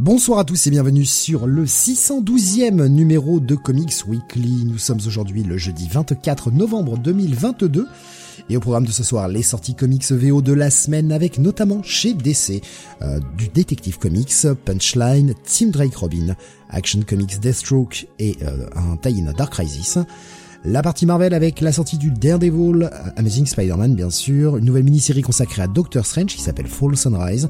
Bonsoir à tous et bienvenue sur le 612e numéro de Comics Weekly. Nous sommes aujourd'hui le jeudi 24 novembre 2022 et au programme de ce soir les sorties comics VO de la semaine avec notamment chez DC euh, du Detective Comics, Punchline, Team Drake Robin, Action Comics Deathstroke et euh, un tie-in Dark Crisis. La partie Marvel avec la sortie du Daredevil, Amazing Spider-Man bien sûr, une nouvelle mini-série consacrée à Doctor Strange qui s'appelle Fall Sunrise,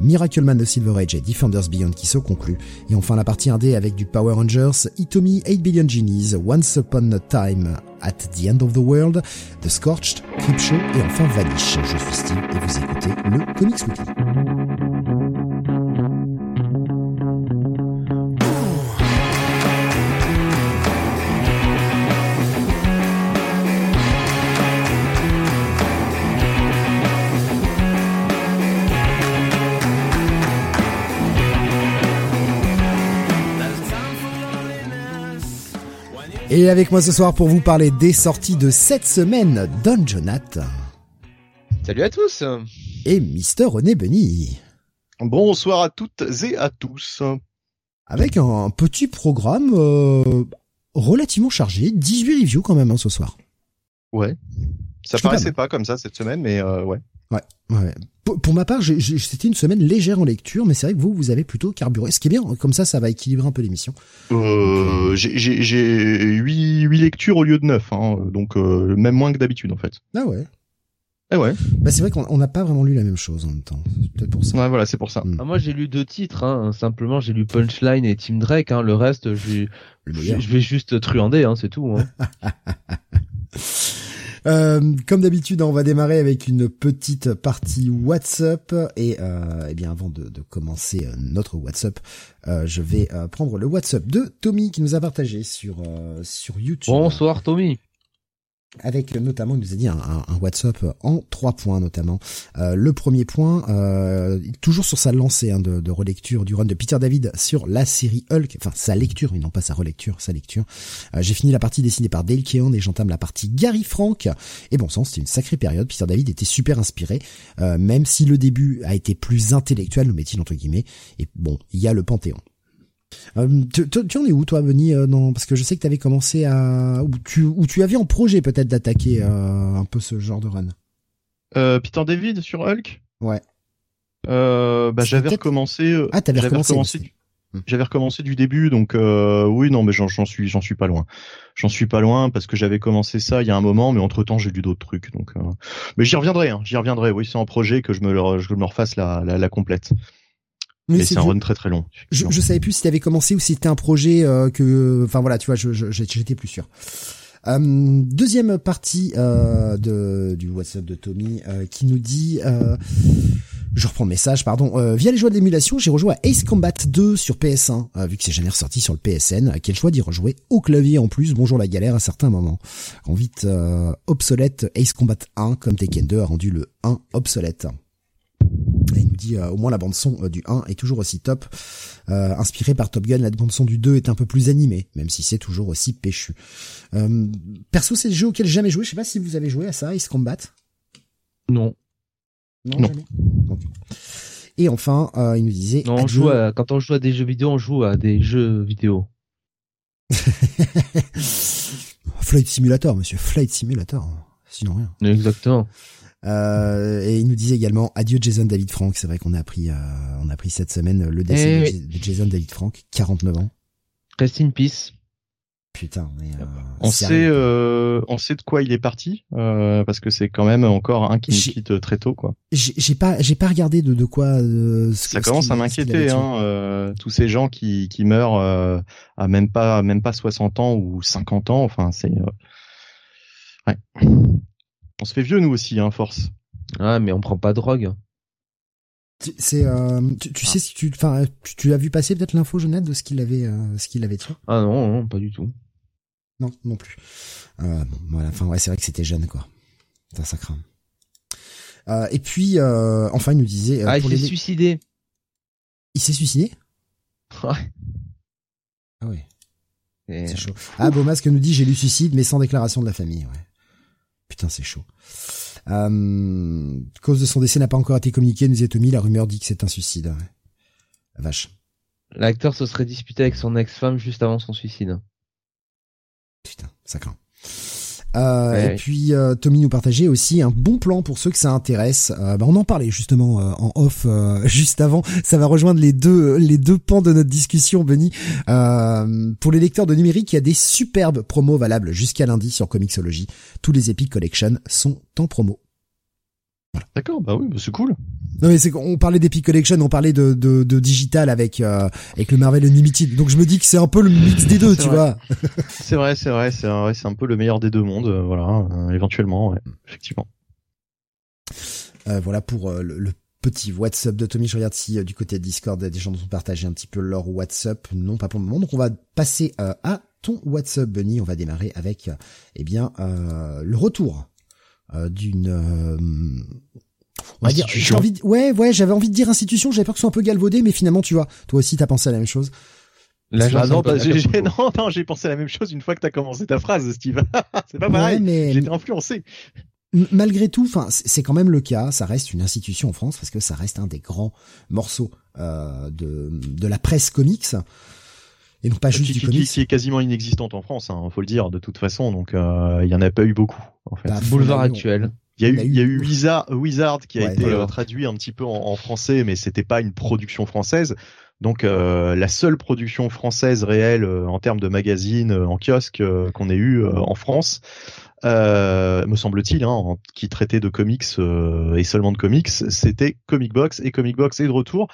Miracle Man de Silver Age et Defenders Beyond qui se conclut, et enfin la partie 1D avec du Power Rangers, Itomi 8 Billion Genies, Once Upon a Time at the End of the World, The Scorched, Creepshow et enfin Vanish. Je suis Steve et vous écoutez le Comics Weekly. Et avec moi ce soir pour vous parler des sorties de cette semaine, Don Jonathan. Salut à tous Et Mister René Benny. Bonsoir à toutes et à tous. Avec un petit programme euh, relativement chargé, 18 reviews quand même hein, ce soir. Ouais. Ça paraissait pas pas, comme ça cette semaine, mais euh, ouais. Ouais, ouais. Pour, pour ma part, c'était une semaine légère en lecture, mais c'est vrai que vous, vous avez plutôt carburé. Ce qui est bien, comme ça, ça va équilibrer un peu l'émission. Euh, j'ai- j'ai j'ai huit huit lectures au lieu de neuf, hein, donc euh, même moins que d'habitude en fait. Ah ouais. Eh ouais. Bah c'est vrai qu'on on n'a pas vraiment lu la même chose en même temps. C'est peut-être pour ça. Ouais, voilà, c'est pour ça. Mm. Ah, Moi j'ai lu deux titres, hein. simplement j'ai lu Punchline et Team Drake, hein. le reste je vais, je juste truander, hein, c'est tout. Hein. Euh, comme d'habitude, on va démarrer avec une petite partie WhatsApp et, euh, eh bien avant de, commencer euh, notre WhatsApp, je vais prendre le WhatsApp de Tommy qui nous a partagé sur YouTube. Bonsoir Tommy. Avec euh, notamment, il nous a dit un, WhatsApp en trois points notamment. Euh, le premier point, euh, toujours sur sa lancée hein, de, relecture du run de Peter David sur la série Hulk, enfin sa lecture, et non pas sa relecture, sa lecture. J'ai fini la partie dessinée par Dale Keown et j'entame la partie Gary Frank. Et bon sang, c'était une sacrée période. Peter David était super inspiré, même si le début a été plus intellectuel, nous met-il entre guillemets. Et bon, il y a le Panthéon. Euh, tu, tu- tu en es où toi, Benny euh, non, Parce que je sais que tu avais commencé à... Ou tu, ou tu avais en projet peut-être d'attaquer euh, un peu ce genre de run? Euh, Peter David sur Hulk? Ouais. Bah C'était j'avais recommencé. Ah, t'avais recommencé, du-. J'avais recommencé du début, donc oui, non, mais j'en suis, j'en suis pas loin. J'en suis pas loin parce que j'avais commencé ça il y a un moment, mais entre temps j'ai lu d'autres trucs, donc. Mais j'y reviendrai, hein, j'y reviendrai. Oui, c'est en projet que je me, le- je me refasse la, la, la complète. Mais Mais c'est un du- run très très long. je, je savais plus si t'avais commencé ou si c'était un projet euh, que... Enfin voilà, tu vois, je- je- j'étais plus sûr. Euh, deuxième partie euh, de, du WhatsApp de Tommy euh, qui nous dit... euh, je reprends le message, pardon. Euh, via les joies de l'émulation, j'ai rejoué à Ace Combat 2 sur PS1, euh, vu que c'est jamais ressorti sur le PSN. Quel choix d'y rejouer au clavier en plus? Bonjour la galère à certains moments. En vite euh, obsolète, Ace Combat 1, comme Tekken 2 a rendu le 1 obsolète. Et il nous dit euh, au moins la bande son euh, du 1 est toujours aussi top. Euh, inspiré par Top Gun, la bande son du 2 est un peu plus animée, même si c'est toujours aussi péchu. Euh, perso, c'est le jeu auquel j'ai jamais joué. Je sais pas si vous avez joué à ça, Ace Combat. Non. Non. jamais. Ok. Et enfin, il nous disait. Non, on joue à- quand on joue à des jeux vidéo, on joue à des jeux vidéo. Flight Simulator, monsieur, Flight Simulator. Sinon rien. Exactement. Euh, et il nous disait également adieu Jason David Frank. C'est vrai qu'on a appris, euh, on a appris cette semaine le décès Eh de, Jason David Frank, 49 ans. Rest in peace. Putain, mais euh, On sait, euh, on sait de quoi il est parti, euh, parce que c'est quand même encore un qui nous quitte très tôt, quoi. J'ai pas, j'ai pas regardé de, de quoi. euh, ce- Ça ce commence à m'inquiéter, hein, euh, tous ces gens qui, qui meurent euh, à même pas, même pas 60 ans ou 50 ans. Enfin, c'est, euh, ouais. On se fait vieux nous aussi, hein, force. Ah, mais on prend pas de drogue. C'est, euh, tu, tu sais si tu, enfin, tu, tu as vu passer peut-être l'info Jonathan de ce qu'il avait, euh, ce qu'il avait dit? Ah non, non, pas du tout. Non, non plus. Euh, bon, voilà. Enfin, ouais, c'est vrai que c'était jeune, quoi. Ça, ça craint. Euh, et puis, euh, enfin, il nous disait. euh, ah, il s'est les- suicidé. Il s'est suicidé? Ouais. Ah ouais, Et- c'est chaud. Ah, Beaumasque nous dit j'ai lu suicide, mais sans déclaration de la famille. Ouais. Putain, c'est chaud. Euh, cause de son décès n'a pas encore été communiquée, nous disait Tommy. La rumeur dit que c'est un suicide. La vache. L'acteur se serait disputé avec son ex-femme juste avant son suicide. Putain, ça craint. Euh, Ouais. Et puis euh, Tommy nous partageait aussi un bon plan pour ceux que ça intéresse. Euh, bah, on en parlait justement euh, en off euh, juste avant. Ça va rejoindre les deux les deux pans de notre discussion, Benny. Euh, pour les lecteurs de numérique, il y a des superbes promos valables jusqu'à lundi sur Comixology. Tous les Epic Collection sont en promo. D'accord, bah oui, bah c'est cool. Non mais c'est qu'on parlait d'Epic Collection, on parlait de, de, de digital avec euh, avec le Marvel Unlimited. Donc je me dis que c'est un peu le mix des deux, tu vrai. vois. C'est vrai, c'est vrai, c'est vrai, c'est un peu le meilleur des deux mondes, euh, voilà, euh, éventuellement, ouais, effectivement. Euh, voilà pour le, le petit WhatsApp de Tommy. Je regarde si euh, du côté de Discord, des gens ont partagé un petit peu leur WhatsApp. Non, pas pour le moment. Donc on va passer euh, à ton WhatsApp, Bunny. On va démarrer avec, euh, eh bien, euh, le retour euh, d'une... euh, on va dire, envie de- ouais, ouais, j'avais envie de dire institution, j'avais peur que ce soit un peu galvaudé, mais finalement, tu vois, toi aussi, t'as pensé à la même chose. L'agence Ah non, bah, j'ai, non, non, j'ai pensé à la même chose une fois que t'as commencé ta phrase, Steve. c'est pas Ouais, pareil. mais J'étais influencé. Malgré tout, enfin, c'est quand même le cas. Ça reste une institution en France parce que ça reste un des grands morceaux euh, de de la presse comics et non pas juste qui, du qui- comics. qui est quasiment inexistante en France, hein, faut le dire, de toute façon. Donc, euh, il y en a pas eu beaucoup, en fait. Bah, Boulevard actuel. Il y a eu, il y a eu- eu Wizard, Wizard qui a Ouais, été euh, traduit un petit peu en, en français, mais c'était pas une production française. Donc euh, la seule production française réelle euh, en termes de magazine euh, en kiosque euh, qu'on ait eu euh, en France, euh, me semble-t-il, hein, qui traitait de comics euh, et seulement de comics, c'était Comic Box et Comic Box est de retour.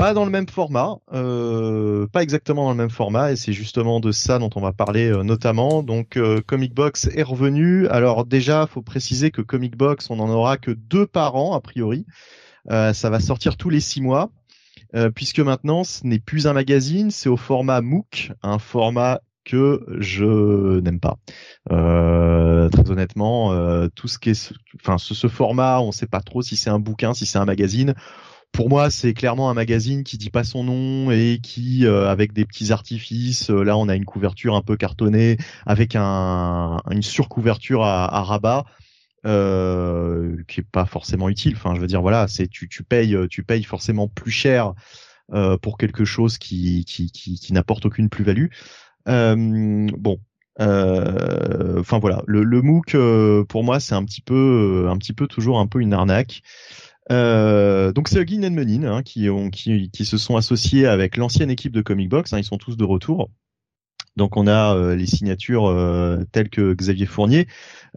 Pas dans le même format, euh, pas exactement dans le même format, et c'est justement de ça dont on va parler euh, notamment. Donc euh, Comic Box est revenu. Alors déjà, faut préciser que Comic Box, on en aura que deux par an a priori. Euh, ça va sortir tous les six mois, euh, puisque maintenant ce n'est plus un magazine, c'est au format MOOC, un format que je n'aime pas. Euh, très honnêtement, euh, tout ce qui est, enfin ce, ce format, on ne sait pas trop si c'est un bouquin, si c'est un magazine. Pour moi, c'est clairement un magazine qui dit pas son nom et qui, euh, avec des petits artifices, euh, là on a une couverture un peu cartonnée avec un, une surcouverture à, à rabat euh, qui est pas forcément utile. Enfin, je veux dire, voilà, c'est tu, tu payes, tu payes forcément plus cher euh, pour quelque chose qui qui, qui, qui n'apporte aucune plus-value. Euh, bon. euh, Enfin voilà, le, le MOOC euh, pour moi c'est un petit peu, un petit peu toujours un peu une arnaque. Euh, donc c'est Hugin and Menin hein, qui, ont, qui, qui se sont associés avec l'ancienne équipe de Comic Box. hein, ils sont tous de retour. Donc on a euh, les signatures euh, telles que Xavier Fournier.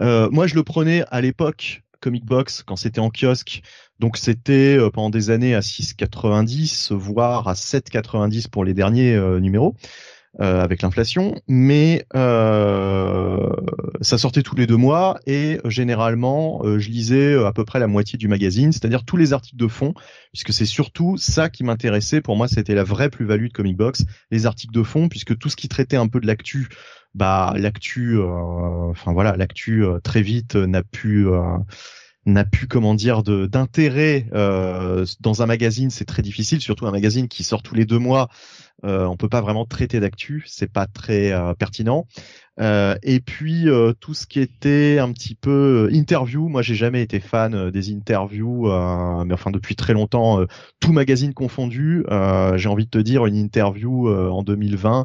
Euh, moi je le prenais à l'époque Comic Box quand c'était en kiosque. Donc c'était euh, pendant des années à 6,90 voire à 7,90 pour les derniers numéros. Euh, avec l'inflation, mais euh, ça sortait tous les deux mois et euh, généralement euh, je lisais euh, à peu près la moitié du magazine, c'est-à-dire tous les articles de fond, puisque c'est surtout ça qui m'intéressait. Pour moi, c'était la vraie plus-value de Comic Box, les articles de fond, puisque tout ce qui traitait un peu de l'actu, bah l'actu, euh, enfin voilà, l'actu très vite n'a pu n'a plus comment dire d'intérêt euh, dans un magazine, c'est très difficile, surtout un magazine qui sort tous les deux mois. Euh, on peut pas vraiment traiter d'actu, c'est pas très euh, pertinent. Euh, et puis tout ce qui était un petit peu interview, moi j'ai jamais été fan des interviews, mais enfin depuis très longtemps, tout magazine confondu. j'ai envie de te dire une interview en 2020 euh,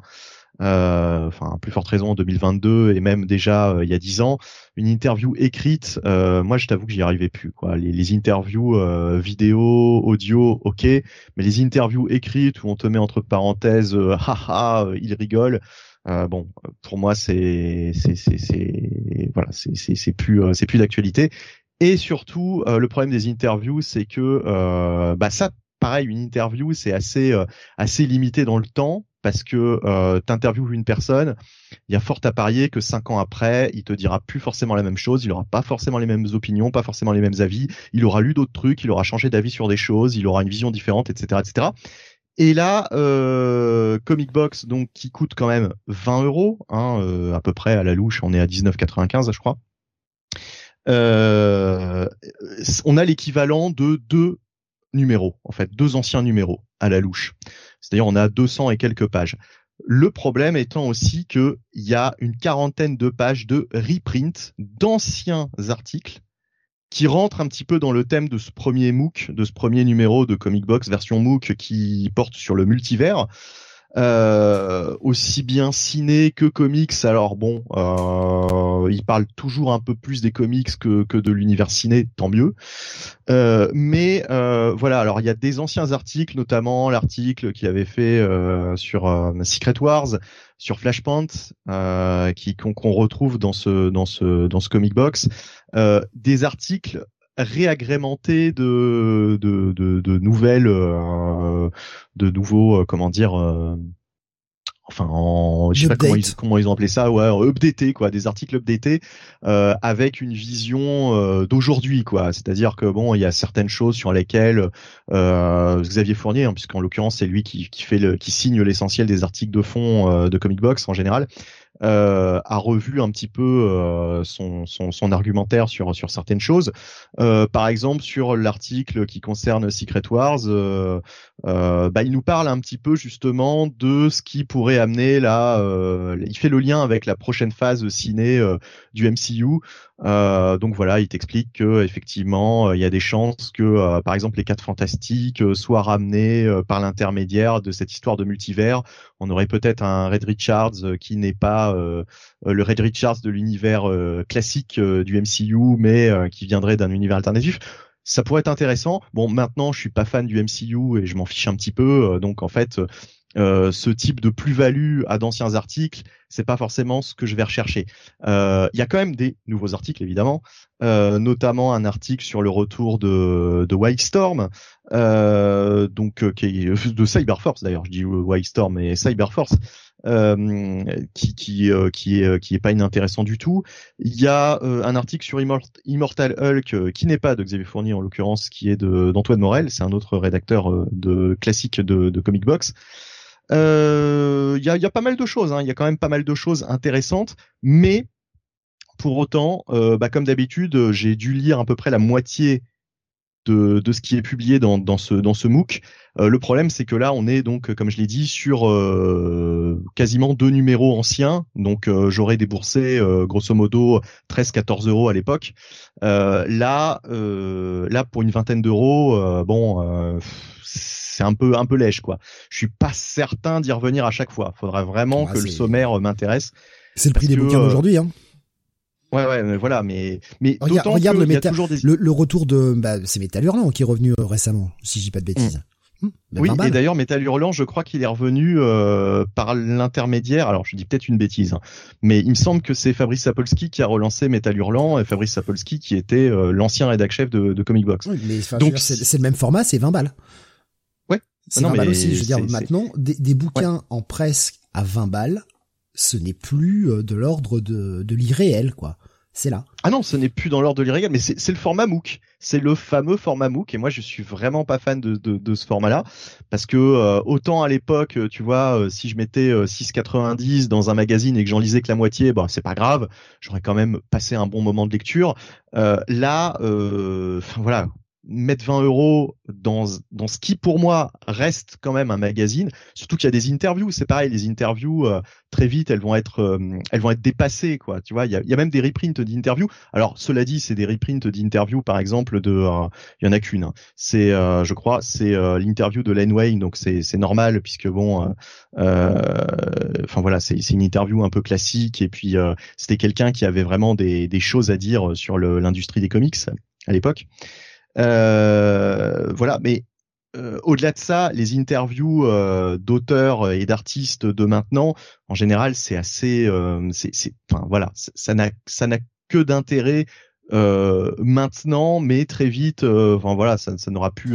enfin à plus forte raison en 2022 et même déjà euh, il y a 10 ans, une interview écrite, euh, moi je t'avoue que j'y arrivais plus. Quoi. Les, les interviews euh, vidéo, audio, ok, mais les interviews écrites où on te met entre parenthèses, euh, haha, euh, il rigole. Euh, bon, pour moi c'est c'est c'est voilà, c'est c'est plus euh, c'est plus d'actualité. Et surtout, euh, le problème des interviews, c'est que euh, bah ça, pareil, une interview, c'est assez euh, assez limité dans le temps parce que euh, t'interviews une personne, il y a fort à parier que cinq ans après, il te dira plus forcément la même chose, il aura pas forcément les mêmes opinions, pas forcément les mêmes avis, il aura lu d'autres trucs, il aura changé d'avis sur des choses, il aura une vision différente, etc., etc. Et là, euh, Comic Box, donc qui coûte quand même 20 euros, hein, euh, à peu près à la louche, on est à 19,95 je crois. Euh, on a l'équivalent de deux numéros, en fait, deux anciens numéros à la louche. C'est-à-dire on a 200 et quelques pages. Le problème étant aussi que il y a une quarantaine de pages de reprint d'anciens articles qui rentrent un petit peu dans le thème de ce premier MOOC, de ce premier numéro de Comic Box version MOOC qui porte sur le multivers. Euh, aussi bien ciné que comics. Alors bon, euh, il parle toujours un peu plus des comics que, que de l'univers ciné, tant mieux. Euh, mais euh, voilà, alors il y a des anciens articles, notamment l'article qu'il avait fait euh, sur euh, Secret Wars, sur Flashpoint, qui qu'on retrouve dans ce dans ce dans ce comic box, des articles réagrémenté de de, de, de nouvelles, euh, de nouveaux, euh, comment dire. Euh, enfin, en, je sais pas comment ils, comment ils ont appelé ça, ouais, updaté quoi, des articles updatés euh, avec une vision d'aujourd'hui quoi. C'est-à-dire que bon, il y a certaines choses sur lesquelles euh, Xavier Fournier, hein, puisqu'en l'occurrence c'est lui qui, qui fait le, qui signe l'essentiel des articles de fond de Comic Box en général, euh, a revu un petit peu euh, son, argumentaire sur, certaines choses. Euh, par exemple, sur l'article qui concerne Secret Wars, bah, il nous parle un petit peu justement de ce qui pourrait amener là. il fait le lien avec la prochaine phase ciné du MCU. Donc voilà, il t'explique que effectivement, il y a des chances que, par exemple, les quatre fantastiques soient ramenés par l'intermédiaire de cette histoire de multivers. On aurait peut-être un Red Richards qui n'est pas euh, le Red Richards de l'univers euh, classique euh, du MCU, mais qui viendrait d'un univers alternatif ça pourrait être intéressant. Bon, maintenant, je suis pas fan du MCU et je m'en fiche un petit peu. donc, en fait, ce type de plus-value à d'anciens articles, c'est pas forcément ce que je vais rechercher. Il y a quand même des nouveaux articles, évidemment, notamment un article sur le retour de, de Wildstorm, donc qui est de Cyberforce d'ailleurs. Je dis Wildstorm mais Cyberforce. Euh, qui qui euh, qui est euh, qui est pas inintéressant du tout. Il y a un article sur Immortal Hulk qui n'est pas de Xavier Fournier en l'occurrence, qui est de d'Antoine Morel, c'est un autre rédacteur de classique de Comic Box. Il y, a, y a pas mal de choses, hein. il y a quand même pas mal de choses intéressantes, mais pour autant, bah, comme d'habitude, j'ai dû lire à peu près la moitié de, de ce qui est publié dans, dans ce dans ce MOOC. Euh, le problème, c'est que là, on est donc, comme je l'ai dit, sur euh, quasiment deux numéros anciens. Donc, euh, j'aurais déboursé grosso modo 13-14 euros à l'époque. là, là pour une vingtaine d'euros, bon, c'est un peu un peu lèche quoi. Je suis pas certain d'y revenir à chaque fois. Faudrait vraiment que le sommaire m'intéresse. C'est le prix des bouquins d'aujourd'hui, hein. Ouais, ouais, mais voilà, mais mais regarde, regarde le, le, retour de bah, c'est Metal Hurlant qui est revenu euh, récemment, si je dis pas de bêtises. Hmm. Hmm, ben, oui, et d'ailleurs Metal Hurlant, je crois qu'il est revenu euh, par l'intermédiaire. Alors, je dis peut-être une bêtise, hein, mais il me semble que c'est Fabrice Sapolsky qui a relancé Metal Hurlant et Fabrice Sapolsky qui était euh, l'ancien rédac chef de, de Comic Box. Oui, mais donc c'est le même format, c'est 20 balles. C'est 20 balles aussi. Je veux dire, maintenant, des, des bouquins en presse à 20 balles, ce n'est plus de l'ordre de, de l'irréel, quoi c'est là. Ah non, ce n'est plus dans l'ordre de l'irrégal, mais c'est le format MOOC. C'est le fameux format MOOC, et moi je suis vraiment pas fan de, de, ce format-là, parce que euh, autant à l'époque, euh, tu vois, euh, si je mettais 6,90 dans un magazine et que j'en lisais que la moitié, bah c'est pas grave, j'aurais quand même passé un bon moment de lecture. là, voilà, mettre 20 euros dans, dans ce qui pour moi reste quand même un magazine, surtout qu'il y a des interviews, c'est pareil, les interviews euh, très vite elles vont être euh, elles vont être dépassées quoi, tu vois, il y a, y a même des reprints d'interviews. Alors cela dit, c'est des reprints d'interviews par exemple de euh, il y en a qu'une, hein. c'est je crois c'est l'interview de Len Wayne donc c'est c'est normal puisque bon enfin voilà, c'est c'est une interview un peu classique et puis c'était quelqu'un qui avait vraiment des des choses à dire sur l'industrie des comics à l'époque. Euh, voilà, mais euh, au-delà de ça, les interviews euh, d'auteurs et d'artistes de maintenant, en général, c'est assez, c'est, enfin voilà, ça n'a, ça n'a que d'intérêt maintenant, mais très vite, enfin voilà, ça, ça n'aura plus,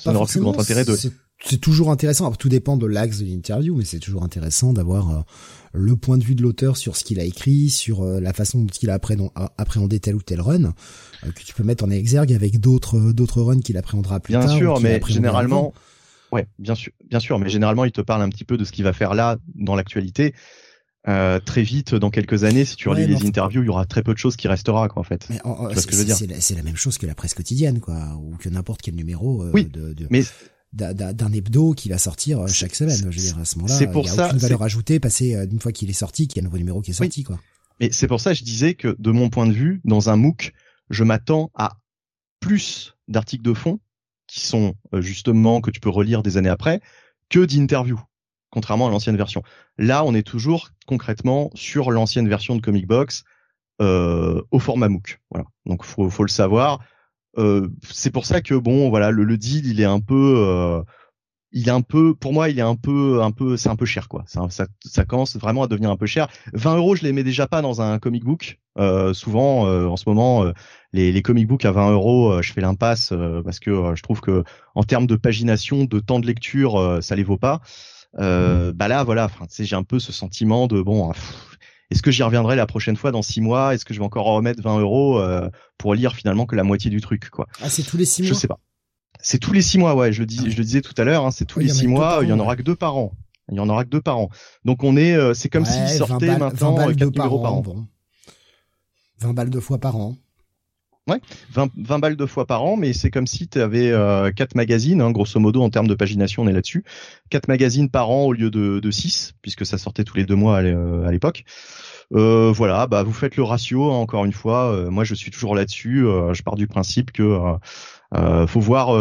ça n'aura plus grand intérêt de c'est toujours intéressant. Alors, tout dépend de l'axe de l'interview, mais c'est toujours intéressant d'avoir euh, le point de vue de l'auteur sur ce qu'il a écrit, sur euh, la façon dont il a appréhendé tel ou tel run, euh, que tu peux mettre en exergue avec d'autres d'autres runs qu'il appréhendra plus bien tard. Bien sûr, mais généralement, ouais, bien sûr, bien sûr, mais généralement il te parle un petit peu de ce qu'il va faire là dans l'actualité. Euh, très vite, dans quelques années, si tu relis les interviews, il y aura très peu de choses qui restera, quoi, en fait. C'est la, même chose que la presse quotidienne, quoi, ou que n'importe quel numéro oui, de, de, mais d'un hebdo qui va sortir euh, chaque semaine. Je veux dire, à ce moment-là, il n'y a aucune valeur ajoutée passée euh, une fois qu'il est sorti, qu'il y a un nouveau numéro qui est sorti, quoi. Mais c'est pour ça que je disais que, de mon point de vue, dans un MOOC, je m'attends à plus d'articles de fond qui sont justement que tu peux relire des années après que d'interviews contrairement à l'ancienne version. Là, on est toujours concrètement sur l'ancienne version de Comic Box euh, au format MOOC. Voilà. Donc faut faut le savoir. C'est pour ça que bon, voilà, le, le deal, il est un peu euh, il est un peu, pour moi, il est un peu, un peu, c'est un peu cher, quoi. Ça, ça, ça, commence vraiment à devenir un peu cher. 20 euros, je les mets déjà pas dans un comic book. Euh, souvent, euh, en ce moment, euh, les, les comic books à 20 euros, je fais l'impasse parce que je trouve que en termes de pagination, de temps de lecture, ça les vaut pas. Euh, bah là, voilà, j'ai un peu ce sentiment de bon. Est-ce que j'y reviendrai la prochaine fois dans six mois? Est-ce que je vais encore remettre 20 euros euh, pour lire finalement que la moitié du truc, quoi? Ah, c'est tous les six mois? Je sais pas. C'est tous les six mois, ouais. Je le dis, ah je le disais tout à l'heure. Hein, c'est tous les six mois. il y en aura que deux par an. Il y en aura que deux par an. Donc on est, euh, c'est comme s'il sortait maintenant 4 numéros par an. 20 balles deux fois par an. Ouais, 20, 20 balles deux fois par an, mais c'est comme si tu avais euh, quatre magazines, hein, grosso modo en termes de pagination, on est là-dessus. Quatre magazines par an au lieu de, de six, puisque ça sortait tous les deux mois à euh, l'époque. Euh, voilà, bah vous faites le ratio. Hein, encore une fois, euh, moi je suis toujours là-dessus. je pars du principe que faut voir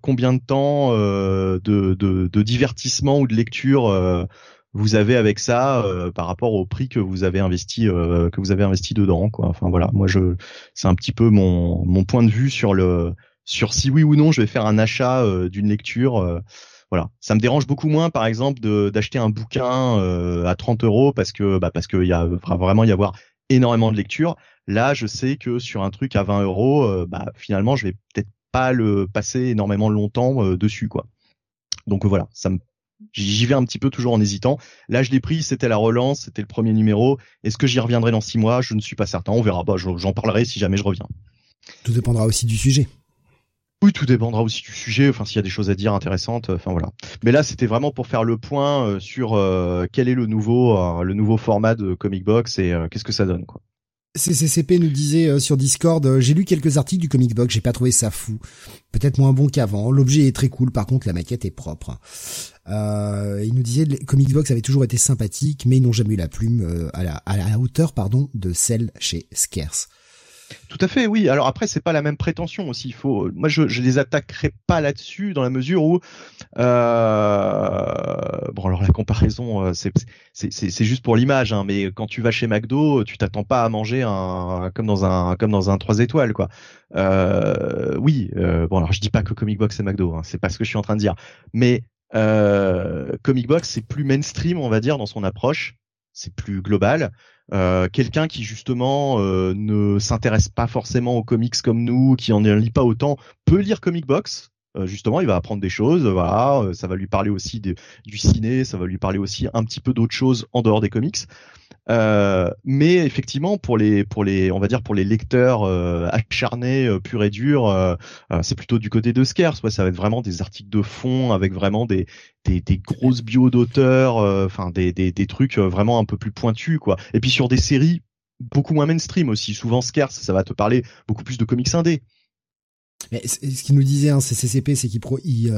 combien de temps de, de, de, divertissement ou de lecture vous avez avec ça euh, par rapport au prix que vous avez investi euh, que vous avez investi dedans. Enfin voilà, moi c'est un petit peu mon point de vue sur si oui ou non je vais faire un achat euh, d'une lecture voilà, ça me dérange beaucoup moins, par exemple, d'acheter un bouquin à 30 euros parce que bah, parce a vraiment y avoir énormément de lectures. Là, je sais que sur un truc à 20 euros, bah finalement, je vais peut-être pas le passer énormément longtemps dessus. Donc voilà, ça me J'y vais un petit peu toujours en hésitant. Là, je l'ai pris, c'était la relance, c'était le premier numéro. Est-ce que j'y reviendrai dans six mois? Je ne suis pas certain. On verra. Bah, j'en parlerai si jamais je reviens. Tout dépendra aussi du sujet. Oui, tout dépendra aussi du sujet. Enfin, s'il y a des choses à dire intéressantes. Enfin voilà. Mais là, c'était vraiment pour faire le point euh, sur euh, quel est le nouveau, euh, le nouveau format de Comic Box et qu'est-ce que ça donne, quoi. CCCP nous disait euh, sur Discord, euh, j'ai lu quelques articles du comic box, j'ai pas trouvé ça fou. Peut-être moins bon qu'avant. L'objet est très cool, par contre la maquette est propre. Euh, il nous disait le comic box avait toujours été sympathique, mais ils n'ont jamais eu la plume à, la, à la hauteur pardon de celle chez Scarce. Tout à fait, oui. Alors après, c'est pas la même prétention aussi. Il faut, moi, je, je les attaquerai pas là-dessus dans la mesure où, euh... bon, alors la comparaison, euh, c'est juste pour l'image, hein, mais quand tu vas chez McDo, tu t'attends pas à manger un comme dans un comme dans un trois étoiles, quoi. Euh... Oui, bon, alors je dis pas que Comic Box c'est McDo, hein, c'est pas ce que je suis en train de dire, mais. Comic Box c'est plus mainstream, on va dire, dans son approche c'est plus global. Euh, quelqu'un qui justement euh, ne s'intéresse pas forcément aux comics comme nous, qui en lit pas autant, peut lire Comic Box. Euh, justement, il va apprendre des choses. Voilà, ça va lui parler aussi du ciné, ça va lui parler aussi un petit peu d'autres choses en dehors des comics. Euh, mais effectivement, pour les, pour les, on va dire pour les lecteurs euh, acharnés, euh, purs et durs, euh, c'est plutôt du côté de Scarce. Ouais, ça va être vraiment des articles de fond avec vraiment des, des, des grosses bios d'auteurs, enfin des, des, des trucs vraiment un peu plus pointus, quoi. Et puis sur des séries beaucoup moins mainstream aussi. Souvent Scarce, ça va te parler beaucoup plus de comics indés. Mais ce qu'il nous disait, hein, CCCP, c'est qu'il il,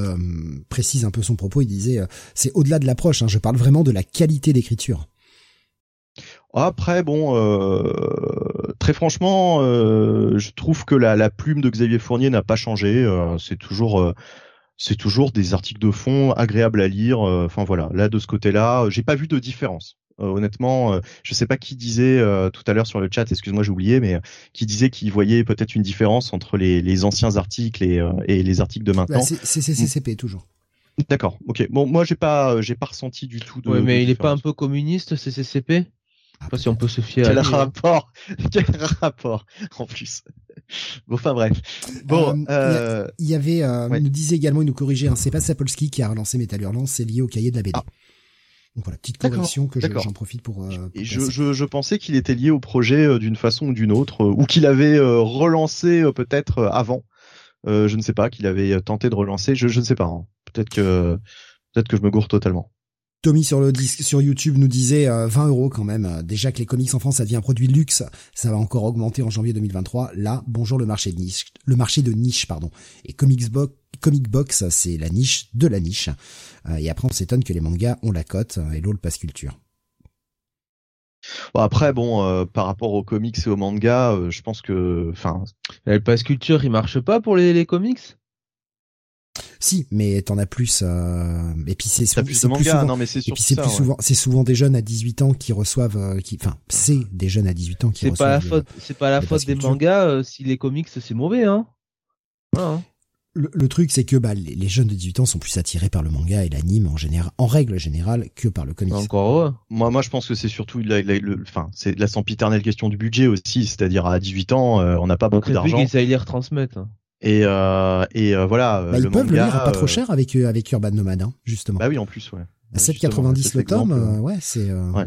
précise un peu son propos. Il disait, c'est au-delà de l'approche. Hein, je parle vraiment de la qualité d'écriture. Après, bon, euh, très franchement, euh, je trouve que la, la, plume de Xavier Fournier n'a pas changé. Euh, c'est toujours, c'est toujours des articles de fond agréables à lire. Enfin voilà, là de ce côté-là, j'ai pas vu de différence. honnêtement, je sais pas qui disait tout à l'heure sur le chat, excuse-moi j'ai oublié, mais qui disait qu'il voyait peut-être une différence entre les, les anciens articles et, et, les articles de bah, maintenant. c'est CCCP toujours. D'accord, ok. Bon, moi j'ai pas, j'ai pas ressenti du tout de. Ouais, mais il est pas un peu communiste, CCCP sais pas si on peut se fier Quel à hein. rapport Quel rapport En plus. Bon, enfin bref. Bon, Euh, euh, Il y avait, euh, Ouais. il nous disait également, il nous corrigeait, hein, c'est pas Sapolsky qui a relancé Metal Hurlant, c'est lié au cahier de la BD. Ah. Donc voilà, petite correction que je- j'en profite pour. euh, pour et je, je, je pensais qu'il était lié au projet euh, d'une façon ou d'une autre, euh, ou qu'il avait euh, relancé euh, peut-être euh, avant. Euh, je ne sais pas, qu'il avait tenté de relancer. Je, je ne sais pas. hein. Peut-être que peut-être que je me gourre totalement. Tommy sur le disque sur YouTube nous disait euh, 20 euros quand même. Euh, Déjà que les comics en France ça devient un produit luxe, ça va encore augmenter en janvier 2023. Là, bonjour le marché de niche, le marché de niche pardon. Et Comics Box, Comic Box, c'est la niche de la niche. Euh, et après on s'étonne que les mangas ont la cote euh, et l'eau le passe culture. Bon, après, bon, euh, par rapport aux comics et aux mangas, euh, je pense que, enfin, Le pass culture, il marche pas pour les, les comics? Si, mais t'en as plus. Euh... Et puis c'est t'as sou- plus souvent. Non, mais c'est Et surtout puis c'est ça. plus ouais. souvent, c'est souvent des jeunes à 18 ans qui reçoivent, euh, qui, enfin, c'est des jeunes à 18 ans qui C'est pas la reçoivent. faute, c'est pas la le faute des mangas euh, si les comics c'est mauvais, hein. Voilà, hein. Le, le truc, c'est que bah, les, les jeunes de 18 ans sont plus attirés par le manga et l'anime en général, en règle générale, que par le comics. Encore heureux. Moi, moi, je pense que c'est surtout la, la- le, enfin, c'est la sempiternelle question du budget aussi, c'est-à-dire à 18 ans, euh, on n'a pas beaucoup Après, d'argent qu'ils aillent les retransmettre. hein. Et euh, et euh, voilà. euh, Bah, ils peuvent le lire à pas trop cher avec avec Urban Nomad, hein, justement. Bah oui, en plus, ouais. à justement, 7,90 cet le tome, ouais, c'est. Ouais.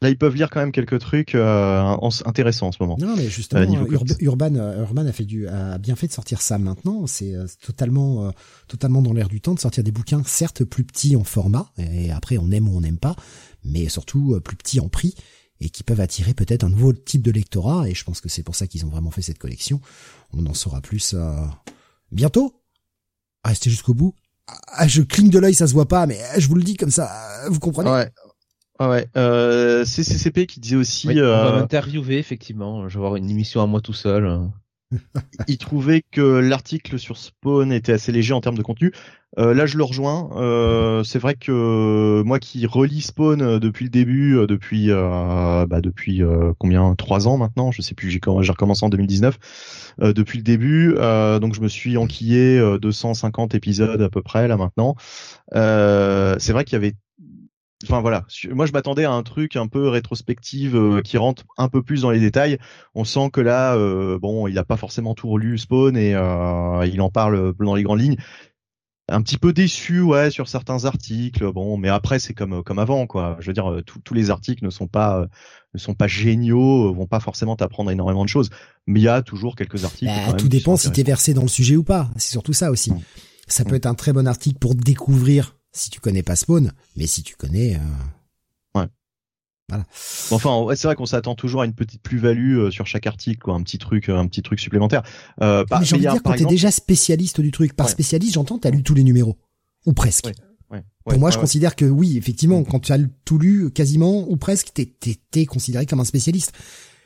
Là, ils peuvent lire quand même quelques trucs euh, en- intéressants en ce moment. Non, mais justement, Euh, Ur-. Urban, Urban a fait du, a bien fait de sortir ça maintenant. C'est totalement, euh, totalement dans l'air du temps de sortir des bouquins, certes plus petits en format, et après on aime ou on n'aime pas, mais surtout plus petits en prix et qui peuvent attirer peut-être un nouveau type de lectorat. Et je pense que c'est pour ça qu'ils ont vraiment fait cette collection. On en saura plus euh, bientôt. Restez jusqu'au bout. Ah, je cligne de l'œil, ça se voit pas, mais je vous le dis comme ça, euh, vous comprenez? Ouais. Ouais, ouais. Euh, c'est CCP qui disait aussi, Oui, On va euh, m'interviewer, effectivement. Je vais avoir une émission à moi tout seul. Il trouvait que l'article sur Spawn était assez léger en termes de contenu. Euh, là, je le rejoins. Euh, c'est vrai que moi qui relis Spawn euh, depuis le début, euh, depuis euh, bah, depuis euh, combien? Trois ans maintenant, je sais plus. J'ai comm- j'ai recommencé en 2019. Euh, depuis le début, donc je me suis enquillé euh, 250 épisodes à peu près là maintenant. C'est vrai qu'il y avait Enfin voilà, moi je m'attendais à un truc un peu rétrospective euh, qui rentre un peu plus dans les détails. On sent que là, euh, bon, il a pas forcément tout relu Spawn et euh, il en parle dans les grandes lignes. Un petit peu déçu, ouais, sur certains articles. Bon, mais après c'est comme comme avant, quoi. Je veux dire, tous les articles ne sont pas ne sont pas géniaux, vont pas forcément t'apprendre énormément de choses. Mais il y a toujours quelques articles. Bah, tout dépend si t'es versé dans le sujet ou pas. C'est surtout ça aussi. Mm. Ça peut Mm. être un très bon article pour découvrir si tu connais pas Spawn, mais si tu connais. euh, Bon, Enfin, ouais, c'est vrai qu'on s'attend toujours à une petite plus-value euh, sur chaque article, quoi, un petit truc, euh, un petit truc supplémentaire. Euh, bah, mais j'ai envie de dire quand t'es exemple- déjà spécialiste du truc. Par Ouais. spécialiste, j'entends t'as lu tous les numéros ou presque. Ouais, Ouais, Pour ouais, moi, ouais, je ouais. considère que oui, effectivement, Mm. quand tu as tout lu, quasiment ou presque, t'es t'es t'es considéré comme un spécialiste.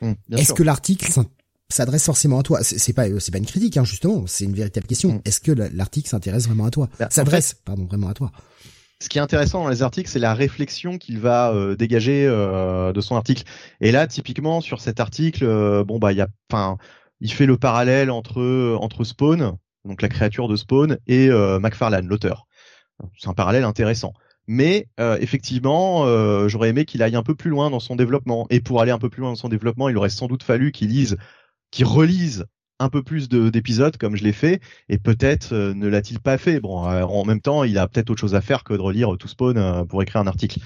Bien Est-ce que l'article s'adresse forcément à toi C'est pas c'est pas une critique, hein, justement. C'est une véritable question. Mm. Est-ce que la- l'article s'intéresse vraiment à toi? Bah, en S'adresse, pardon, vraiment à toi. Ce qui est intéressant dans les articles, c'est la réflexion qu'il va euh, dégager euh, de son article. Et là, typiquement sur cet article, euh, bon bah il y a, enfin, il fait le parallèle entre entre Spawn, donc la créature de Spawn, et McFarlane, l'auteur. C'est un parallèle intéressant. Mais euh, effectivement, euh, j'aurais aimé qu'il aille un peu plus loin dans son développement. Et pour aller un peu plus loin dans son développement, il aurait sans doute fallu qu'il lise, qu'il relise un peu plus de- d'épisodes comme je l'ai fait. Et peut-être euh, ne l'a-t-il pas fait. Bon, euh, en même temps, il a peut-être autre chose à faire que de relire tout Spawn euh, pour écrire un article.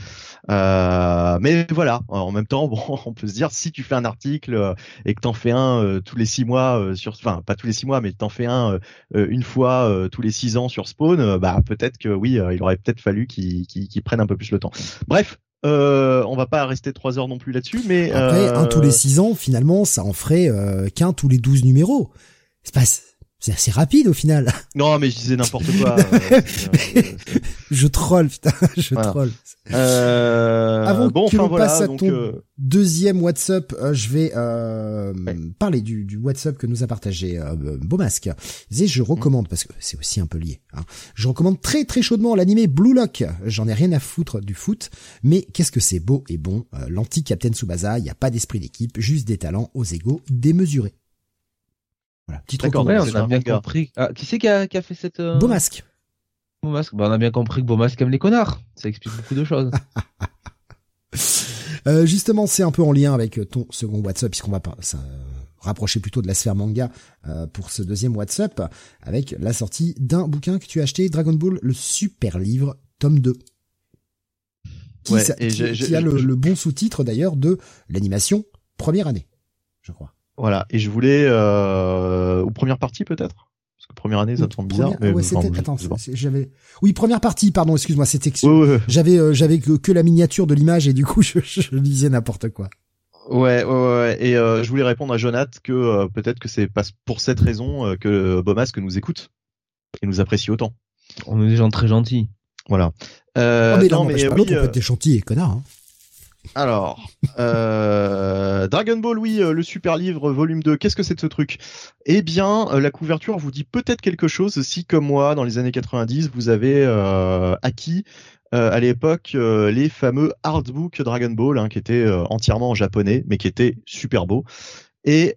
Euh, mais voilà, en même temps, bon, on peut se dire si tu fais un article euh, et que t'en fais un euh, tous les six mois euh, sur, enfin pas tous les six mois, mais t'en fais un euh, une fois euh, tous les six ans sur Spawn, euh, bah peut-être que oui, euh, il aurait peut-être fallu qu'il prenne un peu plus le temps. Bref. Euh, on va pas rester trois heures non plus là-dessus, mais Après, euh, un tous les six ans, finalement, ça en ferait euh, qu'un tous les 12 numéros. C'est pas, c'est assez rapide au final. non, mais je disais n'importe quoi. euh, euh, Je troll, putain, je Voilà. troll. Euh, Avant bon, que enfin l'on voilà, passe à donc, ton euh, deuxième WhatsApp, je vais euh, Ouais. parler du, du WhatsApp que nous a partagé Beaumasque. Disait, je recommande, parce que c'est aussi un peu lié, hein, je recommande très très chaudement l'animé Blue Lock. J'en ai rien à foutre du foot, mais qu'est-ce que c'est beau et bon. L'anti-Captain Tsubasa, il n'y a pas d'esprit d'équipe, juste des talents aux égaux démesurés. Voilà, petite D'accord, Ouais, recommandation. c'est on a bien compris. Ah, qui c'est qui a, qui a fait cette euh... Beaumasque. Beaumasque Bah, on a bien compris que Beaumasque aime les connards. Ça explique beaucoup de choses. Euh, justement, c'est un peu en lien avec ton second WhatsApp, puisqu'on va pas ça, rapprocher plutôt de la sphère manga euh, pour ce deuxième WhatsApp, avec la sortie d'un bouquin que tu as acheté, Dragon Ball, le super livre, tome 2. Qui, Ouais, ça- et qui- a le, je- le bon sous-titre d'ailleurs de l'animation première année, je crois. Voilà. Et je voulais euh, ou première partie peut-être, parce que première année ça te semble bizarre. Première- mais ouais, enfin, attends, j'avais, oui, première partie, pardon, excuse-moi, c'était, Ouais, ouais, ouais. j'avais, euh, j'avais que, que la miniature de l'image et du coup, je, je disais n'importe quoi. Ouais, ouais, ouais. Et euh, je voulais répondre à Jonath que euh, peut-être que c'est pas pour cette raison euh, que Bomasque nous écoute et nous apprécie autant. On est des gens très gentils. Voilà. Euh, Oh, mais là, non, on mais pas oui, l'autre, on euh, peut être des gentils et connards, hein. Alors, euh, Dragon Ball, oui, euh, le super livre, volume 2, qu'est-ce que c'est de ce truc? Eh bien, euh, la couverture vous dit peut-être quelque chose si, comme moi, dans les années 90, vous avez euh, acquis à l'époque les fameux artbooks Dragon Ball, hein, qui étaient entièrement en japonais, mais qui étaient super beaux. Et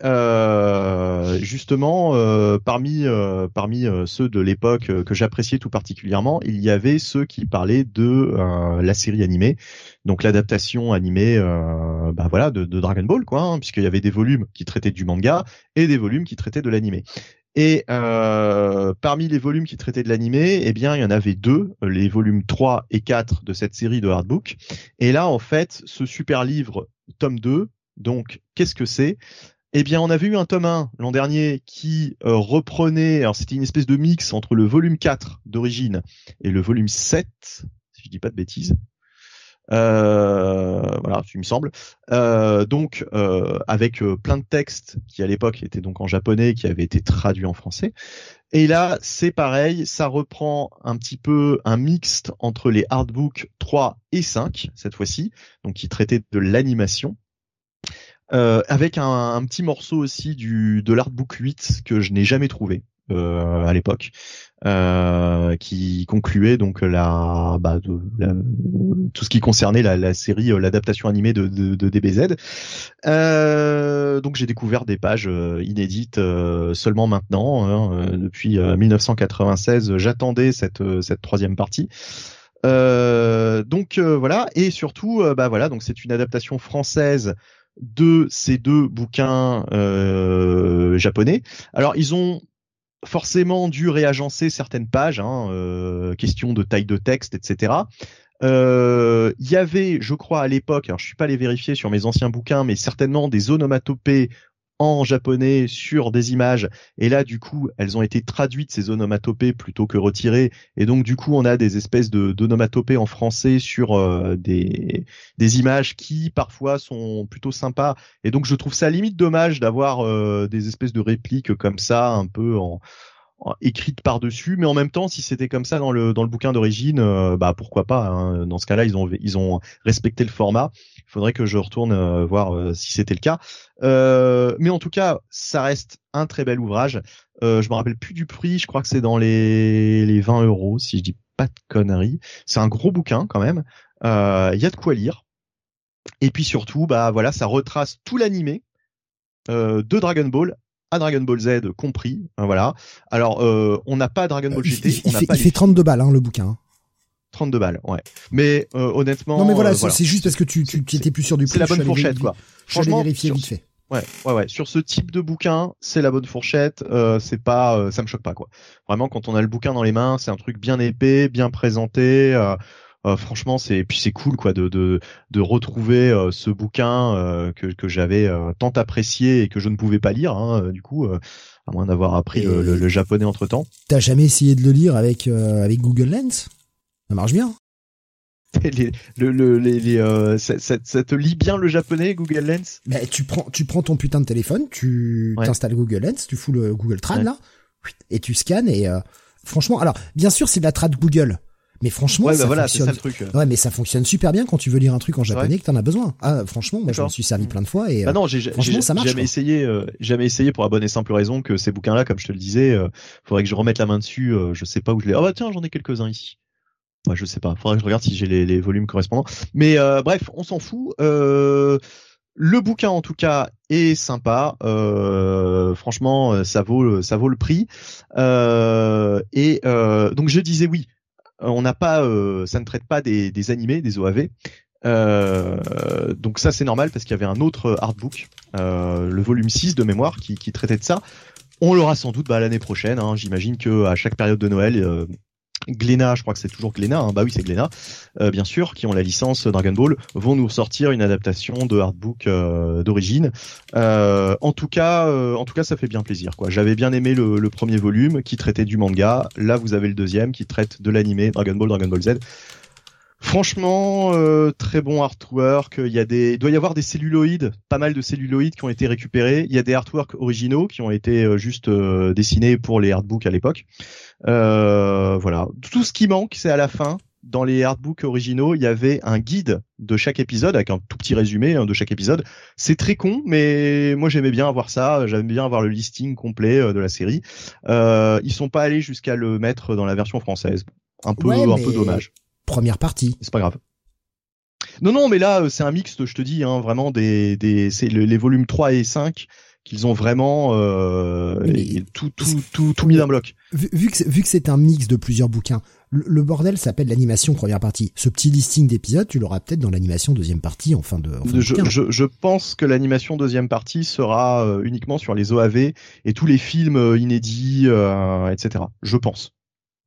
justement, parmi ceux de l'époque que j'appréciais tout particulièrement, il y avait ceux qui parlaient de la série animée, donc l'adaptation animée, euh, bah voilà, de, Dragon Ball, quoi, hein, puisqu'il y avait des volumes qui traitaient du manga et des volumes qui traitaient de l'animé. Et euh, parmi les volumes qui traitaient de l'animé, eh bien, il y en avait deux, les volumes 3 et 4 de cette série de hardbook. Et là, en fait, ce super livre, tome 2, donc, qu'est-ce que c'est? Eh bien, on avait eu un tome 1 l'an dernier qui euh, reprenait, alors c'était une espèce de mix entre le volume 4 d'origine et le volume 7, si je dis pas de bêtises. Euh, voilà, il me semble. Euh, donc, euh, avec plein de textes qui à l'époque étaient donc en japonais, qui avaient été traduits en français. Et là, c'est pareil, ça reprend un petit peu un mixte entre les hardbooks 3 et 5 cette fois-ci, donc qui traitaient de l'animation. Euh, avec un, un petit morceau aussi du de l'artbook 8 que je n'ai jamais trouvé euh, à l'époque, euh, qui concluait donc la, bah, tout ce qui concernait la, série, euh, l'adaptation animée de, DBZ. Euh, donc j'ai découvert des pages euh, inédites seulement maintenant, hein, depuis euh, 1996. J'attendais cette cette troisième partie. Euh, donc voilà et surtout bah voilà donc c'est une adaptation française de ces deux bouquins japonais. Alors ils ont forcément dû réagencer certaines pages, hein, euh, question de taille de texte, etc. Euh, Il y avait, je crois, à l'époque, alors je suis pas allé vérifier sur mes anciens bouquins, mais certainement des onomatopées en japonais sur des images. Et là, du coup, elles ont été traduites ces onomatopées plutôt que retirées. Et donc, du coup, on a des espèces de d'onomatopées en français sur euh, des des images qui parfois sont plutôt sympas. Et donc, je trouve ça limite dommage d'avoir euh, des espèces de répliques comme ça, un peu en en- écrites par dessus mais en même temps si c'était comme ça dans le dans le bouquin d'origine euh, bah pourquoi pas hein. dans ce cas-là ils ont ils ont respecté le format. Il faudrait que je retourne euh, voir euh, si c'était le cas. Mais en tout cas ça reste un très bel ouvrage. Je me rappelle plus du prix. Je crois que c'est dans les les 20 euros si je dis pas de conneries. C'est un gros bouquin quand même. Il y a de quoi lire. Et puis surtout bah voilà ça retrace tout l'animé de Dragon Ball à Dragon Ball Z compris, hein, voilà. Alors euh, on n'a pas Dragon Ball GT, il- on il n'a fait, pas il les fait 32 balles, hein, le bouquin. hein. 32 balles, ouais. Mais euh, honnêtement, non, mais voilà, euh, c'est c'est juste parce que tu, tu, tu étais plus sûr du prix. c'est la bonne fourchette quoi. Franchement, vérifier sur- vite fait. Ouais, ouais, ouais. Sur ce type de bouquin, c'est la bonne fourchette. Euh, c'est pas, euh, ça me choque pas quoi. Vraiment, quand on a le bouquin dans les mains, c'est un truc bien épais, bien présenté. euh, euh, franchement, c'est puis c'est cool quoi de de de retrouver euh, ce bouquin euh, que que j'avais tant apprécié et que je ne pouvais pas lire. Hein, du coup, à moins d'avoir appris le, le- le japonais entre temps. T'as jamais essayé de le lire avec, euh, avec Google Lens? Ça marche bien. les, le, le, les, les, euh, ça, ça- ça te lit bien le japonais, Google Lens? Mais tu prends, tu prends ton putain de téléphone, tu Ouais. t'installes Google Lens, tu fous le Google Trad Ouais. là, et tu scannes et euh, franchement, alors bien sûr c'est de la trad Google, mais franchement Ouais, ça bah voilà, c'est fonctionne. ça le truc. Ouais, mais ça fonctionne super bien quand tu veux lire un truc en japonais Ouais. que t'en as besoin. Ah, franchement, moi je m'en suis servi plein de fois et Bah euh, non, j'ai j'ai- ça jamais quoi. essayé, euh, jamais essayé pour la bonne et simple raison que ces bouquins-là, comme je te le disais, euh, faudrait que je remette la main dessus. euh, je sais pas où je les. Ah bah tiens, j'en ai quelques-uns ici. Ouais, je sais pas. Faudrait que je regarde si j'ai les, les volumes correspondants. Mais euh, bref, on s'en fout. Euh, le bouquin en tout cas est sympa. Euh, franchement, euh, ça vaut ça vaut le prix. Euh, et euh, donc je disais oui. On n'a pas, euh, ça ne traite pas des, des animés, des OAV. Euh, donc ça c'est normal parce qu'il y avait un autre artbook, euh, le volume 6 de mémoire, qui, traitait de ça. On l'aura sans doute bah, l'année prochaine. Hein. J'imagine que à chaque période de Noël, euh, Glénat, je crois que c'est toujours Glénat, hein. bah oui c'est Glénat, euh, bien sûr, qui ont la licence Dragon Ball, vont nous sortir une adaptation de artbook euh, d'origine. Euh, en tout cas, euh, en tout cas, ça fait bien plaisir. quoi. J'avais bien aimé le, premier volume qui traitait du manga. Là, vous avez le deuxième qui traite de l'animé Dragon Ball, Dragon Ball Z. Franchement, euh, très bon artwork. Il y a des, doit y avoir des celluloïdes, pas mal de celluloïdes qui ont été récupérés. Il y a des artworks originaux qui ont été juste dessinés pour les artbooks à l'époque. Euh, voilà. Tout ce qui manque, c'est à la fin. Dans les artbooks originaux, il y avait un guide de chaque épisode avec un tout petit résumé hein, de chaque épisode. C'est très con, mais moi j'aimais bien avoir ça. J'aimais bien avoir le listing complet de la série. Euh, ils sont pas allés jusqu'à le mettre dans la version française. Un peu, ouais, un peu dommage première partie. C'est pas grave. Non, non, mais là, c'est un mixte, je te dis, hein, vraiment des, des, c'est les volumes 3 et 5 qu'ils ont vraiment euh, tout, tout, tout, tout mis d'un bloc. Vu, vu que c'est un mix de plusieurs bouquins, le, le bordel s'appelle l'animation première partie. Ce petit listing d'épisodes, tu l'auras peut-être dans l'animation deuxième partie en fin de. En fin de je, je, je, pense que l'animation deuxième partie sera euh, uniquement sur les OAV et tous les films euh, inédits, euh, etc. Je pense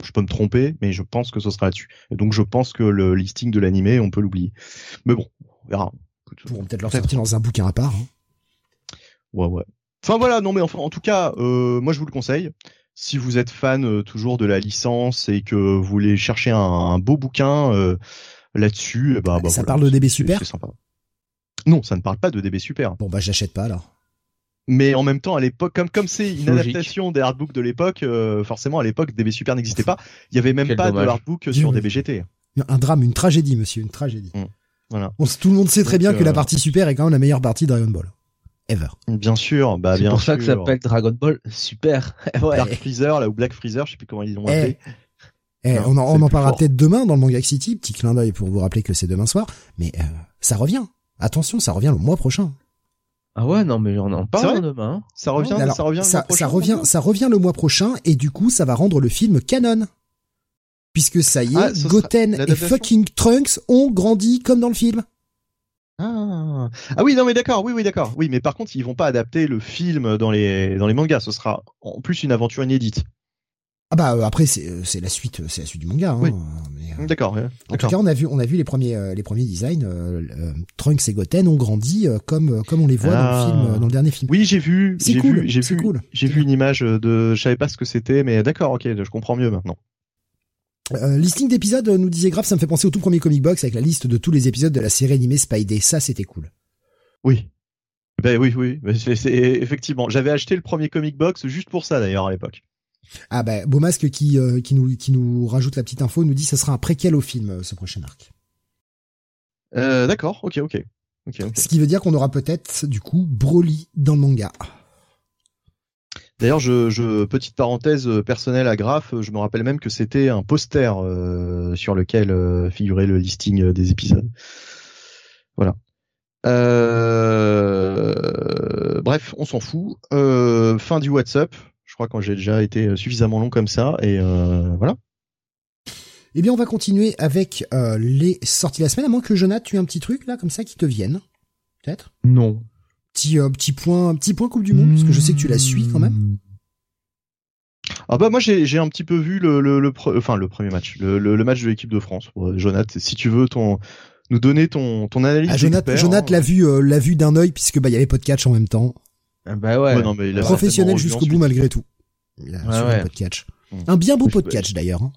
je peux me tromper, mais je pense que ce sera là-dessus. Et donc je pense que le listing de l'animé, on peut l'oublier. Mais bon, on verra. Ils pourront peut-être leur sortir dans un bouquin à part. Hein. Ouais, ouais. Enfin voilà, non mais enfin, en tout cas, euh, moi je vous le conseille. Si vous êtes fan euh, toujours de la licence et que vous voulez chercher un, un beau bouquin euh, là-dessus, bah, bah, ça voilà, parle de DB Super. C'est sympa. Non, ça ne parle pas de DB Super. Bon bah j'achète pas alors mais en même temps à l'époque comme comme c'est une Logique. adaptation des artbooks de l'époque euh, forcément à l'époque DB Super n'existait pas il y avait même Quel pas dommage. de artbook sur DBGT un drame une tragédie monsieur une tragédie mmh. voilà On, tout le monde sait très Donc, bien que la partie super est quand même la meilleure partie de Dragon Ball ever bien sûr bah C'est bien pour ça que ça s'appelle Dragon Ball Super. ouais. Dark Freezer là ou Black Freezer je sais plus comment ils l'ont Eh, appelé Eh, Non, on en, on le en parlera fort. peut-être demain dans le Manga City petit clin d'œil pour vous rappeler que c'est demain soir mais euh, ça revient attention ça revient le mois prochain Ah ouais, non, mais on en parle demain. ça revient Alors, ça revient le ça, mois prochain, ça revient, ça revient le mois prochain et du coup, ça va rendre le film canon. Puisque ça y est, Ah, Goten et fucking Trunks ont grandi comme dans le film. Ah. ah oui non mais d'accord oui oui d'accord oui mais par contre ils vont pas adapter le film dans les dans les mangas ce sera en plus une aventure inédite Ah bah euh, après c'est euh, c'est la suite, euh, c'est la suite du manga. Hein, Oui. euh, d'accord ouais. en tout cas, on a vu, on a vu les premiers, euh, les premiers designs. Trunks et Goten ont grandi comme, comme on les voit dans Ah. le film, dans le dernier film. oui j'ai vu C'est j'ai cool, vu j'ai c'est vu cool. j'ai vu une image de je savais pas ce que c'était mais d'accord ok je comprends mieux maintenant Euh, listing d'épisodes, euh, nous disait Grave, ça me fait penser au tout premier comic box avec la liste de tous les épisodes de la série animée Spidey. Ça, c'était cool. Oui. Ben oui, oui, Ben, c'est effectivement. J'avais acheté le premier comic box juste pour ça d'ailleurs à l'époque. Ah bah Beaumasque qui euh, qui nous qui nous rajoute la petite info nous dit que ça sera un préquel au film ce prochain arc. Euh, D'accord, ok, ok. ok, ok. Ce qui veut dire qu'on aura peut-être du coup Broly dans le manga. D'ailleurs, je, je petite parenthèse euh, personnelle à Graph, je me rappelle même que c'était un poster euh, sur lequel euh, figurait le listing euh, des épisodes. Voilà. Euh, bref, on s'en fout. Euh, fin du WhatsApp. Je crois que j'ai déjà été suffisamment long comme ça et euh, voilà. Eh bien on va continuer avec euh, les sorties de la semaine à moins que Jonathan tu aies un petit truc là comme ça qui te vienne. Peut-être? Non. Petit euh, petit point petit point Coupe du monde parce que je sais que tu la suis quand même. Ah bah moi j'ai j'ai un petit peu vu le le, le pre- enfin le premier match, le, le, le match de l'équipe de France. Ouais, Jonath, si tu veux ton nous donner ton ton analyse. Ah, Jonathan Jonathan hein. l'a vu euh, l'a vu d'un œil puisque bah il y avait pas de catch en même temps. Ah Bah ouais. Ouais, non, mais il a Professionnel jusqu'au bout malgré tout. Il a suivi ouais. un pot de catch. Mm. Un bien beau catch d'ailleurs. hein.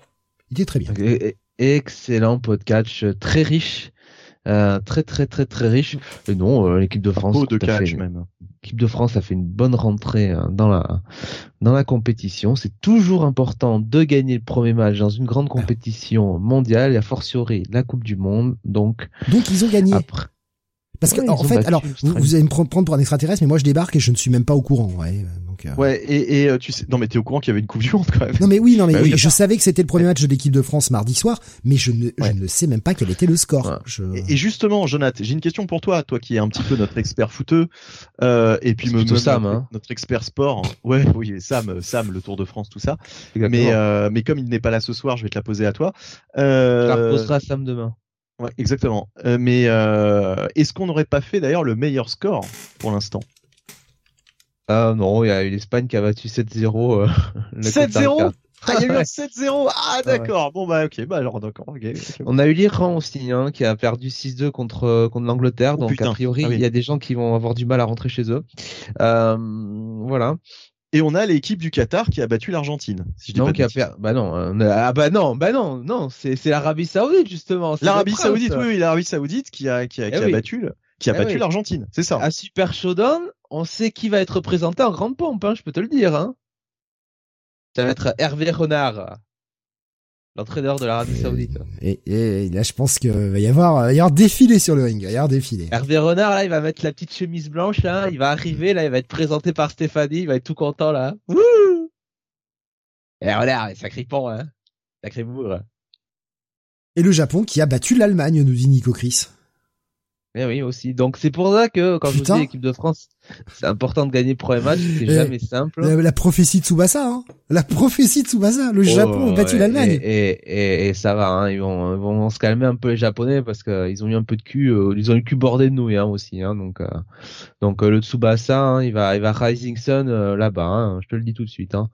Il était très bien. E- e- Excellent podcast, très riche. Euh, très très très très riche. Et non, euh, l'équipe de France, Beau de fait. catch même. L'équipe de France a fait une bonne rentrée euh, dans la dans la compétition. C'est toujours important de gagner le premier match dans une grande compétition mondiale et a fortiori la Coupe du Monde. Donc Donc ils ont gagné. après, Parce que Ouais, en fait, alors vous, vous allez me prendre pour un extraterrestre, mais moi je débarque et je ne suis même pas au courant. Ouais, euh, donc. euh, Ouais et, et euh, tu sais non mais t'es au courant qu'il y avait une coupe du monde quand même. Non mais oui, non mais Bah oui, je savais que c'était le premier match de l'équipe de France mardi soir, mais je ne, Ouais. je ne sais même pas quel était le score. Ouais. Je... Et, et justement, Jonath, j'ai une question pour toi, toi qui es un petit peu notre expert footeux, euh, et puis me, me- Sam, notre, hein. notre expert sport. Ouais, oui, et Sam, Sam, le Tour de France, tout ça. exactement. Mais euh, mais comme il n'est pas là ce soir, je vais te la poser à toi. je la Euh, reposerai à Sam demain. Ouais, exactement. Euh, mais euh, est-ce qu'on n'aurait pas fait d'ailleurs le meilleur score pour l'instant? Ah non, il y a eu l'Espagne qui a battu 7-0. Euh, le 7-0 Costa Rica. Ah, il y a eu un 7-0 Ah, d'accord. Bon, bah, ok. Bah, alors, d'accord. On a eu l'Iran aussi, hein, qui a perdu 6-2 contre contre l'Angleterre. Oh, donc putain. a priori, Ah oui. il y a des gens qui vont avoir du mal à rentrer chez eux. Euh, voilà. Et on a l'équipe du Qatar qui a battu l'Argentine. Si je dis Non, pas de qui a bêtises. per- bah non, on a- ah bah non, bah non, non, c'est l'Arabie Saoudite justement. L'Arabie. Saoudite, oui, oui, l'Arabie Saoudite qui a, qui a, qui Eh a oui. battu, le- qui a Eh battu oui. l'Argentine. C'est ça. À Super Showdown, on sait qui va être représenté en grande pompe, hein, je peux te le dire. Hein. Ça va être Hervé Renard, l'entraîneur de l'Arabie Saoudite. Et, et là, je pense qu'il va y avoir, il va y avoir défilé sur le ring. Il va y avoir défilé. Hervé Renard, là, il va mettre la petite chemise blanche, là, il va arriver, là, il va être présenté par Stéphanie, il va être tout content, là. Wouh Et Renard, sacré pont, hein. Sacré bourre. Et le Japon qui a battu l'Allemagne, nous dit Nico Chris. Eh oui, aussi. Donc, c'est pour ça que, quand je vous dis l'équipe de France, c'est important de gagner le premier match, c'est Eh, jamais simple. La, la prophétie de Tsubasa, hein. La prophétie de Tsubasa. Le Japon Oh, a battu ouais, l'Allemagne. Et, et, et, et ça va, hein, ils vont, ils vont se calmer un peu les Japonais parce qu'ils ont eu un peu de cul, euh, ils ont eu le cul bordé de nouilles hein, aussi, hein, donc euh, donc euh, le Tsubasa, hein, il va il va Rising Sun euh, là-bas, hein, je te le dis tout de suite. Hein.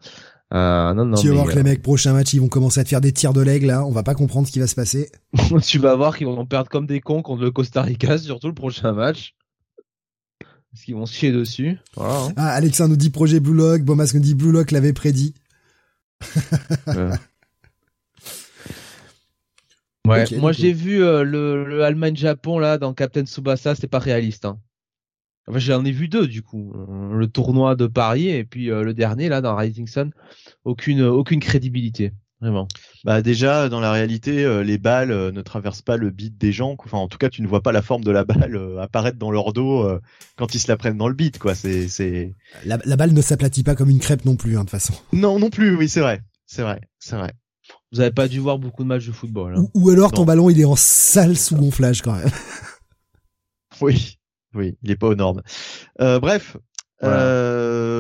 Euh, non non, tu vas mais, voir que les mecs, prochain match, ils vont commencer à te faire des tirs de l'aigle, là. On va pas comprendre ce qui va se passer. euh, tu vas voir qu'ils vont perdre comme des cons contre le Costa Rica, surtout le prochain match. Parce qu'ils vont se chier dessus. Voilà. hein. Ah, Alexa nous dit projet Blue Lock. Bomas nous dit Blue Lock l'avait prédit. Euh. Ouais, moi j'ai vu euh, le, le Allemagne-Japon là dans Captain Tsubasa, c'était pas réaliste. Hein. Enfin, j'en ai vu deux du coup, Euh, le tournoi de Paris et puis euh, le dernier là dans Rising Sun, aucune aucune crédibilité, vraiment. Bah déjà dans la réalité, euh, les balles euh, ne traversent pas le bide des gens. Enfin, en tout cas, tu ne vois pas la forme de la balle euh, apparaître dans leur dos euh, quand ils se la prennent dans le bide, quoi. C'est, c'est. La, la balle ne s'aplatit pas comme une crêpe non plus, hein, de toute façon. Non, non plus. Oui, c'est vrai, c'est vrai, c'est vrai. Vous avez pas dû voir beaucoup de matchs de football. Hein. Ou, ou alors ton ballon, il est en sale sous-gonflage quand même. Oui, oui, il est pas aux normes. Euh, bref. Voilà.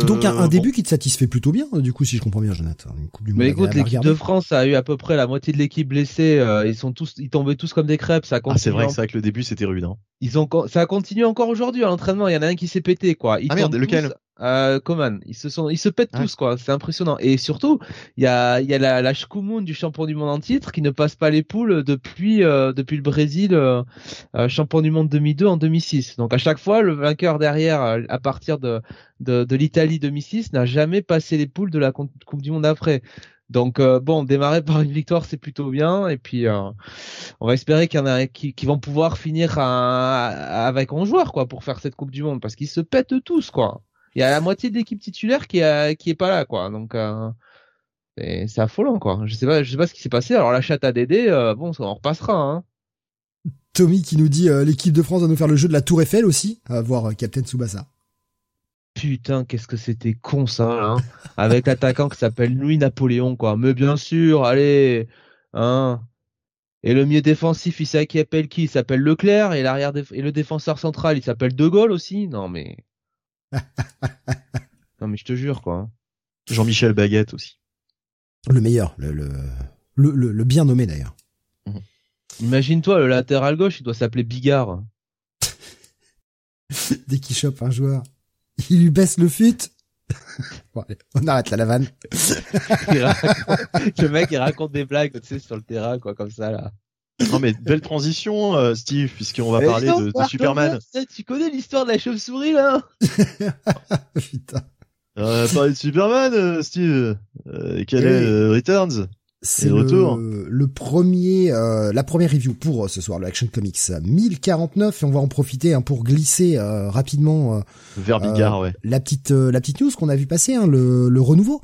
Euh, Donc un, un bon. début qui te satisfait plutôt bien, du coup, si je comprends bien, Jonathan. Une coupe du Monde Mais écoute, l'équipe de France a eu à peu près la moitié de l'équipe blessée. euh, ils sont tous, ils tombaient tous comme des crêpes. Ça Ah, c'est vrai c'est vrai que le début c'était rude. Hein. Ils ont, ça continue encore aujourd'hui à l'entraînement. Il y en a un qui s'est pété, quoi. Ils Ah merde, lequel euh, Coman. Ils se sont, ils se pètent Ah. tous, quoi. C'est impressionnant. Et surtout, il y a, il y a la, la Shkumun du champion du monde en titre qui ne passe pas les poules depuis, euh, depuis le Brésil, euh, euh, champion du monde 2002 en 2006. Donc à chaque fois, le vainqueur derrière, euh, à partir de, de, de l'Italie 2006, n'a jamais passé les poules de la Coupe du monde après. Donc euh, bon, démarrer par une victoire, c'est plutôt bien. Et puis euh, on va espérer qu'il y en a qui, vont pouvoir finir avec 11 joueurs quoi pour faire cette Coupe du Monde parce qu'ils se pètent tous quoi. Il y a la moitié de l'équipe titulaire qui qui est pas là quoi. Donc euh, c'est affolant quoi. Je sais pas je sais pas ce qui s'est passé. Alors la chatte à Dédé, euh, bon on repassera. Hein. Tommy qui nous dit l'équipe de France va nous faire le jeu de la Tour Eiffel aussi, à voir Captain Tsubasa. Putain, qu'est-ce que c'était con ça, hein Avec l'attaquant qui s'appelle Louis Napoléon, quoi. Mais bien sûr, allez, hein. Et le milieu défensif, il sait qui? Appelle qui Il s'appelle Leclerc et l'arrière déf- et le défenseur central, il s'appelle De Gaulle aussi? Non mais, non mais je te jure quoi. hein. Jean-Michel Baguette aussi. Le meilleur, le, le, le, le- le bien nommé d'ailleurs. Imagine-toi, le latéral gauche, il doit s'appeler Bigard. Dès qu'il chope un joueur, il lui baisse le fut. bon, allez, on arrête là la vanne. Raconte- le mec, il raconte des blagues, tu sais, sur le terrain, quoi, comme ça là. Non mais belle transition, euh, Steve, puisqu'on va parler non, de, Superman. contre, Tu connais l'histoire de la chauve-souris là Putain. On va parler de Superman, euh, Steve. Euh, quel Eh est oui. euh, Returns? C'est le retour. le, premier, euh, la première review pour euh, ce soir, le Action Comics 1049, et on va en profiter hein, pour glisser euh, rapidement euh, Vers Bigard, ouais. la petite euh, la petite news qu'on a vu passer, hein, le, le renouveau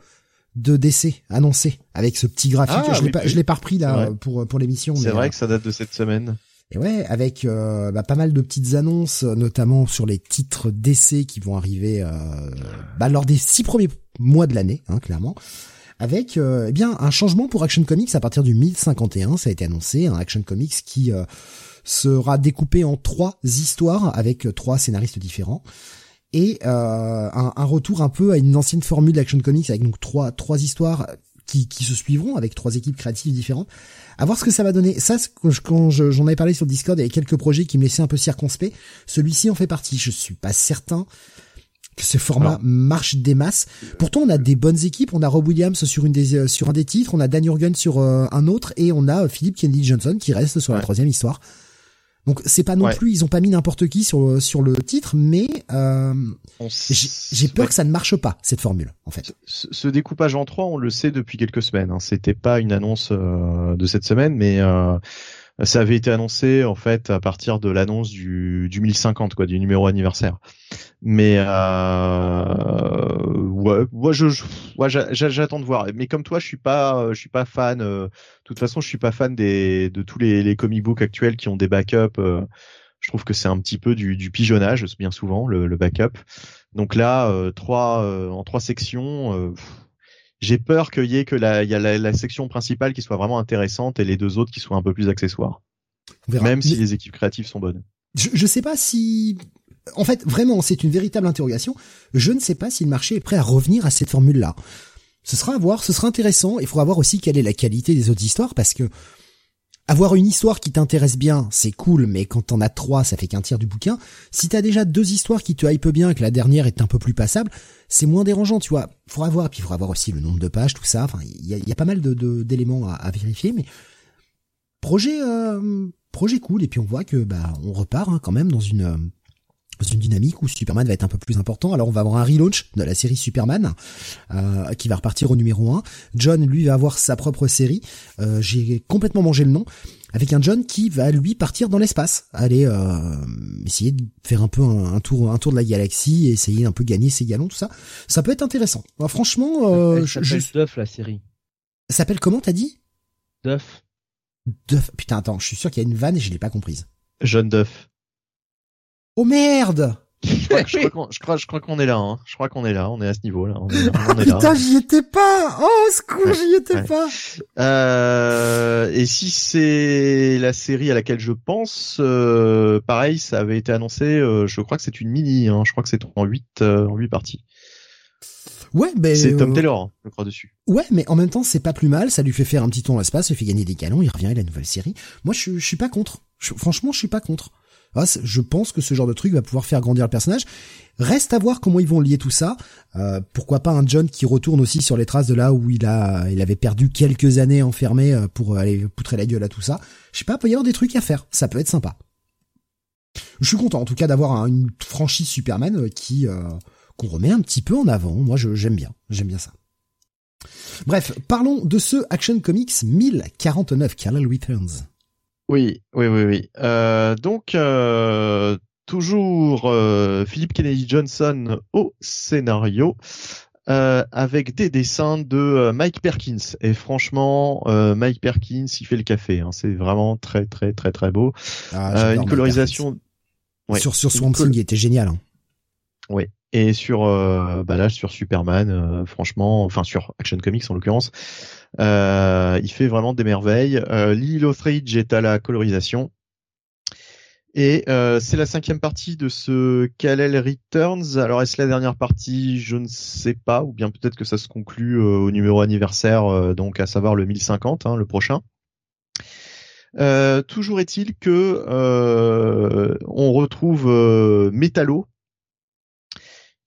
de DC annoncé avec ce petit graphique. Ah, je l'ai oui, pas, oui. je l'ai pas repris là pour pour l'émission. C'est vrai euh, que ça date de cette semaine. Et ouais, avec euh, bah, pas mal de petites annonces, euh, notamment sur les titres d'essai qui vont arriver euh, bah, lors des six premiers mois de l'année, hein, clairement. Avec euh, eh bien un changement pour Action Comics à partir du 1051, ça a été annoncé, un Action Comics qui euh, sera découpé en trois histoires avec euh, trois scénaristes différents et un, un retour un peu à une ancienne formule d'Action Comics avec donc trois trois histoires qui, qui se suivront avec trois équipes créatives différentes. À voir ce que ça va donner. Ça, quand j'en avais parlé sur Discord, il y avait quelques projets qui me laissaient un peu circonspect. Celui-ci en fait partie. Je suis pas certain que ce format marche des masses. Pourtant, on a des bonnes équipes. On a Rob Williams sur une des, euh, sur un des titres, on a Dan Jurgen sur euh, un autre, et on a Philippe Kennedy Johnson qui reste sur la troisième histoire. Donc c'est pas non plus, ils ont pas mis n'importe qui sur sur le titre, mais euh, j'ai peur que ça ne marche pas cette formule en fait. Ce, découpage en trois, on le sait depuis quelques semaines. Hein. C'était pas une annonce euh, de cette semaine, mais euh, ça avait été annoncé en fait à partir de l'annonce du, du 1050 quoi, du numéro anniversaire. Mais euh, ouais, ouais, je, ouais, j'attends de voir. Mais comme toi, je suis pas, je suis pas fan. Euh, de toute façon, je suis pas fan des de tous les, les comic books actuels qui ont des backups. Euh, je trouve que c'est un petit peu du, du pigeonnage, bien souvent le, le backup. Donc là, euh, trois en trois sections. J'ai peur qu'il y ait que la, y a la, la, section principale qui soit vraiment intéressante et les deux autres qui soient un peu plus accessoires. Même si les équipes créatives sont bonnes. Je, je sais pas si en fait, vraiment, c'est une véritable interrogation. Je ne sais pas si le marché est prêt à revenir à cette formule-là. Ce sera à voir, ce sera intéressant. Il faudra voir aussi quelle est la qualité des autres histoires, parce que avoir une histoire qui t'intéresse bien, c'est cool, mais quand t'en as trois, ça fait qu'un tiers du bouquin. Si t'as déjà deux histoires qui te hype bien, que la dernière est un peu plus passable, c'est moins dérangeant, tu vois. Faudra voir, puis il faudra voir aussi le nombre de pages, tout ça. Enfin, il y a, pas mal de d'éléments à, vérifier, mais projet, euh, projet cool. Et puis on voit que bah on repart hein, quand même dans une euh, dans une dynamique où Superman va être un peu plus important. Alors on va avoir un relaunch de la série Superman euh, qui va repartir au numéro 1. John lui va avoir sa propre série. Euh, J'ai complètement mangé le nom avec un John qui va lui partir dans l'espace, aller euh, essayer de faire un peu un, tour un tour de la galaxie, essayer un peu gagner ses galons tout ça. Ça peut être intéressant. franchement, euh, elle s'appelle Duff la série. Ça s'appelle comment t'as dit? Duff. Duff. Putain attends, je suis sûr qu'il y a une vanne et je l'ai pas comprise. John Duff. Oh merde je crois, je crois, qu'on est là. Hein. Je crois qu'on est là. On est à ce niveau-là. On est, Putain, j'y étais pas. Oh, secours, j'y étais pas. Euh, et si c'est la série à laquelle je pense, euh, pareil, ça avait été annoncé. Euh, je crois que c'est une mini. Hein. Je crois que c'est en huit, en huit parties. Ouais, ben. C'est Tom Taylor, hein, je crois dessus. Ouais, mais en même temps, c'est pas plus mal. Ça lui fait faire un petit tour dans l'espace, ça lui fait gagner des galons. Il revient, il a une nouvelle série. Moi, je, je suis pas contre. franchement, je suis pas contre. Ah, je pense que ce genre de truc va pouvoir faire grandir le personnage. Reste à voir comment ils vont lier tout ça. Euh, pourquoi pas un John qui retourne aussi sur les traces de là où il a, il avait perdu quelques années enfermé euh, pour aller poutrer la gueule à tout ça. Je sais pas, peut y avoir des trucs à faire. Ça peut être sympa. Je suis content en tout cas d'avoir une franchise Superman euh, qui qu'on remet un petit peu en avant. Moi, j'aime bien, j'aime bien ça. Bref, parlons de ce Action Comics 1049, Carlyle Returns. Oui, oui, oui, oui. Euh, donc, euh, toujours euh, Philippe Kennedy Johnson au scénario. avec des dessins de Mike Perkins et franchement Mike Perkins il fait le café hein. c'est vraiment très très très très beau ah, une colorisation sur sur Swamp Thing il était génial hein. oui et sur bah là sur Superman franchement enfin sur Action Comics en l'occurrence euh, il fait vraiment des merveilles. Euh, Lee Lothridge est à la colorisation. Et euh, c'est la cinquième partie de ce Kal-El Returns. Alors est-ce la dernière partie? Je ne sais pas, ou bien peut-être que ça se conclut euh, au numéro anniversaire, euh, donc à savoir le 1050, hein, le prochain. toujours est-il que on retrouve Metallo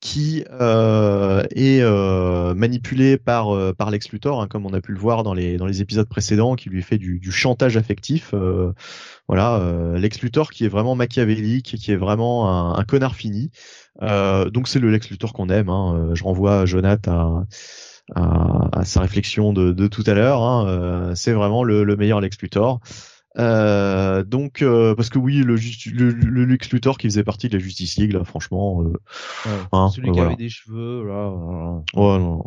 qui euh, est euh, manipulé par euh, par Lex Luthor, hein, comme on a pu le voir dans les dans les épisodes précédents, qui lui fait du, du chantage affectif. Euh, voilà, euh, Lex Luthor qui est vraiment machiavélique, qui est vraiment un, un connard fini. donc c'est le Lex Luthor qu'on aime. Hein. Je renvoie Jonathan à, à, à sa réflexion de, de tout à l'heure. Hein. c'est vraiment le, le meilleur Lex Luthor. Euh, donc euh, parce que oui le, le, le Lex Luthor qui faisait partie de la Justice League là franchement euh, hein, celui qui avait des cheveux là, Ouais, non.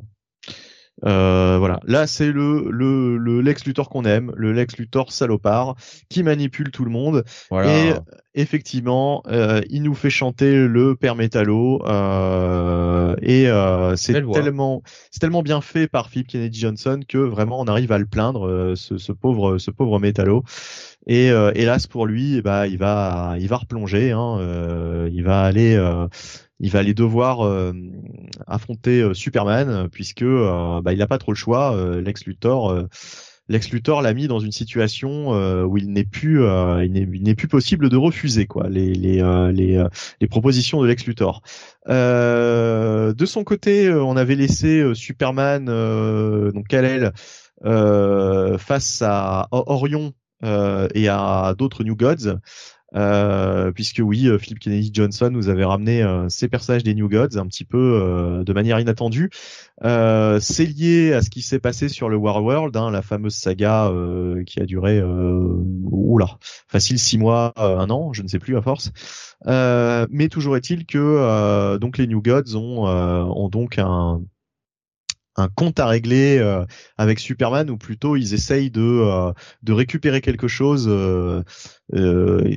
Euh, voilà, là c'est le, le le Lex Luthor qu'on aime, le Lex Luthor salopard qui manipule tout le monde. Et effectivement, euh, il nous fait chanter le Père Métallo euh, et euh, c'est tellement c'est tellement bien fait par Philip Kennedy Johnson que vraiment on arrive à le plaindre ce, ce pauvre ce pauvre Métallo. Et hélas pour lui, bah il va il va replonger. Hein, il va aller il va aller devoir affronter Superman puisque bah, il n'a pas trop le choix. Lex Luthor Lex Luthor l'a mis dans une situation euh, où il n'est plus, euh, il n'est plus possible de refuser quoi les les euh, les, les, propositions de Lex Luthor. de son côté, on avait laissé Superman donc Kal-El face à Orion et à d'autres New Gods. Euh, puisque oui, euh, Philip Kennedy Johnson nous avait ramené euh, ces personnages des New Gods un petit peu de manière inattendue. c'est lié à ce qui s'est passé sur le War World, hein, la fameuse saga qui a duré, oula, facile six mois, un an, je ne sais plus à force. mais toujours est-il que donc les New Gods ont, ont donc un un compte à régler euh, avec Superman ou plutôt ils essayent de euh, de récupérer quelque chose euh,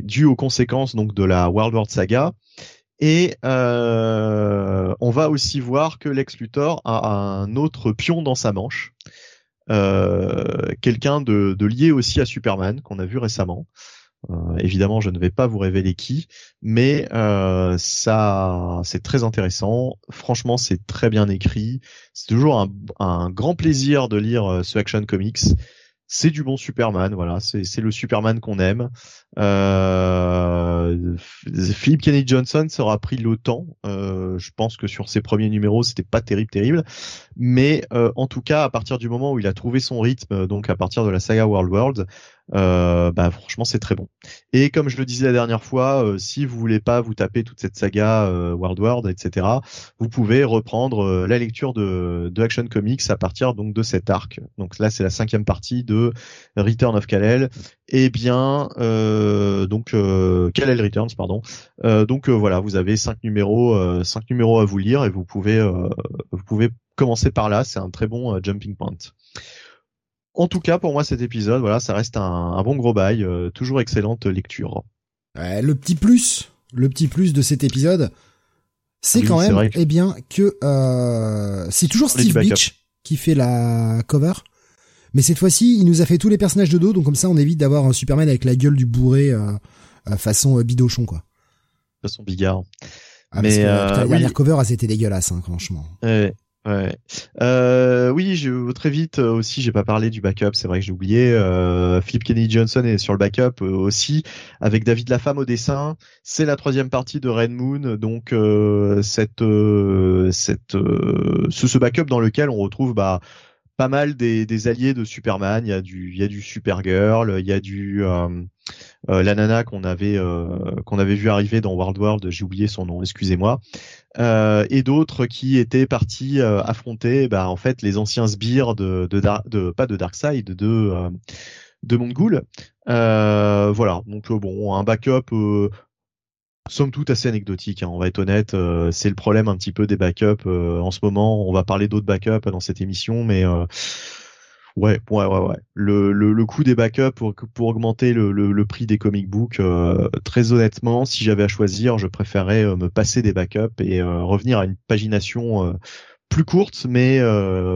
dû aux conséquences donc de la World War Saga. Et on va aussi voir que Lex Luthor a un autre pion dans sa manche quelqu'un de, de lié aussi à Superman qu'on a vu récemment euh, évidemment, je ne vais pas vous révéler qui, mais euh, ça, c'est très intéressant. Franchement, c'est très bien écrit. C'est toujours un, un, grand plaisir de lire euh, ce Action Comics c'est du bon Superman, voilà, c'est le Superman qu'on aime. Euh, Philip Kennedy Johnson sera pris le temps. Euh, je pense que sur ses premiers numéros, c'était pas terrible, terrible, mais en tout cas, à partir du moment où il a trouvé son rythme, donc à partir de la saga World World, euh, bah franchement, c'est très bon. Et comme je le disais la dernière fois, euh, si vous voulez pas vous taper toute cette saga World World, etc., vous pouvez reprendre la lecture de, de Action Comics à partir donc de cet arc. Donc là, c'est la cinquième partie de Return of Kal-El, et eh bien euh, donc euh, Kal-El Returns pardon. Euh, donc voilà, vous avez cinq numéros, cinq numéros à vous lire et vous pouvez vous pouvez commencer par là. C'est un très bon jumping point. En tout cas, pour moi, cet épisode, voilà, ça reste un, bon gros bail, toujours excellente lecture. le petit plus, le petit plus de cet épisode, c'est quand même, eh bien, que c'est toujours Steve Beach qui fait la cover. Mais cette fois-ci, il nous a fait tous les personnages de dos, donc comme ça, on évite d'avoir un Superman avec la gueule du bourré euh, euh façon euh, bidochon, quoi. Façon bigard. Ah, mais euh, la dernière cover, elle c'était dégueulasse, hein, franchement. Ouais. Ouais. Euh, oui, je, très vite aussi, j'ai pas parlé du backup, c'est vrai que j'ai oublié. Euh, Philip Kennedy Johnson est sur le backup aussi, avec David Lafame au dessin. C'est la troisième partie de Red Moon, donc cette, cette, ce, ce, backup dans lequel on retrouve bah pas mal des, des, alliés de Superman. Il y a du, il y a du Supergirl, il y a du euh, euh, qu'on avait euh, qu'on avait vu arriver dans World World. J'ai oublié son nom, excusez-moi. et d'autres qui étaient partis affronter, bah, en fait, les anciens sbires de, de, de, pas de Darkseid, de de Mongul. voilà. Donc bon, un backup somme toute assez anecdotique. Hein, on va être honnête, euh, c'est le problème un petit peu des backups euh, en ce moment. On va parler d'autres backups dans cette émission, mais euh, ouais, ouais, ouais, ouais. Le, le, le coût des backups pour, pour augmenter le, le, prix des comic books, très honnêtement, si j'avais à choisir, je préférerais me passer des backups et revenir à une pagination plus courte, mais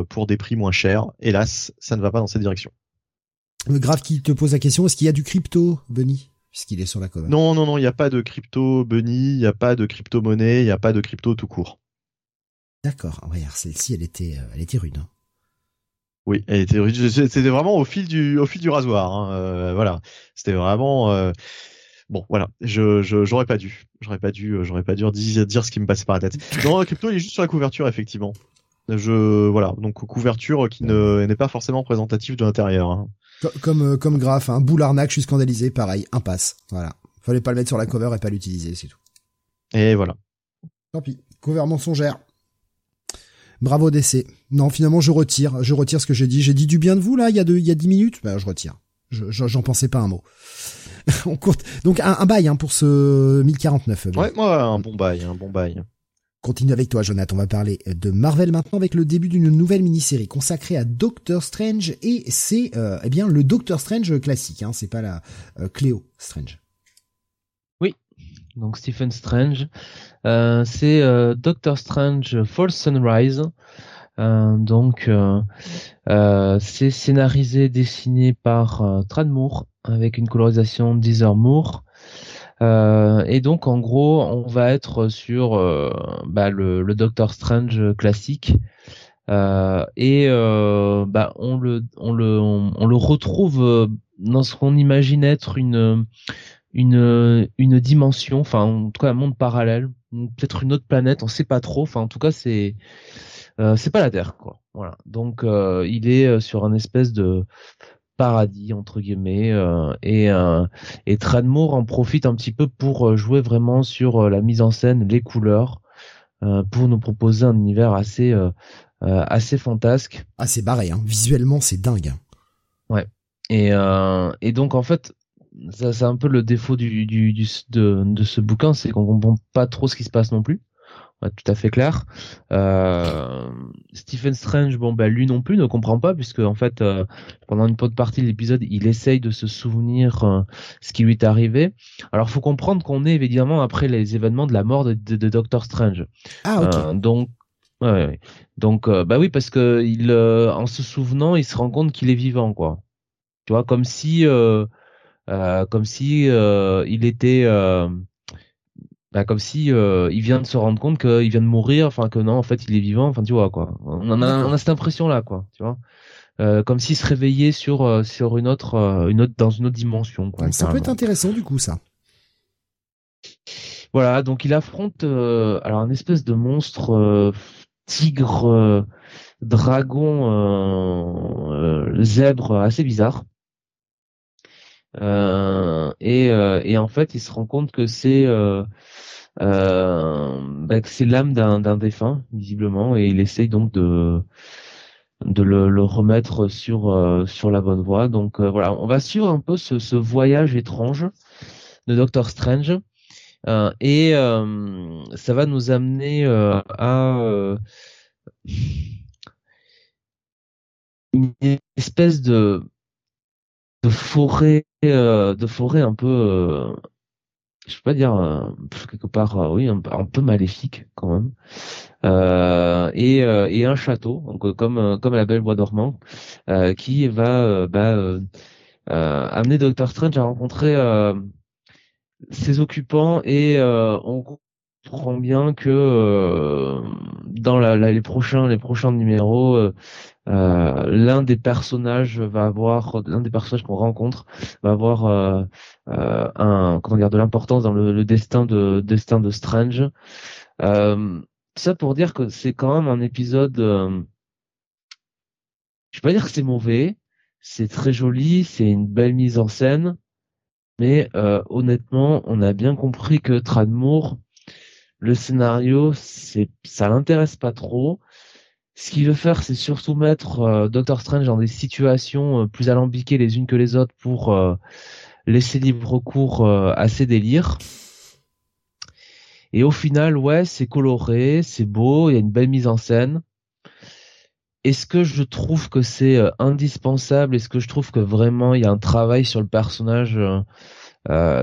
pour des prix moins chers. Hélas, ça ne va pas dans cette direction. Le grave qui te pose la question, est-ce qu'il y a du crypto, Benny? Puisqu'il est sur la. Non, non, non, il n'y a pas de crypto bunny, il n'y a pas de crypto monnaie, il n'y a pas de crypto tout court. D'accord. Regarde, celle-ci, elle était, euh, elle était rude. Hein. Oui, elle était rude. C'était vraiment au fil du, au fil du rasoir. Hein. Euh, voilà, c'était vraiment. Euh, bon, voilà, je, j'aurais pas dû, j'aurais pas dû, j'aurais pas dû dire, dire ce qui me passait par la tête. Non, la crypto, il est juste sur la couverture, effectivement. Je, voilà, donc couverture qui ne n'est pas forcément représentative de l'intérieur. Hein. Comme euh, comme Graf, un boule arnaque, je suis scandalisé, pareil, impasse. Voilà. Fallait pas le mettre sur la cover et pas l'utiliser, c'est tout. Et voilà. Tant pis. Cover mensongère. Bravo DC. Non, finalement, je retire. Je retire ce que j'ai dit. J'ai dit du bien de vous, là, il y a deux, il y a dix minutes? Ben, je retire. j'en pensais pas un mot. On compte. Donc, un, bail, hein, pour ce 1049. Ouais, moi, un bon bail, un bon bail. Continue avec toi, Jonathan. On va parler de Marvel maintenant avec le début d'une nouvelle mini-série consacrée à Doctor Strange et c'est euh, eh bien le Doctor Strange classique. Hein, c'est pas la euh, Cléo Strange. Oui, donc Stephen Strange. Euh, c'est Doctor Strange Fall Sunrise. donc c'est scénarisé, dessiné par Tran Moore avec une colorisation d'Heather Moore. Euh, et donc en gros, on va être sur euh, bah, le, le, Doctor Strange classique. Euh, et euh, bah, on le on le on, le retrouve dans ce qu'on imagine être une une une dimension, enfin en tout cas un monde parallèle, peut-être une autre planète, on sait pas trop. Enfin en tout cas c'est c'est pas la Terre quoi. Voilà. Donc il est sur un espèce de paradis entre guillemets euh, et euh, et Tranmore en profite un petit peu pour euh, jouer vraiment sur la mise en scène, les couleurs, pour nous proposer un univers assez assez fantasque. Ah c'est barré, hein. visuellement c'est dingue. Ouais. Et et donc en fait ça c'est un peu le défaut du, du, du de, de ce bouquin, c'est qu'on comprend pas trop ce qui se passe non plus tout à fait clair. Euh, Stephen Strange, bon bah lui non plus ne comprend pas puisque en fait euh, pendant une bonne partie de l'épisode il essaye de se souvenir euh, ce qui lui est arrivé. Alors faut comprendre qu'on est évidemment après les événements de la mort de, de, Doctor Strange. Ah ok. donc ouais, ouais. donc bah oui parce que il en se souvenant il se rend compte qu'il est vivant quoi. Tu vois comme si comme si il était bah, comme si euh, il vient de se rendre compte qu'il vient de mourir, enfin que non, en fait, il est vivant, enfin tu vois quoi. On a, on a cette impression là quoi, tu vois. Euh, comme s'il se réveillait sur euh, sur une autre euh, une autre dans une autre dimension quoi. Ça peut être intéressant du coup ça. Voilà, donc il affronte alors un espèce de monstre tigre dragon zèbre assez bizarre. Euh, et, euh, et en fait, il se rend compte que c'est euh, bah, c'est l'âme d'un, défunt visiblement, et il essaye donc de le, remettre sur sur la bonne voie. Donc voilà, on va suivre un peu ce, voyage étrange de Doctor Strange. Euh, et euh, ça va nous amener euh, à une espèce de de forêt euh, de forêt un peu euh, je peux pas dire euh, quelque part oui un, peu maléfique quand même. Et, et un château donc comme comme la belle bois dormant qui va bah, amener Doctor Strange à rencontrer ses occupants et on comprend bien que dans la, les prochains les prochains numéros euh, l'un des personnages va avoir l'un des personnages qu'on rencontre va avoir euh, euh, un comment dire de l'importance dans le, destin de destin de Strange. Ça pour dire que c'est quand même un épisode je vais pas dire que c'est mauvais c'est très joli c'est une belle mise en scène mais honnêtement on a bien compris que Tranmore le scénario c'est ça l'intéresse pas trop ce qu'il veut faire, c'est surtout mettre euh, Doctor Strange dans des situations euh, plus alambiquées les unes que les autres pour euh, laisser libre cours à ses délires. Et au final, ouais, c'est coloré, c'est beau, il y a une belle mise en scène. Est-ce que je trouve que c'est indispensable? Est-ce que je trouve que vraiment il y a un travail sur le personnage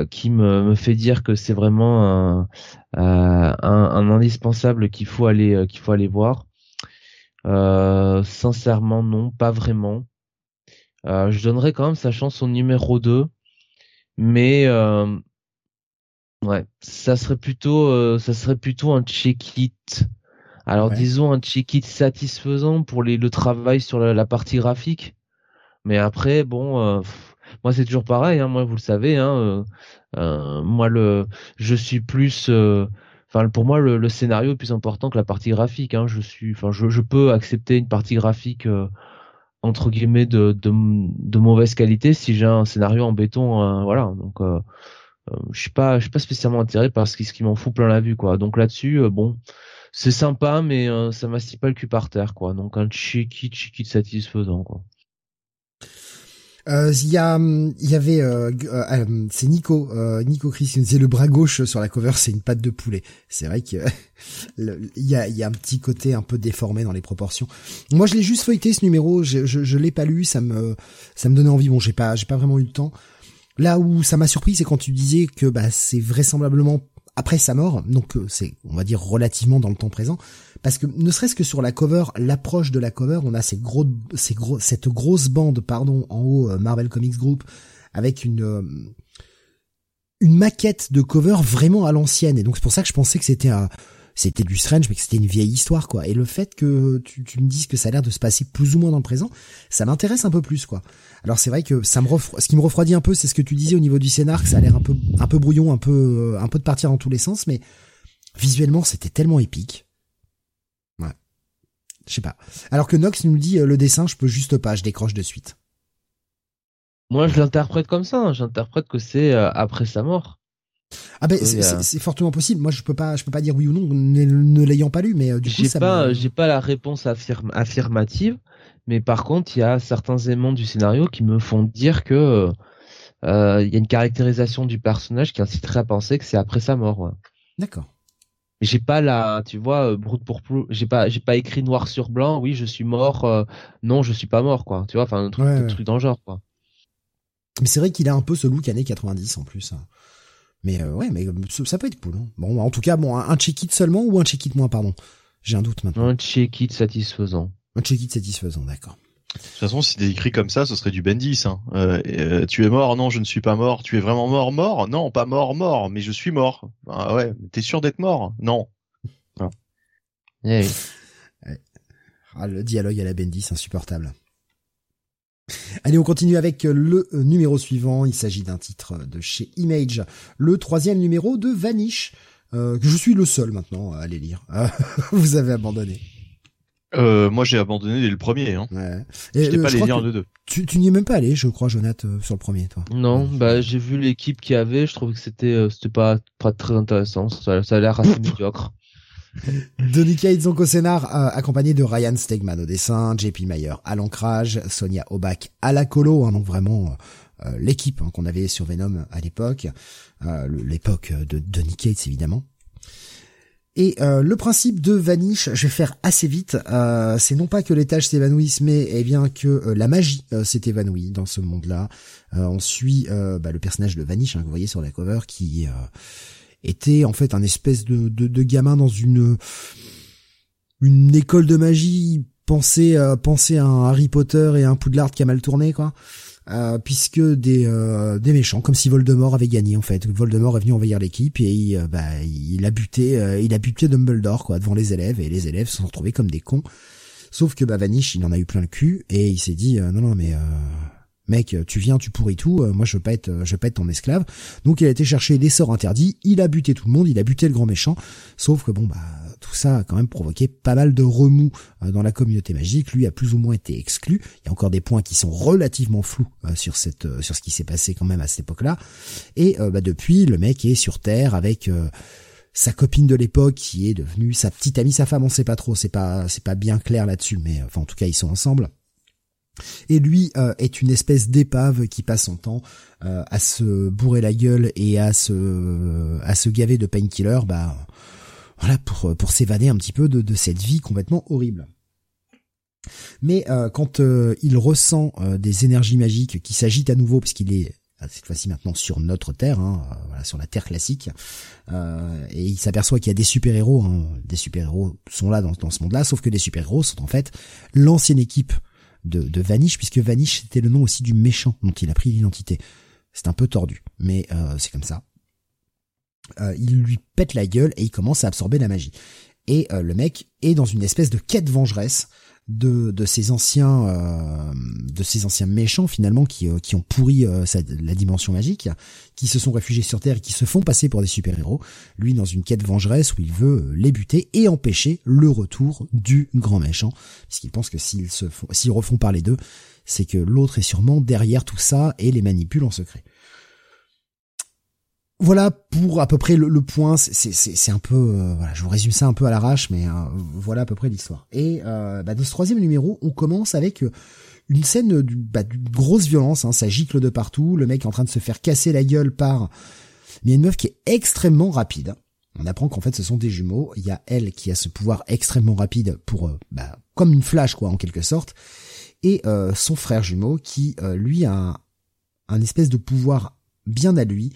qui me, fait dire que c'est vraiment un, un indispensable qu'il faut aller qu'il faut aller voir? euh, sincèrement, non, pas vraiment. Euh, je donnerais quand même sa chance au numéro 2. Mais euh, ouais, ça serait plutôt ça serait plutôt un check-it. Alors disons un check-it satisfaisant pour les, le travail sur la, partie graphique. Mais après, bon, moi c'est toujours pareil. Hein, moi, vous le savez. Hein, moi, le, je suis plus enfin pour moi le, scénario est plus important que la partie graphique. Hein. Je suis, enfin je, peux accepter une partie graphique euh, entre guillemets de, mauvaise qualité si j'ai un scénario en béton, euh, voilà. Donc euh, je suis pas, je suis pas spécialement intéressé par ce qui, qui m'en fout plein la vue quoi. Donc là-dessus, bon, c'est sympa mais ça m'assied pas le cul par terre quoi. Donc un cheeky cheeky satisfaisant quoi. Euh, il y a, il y avait, euh, euh, c'est Nico, Nico Chris qui nous disait le bras gauche sur la cover, c'est une patte de poulet. C'est vrai que il y a, y a un petit côté un peu déformé dans les proportions. Moi, je l'ai juste feuilleté ce numéro, je, je, je l'ai pas lu, ça me, ça me donnait envie. Bon, j'ai pas, j'ai pas vraiment eu le temps. Là où ça m'a surpris, c'est quand tu disais que bah c'est vraisemblablement après sa mort, donc c'est on va dire relativement dans le temps présent, parce que ne serait-ce que sur la cover, l'approche de la cover, on a ces gros, cette grosse bande, pardon, en haut, euh, Marvel Comics Group, avec une euh, une maquette de cover vraiment à l'ancienne. Et donc c'est pour ça que je pensais que c'était un c'était du Strange, mais que c'était une vieille histoire, quoi. Et le fait que tu, tu me dises que ça a l'air de se passer plus ou moins dans le présent, ça m'intéresse un peu plus, quoi. Alors c'est vrai que ça me ce qui me refroidit un peu, c'est ce que tu disais au niveau du scénar, que ça a l'air un peu, un peu brouillon, un peu, un peu de partir dans tous les sens, mais visuellement c'était tellement épique. Ouais. Je sais pas. Alors que Nox nous dit euh, le dessin, je peux juste pas, je décroche de suite. Moi, je l'interprète comme ça. Hein. J'interprète que c'est euh, après sa mort. Ah ben c'est fortement possible. Moi je peux pas je peux pas dire oui ou non ne, l'ayant pas lu mais euh, du coup j'ai pas j'ai pas la réponse affirmative mais par contre il y a certains éléments du scénario qui me font dire que euh, il y a une caractérisation du personnage qui inciterait à penser que c'est après sa mort. D'accord. J'ai pas la tu vois brute pour j'ai pas j'ai pas écrit noir sur blanc oui je suis mort euh, non je suis pas mort quoi tu vois enfin un truc, un truc dans le genre quoi. Mais c'est vrai qu'il a un peu ce look années 90 en plus. Mais euh, ouais, mais ça peut être cool. Hein. Bon, en tout cas, bon, un check-it seulement ou un check-it moins, pardon? J'ai un doute maintenant. Un check-it satisfaisant. Un check-it satisfaisant, d'accord. De toute façon, si c'était écrit comme ça, ce serait du Bendis. Hein. Euh, euh, tu es mort Non, je ne suis pas mort. Tu es vraiment mort Mort? Non, pas mort, mort. Mais je suis mort. Ah ouais, t'es sûr d'être mort? Non. Ah. Eh ah, le dialogue à la Bendis, insupportable. Allez, on continue avec le numéro suivant. Il s'agit d'un titre de chez Image, le troisième numéro de Vanish, euh, que je suis le seul maintenant à aller lire. Vous avez abandonné. Euh, moi, j'ai abandonné dès le premier. Hein. Ouais. J'étais pas allé lire le deux. Tu, tu n'y es même pas allé, je crois, Jonathan, euh, sur le premier, toi. Non, bah j'ai vu l'équipe qui avait. Je trouve que c'était euh, c'était pas pas très intéressant. Ça, ça a l'air assez médiocre. Donika Itzonko scénar, euh, accompagné de Ryan Stegman au dessin, JP Mayer à l'ancrage, Sonia Obak à la colo, hein, donc vraiment euh, euh, l'équipe hein, qu'on avait sur Venom à l'époque, l'époque de Donny Cates évidemment. Et le principe de Vanish, je vais faire assez vite, c'est non pas que les tâches s'évanouissent, mais eh bien que la magie s'est évanouie dans ce monde-là. on suit bah, le personnage de Vanish, hein, que vous voyez sur la cover, qui était en fait un espèce de, de, gamin dans une une école de magie à penser à un Harry Potter et un Poudlard qui a mal tourné quoi. Euh, puisque des euh, des méchants comme si Voldemort avait gagné en fait Voldemort est venu envahir l'équipe et il, euh, bah, il a buté il a buté Dumbledore quoi devant les élèves et les élèves se sont retrouvés comme des cons sauf que bah Vanish il en a eu plein le cul et il s'est dit non non mais mec, tu viens, tu pourris tout, euh, moi je veux pas être, je veux pas être ton esclave. Donc il a été chercher des sorts interdits, il a buté tout le monde, il a buté le grand méchant. Sauf que bon bah tout ça a quand même provoqué pas mal de remous euh, dans la communauté magique. Lui a plus ou moins été exclu. Il y a encore des points qui sont relativement flous euh, sur cette, sur ce qui s'est passé quand même à cette époque-là. Et bah depuis, le mec est sur Terre avec sa copine de l'époque qui est devenue sa petite amie, sa femme, on sait pas trop, c'est pas, c'est pas bien clair là-dessus, mais enfin en tout cas ils sont ensemble. Et lui euh, est une espèce d'épave qui passe son temps euh, à se bourrer la gueule et à se à se gaver de painkiller, bah voilà pour pour s'évader un petit peu de, de cette vie complètement horrible. Mais euh, quand il ressent des énergies magiques qui s'agitent à nouveau, puisqu'il est cette fois-ci maintenant sur notre Terre, hein, voilà, sur la Terre classique, et il s'aperçoit qu'il y a des super-héros, hein, des super-héros sont là dans, dans ce monde-là, sauf que les super-héros sont en fait l'ancienne équipe de, Vanish, puisque Vanish c'était le nom aussi du méchant dont il a pris l'identité. C'est un peu tordu, mais euh, c'est comme ça. Euh, il lui pète la gueule et il commence à absorber la magie. Et euh, le mec est dans une espèce de quête vengeresse de, de ces anciens euh, de ces anciens méchants finalement qui, euh, qui ont pourri euh, la dimension magique, qui se sont réfugiés sur Terre et qui se font passer pour des super-héros. Lui dans une quête vengeresse où il veut les buter et empêcher le retour du grand méchant, puisqu'il pense que s'ils se s'ils refont parler d'eux, c'est que l'autre est sûrement derrière tout ça et les manipule en secret voilà pour à peu près le, point. C'est un peu, euh, voilà, je vous résume ça un peu à l'arrache, mais euh, voilà à peu près l'histoire. Et euh, bah, dans ce troisième numéro, on commence avec une scène d'une bah, grosse violence. Hein, ça gicle de partout. Le mec est en train de se faire casser la gueule par. Mais il y a une meuf qui est extrêmement rapide. On apprend qu'en fait ce sont des jumeaux. Il y a elle qui a ce pouvoir extrêmement rapide pour, bah, comme une flash quoi en quelque sorte, et son frère jumeau qui lui a un, un espèce de pouvoir bien à lui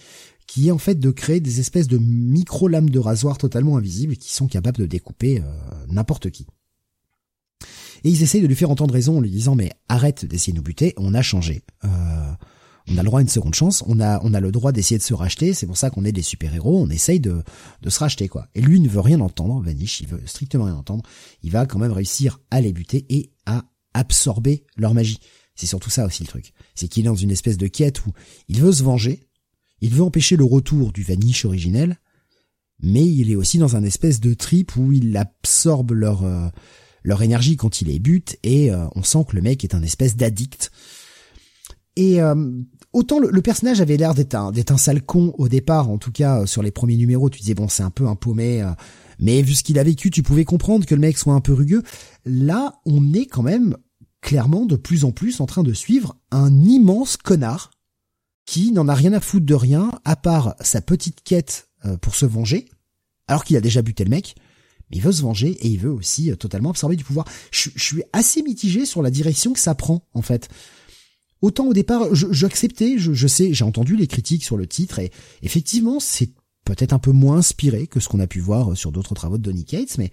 qui est en fait de créer des espèces de micro-lames de rasoir totalement invisibles qui sont capables de découper euh, n'importe qui. Et ils essayent de lui faire entendre raison en lui disant mais arrête d'essayer de nous buter, on a changé. Euh, On a le droit à une seconde chance, on a, on a le droit d'essayer de se racheter, c'est pour ça qu'on est des super-héros, on essaye de, de se racheter, quoi. Et lui ne veut rien entendre, Vanish, il veut strictement rien entendre, il va quand même réussir à les buter et à absorber leur magie. C'est surtout ça aussi le truc. C'est qu'il est dans une espèce de quête où il veut se venger, il veut empêcher le retour du Vanish originel, mais il est aussi dans un espèce de trip où il absorbe leur, euh, leur énergie quand il les bute et euh, on sent que le mec est un espèce d'addict. Et euh, autant le, personnage avait l'air d'être un, d'être un sale con au départ, en tout cas sur les premiers numéros, tu disais bon c'est un peu un paumé, mais vu ce qu'il a vécu, tu pouvais comprendre que le mec soit un peu rugueux. Là, on est quand même clairement de plus en plus en train de suivre un immense connard qui n'en a rien à foutre de rien à part sa petite quête pour se venger, alors qu'il a déjà buté le mec mais il veut se venger et il veut aussi euh, totalement absorber du pouvoir. Je, suis assez mitigé sur la direction que ça prend en fait. Autant au départ, j'acceptais, je, je, sais, j'ai entendu les critiques sur le titre et effectivement c'est peut-être un peu moins inspiré que ce qu'on a pu voir sur d'autres travaux de Donny Cates, mais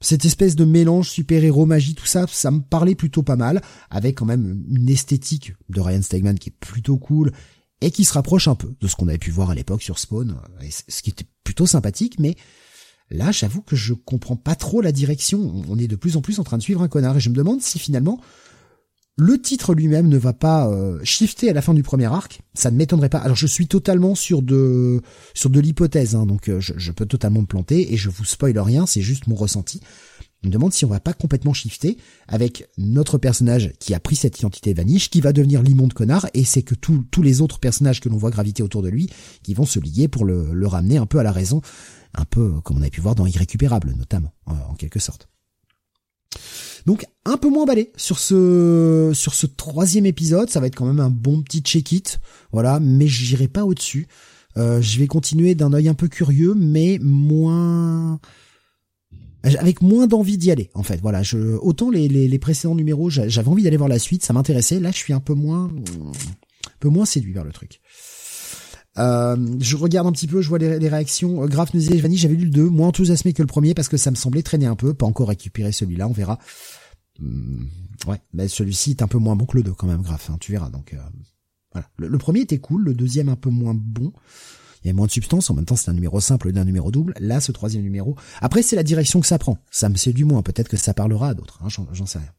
cette espèce de mélange super-héros, magie, tout ça, ça me parlait plutôt pas mal, avec quand même une esthétique de Ryan Stegman qui est plutôt cool et qui se rapproche un peu de ce qu'on avait pu voir à l'époque sur Spawn, ce qui était plutôt sympathique, mais Là, j'avoue que je comprends pas trop la direction. On est de plus en plus en train de suivre un connard et je me demande si finalement le titre lui-même ne va pas euh, shifter à la fin du premier arc. Ça ne m'étonnerait pas. Alors je suis totalement sur de sur de l'hypothèse, hein, donc euh, je, peux totalement me planter et je vous spoil rien. C'est juste mon ressenti. Je me demande si on va pas complètement shifter avec notre personnage qui a pris cette identité vaniche, qui va devenir l'immonde connard, et c'est que tous les autres personnages que l'on voit graviter autour de lui, qui vont se lier pour le, ramener un peu à la raison un peu comme on avait pu voir dans Irrécupérable notamment, en quelque sorte. Donc un peu moins emballé sur ce sur ce troisième épisode, ça va être quand même un bon petit check-it, voilà, mais j'irai pas au-dessus. Euh, je vais continuer d'un œil un peu curieux, mais moins avec moins d'envie d'y aller en fait. Voilà, je autant les, les, les précédents numéros, j'avais envie d'aller voir la suite, ça m'intéressait. Là, je suis un peu moins un peu moins séduit vers le truc. Euh, je regarde un petit peu, je vois les, réactions. Euh, Graf nous disait, j'avais lu le 2, moins enthousiasmé que le premier parce que ça me semblait traîner un peu. Pas encore récupéré celui-là, on verra. Hmm, ouais, mais celui-ci est un peu moins bon que le 2 quand même, Graf, hein, tu verras. Donc euh, voilà. Le, premier était cool, le deuxième un peu moins bon. Il y a moins de substance, en même temps c'est un numéro simple d'un numéro double. Là, ce troisième numéro. Après, c'est la direction que ça prend. Ça me séduit moins. Peut-être que ça parlera à d'autres. Hein, J'en sais rien.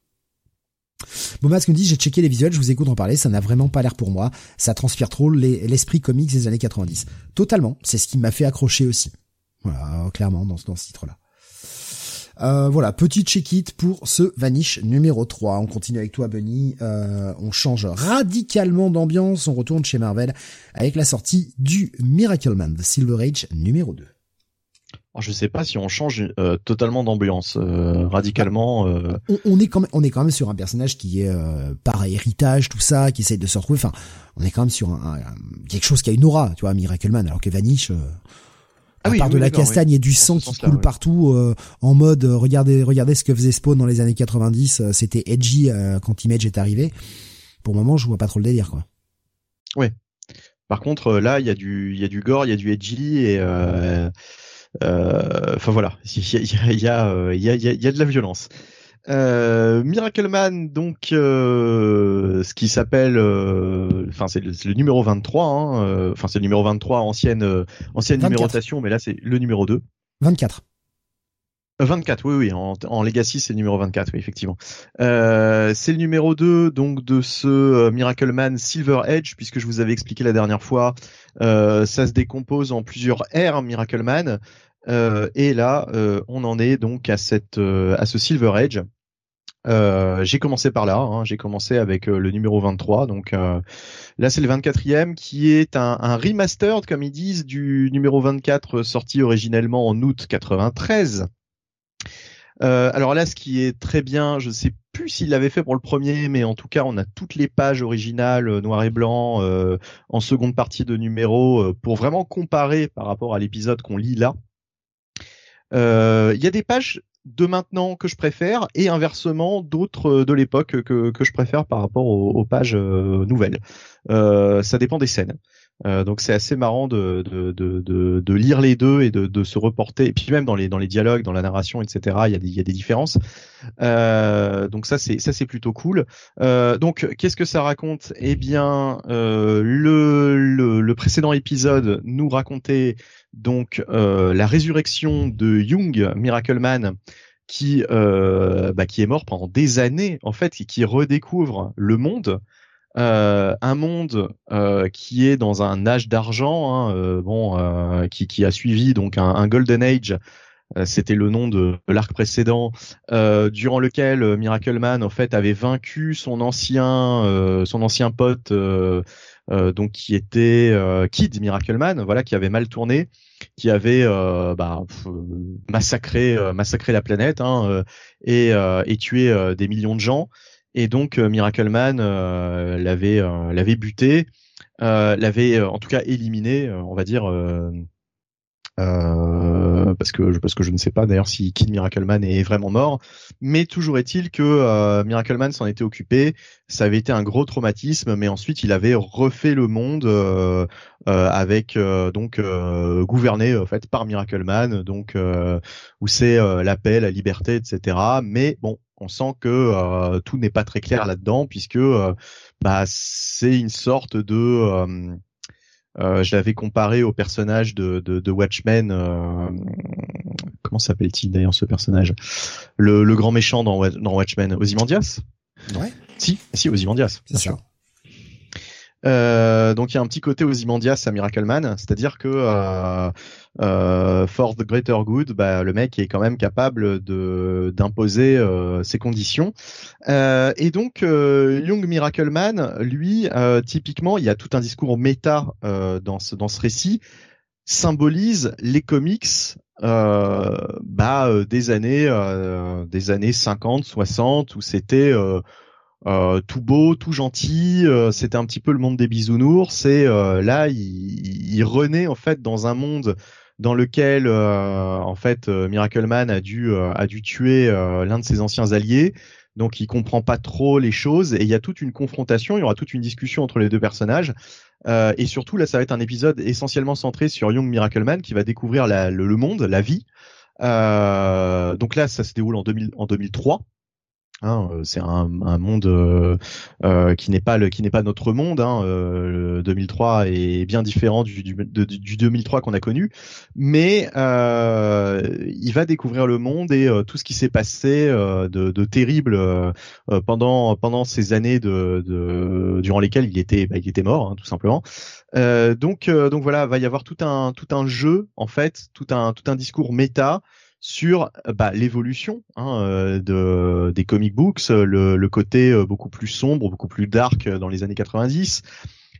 Bomas me dit j'ai checké les visuels, je vous écoute en parler, ça n'a vraiment pas l'air pour moi, ça transpire trop l'esprit comics des années 90. Totalement, c'est ce qui m'a fait accrocher aussi. Voilà, clairement dans, dans ce titre-là. Euh, voilà, petit check-it pour ce Vanish numéro 3. On continue avec toi, Bunny. Euh, on change radicalement d'ambiance. On retourne chez Marvel avec la sortie du Miracle Man, The Silver Age numéro 2. Alors, je sais pas si on change euh, totalement d'ambiance euh, radicalement. Euh. On, est quand même, on est quand même sur un personnage qui est par héritage, tout ça, qui essaye de se retrouver. Enfin, on est quand même sur un, quelque chose qui a une aura, tu vois, Miracleman, alors que Vanish. Ah à part de la castagne et du sang qui coule partout, en mode regardez, regardez ce que faisait Spawn dans les années 90, c'était edgy quand Image est arrivé. Pour le moment, je vois pas trop le délire, quoi. Ouais. Par contre, là, il y a du, il y a du gore, il y a du edgy et euh, enfin voilà, il y a, il y, a, il y, a, il y a de la violence. Euh, Miracle Man, donc, euh, ce qui s'appelle, euh, enfin c'est le, le, numéro 23, hein, euh, enfin c'est le numéro 23 ancienne ancienne numérotation, mais là c'est le numéro 2. 24. 24, oui, oui, en, Legacy, c'est le numéro 24, oui, effectivement. Euh, c'est le numéro 2, donc, de ce euh, Miracle Man Silver Edge, puisque je vous avais expliqué la dernière fois, euh, ça se décompose en plusieurs ères, Miracle Man, euh, et là, euh, on en est donc à cette, euh, à ce Silver Edge. j'ai commencé par là, hein, j'ai commencé avec le numéro 23, donc là c'est le 24e qui est un, un remastered, comme ils disent, du numéro 24 sorti originellement en août 93. Euh, alors là, ce qui est très bien, je sais plus s'il l'avait fait pour le premier, mais en tout cas, on a toutes les pages originales euh, noir et blanc euh, en seconde partie de numéro pour vraiment comparer par rapport à l'épisode qu'on lit là. Il y a des pages de maintenant que je préfère et inversement d'autres de l'époque que, que je préfère par rapport aux, pages nouvelles. ça dépend des scènes. Euh, donc c'est assez marrant de, de, de, de, lire les deux et de, se reporter. Et puis même dans les dans les dialogues, dans la narration, etc. Il y a des, il y a des différences. Euh, donc ça c'est ça c'est plutôt cool. Euh, donc qu'est-ce que ça raconte? Eh bien euh, le, le, le précédent épisode nous racontait donc euh, la résurrection de Young Miracle Man qui bah, qui est mort pendant des années en fait et qui redécouvre le monde euh, un monde euh, qui est dans un âge d'argent, hein, euh, bon, qui, qui, a suivi donc un, golden age. C'était le nom de l'arc précédent, durant lequel Miracle Man en fait avait vaincu son ancien, son ancien pote, donc qui était Kid Miracle Man, voilà, qui avait mal tourné, qui avait bah, massacré, massacré la planète hein, et tué des millions de gens. Et donc euh, Miracle Man euh, l'avait euh, l'avait buté, l'avait en tout cas éliminé, on va dire. Euh, parce que parce que je ne sais pas d'ailleurs si Kid Miracleman est vraiment mort, mais toujours est-il que euh, Miracleman s'en était occupé, ça avait été un gros traumatisme, mais ensuite il avait refait le monde euh, avec donc gouverné en fait par Miracleman, donc où c'est la paix, la liberté, etc. Mais bon, on sent que euh, tout n'est pas très clair là-dedans puisque euh, bah, c'est une sorte de euh, je l'avais comparé au personnage de, de, Watchmen. comment s'appelle-t-il d'ailleurs ce personnage? Le, le, grand méchant dans, dans Watchmen, Ozymandias? Ouais. Si, si Ozymandias. C'est sûr. Euh, donc il y a un petit côté Ozymandias à Miracle Man, c'est-à-dire que euh, euh, for the greater good, bah, le mec est quand même capable de d'imposer euh, ses conditions. Euh, et donc Young Miracle Man, lui, typiquement, il y a tout un discours méta dans ce dans ce récit symbolise les comics bah, des années des années 50 60 où c'était euh, tout beau, tout gentil. Euh, c'était un petit peu le monde des bisounours. Et euh, là, il, il, renaît en fait dans un monde dans lequel en fait Miracle Man a dû a dû tuer l'un de ses anciens alliés. Donc il comprend pas trop les choses et il y a toute une confrontation, il y aura toute une discussion entre les deux personnages. et surtout là, ça va être un épisode essentiellement centré sur Young Miracle Man qui va découvrir la, le, monde, la vie. donc là, ça se déroule en, 2000, en 2003. Hein, euh, c'est un, un, monde euh, euh, qui n'est pas le, qui n'est pas notre monde. Hein, euh, le 2003 est bien différent du, du, du 2003 qu'on a connu, mais euh, il va découvrir le monde et tout ce qui s'est passé de, de, terrible pendant pendant ces années de, de, durant lesquelles il était bah, il était mort hein, tout simplement. donc donc voilà, va y avoir tout un tout un jeu en fait, tout un tout un discours méta sur bah, l'évolution hein, euh, de, des comic books, le, le, côté euh, beaucoup plus sombre, beaucoup plus dark dans les années 90,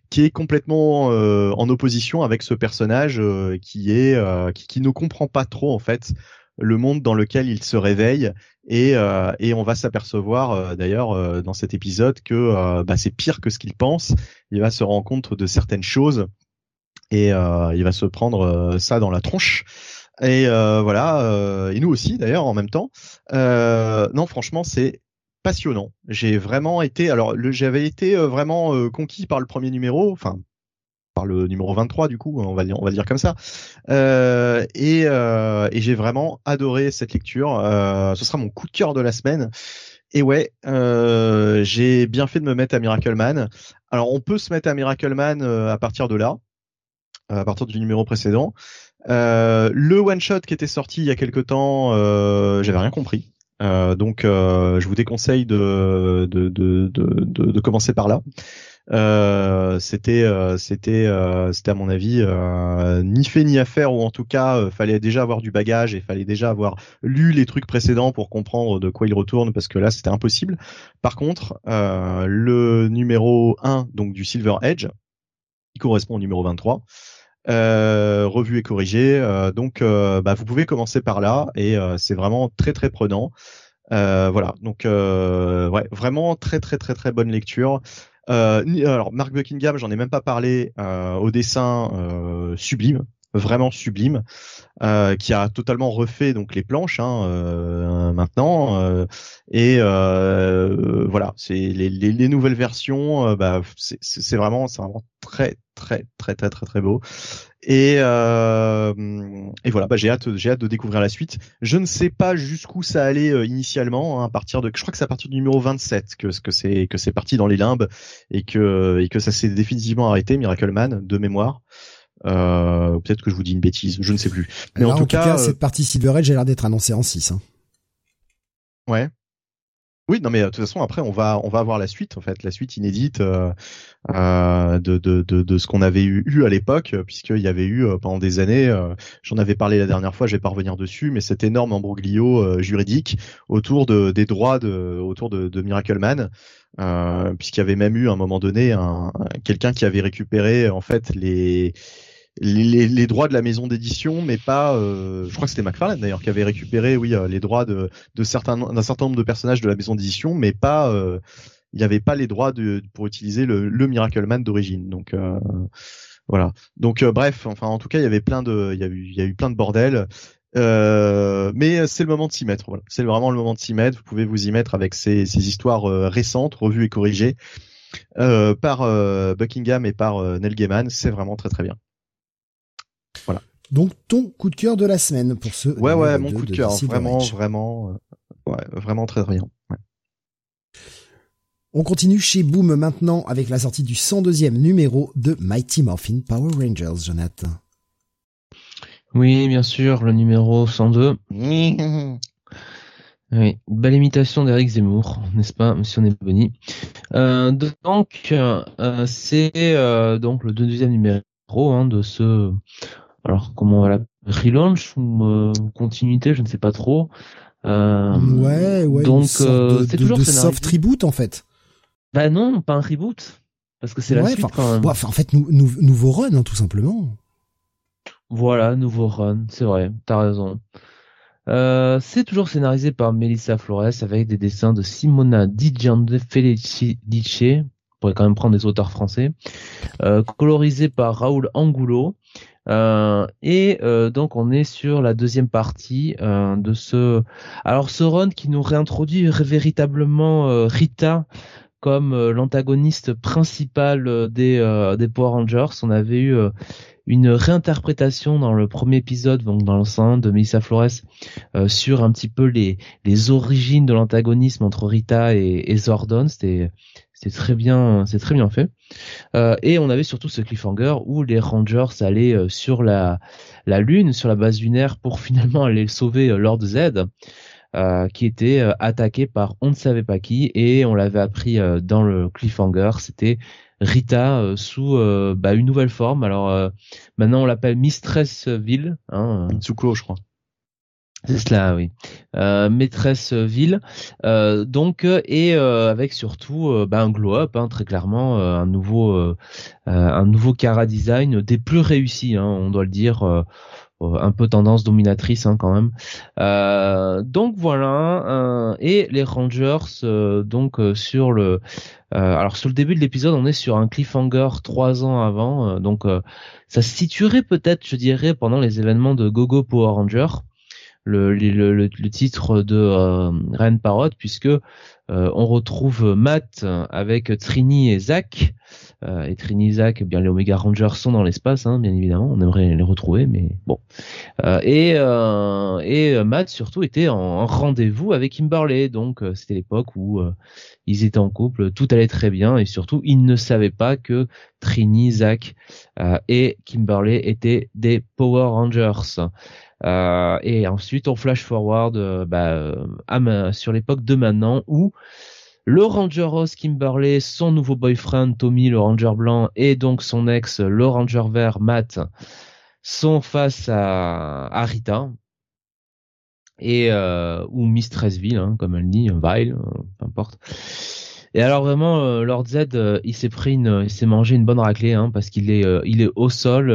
qui est complètement euh, en opposition avec ce personnage qui est qui, qui, ne comprend pas trop en fait le monde dans lequel il se réveille et, et on va s'apercevoir d'ailleurs dans cet épisode que bah, c'est pire que ce qu'il pense. Il va se rendre compte de certaines choses et il va se prendre ça dans la tronche. Et euh, voilà, euh, et nous aussi d'ailleurs en même temps. Euh, non, franchement, c'est passionnant. J'ai vraiment été, alors j'avais été vraiment conquis par le premier numéro, enfin par le numéro 23 du coup, on va dire, on va dire comme ça. Et, et j'ai vraiment adoré cette lecture. Ce sera mon coup de cœur de la semaine. Et ouais, j'ai bien fait de me mettre à Miracle Man. Alors on peut se mettre à Miracle Man à partir de là, à partir du numéro précédent. Euh, le one shot qui était sorti il y a quelque temps, euh, j'avais rien compris. Euh, donc, euh, je vous déconseille de de, de, de, de commencer par là. Euh, c'était c'était c'était à mon avis ni fait ni à faire ou en tout cas fallait déjà avoir du bagage et fallait déjà avoir lu les trucs précédents pour comprendre de quoi il retourne parce que là c'était impossible. Par contre, le numéro 1 donc du Silver Edge, qui correspond au numéro 23, euh, revu et corrigé. Euh, donc, euh, bah, vous pouvez commencer par là et c'est vraiment très très prenant. voilà, donc ouais, vraiment très très très très bonne lecture. alors Mark Buckingham, j'en ai même pas parlé, au dessin sublime. Vraiment sublime, euh, qui a totalement refait donc les planches hein, euh, maintenant. Euh, et voilà, c'est les, les, les, nouvelles versions, bah, c'est vraiment, c'est vraiment très très très très très très beau. Et, euh, et voilà, bah, j'ai hâte, j'ai hâte de découvrir la suite. Je ne sais pas jusqu'où ça allait initialement, hein, à partir de, je crois que c'est à partir du numéro 27 que que c'est que c'est parti dans les limbes et que et que ça s'est définitivement arrêté, Miracle Man de mémoire. Euh, peut-être que je vous dis une bêtise, je ne sais plus. Mais en, tout, cas, cette partie Silver Edge a l'air d'être annoncée en 6. Hein. Ouais. Oui, non, mais de toute façon, après, on va, on va avoir la suite, en fait, la suite inédite euh, euh, de, de, de, de, ce qu'on avait eu, eu à l'époque, puisqu'il y avait eu pendant des années, j'en avais parlé la dernière fois, je vais pas revenir dessus, mais cet énorme embroglio juridique autour de, des droits de, autour de, de Miracle Man, puisqu'il y avait même eu à un moment donné un quelqu'un qui avait récupéré en fait les les, les, droits de la maison d'édition, mais pas. Euh, je crois que c'était McFarlane d'ailleurs qui avait récupéré, oui, euh, les droits de, de certains d'un certain nombre de personnages de la maison d'édition, mais pas. Euh, il n'avait pas les droits de pour utiliser le, le Miracle Man d'origine. Donc euh, voilà. Donc bref, enfin en tout cas, il y avait plein de, il y a eu, il y a eu plein de bordel. mais c'est le moment de s'y mettre. C'est vraiment le moment de s'y mettre. Vous pouvez vous y mettre avec ces, ces histoires récentes, revues et corrigées par Buckingham et par Neil Gaiman. C'est vraiment très très bien. Voilà. Donc ton coup de cœur de la semaine pour ce. Ouais ouais, mon coup de, cœur, vraiment vraiment, euh, ouais, vraiment très bien. On continue chez Boom maintenant avec la sortie du 102e numéro de Mighty Morphin Power Rangers, Jonathan. Oui, bien sûr, le numéro 102. Oui, belle imitation d'Eric Zemmour, n'est-ce pas, Monsieur Neboni euh, Donc, euh, c'est euh, donc le deuxième numéro hein, de ce alors comment la relaunch ou euh, continuité, je ne sais pas trop. Euh, ouais, ouais. Donc euh, c'est toujours de soft reboot en fait. Bah non, pas un reboot, parce que c'est la suite quand même. en fait, nou, nouveau run, hein, tout simplement. Voilà, nouveau run, c'est vrai, t'as raison. Euh, c'est toujours scénarisé par Melissa Flores avec des dessins de Simona Di Felice, on pourrait quand même prendre des auteurs français, euh, colorisé par Raoul Angulo, euh, et euh, donc on est sur la deuxième partie euh, de ce. Alors ce run qui nous réintroduit véritablement Rita comme l'antagoniste principal des des Power Rangers. On avait eu une réinterprétation dans le premier épisode, donc dans l'ensemble de Melissa Flores, sur un petit peu les les origines de l'antagonisme entre Rita et, et Zordon. C'était c'est très bien, c'est très bien fait. Euh, et on avait surtout ce cliffhanger où les Rangers allaient euh, sur la la lune, sur la base lunaire, pour finalement aller sauver euh, Lord Z, qui était attaqué par on ne savait pas qui, et on l'avait appris dans le cliffhanger, c'était Rita sous bah, une nouvelle forme. Alors maintenant on l'appelle Mistressville, hein, Mitsuko, je crois. C'est cela, oui. Euh, maîtresse ville, euh, donc et euh, avec surtout bah, un glow up, hein, très clairement, un nouveau, un nouveau Cara design des plus réussis, hein, on doit le dire, un peu tendance dominatrice hein, quand même. donc voilà, et les Rangers, donc sur le, alors sur le début de l'épisode, on est sur un cliffhanger trois ans avant, donc ça se situerait peut-être, je dirais, pendant les événements de Gogo Power Ranger le, le, le, titre de euh, Ren Parrot puisque euh, on retrouve Matt avec Trini et Zach. Euh, et Trini et Zach bien les Omega Rangers sont dans l'espace hein, bien évidemment. On aimerait les retrouver mais bon. Euh, et et Matt surtout était en, rendez-vous avec Kimberley. Donc c'était l'époque où ils étaient en couple tout allait très bien. Et surtout ils ne savaient pas que Trini Zach et Kimberley étaient des Power Rangers euh, et ensuite, on flash forward euh, bah, euh, sur l'époque de maintenant où le Ranger Rose Kimberley, son nouveau boyfriend Tommy, le Ranger blanc, et donc son ex, le Ranger vert Matt, sont face à, à Rita et euh, ou Mistressville, hein, comme elle dit, Vile, peu importe. Et alors vraiment, euh, Lord Z, euh, il s'est pris une, il s'est mangé une bonne raclée, hein, parce qu'il est, euh, il est au sol.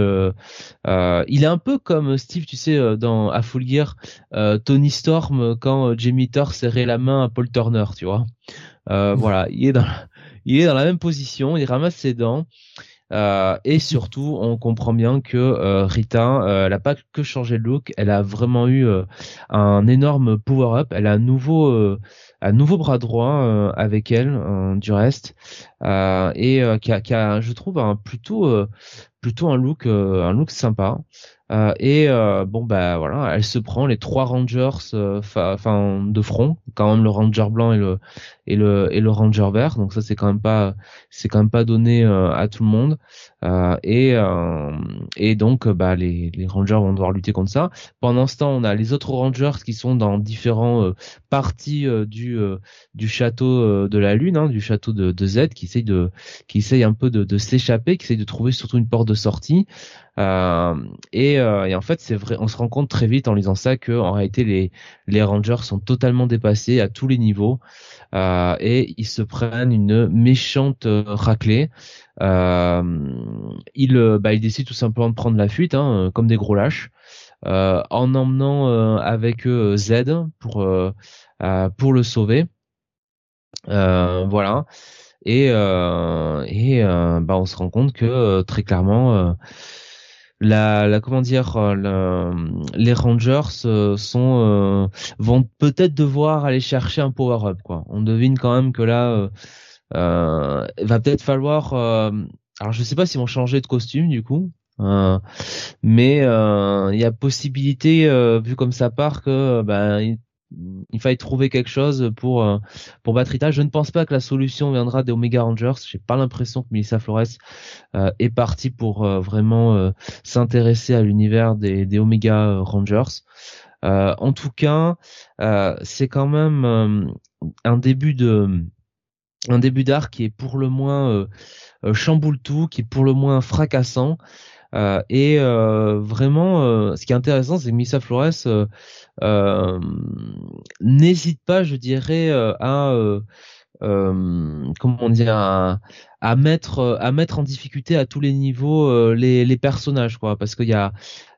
il est un peu comme Steve, tu sais, dans à Full Gear, Tony Storm quand Jamie Thor serrait la main à Paul Turner, tu vois. voilà, il est dans, il est dans la même position, il ramasse ses dents. Euh, et surtout, on comprend bien que euh, Rita, euh, elle a pas que changé de look, elle a vraiment eu un énorme power-up. Elle a un nouveau, un nouveau bras droit avec elle, du reste, et qui a, je trouve, un plutôt, plutôt un look, un look sympa. Euh, et euh, bon bah voilà, elle se prend les trois Rangers, euh, enfin de front, quand même le Ranger blanc et le et le et le Ranger vert. Donc ça c'est quand même pas c'est quand même pas donné à tout le monde. Et et donc bah les Rangers vont devoir lutter contre ça. Pendant ce temps, on a les autres Rangers qui sont dans différents parties du château de la lune, du château de, Z, qui essayent de un peu de, s'échapper, qui essayent de trouver surtout une porte de sortie. Euh, et, euh, en fait, c'est vrai, on se rend compte très vite en lisant ça que en réalité les Rangers sont totalement dépassés à tous les niveaux euh, et ils se prennent une méchante raclée. Euh, ils, bah, ils décident tout simplement de prendre la fuite, hein, comme des gros lâches, en emmenant avec eux Z pour pour le sauver. voilà. Et, et bah, on se rend compte que très clairement la, la comment dire euh, les Rangers euh, sont euh, vont peut-être devoir aller chercher un power up quoi. On devine quand même que là euh, va peut-être falloir alors je sais pas s'ils vont changer de costume du coup mais il y a possibilité vu comme ça part que ben il faille trouver quelque chose pour euh, pour battre Rita. Je ne pense pas que la solution viendra des Omega Rangers. J'ai pas l'impression que Melissa Flores euh, est partie pour euh, vraiment s'intéresser à l'univers des, des Omega Rangers. en tout cas, c'est quand même un début de un début d'art qui est pour le moins chamboule tout, qui est pour le moins fracassant. Euh, et euh, vraiment, euh, ce qui est intéressant, c'est que Missa Flores n'hésite pas, je dirais, à comment dire à, à, mettre à mettre en difficulté à tous les niveaux les, les personnages quoi. Parce qu'il y a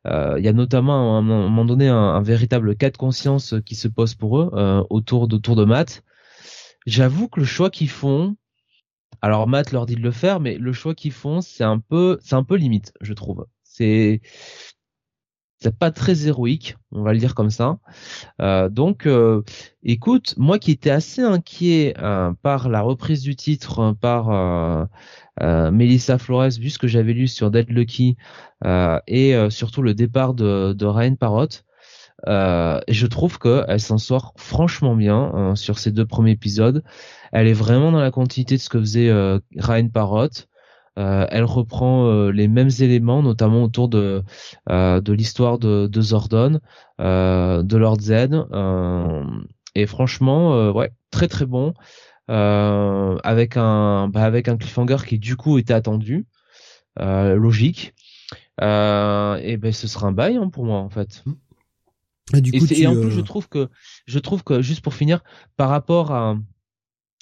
il y a notamment à un moment donné un, véritable cas de conscience qui se pose pour eux autour autour de Matt. J'avoue que le choix qu'ils font alors Matt leur dit de le faire, mais le choix qu'ils font, c'est un peu, c'est un peu limite, je trouve. C'est, c'est pas très héroïque, on va le dire comme ça. Euh, donc, euh, écoute, moi qui étais assez inquiet euh, par la reprise du titre par Melissa Flores, vu ce que j'avais lu sur Dead Lucky et surtout le départ de, de Ryan Parrott, euh, je trouve qu'elle s'en sort franchement bien sur ces deux premiers épisodes. Elle est vraiment dans la continuité de ce que faisait euh, Ryan Parrott. Euh, elle reprend euh, les mêmes éléments, notamment autour de de l'histoire de, de, Zordon, de Lord Z. et franchement, ouais, très très bon. avec un bah, avec un cliffhanger qui du coup était attendu, logique. et ben ce sera un bail hein, pour moi en fait. Et, du coup, et, en plus, je trouve que, je trouve que, juste pour finir, par rapport à,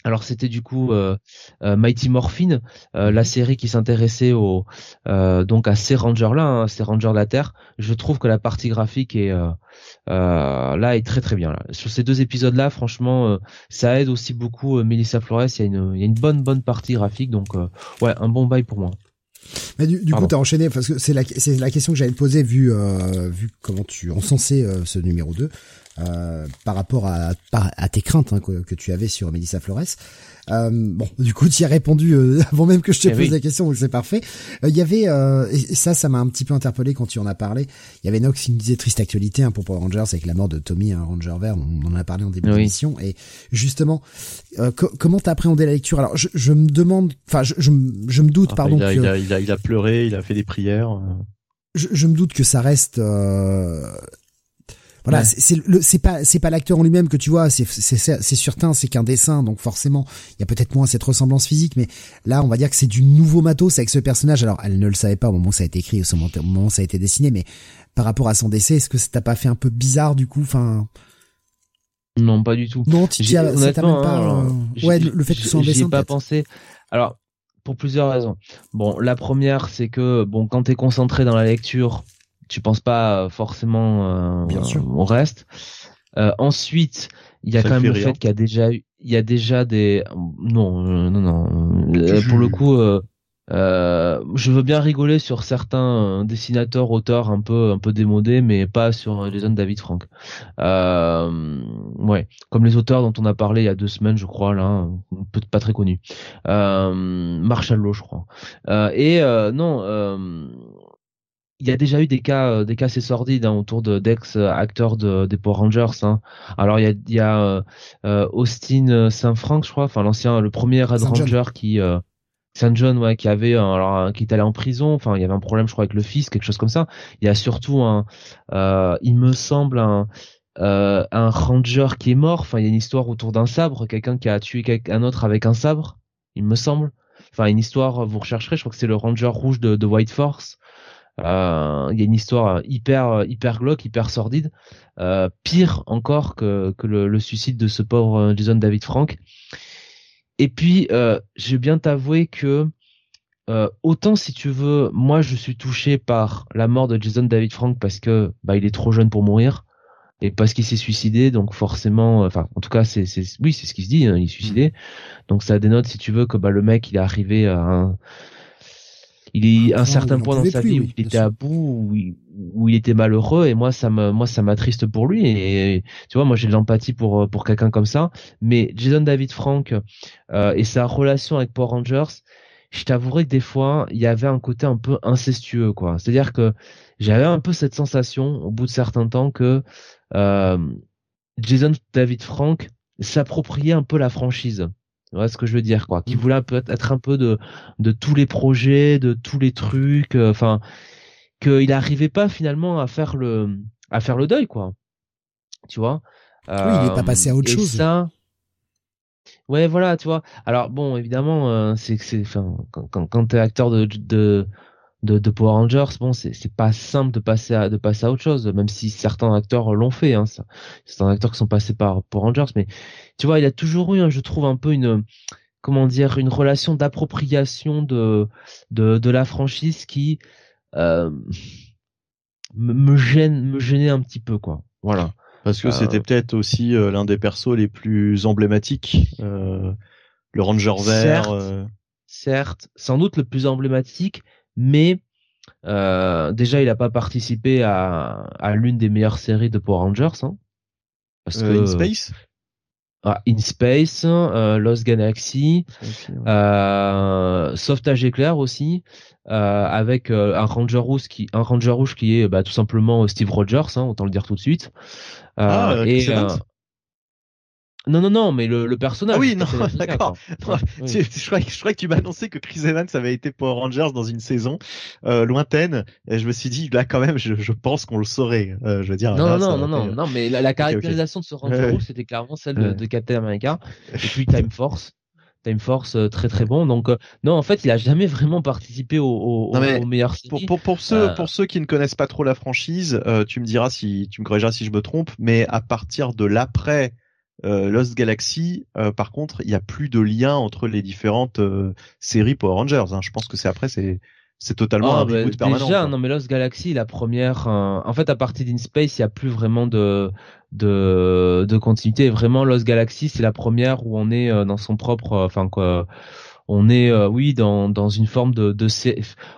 alors c'était du coup euh, euh, Mighty Morphine, euh, la série qui s'intéressait au donc à ces rangers là, hein, ces rangers de la Terre. Je trouve que la partie graphique est là est très très bien. Là. Sur ces deux épisodes là, franchement, ça aide aussi beaucoup Melissa Flores. Il y a une il y a une bonne bonne partie graphique, donc ouais un bon bail pour moi. Mais du, du coup, t'as enchaîné parce que c'est la, c'est la question que j'allais te poser vu, vu comment tu encensais ce numéro 2 euh, par rapport à, à tes craintes hein, que, que, tu avais sur Melissa Flores. Euh, bon, du coup, tu y as répondu euh, avant même que je te eh pose la question, donc c'est parfait. Euh, il y avait, et ça, ça m'a un petit peu interpellé quand tu en as parlé. Il y avait Nox qui nous disait triste actualité hein, pour Power Rangers avec la mort de Tommy, un Ranger vert. On en a parlé en début d'émission. Et justement, comment t'as appréhendé la lecture? Alors, je, je, me demande, enfin, je, je, je, me doute, pardon. Il a, il, a, il, a, il a pleuré, il a fait des prières. Je, je me doute que ça reste voilà, c'est c'est pas c'est pas l'acteur en lui-même que tu vois, c'est certain, c'est qu'un dessin, donc forcément il y a peut-être moins cette ressemblance physique, mais là on va dire que c'est du nouveau matos avec ce personnage. Alors elle ne le savait pas au moment où ça a été écrit, au moment où ça a été dessiné, mais par rapport à son décès, est-ce que ça t'a pas fait un peu bizarre du coup, enfin? Non, pas du tout. Non, tu ça même pas. Hein, euh, ouais, le fait que ce soit en dessin. pas pensé. Alors pour plusieurs raisons. Bon, la première c'est que bon quand t'es concentré dans la lecture tu penses pas euh, forcément euh, Bien sûr. au reste. Euh, ensuite, il y a quand même le fait qu'il y a déjà il y a déjà des non non non pour le coup euh, je veux bien rigoler sur certains dessinateurs, auteurs un peu un peu démodés, mais pas sur Jason David Frank. Euh, ouais, comme les auteurs dont on a parlé il y a deux semaines, je crois là, pas très connus. Euh, Marshall Law, je crois. Euh, et euh, non, euh, il y a déjà eu des cas des cas assez sordides hein, autour de d'ex acteurs de, des Power Rangers. Hein. Alors il y a, il y a Austin Saint-Franck, je crois, enfin l'ancien, le premier Red Ranger qui Saint John ouais qui avait alors qui est allé en prison. Enfin il y avait un problème je crois avec le fils quelque chose comme ça. Il y a surtout un euh, il me semble un euh, un ranger qui est mort. Enfin il y a une histoire autour d'un sabre. Quelqu'un qui a tué un autre avec un sabre il me semble. Enfin une histoire vous rechercherez. Je crois que c'est le ranger rouge de, de White Force. euh, il y a une histoire hyper hyper glauque hyper sordide. Euh, pire encore que, que le, le, suicide de ce pauvre Jason David Frank. Et puis, euh, je vais bien t'avouer que euh, autant si tu veux, moi je suis touché par la mort de Jason David Frank parce que bah il est trop jeune pour mourir et parce qu'il s'est suicidé, donc forcément, euh, enfin en tout cas c'est c'est oui c'est ce qui se dit, hein, il est suicidé, donc ça dénote si tu veux que bah le mec il est arrivé à un il est à un certain point dans sa vie où il était à bout, où il, était malheureux, et moi ça me, moi ça m'attriste pour lui. Et, tu vois, moi j'ai de l'empathie pour pour quelqu'un comme ça. Mais Jason David Frank euh, et sa relation avec Power Rangers, je t'avouerai que des fois il y avait un côté un peu incestueux, quoi. C'est-à-dire que j'avais un peu cette sensation au bout de certains temps que euh, Jason David Frank s'appropriait un peu la franchise. Ouais, ce que je veux dire, quoi. Qui mm. voulait peut être un peu de de tous les projets, de tous les trucs. Euh, enfin, qu'il n'arrivait pas finalement à faire le à faire le deuil, quoi. Tu vois? oui, il n'est pas passé à autre euh, et chose. Ça, ouais, voilà, tu vois. Alors bon, évidemment, euh, c'est que c'est, enfin, quand quand, quand t'es acteur de de de, de Power Rangers, bon, c'est pas simple de passer à de passer à autre chose, même si certains acteurs l'ont fait. Hein, certains acteurs qui sont passés par Power Rangers, mais tu vois, il y a toujours eu, hein, je trouve, un peu une comment dire, une relation d'appropriation de, de de la franchise qui euh, me gêne, me gênait un petit peu, quoi. Voilà. Parce que c'était euh, peut-être aussi euh, l'un des persos les plus emblématiques, le Ranger vert. Certes, certes, sans doute le plus emblématique, mais euh, déjà il n'a pas participé à, à l'une des meilleures séries de Power Rangers. Hein, parce euh, que, In Space? Ah, In Space, euh, Lost Galaxy, euh, Sauvetage éclair aussi, avec un Ranger rouge qui, un Ranger rouge qui est bah, tout simplement Steve Rogers, hein, autant le dire tout de suite. ah, et non, non, non, mais le, le personnage. Ah oui, non, d'accord. Je, croyais, je croyais que tu m'as annoncé que Chris Evans avait été Power Rangers dans une saison euh, lointaine. Et je me suis dit, là, quand même, je, je pense qu'on le saurait. Euh, je veux dire. Non, non, non, non, non, mais la, la caractérisation de ce Ranger rouge, c'était clairement celle de, de, Captain America. Et puis Time Force. Time Force euh, très très bon donc euh, non en fait il a jamais vraiment participé au, au, au meilleur pour, pour, pour ceux euh... pour ceux qui ne connaissent pas trop la franchise euh, tu me diras si tu me corrigeras si je me trompe mais à partir de l'après euh, Lost Galaxy, euh, par contre, il n'y a plus de lien entre les différentes euh, séries Power Rangers. Hein. Je pense que c'est après, c'est c'est totalement oh, un bah, permanent. Déjà, non mais Lost Galaxy, la première, en fait, à partir d'InSpace, il n'y a plus vraiment de de de continuité. Vraiment, Lost Galaxy, c'est la première où on est dans son propre, enfin quoi. On est, oui, dans dans une forme de de,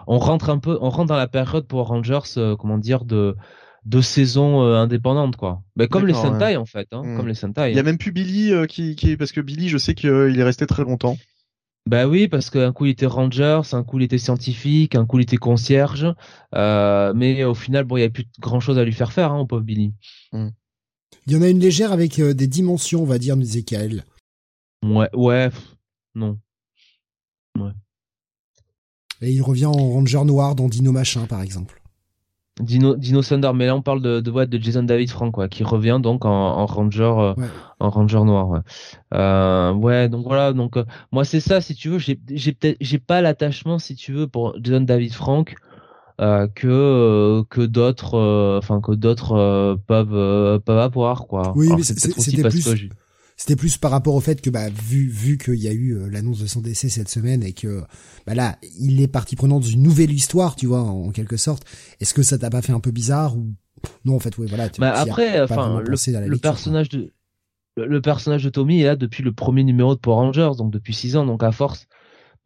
on rentre un peu, on rentre dans la période Power Rangers, comment dire, de de saisons euh, indépendantes quoi. mais comme les Sentai en fait, hein, comme hmm. les Sentai. Il y a même plus Billy euh, qui, qui parce que Billy, je sais qu'il est resté très longtemps. Bah oui, parce qu'un coup il était ranger, un coup il était scientifique, un coup il était concierge, euh, mais au final bon il y a plus grand chose à lui faire faire, hein, au pauvre Billy. Hmm. Il y en a une légère avec des dimensions, on va dire, Ezekiel. Ouais, ouais, non. Ouais. Et il revient en ranger noir dans Dino Machin, par exemple. Dino, Dino Thunder, mais là on parle de, de, ouais, de Jason David Frank, quoi, qui revient donc en, en ranger, euh, en ranger noir. Ouais, euh, ouais donc voilà, donc euh, moi c'est ça, si tu veux, j'ai, j'ai peut-être, j'ai pas l'attachement, si tu veux, pour Jason David Frank euh, que que d'autres, enfin que d'autres peuvent peuvent avoir, quoi. Oui, mais c'est, c'était plus. C'était plus par rapport au fait que, bah, vu vu qu'il y a eu euh, l'annonce de son décès cette semaine et que, bah là, il est parti prenant dans une nouvelle histoire, tu vois, en, quelque sorte. Est-ce que ça t'a pas fait un peu bizarre ou non En fait, oui, voilà. Bah après, enfin, le, personnage de le, personnage de Tommy est là depuis le premier numéro de Power Rangers, donc depuis six ans, donc à force,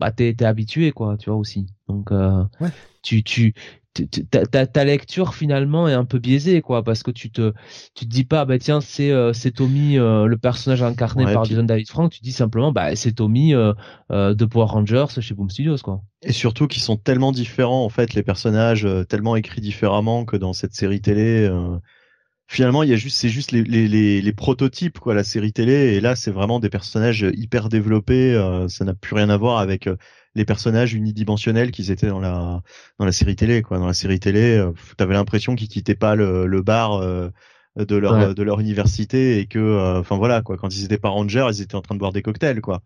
bah t'es t'es habitué quoi, tu vois aussi. Donc euh, Ouais. tu tu ta, ta, ta lecture finalement est un peu biaisée quoi parce que tu te tu te dis pas bah tiens c'est euh, c'est Tommy euh, le personnage incarné Ouais, par puis- Jason David Frank tu dis simplement bah c'est Tommy euh, euh, de Power Rangers chez Boom Studios quoi Et surtout qu'ils sont tellement différents en fait les personnages euh, tellement écrits différemment que dans cette série télé euh, finalement il y a juste c'est juste les, les, les, les prototypes quoi la série télé et là c'est vraiment des personnages hyper développés euh, ça n'a plus rien à voir avec euh, les personnages unidimensionnels qu'ils étaient dans la dans la série télé quoi dans la série télé euh, t'avais l'impression qu'ils quittaient pas le, le bar euh, de leur Ouais. de leur université et que euh, enfin voilà quoi quand ils étaient pas rangers ils étaient en train de boire des cocktails quoi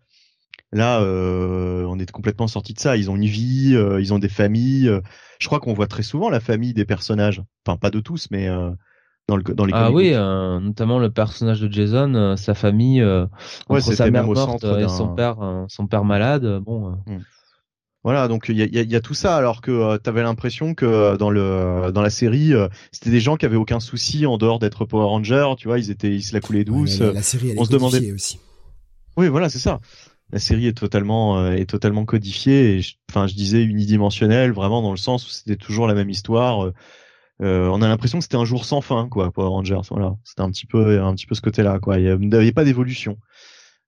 Là, euh, on est complètement sorti de ça. Ils ont une vie, euh, ils ont des familles. euh. je crois qu'on voit très souvent la famille des personnages. Enfin, pas de tous, mais euh, dans le dans les. ah oui euh, notamment le personnage de Jason euh, sa famille euh, Ouais, entre sa mère même au morte centre et son père euh, son père malade euh, bon euh, Voilà, donc il y a, il y a- il y a tout ça, alors que euh, t'avais l'impression que euh, dans le dans la série, euh, c'était des gens qui avaient aucun souci en dehors d'être Power Rangers. Tu vois, ils étaient ils se la coulaient douce. Ouais, la, la série, elle on est se demandait- codifiée aussi. Oui, voilà, c'est ça. La série est totalement euh, est totalement codifiée. Et je- Enfin, je, disais unidimensionnelle, vraiment dans le sens où c'était toujours la même histoire. euh, euh, on a l'impression que c'était un jour sans fin, quoi, Power Rangers. Voilà, c'était un petit peu un petit peu ce côté-là, quoi. Il n'y avait pas d'évolution.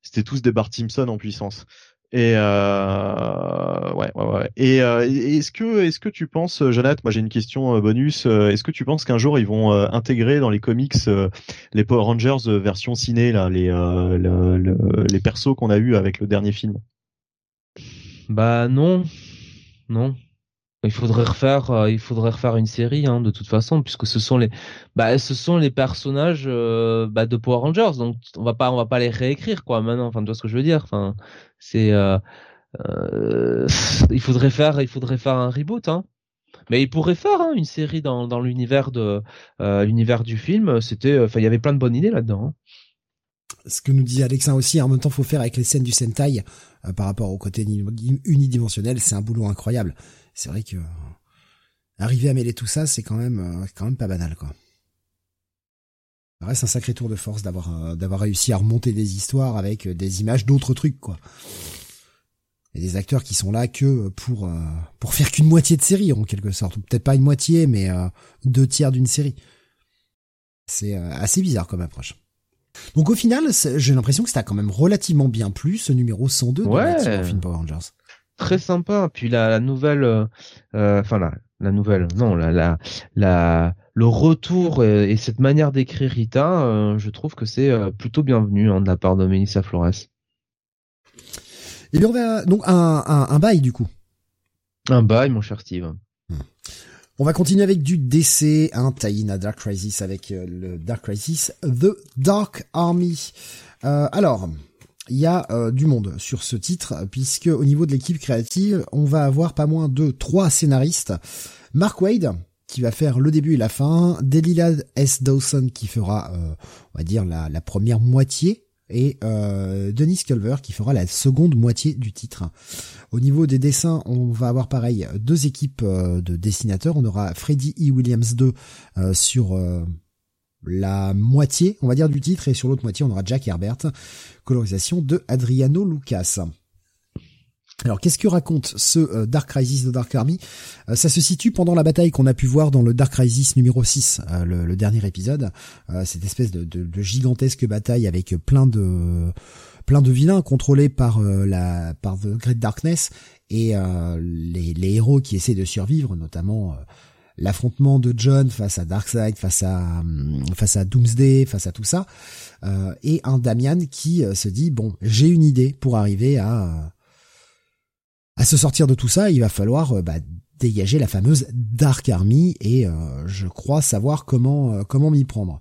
C'était tous des Bart Simpson en puissance. Et euh, ouais, ouais, ouais. Et euh, est-ce que est-ce que tu penses, Jonathan, moi j'ai une question euh, bonus. euh, Est-ce que tu penses qu'un jour ils vont euh, intégrer dans les comics les Power Rangers version ciné là, les le- le- les persos qu'on a eu avec le dernier film? Bah non non il faudrait refaire euh, il faudrait refaire une série hein, de toute façon puisque ce sont les bah ce sont les personnages euh, bah, de Power Rangers. Donc on va pas on va pas les réécrire quoi maintenant. Enfin tu vois ce que je veux dire? Enfin c'est euh, il faudrait faire il faudrait faire un reboot hein. Mais il pourrait faire hein, une série dans dans l'univers de l'univers du film. C'était enfin il y avait plein de bonnes idées là-dedans hein. Ce que nous disait Alexin aussi, en même temps, faut faire avec les scènes du Sentai par rapport au côté uni- unidimensionnel, c'est un boulot incroyable. C'est vrai que euh, arriver à mêler tout ça, c'est quand même euh, quand même pas banal, quoi. Ça reste un sacré tour de force d'avoir euh, d'avoir réussi à remonter des histoires avec des images d'autres trucs, quoi. Et des acteurs qui sont là que pour pour faire qu'une moitié de série en quelque sorte, ou peut-être pas une moitié, mais deux tiers d'une série. C'est assez bizarre comme approche. Donc au final, j'ai l'impression que ça a quand même relativement bien plu ce numéro 102 de Ouais. Morphin Power Rangers. Très sympa. Puis la, la nouvelle, euh, euh, enfin la, la nouvelle, non, la, la, la, le retour et, et cette manière d'écrire Rita, euh, je trouve que c'est plutôt bienvenu hein, de la part de Melissa Flores. Et bien on va donc un, un, un bail du coup. Un bail, mon cher Steve. On va continuer avec du DC, un tie-in à Dark Crisis avec le Dark Crisis The Dark Army. Euh, alors, il y a euh, du monde sur ce titre puisque au niveau de l'équipe créative, on va avoir pas moins de trois scénaristes. Mark Wade qui va faire le début et la fin, Delilah S. Dawson qui fera, euh, on va dire la, la première moitié et euh, Denis Culver qui fera la seconde moitié du titre. Au niveau des dessins, on va avoir pareil deux équipes euh, de dessinateurs. On aura Freddy E. Williams 2 euh, sur euh, la moitié, on va dire, du titre, et sur l'autre moitié, on aura Jack Herbert, colorisation de Adriano Lucas. Alors, qu'est-ce que raconte ce euh, Dark Crisis de Dark Army? Euh, Ça se situe pendant la bataille qu'on a pu voir dans le Dark Crisis numéro 6, euh, le, le dernier épisode. Cette espèce de, de- de gigantesque bataille avec plein de plein de vilains contrôlés par la par The Great Darkness et euh, les, les héros qui essaient de survivre, notamment euh, l'affrontement de John face à Darkseid, face à hum, face à Doomsday, face à tout ça, euh, et un Damian qui euh, se dit bon, j'ai une idée pour arriver à à se sortir de tout ça. Il va falloir euh, bah, dégager la fameuse Dark Army et euh, je crois savoir comment euh, comment m'y prendre.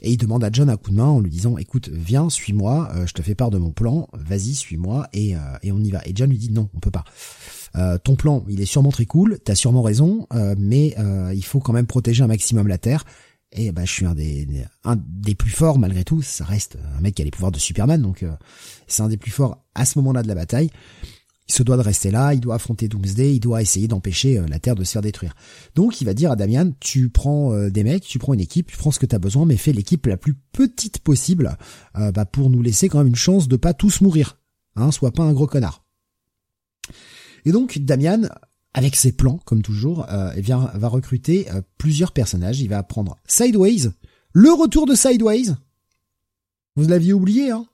Et il demande à John un coup de main en lui disant écoute viens suis-moi, je te fais part de mon plan, vas-y suis-moi et et on y va. Et John lui dit non on peut pas. Ton plan il est sûrement très cool, t'as sûrement raison, mais il faut quand même protéger un maximum la Terre. Et bah je suis un des, un des plus forts malgré tout. Ça reste un mec qui a les pouvoirs de Superman donc euh, c'est un des plus forts à ce moment-là de la bataille. Il se doit de rester là, il doit affronter Doomsday, il doit essayer d'empêcher euh, la Terre de se faire détruire. Donc il va dire à Damian, tu prends euh, des mecs, tu prends une équipe, tu prends ce que tu as besoin, mais fais l'équipe la plus petite possible euh, bah, pour nous laisser quand même une chance de pas tous mourir. Hein, sois pas un gros connard. Et donc Damian, avec ses plans, comme toujours, euh, eh va recruter plusieurs personnages. Il va prendre Sideways, le retour de Sideways. Vous l'aviez oublié, hein?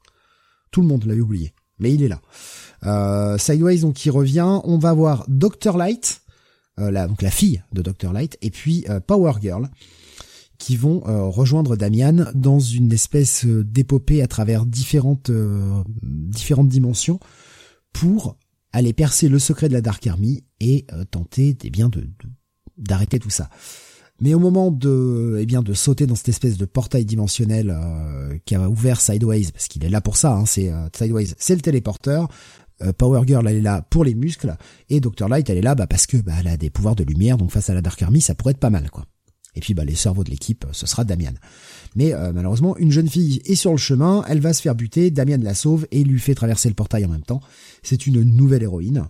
Tout le monde l'avait oublié, mais il est là. Euh, Sideways donc qui revient, on va voir Dr Light, euh, la, donc la fille de Dr Light, et puis euh, Power Girl, qui vont rejoindre Damian dans une espèce d'épopée à travers différentes dimensions pour aller percer le secret de la Dark Army et tenter eh bien de d'arrêter tout ça. Mais au moment de, eh bien, de sauter dans cette espèce de portail dimensionnel euh, qui a ouvert Sideways, parce qu'il est là pour ça, hein, c'est euh, Sideways, c'est le téléporteur. Euh, Power Girl, elle est là pour les muscles, et Dr Light, elle est là, bah, parce que bah, elle a des pouvoirs de lumière, donc face à la Dark Army, ça pourrait être pas mal, quoi. Et puis, bah, les cerveaux de l'équipe, ce sera Damian. Mais malheureusement, une jeune fille est sur le chemin, elle va se faire buter, Damian la sauve et lui fait traverser le portail en même temps. C'est une nouvelle héroïne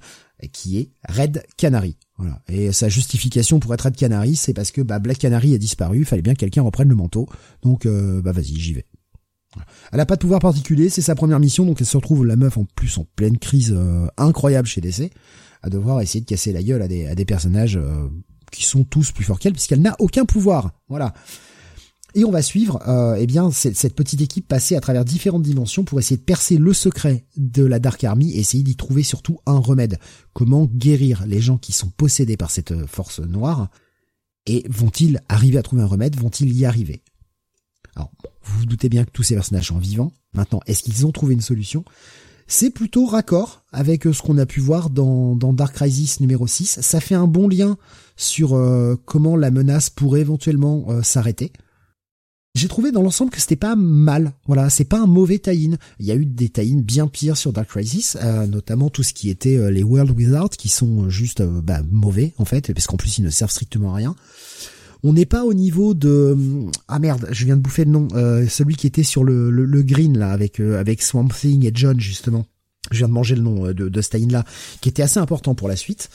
qui est Red Canary. Et sa justification pour être Red Canary, c'est parce que bah, Black Canary a disparu, il fallait bien que quelqu'un reprenne le manteau. Donc euh, bah vas-y, j'y vais. Elle a pas de pouvoir particulier, c'est sa première mission, donc elle se retrouve la meuf en plus en pleine crise euh, incroyable chez DC, à devoir essayer de casser la gueule à des, à des personnages euh, qui sont tous plus forts qu'elle, puisqu'elle n'a aucun pouvoir. Voilà. Et on va suivre euh, eh bien cette, petite équipe passer à travers différentes dimensions pour essayer de percer le secret de la Dark Army et essayer d'y trouver surtout un remède. Comment guérir les gens qui sont possédés par cette euh, force noire et vont-ils arriver à trouver un remède? Vont-ils y arriver? Alors, vous vous doutez bien que tous ces personnages sont vivants. Maintenant, est-ce qu'ils ont trouvé une solution? C'est plutôt raccord avec euh, ce qu'on a pu voir dans, Dark Crisis numéro 6. Ça fait un bon lien sur comment la menace pourrait éventuellement s'arrêter j'ai trouvé dans l'ensemble que c'était pas mal. Voilà, c'est pas un mauvais tie-in. Il y a eu des tie bien pires sur Dark Crisis, euh, notamment tout ce qui était euh, les World Without, qui sont juste euh, bah, mauvais en fait, parce qu'en plus ils ne servent strictement à rien. On n'est pas au niveau de ah merde, je viens de bouffer le nom, celui qui était sur le, le, green là avec avec Swamp Thing et John justement. Je viens de manger le nom de, de Stein là, qui était assez important pour la suite.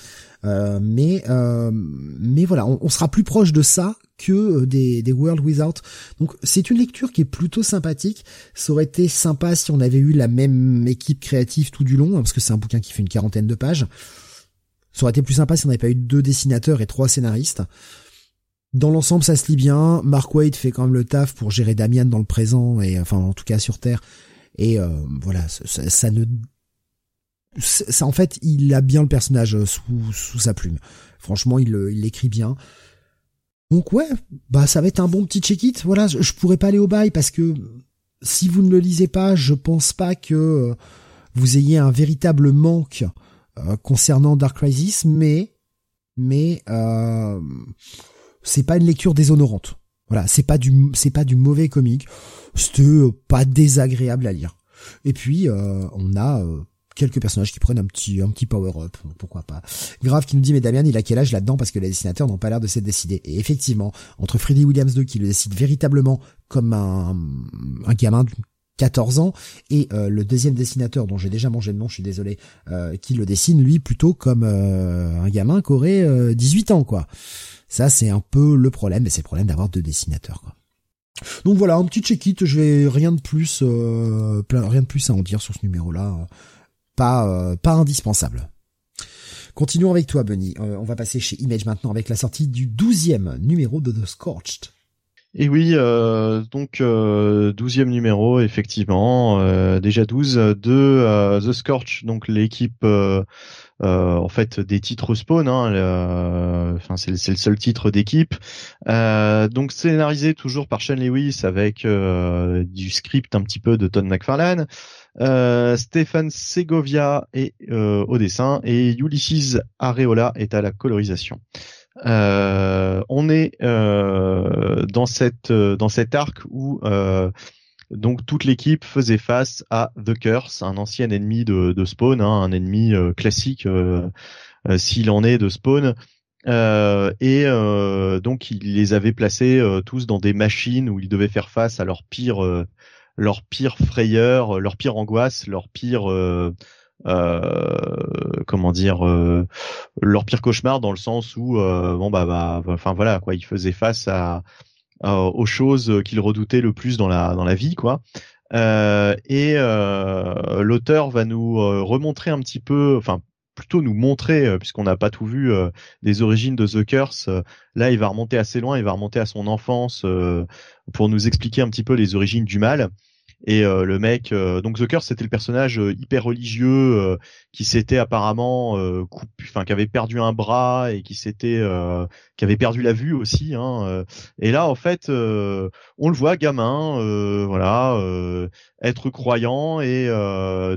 Mais mais voilà, on, on, sera plus proche de ça que euh, des, des World Without. Donc c'est une lecture qui est plutôt sympathique. Ça aurait été sympa si on avait eu la même équipe créative tout du long, hein, parce que c'est un bouquin qui fait une quarantaine de pages. Ça aurait été plus sympa si on n'avait pas eu deux dessinateurs et trois scénaristes. Dans l'ensemble, ça se lit bien. Mark Waid fait quand même le taf pour gérer Damian dans le présent et enfin en tout cas sur Terre. Et euh, voilà, ça, ça, ne, ça en fait, il a bien le personnage euh, sous sous sa plume. Franchement, il l'écrit bien. Donc ouais, bah ça va être un bon petit check-it. Voilà, je, pourrais pas aller au bail parce que si vous ne le lisez pas, je pense pas que euh, vous ayez un véritable manque euh, concernant Dark Crisis, mais mais euh, c'est pas une lecture déshonorante. Voilà, c'est pas du c'est pas du mauvais comique, c'était pas désagréable à lire. Et puis on a quelques personnages qui prennent un petit un petit power up pourquoi pas. Grave qui nous dit mais Damien il a quel âge là-dedans? Parce que les dessinateurs n'ont pas l'air de s'être décidés. Et effectivement entre Freddy Williams 2 qui le décide véritablement comme un un gamin de 14 ans et euh, le deuxième dessinateur dont j'ai déjà mangé le nom je suis désolé euh, qui le dessine lui plutôt comme euh, un gamin qui aurait 18 ans quoi. Ça c'est un peu le problème mais c'est le problème d'avoir deux dessinateurs quoi. Donc voilà, un petit check-it, je vais rien de plus, rien de plus à en dire sur ce numéro-là pas, euh, pas indispensable. Continuons avec toi, Bunny. Euh, on va passer chez Image maintenant avec la sortie du douzième numéro de The Scorched. Et oui, euh, donc douzième numéro, effectivement, déjà 12 de The Scorch, donc l'équipe en fait des titres Spawn. Hein, enfin, c'est le seul titre d'équipe. donc scénarisé toujours par Sean Lewis avec du script un petit peu de Todd McFarlane. Euh, Stéphane Segovia est euh, au dessin et Ulysses Areola est à la colorisation. Euh, on est dans cette dans cet arc où donc toute l'équipe faisait face à The Curse, un ancien ennemi de, de Spawn, hein, un ennemi classique s'il en est de Spawn. Euh, et donc il les avait placés tous dans des machines où ils devaient faire face à leur pire leur pire frayeur, leur pire angoisse, leur pire euh, euh, comment dire euh, leur pire cauchemar dans le sens où bon bah, bah enfin voilà quoi ils faisaient face à, aux choses qu'ils redoutaient le plus dans la dans la vie quoi. Et l'auteur va nous remontrer un petit peu enfin plutôt nous montrer, puisqu'on n'a pas tout vu, des origines de The Curse. là, il va remonter assez loin, il va remonter à son enfance pour nous expliquer un petit peu les origines du mal. Et euh, le mec, euh, donc Curse, c'était le personnage euh, hyper religieux qui s'était apparemment, enfin, qui avait perdu un bras et qui s'était, qui avait perdu la vue aussi. Hein, et là, en fait, on le voit gamin, voilà, être croyant et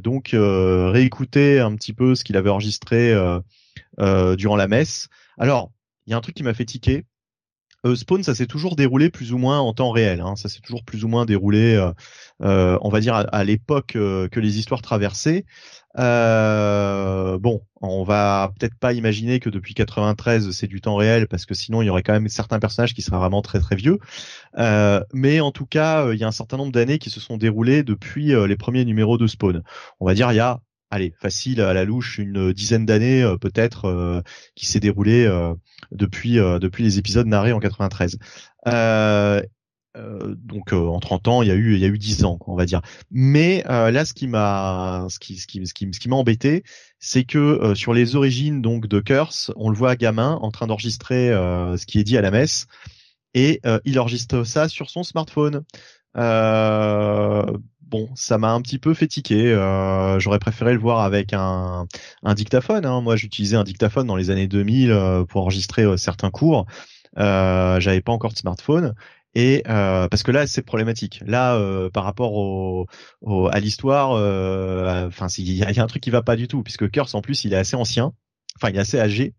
donc réécouter un petit peu ce qu'il avait enregistré durant la messe. Alors, il y a un truc qui m'a fait tiquer euh, Spawn, ça s'est toujours déroulé plus ou moins en temps réel. Hein. Ça s'est toujours plus ou moins déroulé, euh, euh, on va dire, à, l'époque que les histoires traversaient. bon, on va peut-être pas imaginer que depuis 93 c'est du temps réel parce que sinon il y aurait quand même certains personnages qui seraient vraiment très très vieux. mais en tout cas, il y a un certain nombre d'années qui se sont déroulées depuis les premiers numéros de Spawn. On va dire il y a allez, facile à la louche, une dizaine d'années euh, peut-être, euh, qui s'est déroulé euh, depuis depuis les épisodes narrés en 93. donc en 30 ans, il y a eu il y a eu 10 ans, on va dire. Mais là, ce qui m'a ce qui ce qui ce qui, ce qui m'a embêté, c'est que sur les origines donc de Curse, on le voit gamin en train d'enregistrer ce qui est dit à la messe et il enregistre ça sur son smartphone. Bon, ça m'a un petit peu fait tiquer. Euh, j'aurais préféré le voir avec un, dictaphone. Hein. Moi, j'utilisais un dictaphone dans les années 2000 euh, pour enregistrer euh, certains cours. Euh, J'avais pas encore de smartphone. Et parce que là, c'est problématique. Là, par rapport à l'histoire, enfin, il y, y, a un truc qui va pas du tout, puisque Curse en plus, il est assez ancien. Enfin, il est assez âgé.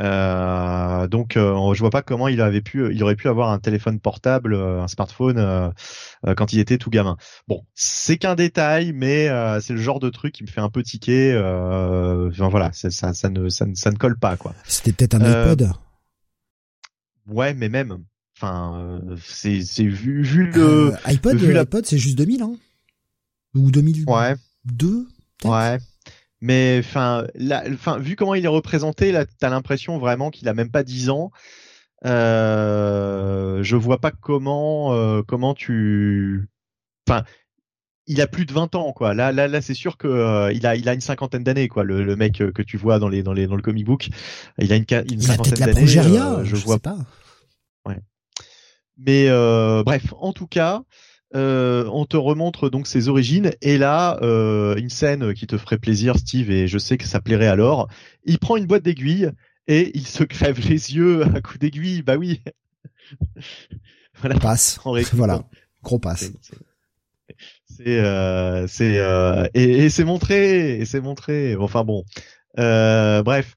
Euh, donc euh, je vois pas comment il avait pu, il aurait pu avoir un téléphone portable, euh, un smartphone euh, quand il était tout gamin. Bon, c'est qu'un détail, mais c'est le genre de truc qui me fait un peu tiquer. enfin voilà, ça, ça, ne, ça, ne, ça ne colle pas quoi. C'était peut-être un iPod. Ouais, mais même. Enfin, c'est c'est vu vu le iPod, vu l'iPod, c'est juste 2000 hein ou 2002. Ouais. Mais enfin, vu comment il est représenté, là, t'as l'impression vraiment qu'il a même pas 10 ans. Euh, je vois pas comment, euh, comment tu, enfin, il a plus de 20 ans, quoi. Là, là, là, c'est sûr que euh, il a, il a une cinquantaine d'années, quoi. Le, le, mec que tu vois dans les, dans les, dans le comic book, il a une, une il cinquantaine d'années. je, je vois pas. Ouais. Mais bref, en tout cas, euh, on te remontre donc ses origines et là euh, une scène qui te ferait plaisir Steve et je sais que ça plairait alors. Il prend une boîte d'aiguilles et il se crève les yeux à coup d'aiguille. Bah oui. voilà. Passe. Voilà. Gros passe. C'est euh, c'est euh, et, et c'est montré et c'est montré. Enfin bon. Euh, bref.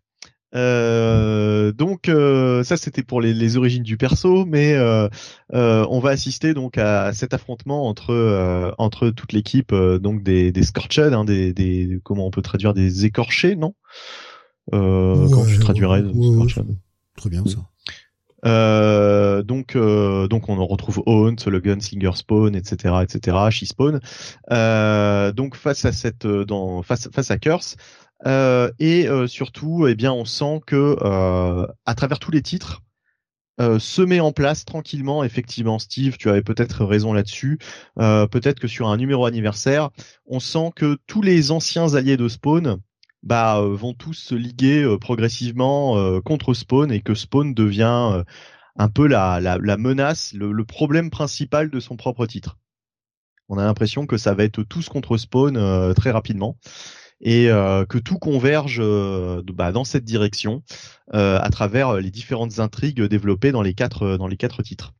Euh, donc euh, ça c'était pour les, les, origines du perso, mais euh, euh on va assister donc à cet affrontement entre euh, entre toute l'équipe donc des, des Scorched, hein, des, des comment on peut traduire des écorchés, non? Euh, Comment tu traduirais Très bien ça. Euh, donc, euh, donc on en retrouve Haunt, le Gunslinger Spawn, etc., etc., She Spawn. Euh, donc face à cette, dans face face à Curse, euh, et euh, surtout, eh bien, on sent que euh, à travers tous les titres, se met en place tranquillement. Effectivement, Steve, tu avais peut-être raison là-dessus. peut-être que sur un numéro anniversaire, on sent que tous les anciens alliés de Spawn, bah, vont tous se liguer progressivement contre Spawn et que Spawn devient un peu la, la, la menace, le, le, problème principal de son propre titre. On a l'impression que ça va être tous contre Spawn très rapidement et euh, que tout converge euh, bah, dans cette direction euh, à travers les différentes intrigues développées dans les quatre dans les quatre titres.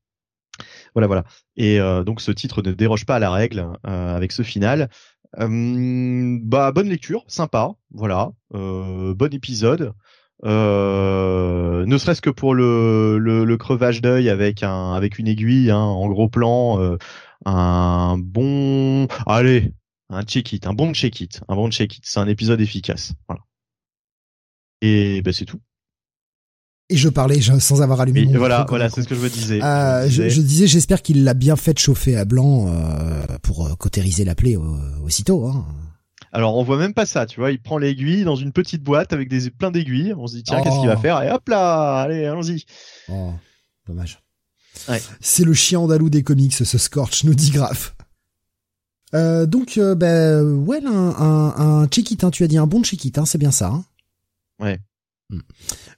Voilà, voilà. Et donc ce titre ne déroge pas à la règle avec ce final. bah bonne lecture, sympa, voilà, bon épisode. Euh, ne serait-ce que pour le, le, le crevage d'œil avec un avec une aiguille hein, en gros plan, euh, un bon, allez, un check-it, un bon check-it, un bon check-it. C'est un épisode efficace. Voilà. Et ben c'est tout. Et je parlais sans avoir allumé mon Voilà, voilà, c'est ce que je me disais. Euh, je, disais, j'espère qu'il l'a bien fait chauffer à blanc euh, pour euh, cautériser la plaie aussitôt. Hein. Alors on voit même pas ça, tu vois, il prend l'aiguille dans une petite boîte avec des plein d'aiguilles. On se dit tiens, qu'est-ce qu'il va oh. faire? Et hop là, allez, allons-y. Oh, dommage. Ouais. C'est le chien andalou des comics, ce Scorch, nous dit Graf. Euh, donc, euh, ben, ouais, un, un, un check-it, hein, tu as dit un bon check-it, hein, c'est bien ça. Hein Ouais.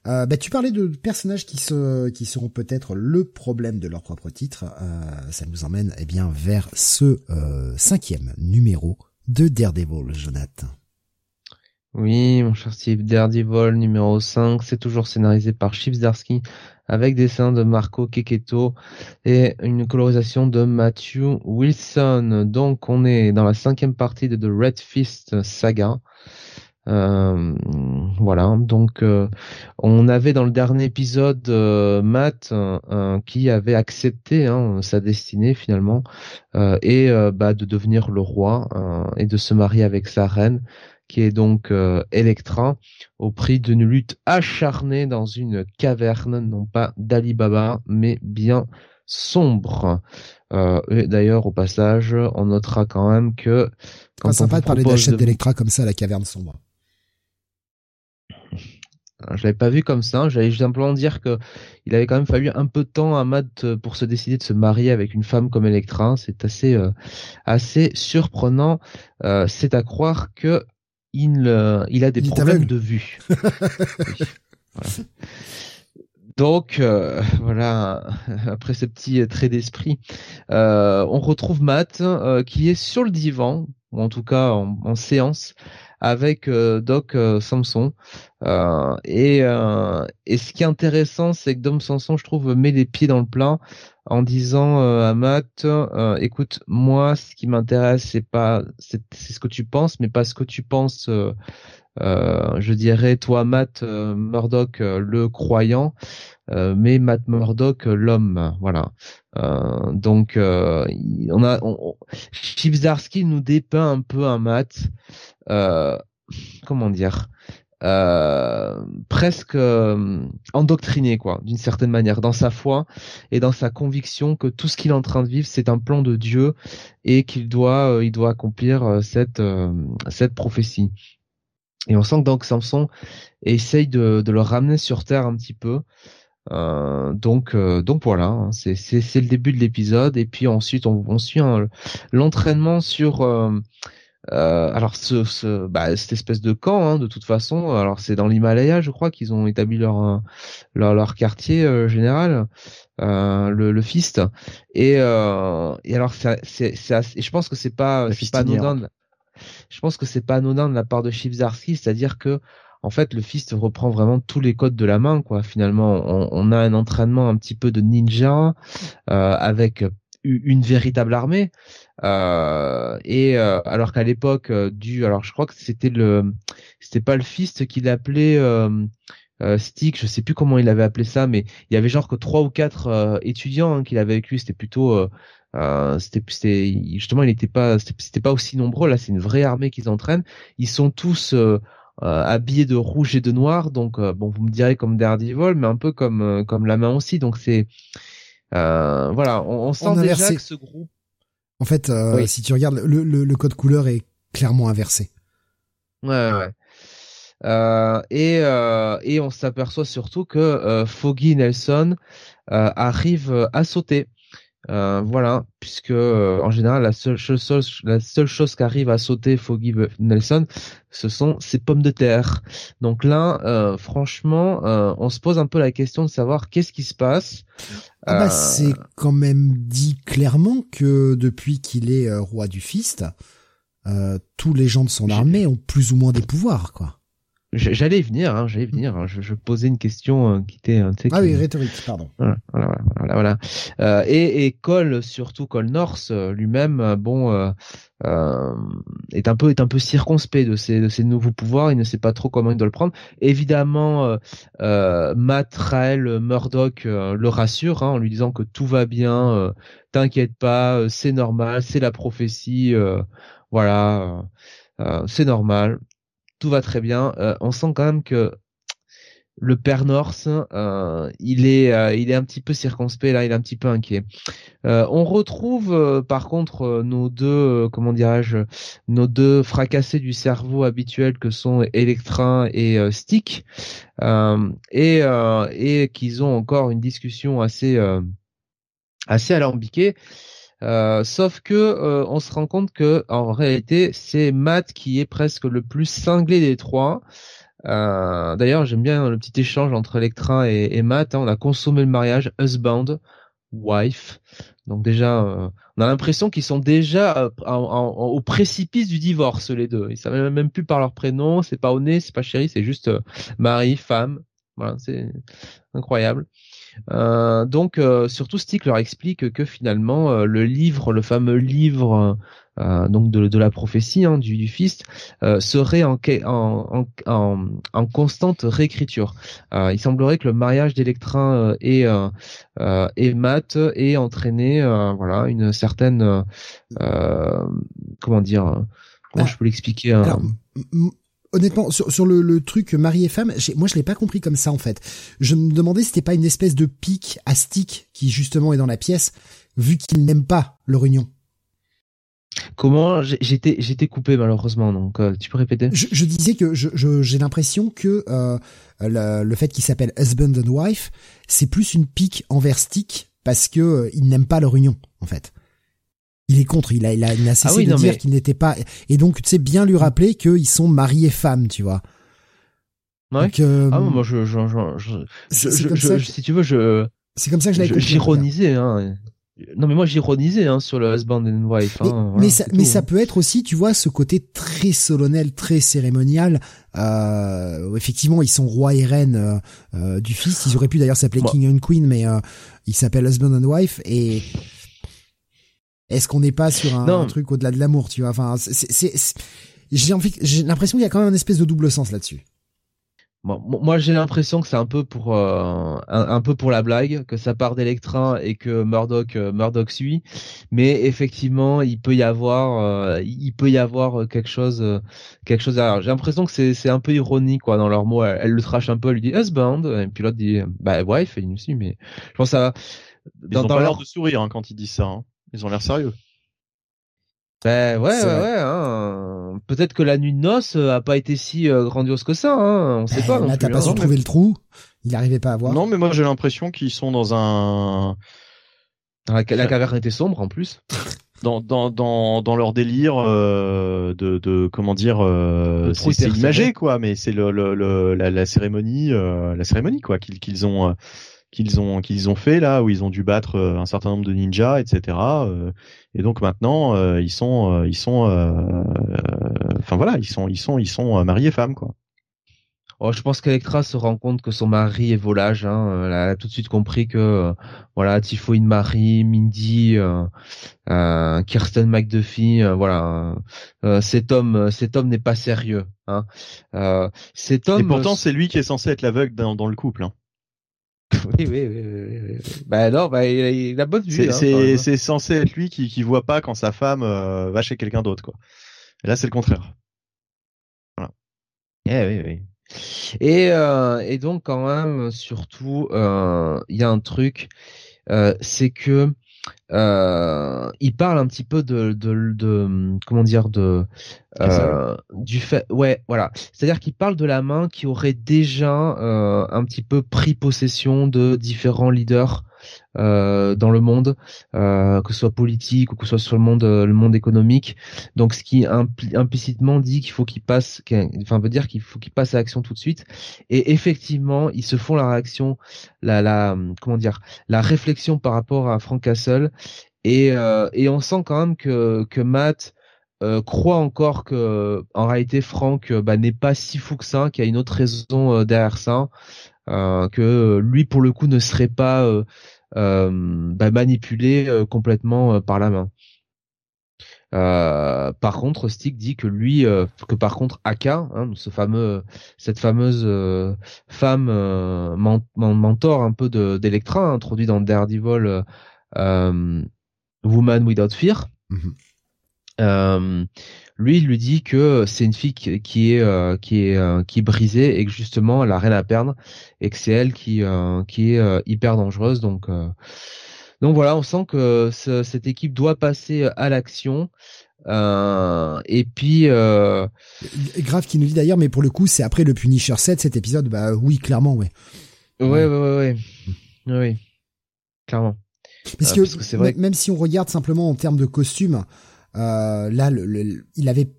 Euh, bah, tu parlais de personnages qui se, qui seront peut-être le problème de leur propre titre. Euh, ça nous emmène eh bien vers ce euh, cinquième numéro de Daredevil, Jonathan. Oui, mon cher Steve, Daredevil numéro 5, c'est toujours scénarisé par Chips Darsky avec dessins de Marco Keketo et une colorisation de Matthew Wilson. Donc on est dans la cinquième partie de The Red Fist Saga. Euh, voilà, donc euh, on avait dans le dernier épisode euh, Matt qui avait accepté hein, sa destinée finalement et bah, de devenir le roi et de se marier avec sa reine qui est donc Electra au prix d'une lutte acharnée dans une caverne, non pas d'Alibaba, mais bien sombre. et d'ailleurs, au passage, on notera quand même que quand c'est sympa de parler d'achat d'Electra comme ça la caverne sombre. Je l'avais pas vu comme ça. J'allais simplement dire que il avait quand même fallu un peu de temps à Matt euh, pour se décider de se marier avec une femme comme Electra. C'est assez euh, assez surprenant. Euh, c'est à croire que il il a des problèmes de vue. Donc voilà, après ce petit trait d'esprit, on retrouve Matt qui est sur le divan, ou en tout cas en séance, avec euh, Doc euh, Samson. Euh, et, et ce qui est intéressant, c'est que Dom Samson, je trouve, met les pieds dans le plat en disant à Matt, écoute, moi, ce qui m'intéresse, c'est pas, ce que tu penses, mais pas ce que tu penses. je dirais toi Matt Murdoch le croyant mais Matt Murdoch l'homme voilà donc on a on, nous dépeint un peu un Matt euh, comment dire, euh, presque euh, endoctriné quoi d'une certaine manière dans sa foi et dans sa conviction que tout ce qu'il est en train de vivre c'est un plan de Dieu et qu'il doit il doit accomplir cette cette prophétie. Et on sent que donc Samson essaye de, de le ramener sur terre un petit peu. Donc donc voilà hein, c'est c'est le début de l'épisode. Et puis ensuite on, on suit l'entraînement sur euh, alors ce, ce bah, cette espèce de camp, hein, de toute façon, alors c'est dans l'Himalaya, je crois qu'ils ont établi leur euh, leur, leur quartier euh, général, euh, le, le Fist. Et, euh, et alors c'est c'est je pense que c'est pas c'est pas anodin. Je pense que c'est pas anodin de la part de Chibzarski, c'est-à-dire que en fait le Fist reprend vraiment tous les codes de la main, quoi. Finalement, on, on a un entraînement un petit peu de ninja avec une véritable armée. Euh, et euh, alors qu'à l'époque euh, du, alors je crois que c'était le, c'était pas le fist qu'il appelait Stick, je sais plus comment il avait appelé ça, mais il y avait genre que trois ou quatre étudiants hein, qu'il avait avec lui. C'était plutôt c'était justement il n'était pas c'était pas aussi nombreux. Là c'est une vraie armée qu'ils entraînent. Ils sont tous habillés de rouge et de noir. Donc bon vous me direz comme Daredevil mais un peu comme comme la main aussi. Donc c'est voilà on, sent déjà que ce groupe en fait, euh, si tu regardes, le, le, code couleur est clairement inversé. Ouais, ouais. Euh, et, euh, et on s'aperçoit surtout que Foggy Nelson arrive à sauter. Euh, voilà, puisque euh, en général la seule chose, la seule chose qu'arrive à sauter Foggy Nelson, ce sont ses pommes de terre. Donc là, euh, franchement, on se pose un peu la question de savoir qu'est-ce qui se passe. Ah bah, c'est quand même dit clairement que depuis qu'il est roi du Fist, tous les gens de son armée ont plus ou moins des pouvoirs, quoi. J'allais venir, hein, j'allais venir. Hein, je, je, posais une question euh, qui était. ah oui, rhétorique, pardon. Voilà, voilà, voilà. voilà. Euh, et, et Cole, surtout Cole North euh, lui-même, euh, bon, euh, est un peu est un peu circonspect de ses de ses nouveaux pouvoirs. Il ne sait pas trop comment il doit le prendre. Évidemment, Matt Rael Murdoch le rassure hein, en lui disant que tout va bien, t'inquiète pas, c'est normal, c'est la prophétie, voilà, c'est normal tout va très bien. Euh, on sent quand même que le père Norse, euh, il est, euh, il est un petit peu circonspect là, il est un petit peu inquiet. on retrouve par contre nos deux, comment dirais-je, nos deux fracassés du cerveau habituels que sont Electra et Stick, et et qu'ils ont encore une discussion assez assez alambiquée. Euh, sauf que euh, on se rend compte que en réalité c'est Matt qui est presque le plus cinglé des trois. Euh, D'ailleurs, j'aime bien le petit échange entre Electra et, Matt. Hein. On a consommé le mariage, husband, wife. Donc déjà, euh, on a l'impression qu'ils sont déjà euh, au précipice du divorce les deux. Ils savent même plus par leur prénom. C'est pas Oné, c'est pas chéri, c'est juste mari, femme. Voilà, c'est incroyable. Euh, donc euh, surtout Stick leur explique que finalement euh, le livre, le fameux livre donc de, de, la prophétie hein, du, du Fist, serait en, en, en, en, constante réécriture. il semblerait que le mariage d'Electra et, et Matt ait entraîné voilà une certaine comment dire comment ah. je peux l'expliquer honnêtement, sur, sur le, le, truc mari et femme, moi je l'ai pas compris comme ça en fait. Je me demandais si c'était pas une espèce de pic à stick qui justement est dans la pièce, vu qu'il n'aime pas leur union. Comment j'étais j'étais coupé malheureusement donc euh, tu peux répéter? Je, je, disais que j'ai je, l'impression que euh, le, le, fait qu'il s'appelle husband and wife c'est plus une pique envers Stick parce que euh, ils n'aiment pas leur union en fait il est contre, il a, il a, il a cessé ah de dire qu'il n'était pas, et donc tu sais bien lui rappeler qu'ils sont mari et femme, tu vois. Ouais. Donc, euh, ah moi je, je, je, je, je si tu veux, je. C'est comme ça que je l'avais J'ironisais, hein. Non mais moi j'ironisais hein, sur le husband and wife. Mais, hein, mais, ça, mais ça, peut être aussi, tu vois, ce côté très solennel, très cérémonial. Euh, effectivement, ils sont roi et reine euh, du fils. Ils auraient pu d'ailleurs s'appeler King and Queen, mais ils s'appellent husband and wife. Et est-ce qu'on n'est pas sur un, truc au-delà de l'amour, tu vois? Enfin, c'est, j'ai envie, j'ai l'impression qu'il y a quand même une espèce de double sens là-dessus. Bon, moi, j'ai l'impression que c'est un peu pour euh, un, peu pour la blague, que ça part d'Electra et que Murdoch euh, Murdoch suit. Mais effectivement, il peut y avoir euh, il peut y avoir quelque chose quelque chose derrière. J'ai l'impression que c'est c'est un peu ironique quoi dans leurs mots. Elle, le trache un peu, elle lui dit husband, et puis l'autre dit bah wife, et il aussi. Mais je pense que ça. Dans, Ils ont pas l'air de sourire hein, quand ils disent ça. Hein. Ils ont l'air sérieux. Ben ouais, ouais, ouais. Hein. Peut-être que la nuit de noces euh, a pas été si euh, grandiose que ça. Hein. On sait ben, pas. Là, t'as pas su hein. trouver le trou. Il n'arrivait pas à voir. Non, mais moi j'ai l'impression qu'ils sont dans un. La, caverne était sombre en plus. Dans dans dans dans leur délire euh, de de comment dire euh, c'est imagé quoi mais c'est le, le, la, la cérémonie euh, la cérémonie quoi qu'ils qu'ils ont qu'ils ont qu'ils ont fait là où ils ont dû battre euh, un certain nombre de ninjas etc euh, et donc maintenant euh, ils sont ils sont enfin voilà ils sont ils sont ils sont mariés femmes quoi Oh, je pense qu'Electra se rend compte que son mari est volage. Hein. Elle a tout de suite compris que voilà, Tifo Marie, Mindy, euh, Kirsten McDuffie, voilà, cet homme, cet homme n'est pas sérieux. Hein. cet homme. Et pourtant, c'est lui qui est censé être l'aveugle dans, dans le couple. Hein. Oui, oui, oui, oui, Bah non, bah il a, bonne vue. C'est hein, c'est censé être lui qui qui voit pas quand sa femme euh, va chez quelqu'un d'autre, quoi. Et là, c'est le contraire. Voilà. Eh oui, oui. Et euh, et donc quand même, surtout, euh, il y a un truc, euh, c'est que euh, il parle un petit peu de, de, de comment dire de euh, du fait ouais voilà. C'est à dire qu'il parle de la main qui aurait déjà euh, un petit peu pris possession de différents leaders euh, dans le monde, euh, que ce soit politique ou que ce soit sur le monde, euh, le monde économique. Donc, ce qui implicitement dit qu'il faut qu'il passe, enfin veut dire qu'il faut qu'il passe à l'action tout de suite. Et effectivement, ils se font la réaction, la, la comment dire, la réflexion par rapport à Frank Castle. Et, et on sent quand même que que Matt croit encore que en réalité Frank bah, n'est pas si fou que ça, qu'il y a une autre raison derrière ça, que lui pour le coup ne serait pas euh, bah, manipulé euh, complètement euh, par la main. Euh, par contre, Stick dit que lui, que par contre Aka, hein, ce fameux, cette fameuse femme mentor un peu d'Electra, introduit dans Daredevil, Woman Without Fear. Mm-hmm. Lui, il lui dit que c'est une fille qui, est qui est qui est brisée et que justement elle a rien à perdre et que c'est elle qui qui est hyper dangereuse. Donc donc voilà, on sent que cette équipe doit passer à l'action. Euh, et puis euh... grave qui nous dit d'ailleurs, mais pour le coup, c'est après le Punisher 7 cet épisode. Bah oui, clairement, ouais. Ouais, ouais, ouais, ouais, oui, clairement. Parce, que, parce que vrai... même si on regarde simplement en termes de costume, euh, là, le, il avait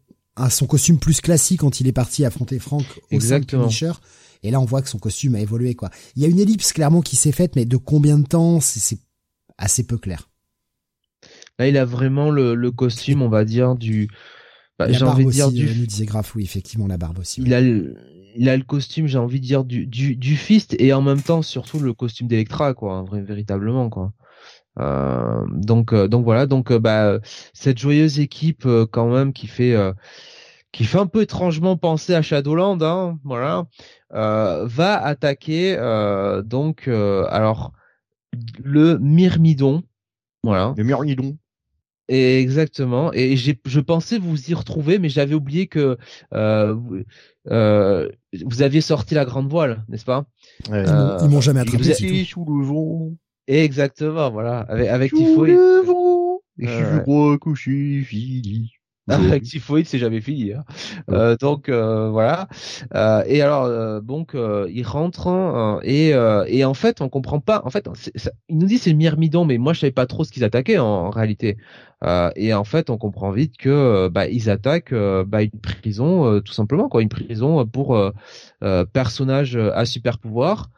son costume plus classique quand il est parti affronter Frank au Exactement. Punisher. Et là, on voit que son costume a évolué, quoi. Il y a une ellipse clairement qui s'est faite, mais de combien de temps, c'est assez peu clair. Là, il a vraiment le, le costume, on va dire, du. Bah, j'ai envie de dire aussi, du. euh, nous disait Graf, oui, effectivement, la barbe aussi. Il a le, il a le costume, j'ai envie de dire du, du, du fist et en même temps surtout le costume d'Electra, quoi, vrai, véritablement, quoi. Euh, donc, euh, donc voilà, donc euh, bah cette joyeuse équipe euh, quand même qui fait, euh, qui fait un peu étrangement penser à Shadowland, hein, voilà, euh, va attaquer euh, donc euh, alors le Myrmidon, voilà. Le Myrmidon. Et exactement. Et j'ai, je pensais vous y retrouver, mais j'avais oublié que euh, vous, euh, vous aviez sorti la grande voile, n'est-ce pas? Ouais. Ils m'ont- ils m'ont jamais vous attrapé, êtes- c'est tout. sous le vent. Exactement, voilà. Avec, avec Typhoïde. Ouais. je crois que c'est fini. Avec Typhoïde, c'est jamais fini. Hein. Euh, donc euh, voilà. Euh, et alors euh, donc euh, il rentre hein, et euh, et en fait on comprend pas. En fait, ça- il nous dit c'est le Myrmidon, mais moi je savais pas trop ce qu'ils attaquaient en, en réalité. Euh, et en fait on comprend vite que euh, bah, ils attaquent euh, bah, une prison euh, tout simplement quoi, une prison pour euh, euh, personnages à super pouvoir.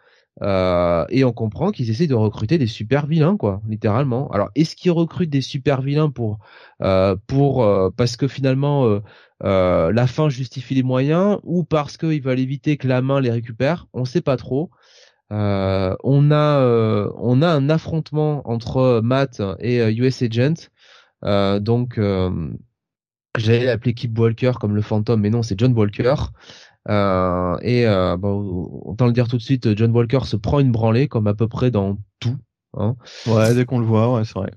Euh, et on comprend qu'ils essaient de recruter des super vilains quoi, littéralement. Alors est-ce qu'ils recrutent des super vilains pour euh, pour euh, parce que finalement euh, euh, la fin justifie les moyens ou parce qu'ils veulent éviter que la main les récupère? On sait pas trop. On a on a un affrontement entre Matt et US Agent. Donc j'allais l'appeler Kip Walker comme le fantôme, mais non c'est John Walker. Euh, et euh, bon, autant le dire tout de suite, John Walker se prend une branlée comme à peu près dans tout. Hein. Ouais, dès qu'on le voit, ouais, c'est vrai.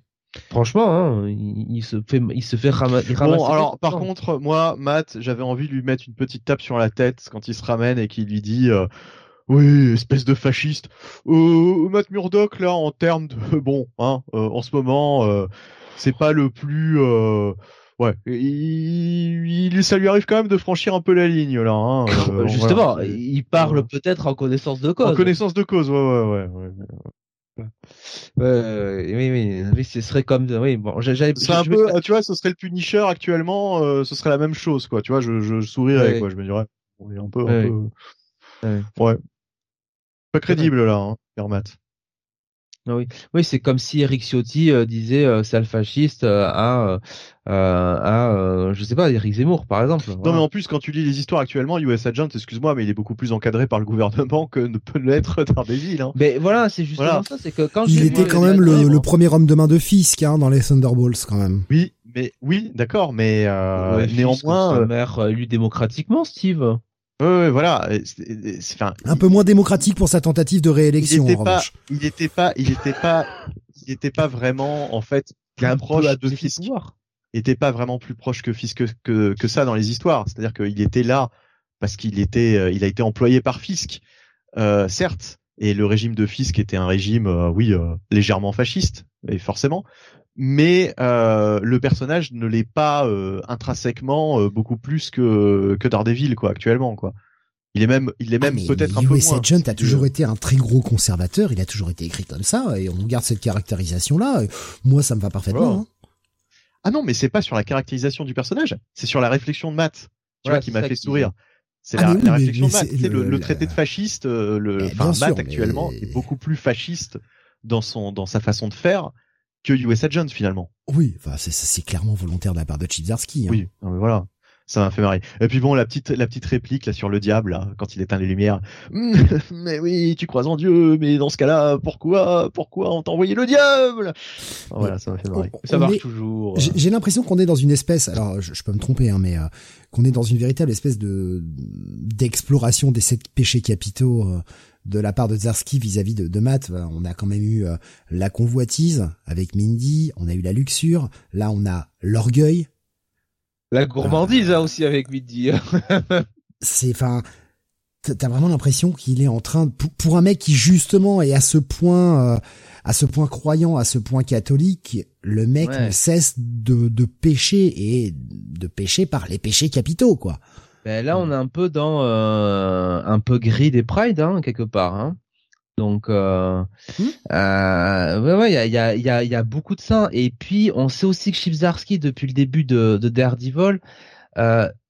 Franchement, hein, il, il se fait, il se fait rama- il ramasse. Bon, alors, par contre, moi, Matt, j'avais envie de lui mettre une petite tape sur la tête quand il se ramène et qu'il lui dit, euh, oui, espèce de fasciste. Euh, Matt Murdock, là, en termes de, bon, hein, euh, en ce moment, euh, c'est pas le plus, euh, ouais, il, il- ça lui arrive quand même de franchir un peu la ligne, là, hein, euh, Justement, voilà. il parle Ouais. peut-être en connaissance de cause. En connaissance de cause, ouais, ouais, ouais. ouais. Euh, oui, oui, oui, ce serait comme, oui, bon, j'avais. C'est un peu, tu vois, ce serait le Punisher actuellement, euh, ce serait la même chose, quoi. Tu vois, je, je, sourirais, Ouais. quoi. Je me dirais, on est un peu, Ouais. un peu, ouais. Pas crédible là, hein, Hermat. Ah oui, oui, c'est comme si Eric Ciotti euh, disait euh, sale fasciste euh, à, euh, euh, à, euh, je sais pas, Eric Zemmour, par exemple. Non, Voilà. mais en plus, quand tu lis les histoires actuellement, US Agent, excuse-moi, mais il est beaucoup plus encadré par le gouvernement que ne peut l'être Daredevil, hein. Mais voilà, c'est justement Voilà. ça, c'est que quand Il était quand même le, le premier homme de main de Fisk hein, dans les Thunderbolts quand même. Oui, mais oui, d'accord, mais euh, Ouais, néanmoins, comme sa euh, mère euh, élu démocratiquement, Steve. Voilà, c'est- c'est- enfin, Un peu moins démocratique pour sa tentative de il réélection était en pas, il était pas, il était pas, il était pas vraiment, en fait, proche de Fisk. Il pas vraiment plus proche que Fisk que, que, que ça dans les histoires. C'est-à-dire qu'il était là parce qu'il était, euh, il a été employé par Fisk, euh, certes. Et le régime de Fisk était un régime, euh, oui, euh, légèrement fasciste, et forcément. Mais euh, le personnage ne l'est pas euh, intrinsèquement euh, beaucoup plus que que Daredevil, quoi, actuellement, quoi. Il est même, il est même Ah, mais peut-être un peu US moins. Agent a toujours été un très gros conservateur, il a toujours été écrit comme ça, et on garde cette caractérisation-là. et Moi, ça me va parfaitement. Hein. Ah non, mais c'est pas sur la caractérisation du personnage, c'est sur la réflexion de Matt, tu Voilà, vois, qui m'a fait qui- sourire. C'est Ah, la, oui, réflexion mais de Matt. c'est Tu sais, le, le- le traité de fasciste, euh, le, enfin, sûr, Matt mais- actuellement est beaucoup plus fasciste dans son, dans sa façon de faire que US Agent finalement. Oui, enfin, c'est- clairement volontaire de la part de Chizarski. hein. Oui, non, mais voilà. Ça m'a fait marrer. Et puis bon, la petite, la petite réplique là sur le diable, là, quand il éteint les lumières. Hum, mais oui, tu crois en Dieu, mais dans ce cas-là, pourquoi, pourquoi on t'a envoyé le diable? Voilà, ça m'a fait marrer. On- Ça on marche est- toujours. J'ai l'impression qu'on est dans une espèce, alors je, je peux me tromper, hein, mais euh, qu'on est dans une véritable espèce de d'exploration des sept péchés capitaux euh, de la part de Zarski vis-à-vis de, de Matt. On a quand même eu euh, la convoitise avec Mindy, on a eu la luxure, là on a l'orgueil. La gourmandise hein, aussi avec Midi. C'est, enfin, t'as vraiment l'impression qu'il est en train, de, pour, pour un mec qui justement est à ce point, euh, à ce point croyant, à ce point catholique, le mec Ouais. ne cesse de, de pécher et de pécher par les péchés capitaux, quoi. Ben là, on est un peu dans euh, un peu gris des Pride, hein, quelque part. Hein. Donc, euh, Hmm. euh, ouais, ouais, il y a, y, a, y, a, y a beaucoup de ça. Et puis, on sait aussi que Chibzarski, depuis le début de, de Daredevil,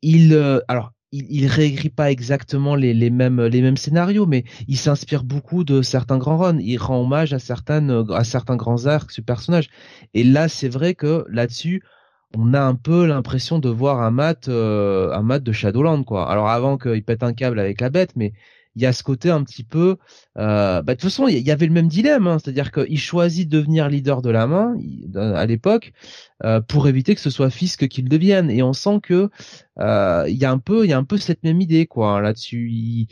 il alors il, il réécrit pas exactement les, les mêmes les mêmes scénarios, mais il s'inspire beaucoup de certains grands runs. Il rend hommage à certaines à certains grands arcs du personnage. Et là, c'est vrai que là-dessus, on a un peu l'impression de voir un mat euh, un mat de Shadowland quoi. Alors avant qu'il pète un câble avec la bête, mais il y a ce côté un petit peu. Euh, bah, de toute façon, il y avait le même dilemme, hein, c'est-à-dire qu'il choisit de devenir leader de la main à l'époque euh, pour éviter que ce soit Fisk qu'il devienne. Et on sent que euh, il y a un peu, il y a un peu cette même idée quoi là-dessus. Il,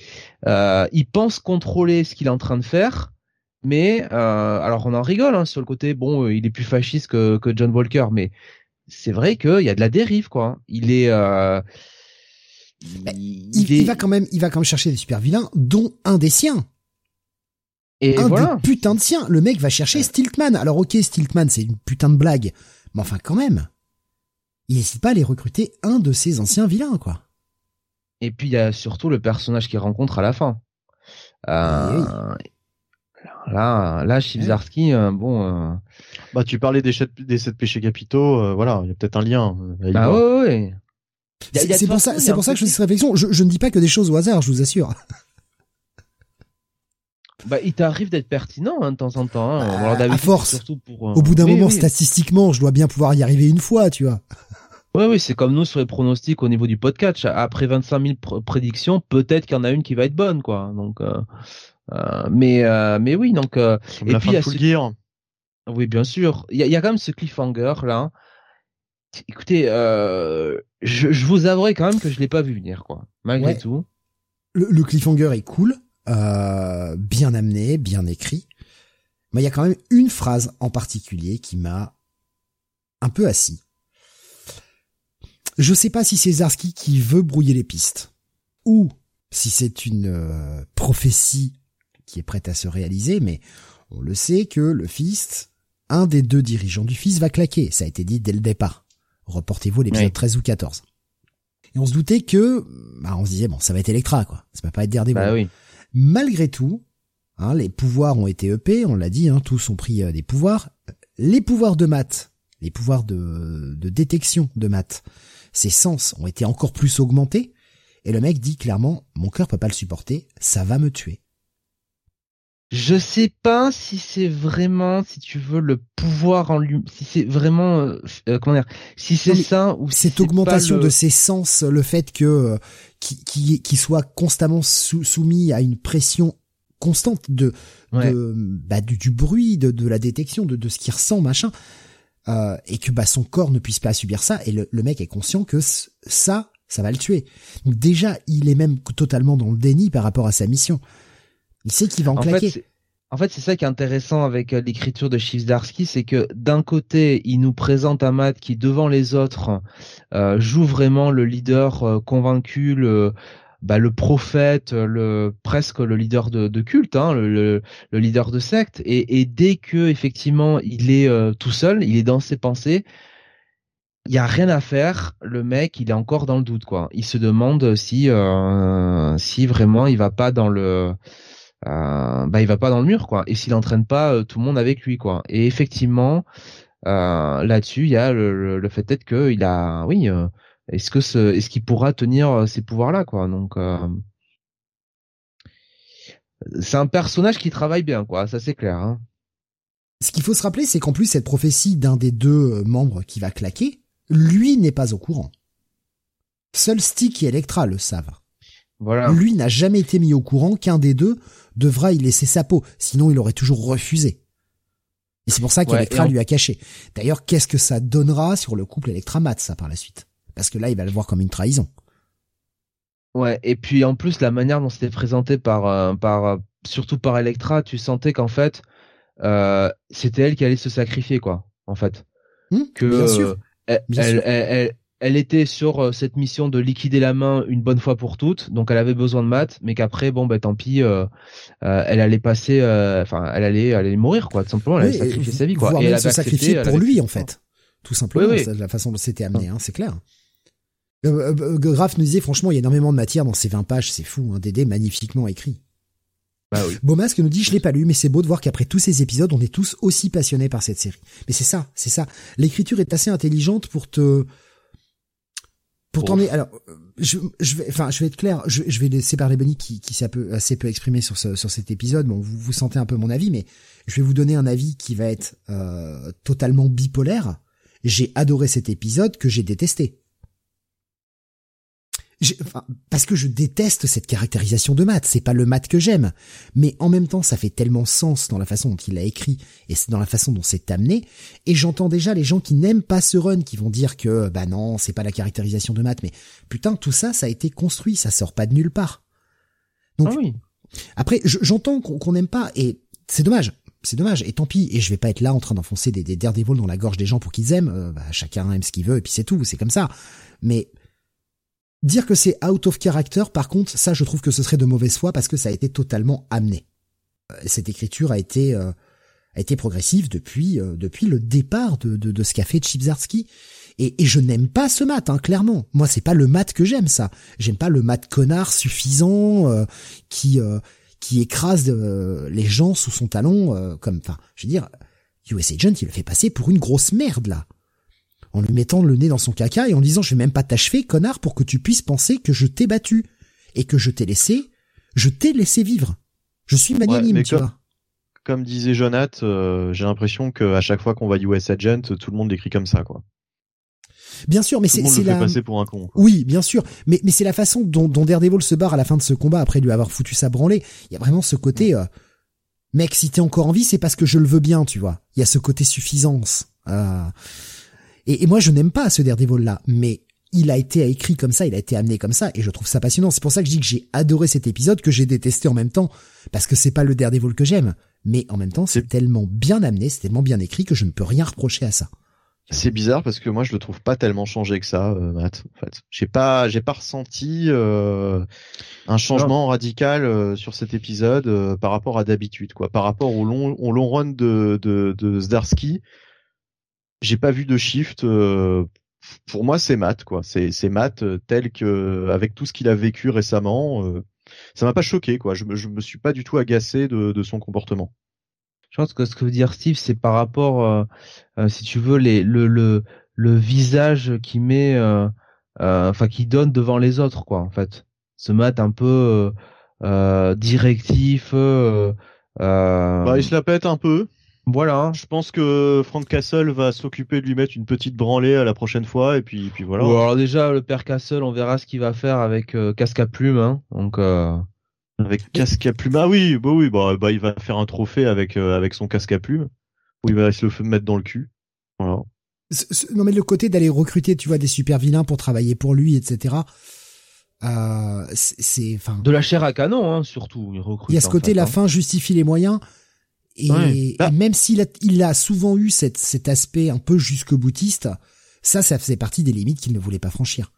il pense contrôler ce qu'il est en train de faire. Mais alors on en rigole hein, sur le côté bon il est plus fasciste que, John Walker mais c'est vrai qu'il y a de la dérive quoi. Il est il, va quand même, il va quand même chercher des super vilains, dont un des siens. Et un voilà. des putains de siens. Le mec va chercher Stiltman. Alors ok, Stiltman, c'est une putain de blague, mais enfin quand même, il n'hésite pas à aller recruter un de ses anciens vilains, quoi. Et puis il y a surtout le personnage qu'il rencontre à la fin. Euh, Là, là, Chibzarski, euh, bon. Euh... Bah, tu parlais des, des sept péchés capitaux, euh, voilà, il y a peut-être un lien. Bah ouais, ouais. C'est pour ça, c'est pour ça que je fais cette réflexion. Je, je, ne dis pas que des choses au hasard, je vous assure. Bah, il t'arrive d'être pertinent hein, de temps en temps. Hein. Bah, à force. Surtout pour, euh, Au bout d'un moment, statistiquement, je dois bien pouvoir y arriver une fois, tu vois. Oui, oui, c'est comme nous sur les pronostics au niveau du podcast. Après 25 000 prédictions, peut-être qu'il y en a une qui va être bonne, quoi. Donc, euh, euh, mais, euh, mais oui, donc. Euh, et puis, il y a ce... Oui, bien sûr. Il y a, y a, quand même ce cliffhanger là. Écoutez, euh, je, je, vous avouerai quand même que je l'ai pas vu venir, quoi. Malgré tout. Le, le, cliffhanger est cool, euh, bien amené, bien écrit. Mais il y a quand même une phrase en particulier qui m'a un peu assis. Je sais pas si c'est Zarski qui veut brouiller les pistes ou si c'est une euh, prophétie qui est prête à se réaliser, mais on le sait que le Fist, un des deux dirigeants du Fist va claquer. Ça a été dit dès le départ. Reportez-vous l'épisode 13 ou 14. Et on se doutait que, bah, on se disait bon, ça va être Electra, quoi. Ça va pas être Daredevil. Bah oui. Malgré tout, hein, les pouvoirs ont été EP, on l'a dit, hein, tous ont pris euh, des pouvoirs. Les pouvoirs de maths, les pouvoirs de, de détection de maths, ses sens ont été encore plus augmentés. Et le mec dit clairement, mon cœur peut pas le supporter, ça va me tuer. Je sais pas si c'est vraiment, si tu veux, le pouvoir en lui, si c'est vraiment, euh, euh, comment dire, si c'est ça ou cette augmentation de ses sens, le fait que euh, qui qui soit constamment soumis à une pression constante de, de bah, du, bruit, de, de la détection, de, de ce qu'il ressent, machin, euh, et que bah son corps ne puisse pas subir ça, et le, le mec est conscient que ça, ça va le tuer. Donc déjà, il est même totalement dans le déni par rapport à sa mission. Il sait qu'il va en, claquer. en fait, c'est ça qui est intéressant avec euh, l'écriture de Chivsdarsky, c'est que d'un côté, il nous présente un mat qui, devant les autres, euh, joue vraiment le leader euh, convaincu, le, bah, le prophète, le presque le leader de, de culte, hein, le, le, leader de secte. Et, et, dès que effectivement il est tout seul, il est dans ses pensées, il y a rien à faire. Le mec, il est encore dans le doute, quoi. Il se demande si si vraiment il va pas dans le euh, bah il va pas dans le mur quoi. Et s'il entraîne pas euh, tout le monde avec lui quoi. Et effectivement, euh, là-dessus, il y a le, le, fait d'être que il a, oui, euh, est-ce que ce, est-ce qu'il pourra tenir ces pouvoirs-là quoi. Donc c'est un personnage qui travaille bien quoi, ça c'est clair. Hein. Ce qu'il faut se rappeler, c'est qu'en plus cette prophétie d'un des deux membres qui va claquer, lui n'est pas au courant. Seul Stick et Electra le savent. Voilà. Lui n'a jamais été mis au courant qu'un des deux devra y laisser sa peau, sinon il aurait toujours refusé. Et c'est pour ça qu'Electra lui a caché. D'ailleurs, qu'est-ce que ça donnera sur le couple Electra-Mat, ça, par la suite? Parce que là, il va le voir comme une trahison. Ouais, et puis en plus, la manière dont c'était présenté par, euh, par euh, surtout par Electra, tu sentais qu'en fait, euh, c'était elle qui allait se sacrifier, quoi, en fait. Hum, que, bien sûr. elle, elle, elle était sur euh, cette mission de liquider la main une bonne fois pour toutes, donc elle avait besoin de maths, mais qu'après bon bah tant pis, euh, euh, elle allait passer, enfin elle allait, elle allait mourir quoi, tout simplement, elle allait sacrifier sa vie quoi. Et elle se sacrifier pour lui en fait, tout simplement, oui, la façon dont c'était amené, hein, c'est clair. Graf nous disait franchement il y a énormément de matière dans ces 20 pages, c'est fou, hein, Dédé magnifiquement écrit. Bah oui. Beaumasque nous dit je l'ai pas lu mais c'est beau de voir qu'après tous ces épisodes on est tous aussi passionnés par cette série. Mais c'est ça, c'est ça. L'écriture est assez intelligente pour te pour t'en alors je, je vais enfin je vais être clair, je, je vais laisser parler Benny qui qui s'est peu, assez peu exprimé sur ce, sur cet épisode. Bon, vous vous sentez un peu mon avis, mais je vais vous donner un avis qui va être euh, totalement bipolaire. J'ai adoré cet épisode que j'ai détesté parce que je déteste cette caractérisation de Matt. C'est pas le Matt que j'aime, mais en même temps, ça fait tellement sens dans la façon dont il l'a écrit et c'est dans la façon dont c'est amené. Et j'entends déjà les gens qui n'aiment pas ce run qui vont dire que bah non, c'est pas la caractérisation de Matt, mais putain, tout ça, ça a été construit, ça sort pas de nulle part. Donc, ah oui. Après, j'entends qu'on n'aime pas et c'est dommage. C'est dommage, et tant pis, et je vais pas être là en train d'enfoncer des, des Daredevil dans la gorge des gens pour qu'ils aiment, euh, bah, chacun aime ce qu'il veut, et puis c'est tout, c'est comme ça. Mais Dire que c'est out of character, par contre, ça je trouve que ce serait de mauvaise foi parce que ça a été totalement amené. Euh, cette écriture a été euh, progressive depuis euh, depuis le départ de, de, de ce qu'a fait Chipzarski. Et, et je n'aime pas ce mat, hein, clairement. Moi, c'est pas le mat que j'aime, ça. J'aime pas le mat connard suffisant qui qui écrase les gens sous son talon, comme, enfin, je veux dire, US Agent, il le fait passer pour une grosse merde là en lui mettant le nez dans son caca et en disant je vais même pas t'achever, connard, pour que tu puisses penser que je t'ai battu et que je t'ai laissé, je t'ai laissé vivre. Je suis magnanime, tu comme, vois. Comme disait Jonath, euh, j'ai l'impression qu'à chaque fois qu'on va US Agent, tout le monde l'écrit comme ça, quoi. Bien sûr, mais c'est c'est la. passer pour un con. Oui, bien sûr, mais mais c'est la façon dont, dont Daredevil se barre à la fin de ce combat après lui avoir foutu sa branlée. Il y a vraiment ce côté, euh, mec, si t'es encore en vie, c'est parce que je le veux bien, tu vois. Il y a ce côté suffisance. Euh, et, moi, je n'aime pas ce Daredevil-là, mais il a été écrit comme ça, il a été amené comme ça, et je trouve ça passionnant. C'est pour ça que je dis que j'ai adoré cet épisode, que j'ai détesté en même temps, parce que c'est pas le Daredevil que j'aime, mais en même temps, c'est tellement bien amené, c'est tellement bien écrit que je ne peux rien reprocher à ça. C'est bizarre parce que moi je le trouve pas tellement changé que ça, euh, Matt. En fait, j'ai pas, j'ai pas ressenti euh, un changement radical euh, sur cet épisode euh, par rapport à d'habitude, quoi. Par rapport au long, au long run de de, de Zdarsky, j'ai pas vu de shift. Euh, pour moi, c'est Matt, quoi. C'est c'est Matt euh, tel que avec tout ce qu'il a vécu récemment. Euh, ça m'a pas choqué, quoi. Je me je me suis pas du tout agacé de, de son comportement. Je pense que ce que veut dire Steve, c'est par rapport, si tu veux, les le le le visage qui met, enfin qui donne devant les autres, quoi. En fait, ce Matt un peu directif. Bah, il se la pète un peu. Voilà. Je pense que Frank Castle va s'occuper de lui mettre une petite branlée à la prochaine fois et puis puis voilà. alors déjà le père Castle, on verra ce qu'il va faire avec euh, casque à plume. Hein. Donc euh... avec casque à plume. Ah oui, bah oui, bah, bah il va faire un trophée avec euh, avec son casque à plume où il va se le mettre dans le cul. Voilà. Non mais le côté d'aller recruter, tu vois, des super vilains pour travailler pour lui, etc. Euh, c'est enfin de la chair à canon, hein, surtout. Il, il y a ce côté, la hein. fin justifie les moyens. Et, bah. même s'il a, il a souvent eu cette, cet aspect un peu jusque boutiste, ça, ça faisait partie des limites qu'il ne voulait pas franchir.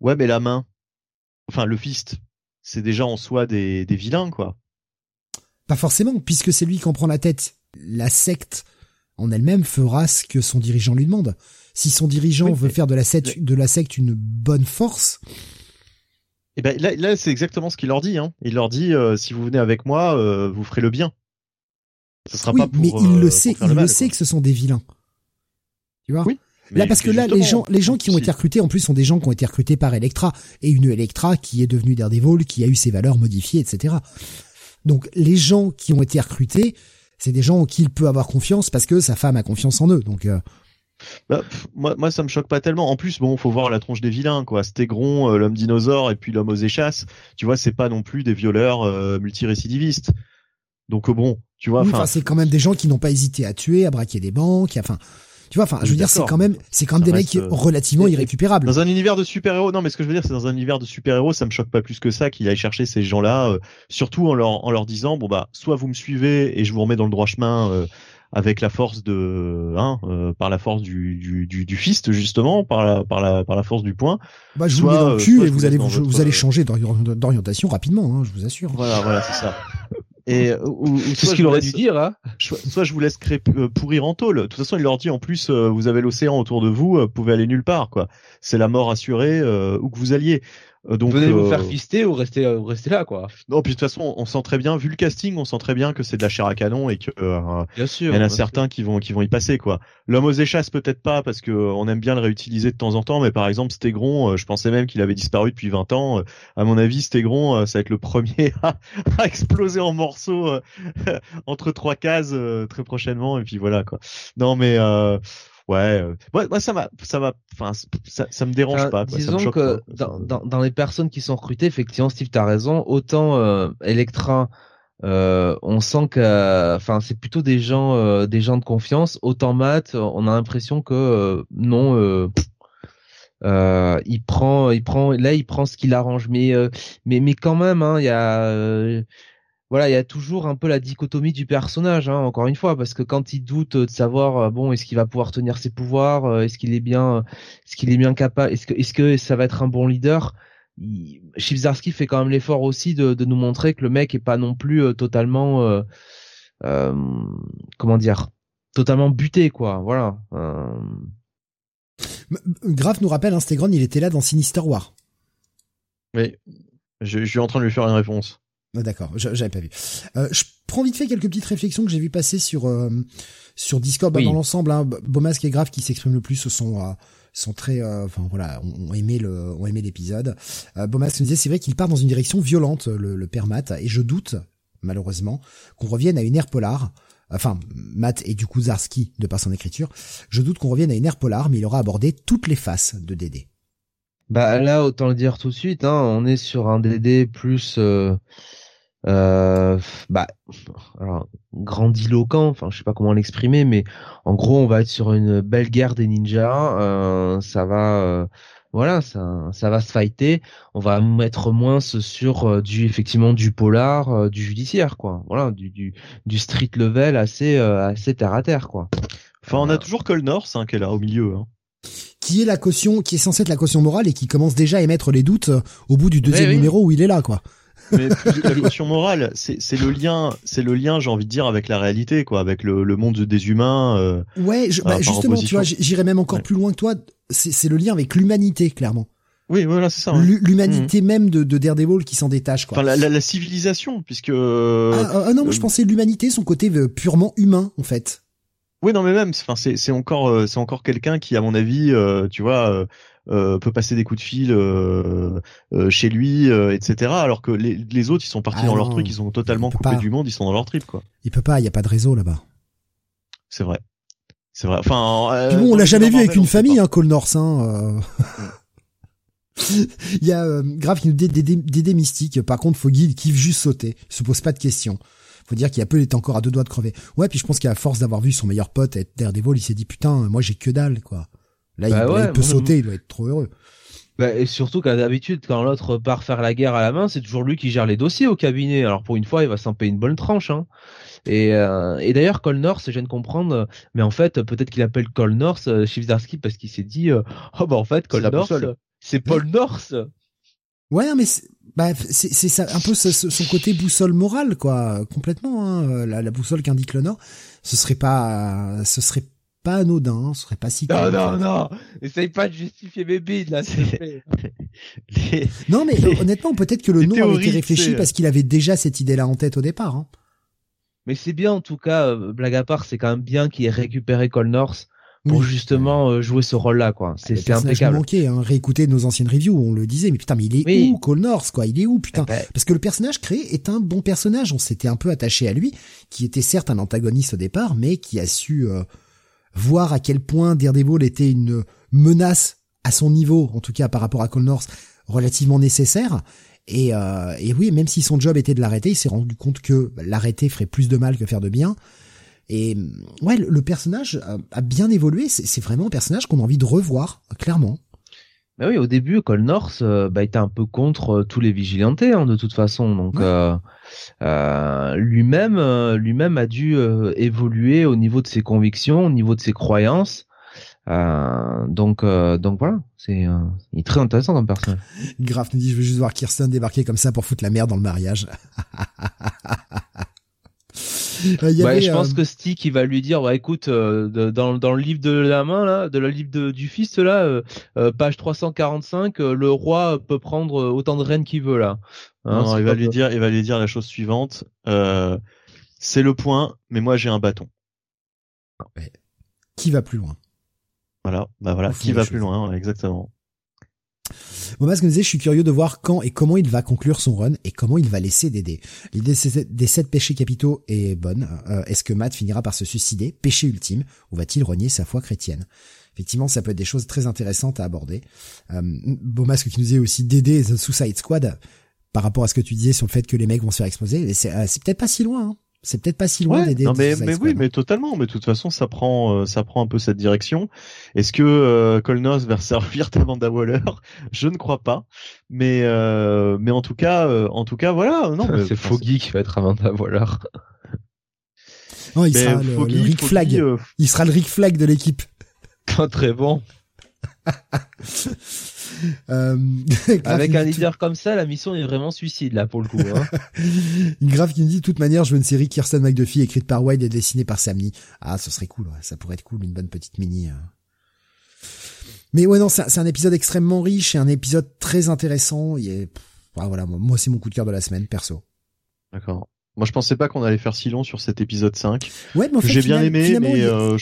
Ouais, mais la main, enfin le fist, c'est déjà en soi des, des vilains, quoi. Pas forcément, puisque c'est lui qui en prend la tête. La secte en elle-même fera ce que son dirigeant lui demande. Si son dirigeant veut faire de la secte, de la secte une bonne force, et eh ben là, là c'est exactement ce qu'il leur dit. Hein. Il leur dit euh, si vous venez avec moi, euh, vous ferez le bien oui, mais il le euh, sait, il le, sait que ce sont des vilains. Tu vois? Oui, Là, parce que là, les gens, les gens qui ont été recrutés, en plus, sont des gens qui ont été recrutés par Electra et une Electra qui est devenue Daredevil, qui a eu ses valeurs modifiées, etc. Donc, les gens qui ont été recrutés, c'est des gens en qui il peut avoir confiance parce que sa femme a confiance en eux. Donc, euh... bah, moi, moi, ça me choque pas tellement. En plus, bon, faut voir la tronche des vilains, quoi. Stégron, euh, l'homme dinosaure et puis l'homme aux échasses. Tu vois, c'est pas non plus des violeurs euh, multirécidivistes. Donc bon, tu vois, enfin, c'est quand même des gens qui n'ont pas hésité à tuer, à braquer des banques, enfin, tu vois, enfin, je veux dire, c'est quand même, c'est quand même des mecs euh, relativement irrécupérables. Dans un univers de super-héros, non, mais ce que je veux dire, c'est dans un univers de super-héros, ça me choque pas plus que ça qu'il aille chercher ces gens-là, euh, surtout en leur, en leur disant, bon bah, soit vous me suivez et je vous remets dans le droit chemin. Euh, avec la force de hein, par la force du, du, du, du, fist justement par la par la par la force du point bah je vous mets dans le cul et vous allez vous, vous, allez changer d'orientation rapidement hein, je vous assure voilà voilà c'est ça et ou, c'est ce qu'il aurait dû dire. Hein soit je vous laisse euh, pourrir en tôle. De toute façon, il leur dit en plus, euh, vous avez l'océan autour de vous, euh, vous pouvez aller nulle part. quoi. C'est la mort assurée où que vous alliez. Euh, donc, Venez vous euh, faire fister ou rester, ou rester là, quoi. Non, puis de toute façon, on sent très bien, vu le casting, on sent très bien que c'est de la chair à canon et que euh, Bien sûr. il y en a certains qui vont qui vont y passer quoi. L'homme aux échasses peut-être pas parce que on aime bien le réutiliser de temps en temps, mais par exemple Stégron, euh, je pensais même qu'il avait disparu depuis 20 ans. Euh, à mon avis, Stégron, euh, ça va être le premier à, à exploser en morceaux euh, entre trois cases euh, très prochainement et puis voilà quoi. Non mais euh, ouais, ouais, ça m'a ça m'a enfin ça, ça me dérange Enfin, pas quoi. ça me disons choque que pas. dans, dans, dans les personnes qui sont recrutées, effectivement, Steve, t'as raison. Autant euh, Electra, euh, on sent que, enfin, c'est plutôt des gens, euh, des gens de confiance. Autant Matt, on a l'impression que non, il prend, il prend, là, il prend ce qu'il arrange. Mais, mais, mais quand même, hein, il y a, voilà, il y a toujours un peu la dichotomie du personnage, hein, encore une fois, parce que quand il doute de savoir, euh, bon, est-ce qu'il va pouvoir tenir ses pouvoirs, euh, est-ce qu'il est bien, est-ce qu'il est bien capable, est-ce que, est-ce que ça va être un bon leader il- fait quand même l'effort aussi de, de nous montrer que le mec est pas non plus euh, totalement, euh, euh, comment dire, totalement buté, quoi. Voilà. Euh, Graf nous rappelle, hein, Stegron, il était là dans Sinister War. Mais je, je suis en train de lui faire une réponse. Ah, D'accord, j'avais pas vu. Euh, je prends vite fait quelques petites réflexions que j'ai vu passer sur euh, sur Discord. Bah, Oui. Dans l'ensemble, hein, et Graf qui s'expriment le plus sont euh, sont très, euh, enfin voilà, ont, ont aimé le, l'épisode. Euh, Bomasque nous disait c'est vrai qu'il part dans une direction violente, le, le père Matt, et je doute malheureusement qu'on revienne à une ère polar. Enfin, Matt et du coup Zarski de par son écriture. Je doute qu'on revienne à une ère polar, mais il aura abordé toutes les faces de Dédé. Bah là, autant le dire tout de suite, hein, on est sur un DD plus, euh, euh, bah, alors, grandiloquent, enfin, je sais pas comment l'exprimer, mais en gros, on va être sur une belle guerre des ninjas. euh, ça va, euh, voilà, ça, ça va se fighter. On va mettre moins sur euh, du, effectivement, du polar, euh, du judiciaire, quoi. Voilà, du, du, du street level assez, euh, assez terre à terre, quoi. Enfin, on a toujours Cole North hein, qui est là au milieu. Hein. Qui est la caution, qui est censée être la caution morale et qui commence déjà à émettre les doutes au bout du deuxième oui. numéro où il est là, quoi. Mais la caution morale, c'est c'est le lien, c'est le lien, j'ai envie de dire, avec la réalité, quoi, avec le, le monde des humains. euh, Ouais, je, Ah, bah, justement, tu vois, j'irais même encore Ouais. plus loin que toi. C'est c'est le lien avec l'humanité, clairement. Oui, voilà, c'est ça. ouais. L'humanité même de, de Daredevil qui s'en détache, quoi. Enfin, la, la, la civilisation, puisque. euh, ah, ah, ah non, moi, je euh, pensais l'humanité, son côté euh, purement humain, en fait. Oui, non, mais même, enfin, c'est encore, euh, c'est encore quelqu'un qui, à mon avis, euh, tu vois, euh, peut passer des coups de fil euh, chez lui, etc. Alors que les, les autres, ils sont partis Ah dans leur truc, ils sont totalement il coupés pas. du monde, ils sont dans leur trip, quoi. Il peut pas, il y a pas de réseau là-bas. C'est vrai. C'est vrai. Enfin, Puis bon, on l'a jamais vu avec une famille, hein, Cole North, hein. Il y a grave qui nous dit Dédé Dédé mystique. Par contre, Foggy il kiffe juste sauter. Il se pose pas de questions. Faut dire qu'il y a peu, il était encore à deux doigts de crever. Ouais, puis je pense qu'à force d'avoir vu son meilleur pote être Daredevil, il s'est dit putain, moi j'ai que dalle, quoi. Là, il, Bah là, ouais, il peut sauter, il doit être trop heureux. Bah, et surtout qu'à d'habitude, quand l'autre part faire la guerre à la main, c'est toujours lui qui gère les dossiers au cabinet. Alors pour une fois, il va s'en payer une bonne tranche. Hein. Et, euh, et d'ailleurs, Cole North, je viens de comprendre, mais en fait, peut-être qu'il appelle Cole North euh, Chivzarski parce qu'il s'est dit, euh, oh bah en fait, Cole North, c'est Paul North. Ouais, mais c'est bah, c'est c'est ça, un peu son côté boussole morale, quoi, complètement. Hein, euh, la, la boussole qu'indique le Nord, ce serait pas, ce serait pas anodin, hein, ce serait pas si. Non, cool, en non, fait. non, essaye pas de justifier mes bides là. Les- Non, mais euh, honnêtement, peut-être que le les nom avait été réfléchi c'est- parce qu'il avait déjà cette idée-là en tête au départ. Hein. Mais c'est bien en tout cas, euh, blague à part, c'est quand même bien qu'il ait récupéré Cole North pour Oui. justement euh, jouer ce rôle-là, quoi. C'est Le c'est nous impeccable. manquait, hein. réécouter nos anciennes reviews, on le disait, mais putain, mais il est Oui. où, Cole North, quoi? Il est où, putain? Bah, Parce que le personnage créé est un bon personnage, on s'était un peu attaché à lui, qui était certes un antagoniste au départ, mais qui a su euh, voir à quel point Daredevil était une menace à son niveau, en tout cas par rapport à Cole North, relativement nécessaire. Et, euh, et oui, même si son job était de l'arrêter, il s'est rendu compte que l'arrêter ferait plus de mal que faire de bien. Et ouais, le, le personnage a, a bien évolué. C'est vraiment un personnage qu'on a envie de revoir, clairement. Bah oui, au début, Cole North euh, bah, était un peu contre euh, tous les vigilantés, hein, de toute façon. Donc, Ouais. euh, lui-même, lui-même a dû évoluer au niveau de ses convictions, au niveau de ses croyances. Euh, donc, euh, donc voilà, c'est euh, il est très intéressant comme personnage. Graf nous dit, je veux juste voir Kirsten débarquer comme ça pour foutre la merde dans le mariage. ouais, je pense que Stick il va lui dire ouais écoute dans dans le livre de la main là de la livre de, du fils là page 345 le roi peut prendre autant de reines qu'il veut là. Hein, non, il va lui dire il va lui dire la chose suivante c'est le point mais moi j'ai un bâton. Ouais. Qui va plus loin? Voilà, bah voilà, qui va plus loin, exactement. Bon, parce que je suis curieux de voir quand et comment il va conclure son run et comment il va laisser Dédé. L'idée des sept péchés capitaux est bonne. Euh, est-ce que Matt finira par se suicider? Péché ultime Ou va-t-il renier sa foi chrétienne? Effectivement, ça peut être des choses très intéressantes à aborder. Euh, qui nous dit aussi Dédé The Suicide Squad par rapport à ce que tu disais sur le fait que les mecs vont se faire exploser. C'est euh, peut-être pas si loin. Hein. C'est peut-être pas si loin d'aider. Non mais, mais oui, mais totalement. Mais de toute façon, ça prend, euh, ça prend un peu cette direction. Est-ce que euh, Colnos va servir d'Amanda Waller? Je ne crois pas. Mais euh, mais en tout cas, euh, en tout cas, voilà. Non, c'est Foggy qui va être Amanda Waller. Non, il sera le, Rick Flag. Il sera le Rick Flag de l'équipe. Très bon. Euh, Avec un leader comme ça, la mission est vraiment suicide là pour le coup. Hein. Grave qui me dit de toute manière, je veux une série Kirsten McDuffie écrite par Wilde et dessinée par Sammy. Ah, ce serait cool, ça pourrait être cool, une bonne petite mini. Hein. Mais ouais non, c'est un épisode extrêmement riche et un épisode très intéressant. Il est... ah, voilà, moi c'est mon coup de cœur de la semaine perso. D'accord. Moi, je pensais pas qu'on allait faire si long sur cet épisode 5. Ouais, mais en fait, j'ai bien aimé, mais il y a, euh,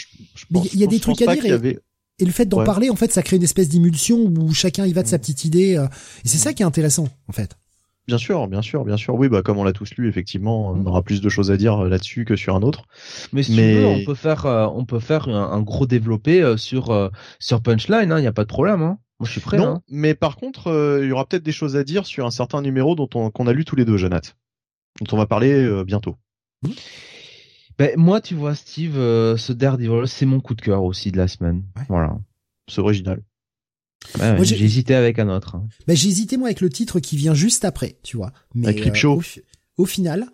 y a des trucs à dire. Et le fait d'en parler, en fait, ça crée une espèce d'émulsion où chacun y va de sa mm. petite idée. Euh, et c'est ça qui est intéressant, en fait. Bien sûr, bien sûr, bien sûr. Oui, bah comme on l'a tous lu, effectivement, on mm. aura plus de choses à dire euh, là-dessus que sur un autre. Mais si Mais... on peut faire, euh, on peut faire un, gros développé sur sur Punchline. Il hein, n'y a pas de problème. Hein. Moi, je suis prêt. Non, hein. mais par contre, il y aura peut-être des choses à dire sur un certain numéro dont on qu'on a lu tous les deux, Jonathan, dont on va parler bientôt. Mm. Ben, moi, tu vois, Steve, euh, ce Daredevil, c'est mon coup de cœur aussi de la semaine. Voilà. C'est original. j'ai hésité avec un autre. Hein. Ben, j'ai hésité moi avec le titre qui vient juste après, tu vois. Mais avec euh, au, final,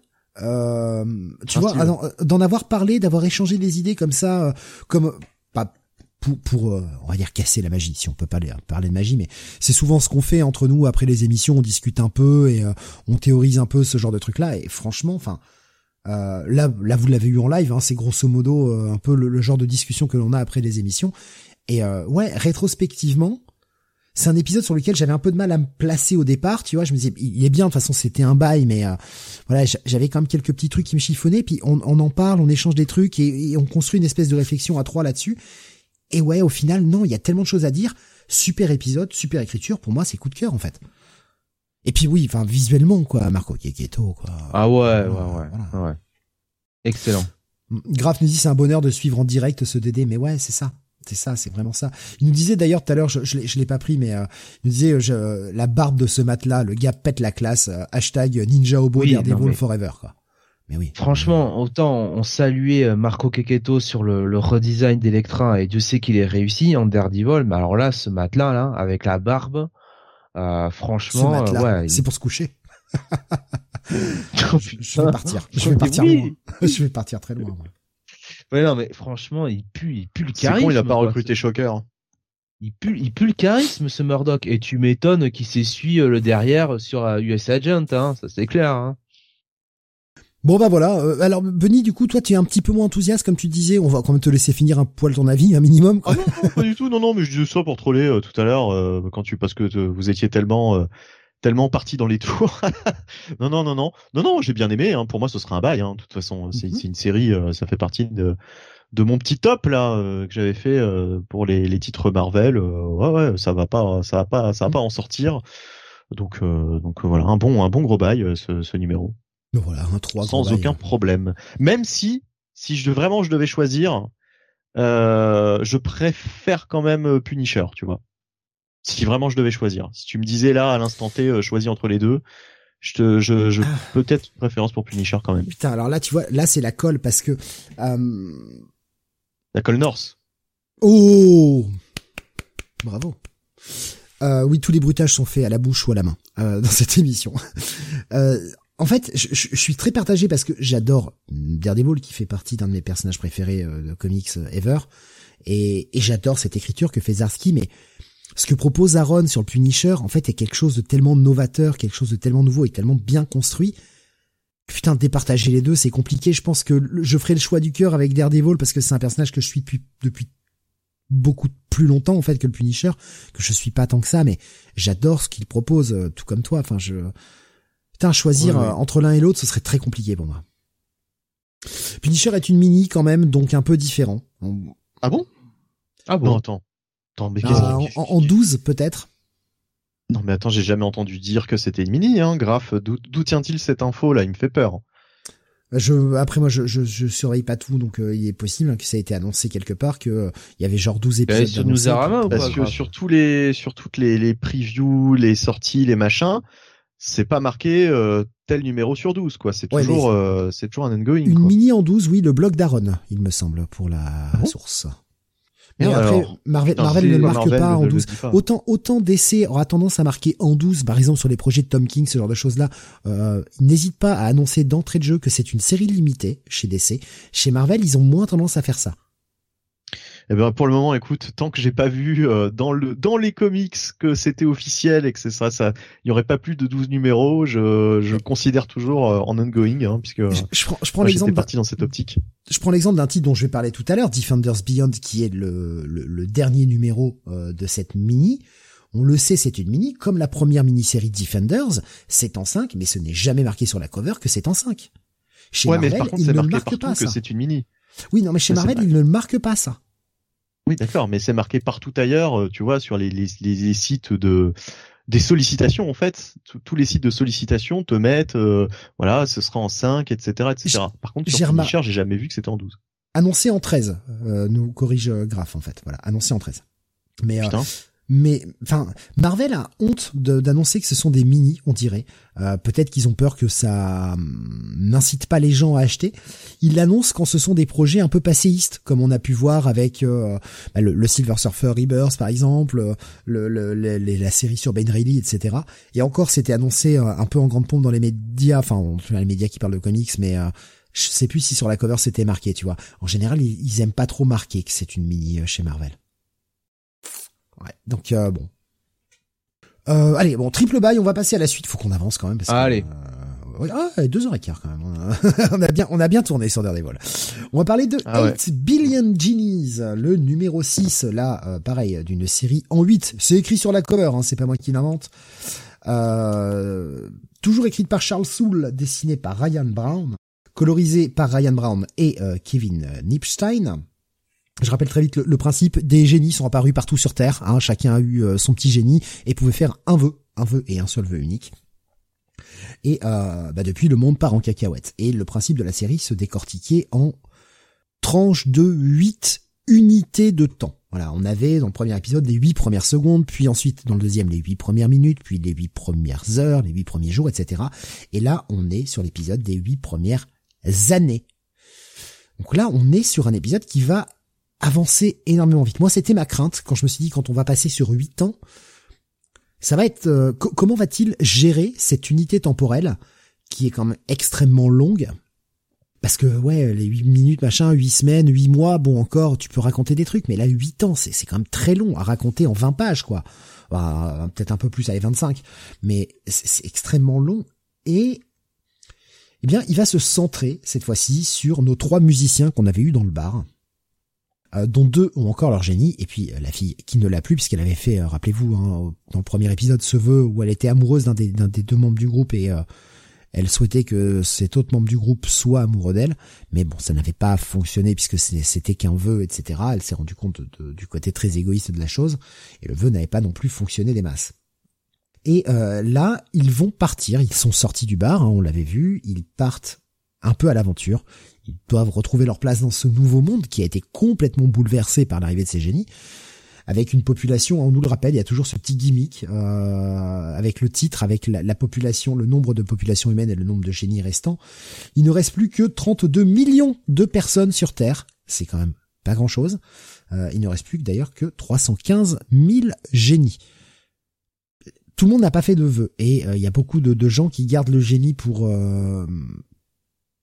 euh, tu vois, d'en avoir parlé, d'avoir échangé des idées comme ça, comme pas pour, pour on va dire casser la magie, si on peut pas parler de magie, mais c'est souvent ce qu'on fait entre nous après les émissions, on discute un peu et on théorise un peu ce genre de truc là. Et franchement, enfin euh, là, là, vous l'avez eu en live, hein, c'est grosso modo euh, un peu le, genre de discussion que l'on a après les émissions. Et euh, ouais, rétrospectivement, c'est un épisode sur lequel j'avais un peu de mal à me placer au départ, tu vois. Je me disais, il est bien, de toute façon, c'était un bail, mais voilà, j'avais quand même quelques petits trucs qui me chiffonnaient. Puis on, en parle, on échange des trucs et, on construit une espèce de réflexion à trois là-dessus. Et ouais, au final, non, il y a tellement de choses à dire. Super épisode, super écriture. Pour moi, c'est coup de cœur en fait. Et puis oui, enfin visuellement quoi, Marco Kiketo quoi. Ah ouais, ouais, ouais, ouais. Excellent. Graf nous dit c'est un bonheur de suivre en direct ce DD, mais ouais, c'est ça. C'est ça, c'est vraiment ça. Il nous disait d'ailleurs tout à l'heure, je, je l'ai pas pris, mais euh, il nous disait je, la barbe de ce matelas, le gars pète la classe. Euh, hashtag Ninja Obo oui, Daredevil Forever. Quoi. Mais oui. Franchement, autant on saluait euh, Marco Keketo sur le, le redesign d'Electra et Dieu sait qu'il est réussi en Daredevil, mais alors là, ce matelas là, avec la barbe, euh, franchement, ouais, c'est pour se coucher. je vais partir. Je vais partir loin. Je vais partir très loin. Ouais, non, mais franchement, il pue, il pue le charisme. Con, il a pas recruté Shocker. Il pue, il pue le charisme, ce Murdoch. Et tu m'étonnes qu'il s'essuie euh, le derrière sur US euh, Agent, hein. Ça, c'est clair, hein. Bon bah voilà. alors Benny, du coup, toi, tu es un petit peu moins enthousiaste, comme tu disais. On va quand même te laisser finir un poil ton avis, un minimum. Ah non, pas du tout. Non, non, mais je disais ça pour troller tout à l'heure quand tu parce que vous étiez tellement tellement parti dans les tours. non, non, non, non, non, non, j'ai bien aimé. Hein. Pour moi, ce sera un bail. Hein. De toute façon, c'est mhm. une série, euh, ça fait partie de de mon petit top là euh, que j'avais fait euh, pour les, les titres Marvel. ouais, ouais, ça va pas, ça va pas, ça va pas en sortir. Donc, donc voilà, un bon, un bon gros bail ce, ce numéro. Voilà, un 3 sans aucun problème. Même si, si je vraiment je devais choisir, je préfère quand même Punisher, tu vois si vraiment je devais choisir. Si tu me disais là à l'instant T, euh, choisis entre les deux, je te, je, je ah. peut-être préférence pour Punisher quand même. Putain, alors là tu vois, là c'est la colle parce que euh... la colle Norse. Oh, bravo. Euh, oui, tous les bruitages sont faits à la bouche ou à la main euh, dans cette émission. Euh, en fait, je, je, suis très partagé parce que j'adore Daredevil qui fait partie d'un de mes personnages préférés euh, de comics ever, et, et j'adore cette écriture que fait Zarski, mais ce que propose Aaron sur le Punisher, en fait, est quelque chose de tellement novateur, quelque chose de tellement nouveau et tellement bien construit Putain, départager les deux, c'est compliqué. Je pense que je ferai le choix du cœur avec Daredevil parce que c'est un personnage que je suis depuis, depuis beaucoup plus longtemps en fait que le Punisher, que je suis pas tant que ça, mais j'adore ce qu'il propose, euh, tout comme toi. Enfin, je putain choisir euh, entre l'un et l'autre, ce serait très compliqué pour moi. Punisher est une mini quand même, donc un peu différent. Ah bon? Ah bon? Non, attends. Attends, mais ah, en, en 12 peut-être Non mais attends, j'ai jamais entendu dire que c'était une mini, hein, Graf. D'où tient-il cette info là? Il me fait peur. Je, après moi, je, je, je surveille pas tout, donc euh, il est possible hein, que ça ait été annoncé quelque part que euh, il y avait genre 12 bah, épisodes. Bah, nous a parce que sur tous les, sur toutes les, les previews, les sorties, les machins, c'est pas marqué euh, tel numéro sur 12 quoi. C'est toujours, c'est toujours un ongoing. Une mini en 12, oui, le blog d'Aaron, il me semble, pour la ah source. Mais après, Marvel, Marvel ne le marque pas en 12. Autant, autant DC aura tendance à marquer en 12, par exemple sur les projets de Tom King, ce genre de choses-là. Euh, n'hésite pas à annoncer d'entrée de jeu que c'est une série limitée chez DC. Chez Marvel, ils ont moins tendance à faire ça. Eh ben pour le moment, écoute, tant que j'ai pas vu euh, dans le dans les comics que c'était officiel et que c'est ça, ça, il y aurait pas plus de 12 numéros, je, je considère toujours euh, en ongoing, hein, puisque je, je prends, je prends l'exemple parti dans cette optique. Je prends l'exemple d'un titre dont je vais parler tout à l'heure, Defenders Beyond, qui est le le, le dernier numéro euh, de cette mini. On le sait, c'est une mini, comme la première mini-série Defenders, c'est en 5, mais ce n'est jamais marqué sur la cover que c'est en 5. Chez ouais, Marvel, mais par contre, il ne marque pas que c'est une mini. Oui, non, mais chez Marvel, il ne marque pas ça. Oui, d'accord, mais c'est marqué partout ailleurs, euh, tu vois, sur les, les, les, sites de des sollicitations en fait. Tous les sites de sollicitation te mettent, euh, voilà, ce sera en 5, etc., etc. Par contre, sur Punisher, j'ai jamais vu que c'était en 12. Annoncé en 13, euh, nous corrige Graph en fait. Voilà, annoncé en 13. Mais Putain mais enfin Marvel a honte d'annoncer que ce sont des mini on dirait. Euh, peut-être qu'ils ont peur que ça hum, n'incite pas les gens à acheter. Ils l'annoncent quand ce sont des projets un peu passéistes comme on a pu voir avec euh, bah, le, Silver Surfer Rebirth par exemple le, la série sur Ben Reilly etc et encore c'était annoncé euh, un peu en grande pompe dans les médias enfin les médias qui parlent de comics mais je sais plus si sur la cover c'était marqué tu vois. En général ils, ils aiment pas trop marquer que c'est une mini chez Marvel Ouais. Donc euh, bon. Euh, allez, bon, triple bail, on va passer à la suite. Faut qu'on avance quand même. Parce allez. Euh, ah, deux heures et quart quand même. on a bien, on a bien tourné sur Daredevil. On va parler de ah 8 Billion Genies, le numéro 6, là, euh, pareil, d'une série en 8. C'est écrit sur la cover, hein, c'est pas moi qui l'invente. Euh, toujours écrite par Charles Soule, dessinée par Ryan Brown, colorisée par Ryan Brown et Kevin Nipstein. Je rappelle très vite le, principe, des génies sont apparus partout sur Terre, hein, chacun a eu euh, son petit génie et pouvait faire un vœu, un vœu et un seul vœu unique. Et euh, bah depuis, le monde part en cacahuète. Et le principe de la série se décortiquait en tranches de 8 unités de temps. Voilà, on avait dans le premier épisode les 8 premières secondes, puis ensuite dans le deuxième les 8 premières minutes, puis les 8 premières heures, les 8 premiers jours, etc. Et là, on est sur l'épisode des 8 premières années. Donc là, on est sur un épisode qui va avancer énormément vite. Moi, c'était ma crainte quand je me suis dit quand on va passer sur 8 ans, ça va être euh, comment va-t-il gérer cette unité temporelle qui est quand même extrêmement longue? Parce que ouais, les 8 minutes machin, 8 semaines, 8 mois, bon encore, tu peux raconter des trucs mais là 8 ans, c'est c'est quand même très long à raconter en 20 pages quoi. peut-être un peu plus allez 25, mais c'est extrêmement long et eh bien, il va se centrer cette fois-ci sur nos trois musiciens qu'on avait eu dans le bar. Euh, dont deux ont encore leur génie, et puis euh, la fille qui ne l'a plus, puisqu'elle avait fait, euh, rappelez-vous, hein, dans le premier épisode, ce vœu où elle était amoureuse d'un des, deux membres du groupe, et elle souhaitait que cet autre membre du groupe soit amoureux d'elle, mais bon, ça n'avait pas fonctionné puisque c'était qu'un vœu, etc. Elle s'est rendue compte du côté très égoïste de la chose, et le vœu n'avait pas non plus fonctionné des masses. Et là, ils vont partir, ils sont sortis du bar, hein, on l'avait vu, ils partent un peu à l'aventure, ils doivent retrouver leur place dans ce nouveau monde qui a été complètement bouleversé par l'arrivée de ces génies. Avec une population, on nous le rappelle, il y a toujours ce petit gimmick euh, avec le titre, avec la, population, le nombre de populations humaines et le nombre de génies restants. Il ne reste plus que 32 millions de personnes sur Terre. C'est quand même pas grand-chose. Euh, il ne reste plus d'ailleurs que 315 000 génies tout le monde n'a pas fait de vœux et euh, il y a beaucoup de, gens qui gardent le génie pour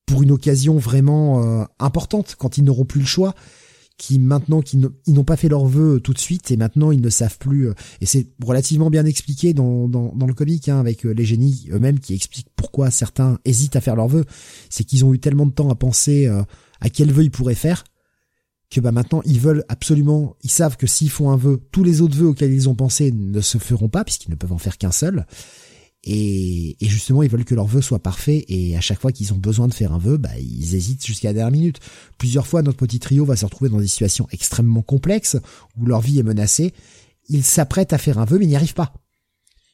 pour une occasion vraiment euh, importante, quand ils n'auront plus le choix, qui maintenant qui n'ont pas fait leur vœu tout de suite et maintenant ils ne savent plus euh, et c'est relativement bien expliqué dans, dans, dans le comic hein, avec euh, les génies eux-mêmes qui expliquent pourquoi certains hésitent à faire leur vœu c'est qu'ils ont eu tellement de temps à penser euh, à quel vœu ils pourraient faire que bah maintenant ils veulent absolument ils savent que s'ils font un vœu tous les autres vœux auxquels ils ont pensé ne se feront pas puisqu'ils ne peuvent en faire qu'un seul et, justement, ils veulent que leur vœu soit parfait. Et à chaque fois qu'ils ont besoin de faire un vœu, bah, ils hésitent jusqu'à la dernière minute. Plusieurs fois, notre petit trio va se retrouver dans des situations extrêmement complexes où leur vie est menacée. Ils s'apprêtent à faire un vœu, mais n'y arrivent pas.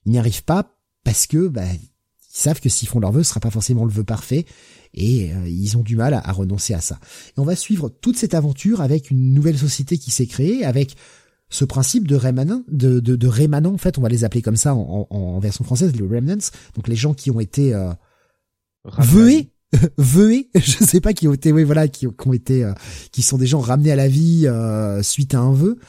Ils n'y arrivent pas parce que bah, ils savent que s'ils font leur vœu, ce sera pas forcément le vœu parfait. Et euh, ils ont du mal à, à renoncer à ça. Et on va suivre toute cette aventure avec une nouvelle société qui s'est créée, avec ce principe de rémanent, de, de, de en fait, on va les appeler comme ça en, en, version française, les remnants, donc les gens qui ont été euh, veués, veués, je sais pas qui ont été, oui voilà, qui, ont été, euh, qui sont des gens ramenés à la vie euh, suite à un vœu.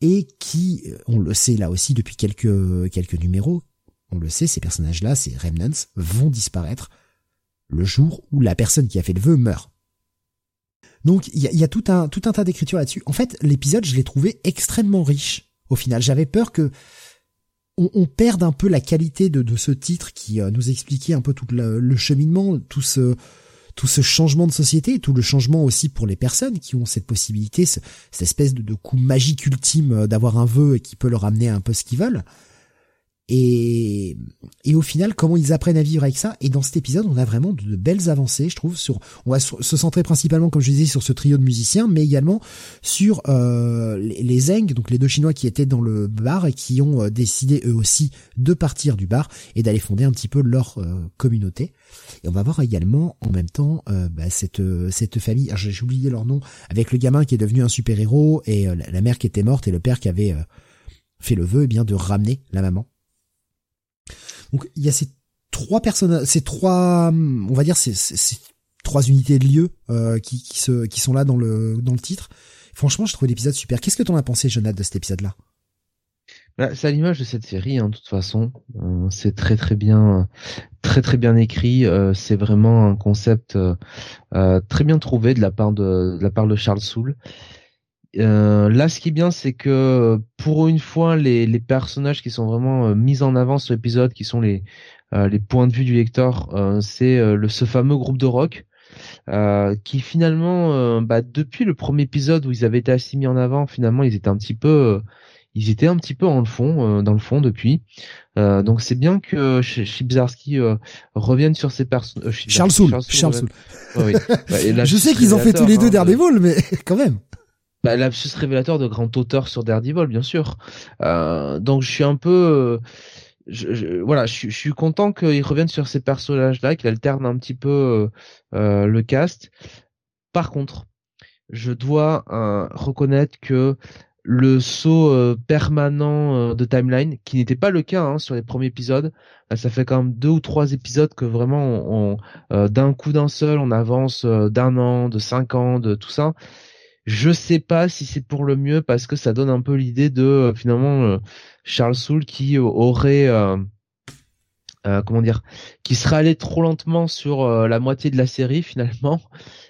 Et qui, on le sait là aussi depuis quelques quelques numéros, on le sait, ces personnages-là, ces remnants, vont disparaître le jour où la personne qui a fait le vœu meurt. Donc il y a, tout un tout un tas d'écritures là-dessus. En fait, l'épisode, je l'ai trouvé extrêmement riche. Au final, j'avais peur que on, perde un peu la qualité de, de ce titre qui euh, nous expliquait un peu tout le, cheminement, tout ce tout ce changement de société, tout le changement aussi pour les personnes qui ont cette possibilité, cette espèce de, de coup magique ultime euh, d'avoir un vœu et qui peut leur amener un peu ce qu'ils veulent. Et, et au final, comment ils apprennent à vivre avec ça? Et dans cet épisode, on a vraiment de, belles avancées, je trouve. Sur, on va se centrer principalement, comme je disais, sur ce trio de musiciens, mais également sur euh, les, Zeng, donc les deux Chinois qui étaient dans le bar et qui ont euh, décidé eux aussi de partir du bar et d'aller fonder un petit peu leur euh, communauté. Et on va voir également en même temps bah, cette cette famille. J'ai oublié leur nom, avec le gamin qui est devenu un super héros et la, mère qui était morte et le père qui avait fait le vœu, eh bien de ramener la maman donc il y a ces trois personnes, ces trois, on va dire ces, trois unités de lieu euh, qui, sont là dans le dans le titre. Franchement, je trouve l'épisode super. Qu'est-ce que t'en as pensé, Jonathan, de cet épisode-là? Bah, c'est à l'image de cette série, hein, de toute façon. Euh, c'est très très bien, très très bien écrit. Euh, c'est vraiment un concept très bien trouvé de la part de la part de Charles Soule. Euh, là, ce qui est bien, c'est que pour une fois, les, les personnages qui sont vraiment euh, mis en avant sur l'épisode, qui sont les, euh, les points de vue du lecteur, c'est le ce fameux groupe de rock. qui finalement, bah, depuis le premier épisode où ils avaient été assez mis en avant, finalement, ils étaient un petit peu, ils étaient un petit peu en le fond, dans le fond depuis. donc c'est bien que Chibzarski revienne sur ces personnages. Charles Soul. Charles Soul. Bah, Je sais qu'ils ont fait tous les deux hein, Daredevil, mais quand même bah, révélateur de grand auteur sur Daredevil, bien sûr. Euh, donc je suis un peu, je, voilà, je, suis content qu'il revienne sur ces personnages-là, qu'il alterne un petit peu euh, le cast. Par contre, je dois euh, reconnaître que le saut euh, permanent euh, de timeline, qui n'était pas le cas hein, sur les premiers épisodes, ça fait quand même deux ou trois épisodes que vraiment, on, d'un coup d'un seul, on avance d'un an, de cinq ans, de tout ça. Je sais pas si c'est pour le mieux parce que ça donne un peu l'idée de euh, finalement euh, Charles Soule qui euh, aurait comment dire qui serait allé trop lentement sur la moitié de la série finalement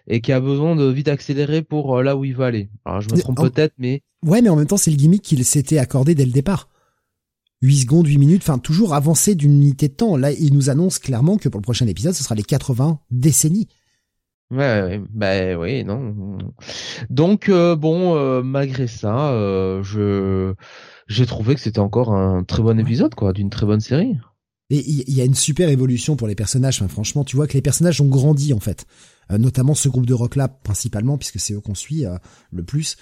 et qui a besoin de vite accélérer pour là où il va aller. Alors je me trompe peut-être mais Ouais, mais en même temps c'est le gimmick qu'il s'était accordé dès le départ. 8 secondes, 8 minutes, enfin toujours avancé d'une unité de temps. Là, il nous annonce clairement que pour le prochain épisode, ce sera les 80 décennies. Ouais, bah oui, non. Donc euh, bon, euh, malgré ça, euh, je j'ai trouvé que c'était encore un très bon épisode, quoi, d'une très bonne série. Et il y, a une super évolution pour les personnages. Enfin, franchement, tu vois que les personnages ont grandi en fait, notamment ce groupe de rock là principalement, puisque c'est eux qu'on suit le plus.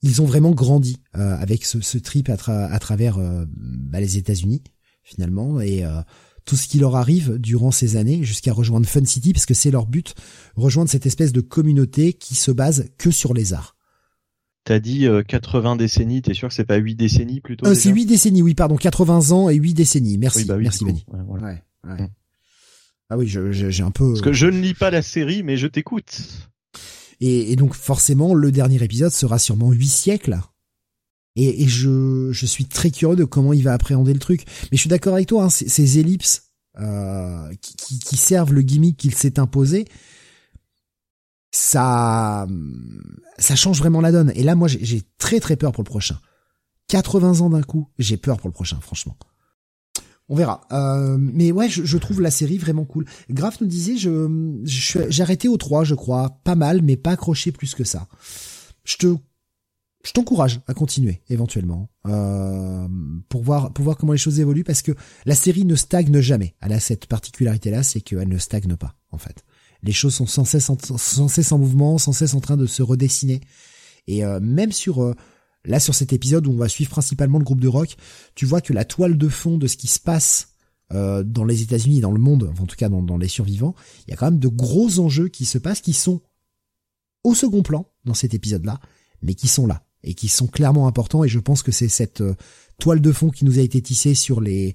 Ils ont vraiment grandi avec ce, ce trip à, à travers bah, les États-Unis finalement et tout ce qui leur arrive durant ces années jusqu'à rejoindre Fun City parce que c'est leur but, rejoindre cette espèce de communauté qui se base que sur les arts. T'as dit 80 euh, décennies, t'es sûr que c'est pas 8 décennies plutôt euh, C'est 8 décennies, oui, pardon, 80 ans et 8 décennies. Merci, bah merci Benny. Ouais, ouais. Mm. Ah oui, j'ai un peu... Parce que je ne lis pas la série, mais je t'écoute. Et, et, donc forcément, le dernier épisode sera sûrement 8 siècles et, et je, je, suis très curieux de comment il va appréhender le truc. Mais je suis d'accord avec toi, hein, ces, ellipses euh, qui, qui, servent le gimmick qu'il s'est imposé, ça, ça change vraiment la donne. Et là, moi, j'ai très très peur pour le prochain. 80 ans d'un coup, j'ai peur pour le prochain, franchement. On verra. Euh, mais ouais, je, trouve la série vraiment cool. Graf nous disait, je, j'ai arrêté au 3, je crois. Pas mal, mais pas accroché plus que ça. Je te, je t'encourage à continuer, éventuellement, euh, pour voir, pour voir comment les choses évoluent, parce que la série ne stagne jamais. Elle a cette particularité-là, c'est qu'elle ne stagne pas, en fait. Les choses sont sans cesse en, sans cesse en mouvement, sans cesse en train de se redessiner. Et euh, même sur euh, Là, sur cet épisode où on va suivre principalement le groupe de rock, tu vois que la toile de fond de ce qui se passe euh, dans les États-Unis, dans le monde, en tout cas dans, les survivants, il y a quand même de gros enjeux qui se passent, qui sont au second plan dans cet épisode-là, mais qui sont là et qui sont clairement importants. Et je pense que c'est cette euh, toile de fond qui nous a été tissée sur les,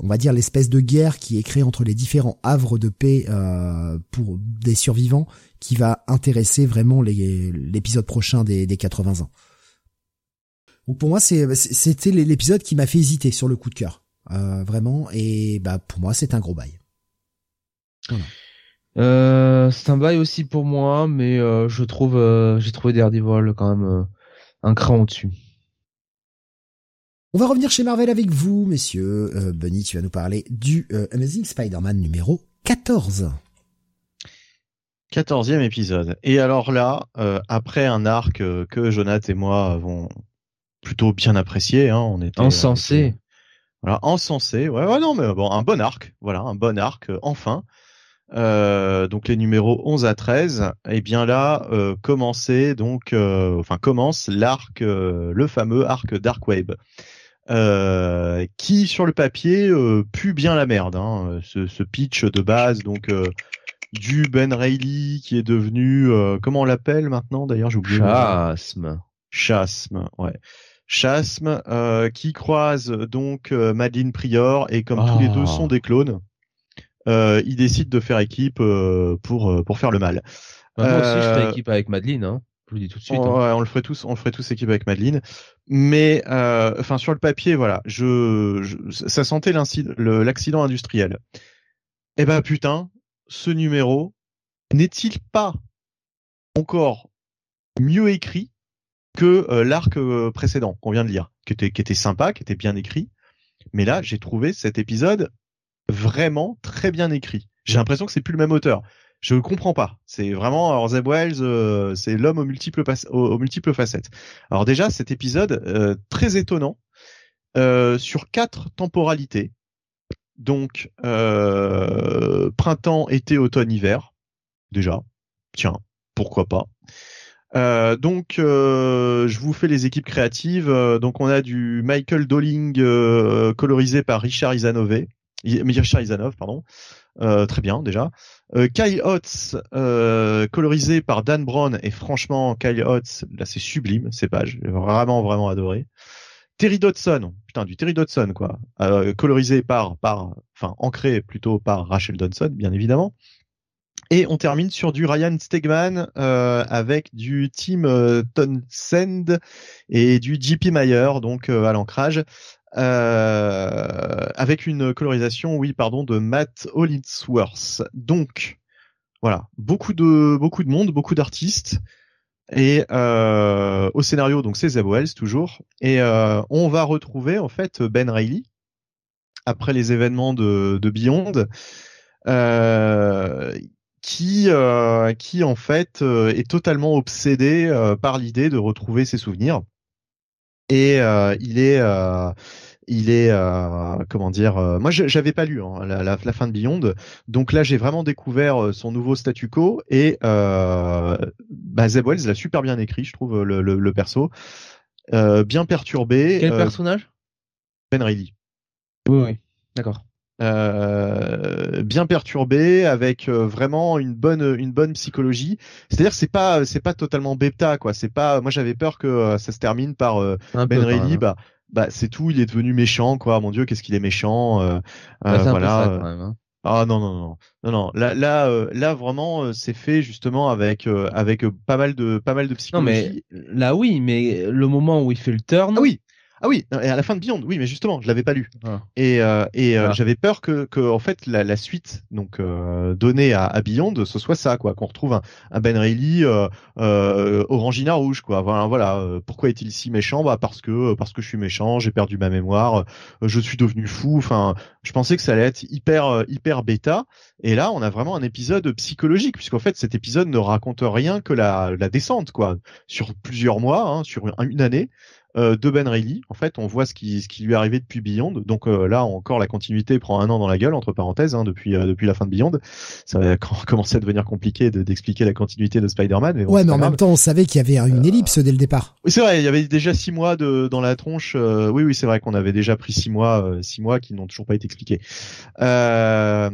on va dire l'espèce de guerre qui est créée entre les différents havres de paix euh, pour des survivants qui va intéresser vraiment l'épisode prochain des, des 80 ans. Donc pour moi, c'était l'épisode qui m'a fait hésiter sur le coup de cœur, euh, vraiment. Et bah pour moi, c'est un gros bail. Euh, c'est un bail aussi pour moi, mais euh, je trouve, j'ai trouvé Daredevil quand même un cran au-dessus. On va revenir chez Marvel avec vous, messieurs. Bunny, tu vas nous parler du Amazing Spider-Man numéro 14. 14e épisode. Et alors là, après un arc que Jonathan et moi avons plutôt bien apprécié. Hein, on était encensé. Euh, voilà, encensé. Ouais, ouais, non, mais bon, un bon arc. Voilà, un bon arc. Euh, enfin. Euh, donc les numéros 11 à 13, et eh bien là euh, commençait donc, euh, enfin commence l'arc, le fameux arc Dark Web, qui sur le papier pue bien la merde. Hein, ce, ce, pitch de base donc du Ben Reilly qui est devenu, comment on l'appelle maintenant d'ailleurs, j'ai oublié. Chasme. Chasme, ouais. Chasme, euh, qui croise donc euh, Madeleine Prior et comme tous les deux sont ah. des clones, euh, ils décident de faire équipe euh, pour pour faire le mal. Bah, moi aussi, je ferai équipe avec Madeleine. Hein. Je vous le dis tout de suite. Hein. Ouais, on le ferait tous, on le ferait tous équipe avec Madeleine. Mais enfin sur le papier, voilà, je, je ça sentait l'accident industriel. Eh ben putain, ce numéro n'est-il pas encore mieux écrit que euh, l'arc euh, précédent qu'on vient de lire, qui était, qui était sympa, qui était bien écrit. Mais là, j'ai trouvé cet épisode vraiment très bien écrit. J'ai l'impression que c'est plus le même auteur. Je comprends pas. C'est vraiment alors Zeb Wells, euh, c'est l'homme aux multiples, facettes. Alors déjà, cet épisode très étonnant sur quatre temporalités. Donc printemps, été, automne, hiver. Déjà, tiens, pourquoi pas. Euh, donc, euh, je vous fais les équipes créatives. Euh, donc, on a du Michael Dolling colorisé par Richard Isanove, Richard Isanov, pardon. très bien déjà. Kyle Hotz colorisé par Dan Brown et franchement Kyle Hotz là c'est sublime ces pages, j'ai vraiment vraiment adoré. Terry Dodson, putain du Terry Dodson quoi, colorisé par par enfin ancré plutôt par Rachel Dodson bien évidemment. Et on termine sur du Ryan Stegman euh, avec du Tim euh, et du JP Mayer donc euh, à l'ancrage euh, avec une colorisation oui pardon de Matt Hollingsworth. Donc voilà, beaucoup de beaucoup de monde, beaucoup d'artistes. Et au scénario donc c'est Zeb toujours. Et on va retrouver en fait Ben Reilly après les événements de, Beyond euh, qui euh, qui en fait euh, est totalement obsédé euh, par l'idée de retrouver ses souvenirs et il est il est comment dire moi j'avais pas lu hein, la, la, fin de Beyond. Donc là j'ai vraiment découvert son nouveau statu quo et bah, Zeb Wells l'a super bien écrit je trouve le, le, le perso. Bien perturbé quel personnage? Ben Reilly. Oui oui d'accord euh, bien perturbé avec euh, vraiment une bonne une bonne psychologie. C'est-à-dire c'est pas c'est pas totalement bêta quoi. C'est pas moi j'avais peur que euh, ça se termine par Ben Reilly bah bah c'est tout il est devenu méchant quoi. Mon dieu qu'est-ce qu'il est méchant bah, voilà hein. ah non non non non. Non là là là vraiment c'est fait justement avec avec pas mal de pas mal de psychologie non mais là oui mais le moment où il fait le turn ah oui Ah oui, et à la fin de Beyond, oui, mais justement, je l'avais pas lu. Ah. Et, euh, et euh, Ah. j'avais peur que, que en fait la, la suite donc euh, donnée à, à Beyond ce soit ça quoi, qu'on retrouve un, un Ben Reilly Orangina rouge quoi. Voilà, voilà. pourquoi est-il si méchant? Bah parce que parce que je suis méchant, j'ai perdu ma mémoire, je suis devenu fou. Enfin, je pensais que ça allait être hyper hyper bêta. Et là, on a vraiment un épisode psychologique puisqu'en fait cet épisode ne raconte rien que la, la descente quoi, sur plusieurs mois, hein, sur une année euh, de Ben Reilly. En fait, on voit ce qui, ce qui lui est arrivé depuis Beyond. Donc euh, là, encore, la continuité prend un an dans la gueule, entre parenthèses, hein, depuis, euh, depuis la fin de Beyond. Ça va commencer à devenir compliqué de- d'expliquer la continuité de Spider-Man. Mais bon, Ouais, mais en grave. même temps, on savait qu'il y avait une ellipse dès le départ. Oui, c'est vrai, il y avait déjà six mois de, dans la tronche. euh, oui, oui, c'est vrai qu'on avait déjà pris six mois, euh, six mois qui n'ont toujours pas été expliqués. Euh,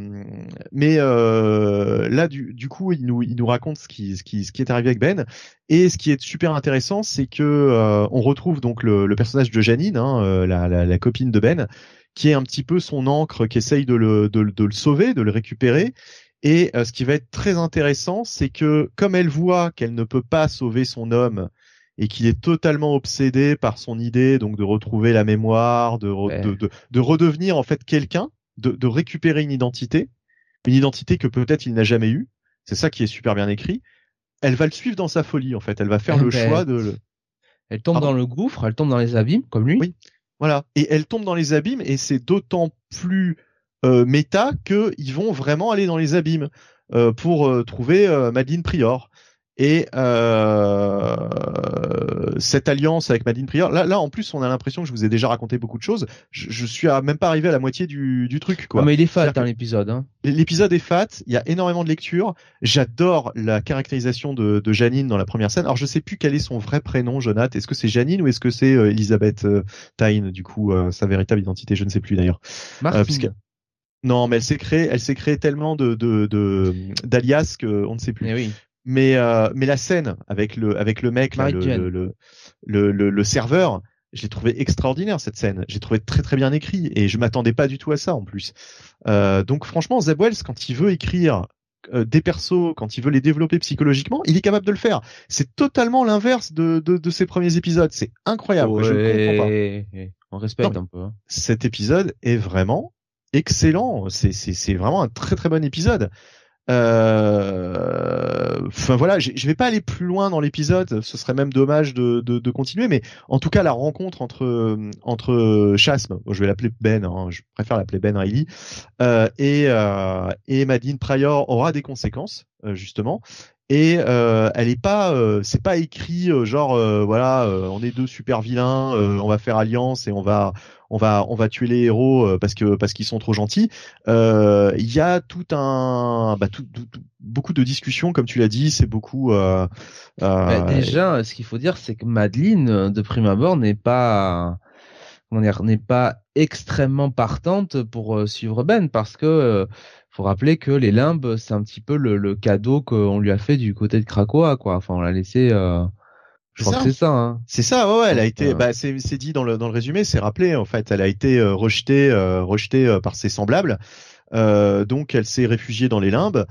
mais euh, là, du, du coup, il nous, il nous raconte ce qui, ce qui, ce qui est arrivé avec Ben. Et ce qui est super intéressant, c'est que euh, on retrouve donc le, le personnage de Janine, hein, euh, la, la, la copine de Ben, qui est un petit peu son encre, qui essaye de le, de, le- de le sauver, de le récupérer. Et euh, ce qui va être très intéressant, c'est que comme elle voit qu'elle ne peut pas sauver son homme et qu'il est totalement obsédé par son idée donc de retrouver la mémoire, de, re- Ouais. de, de, de redevenir en fait quelqu'un, de, de récupérer une identité, une identité que peut-être il n'a jamais eue. C'est ça qui est super bien écrit. Elle va le suivre dans sa folie en fait. Elle va faire Eh le ben, choix de le... Elle tombe Pardon dans le gouffre, elle tombe dans les abîmes, comme lui. Oui. Voilà. Et elle tombe dans les abîmes et c'est d'autant plus euh, méta que ils vont vraiment aller dans les abîmes euh, pour euh, trouver euh, Madeleine Prior. Et euh, cette alliance avec Madeleine Prior, là, là en plus, on a l'impression que je vous ai déjà raconté beaucoup de choses. Je, je suis à- même pas arrivé à la moitié du, du truc. Quoi. Non, mais il est fat dans l'épisode. Hein. L'épisode est fat, il y a énormément de lectures. J'adore la caractérisation de, de Janine dans la première scène. Alors je sais plus quel est son vrai prénom, Jonathan. Est-ce que c'est Janine ou est-ce que c'est euh, Elisabeth euh, Tyne, du coup, euh, sa véritable identité? Je ne sais plus d'ailleurs. Euh, puisque- Non, mais elle s'est créée, elle s'est créée tellement de de de- d'alias que on ne sait plus. Eh oui. Mais euh, mais la scène avec le avec le mec, là, le, le, le, le, serveur, je l'ai trouvé extraordinaire cette scène. J'ai trouvé très très bien écrit et je m'attendais pas du tout à ça en plus. Euh, donc franchement, Zeb Wells, quand il veut écrire euh, des persos, quand il veut les développer psychologiquement, il est capable de le faire. C'est totalement l'inverse de, de, de ses premiers épisodes. C'est incroyable. quoi. Je comprends pas. Ouais. On respecte Non, un peu. hein. Cet épisode est vraiment excellent. C'est c'est c'est vraiment un très très bon épisode. Euh, Enfin voilà, je vais pas aller plus loin dans l'épisode. Ce serait même dommage de, de, de continuer, mais en tout cas la rencontre entre entre Chasm, bon, je vais l'appeler Ben, hein, je préfère l'appeler Ben Riley, euh, et euh, et Madine Pryor aura des conséquences justement. Et euh, elle est pas, euh, c'est pas écrit euh, genre voilà, on est deux super vilains, on va faire alliance et on va on va on va tuer les héros euh, parce que parce qu'ils sont trop gentils. Euh, Il y a tout un bah, tout, beaucoup de discussions comme tu l'as dit, c'est beaucoup euh, Bah, euh, déjà, ce qu'il faut dire, c'est que Madeleine, euh, de prime abord, n'est pas, n'est pas extrêmement partante pour suivre Ben, parce que faut rappeler que les limbes, c'est un petit peu le, le cadeau qu'on lui a fait du côté de Krakoa, quoi. Enfin, on l'a laissé. Je C'est crois ça. que c'est ça. Hein. C'est ça, ouais, ouais, elle a été, euh, bah, c'est c'est dit dans le dans le résumé, c'est rappelé en fait, elle a été euh, rejetée, euh, rejetée euh, par ses semblables, Euh, donc elle s'est réfugiée dans les limbes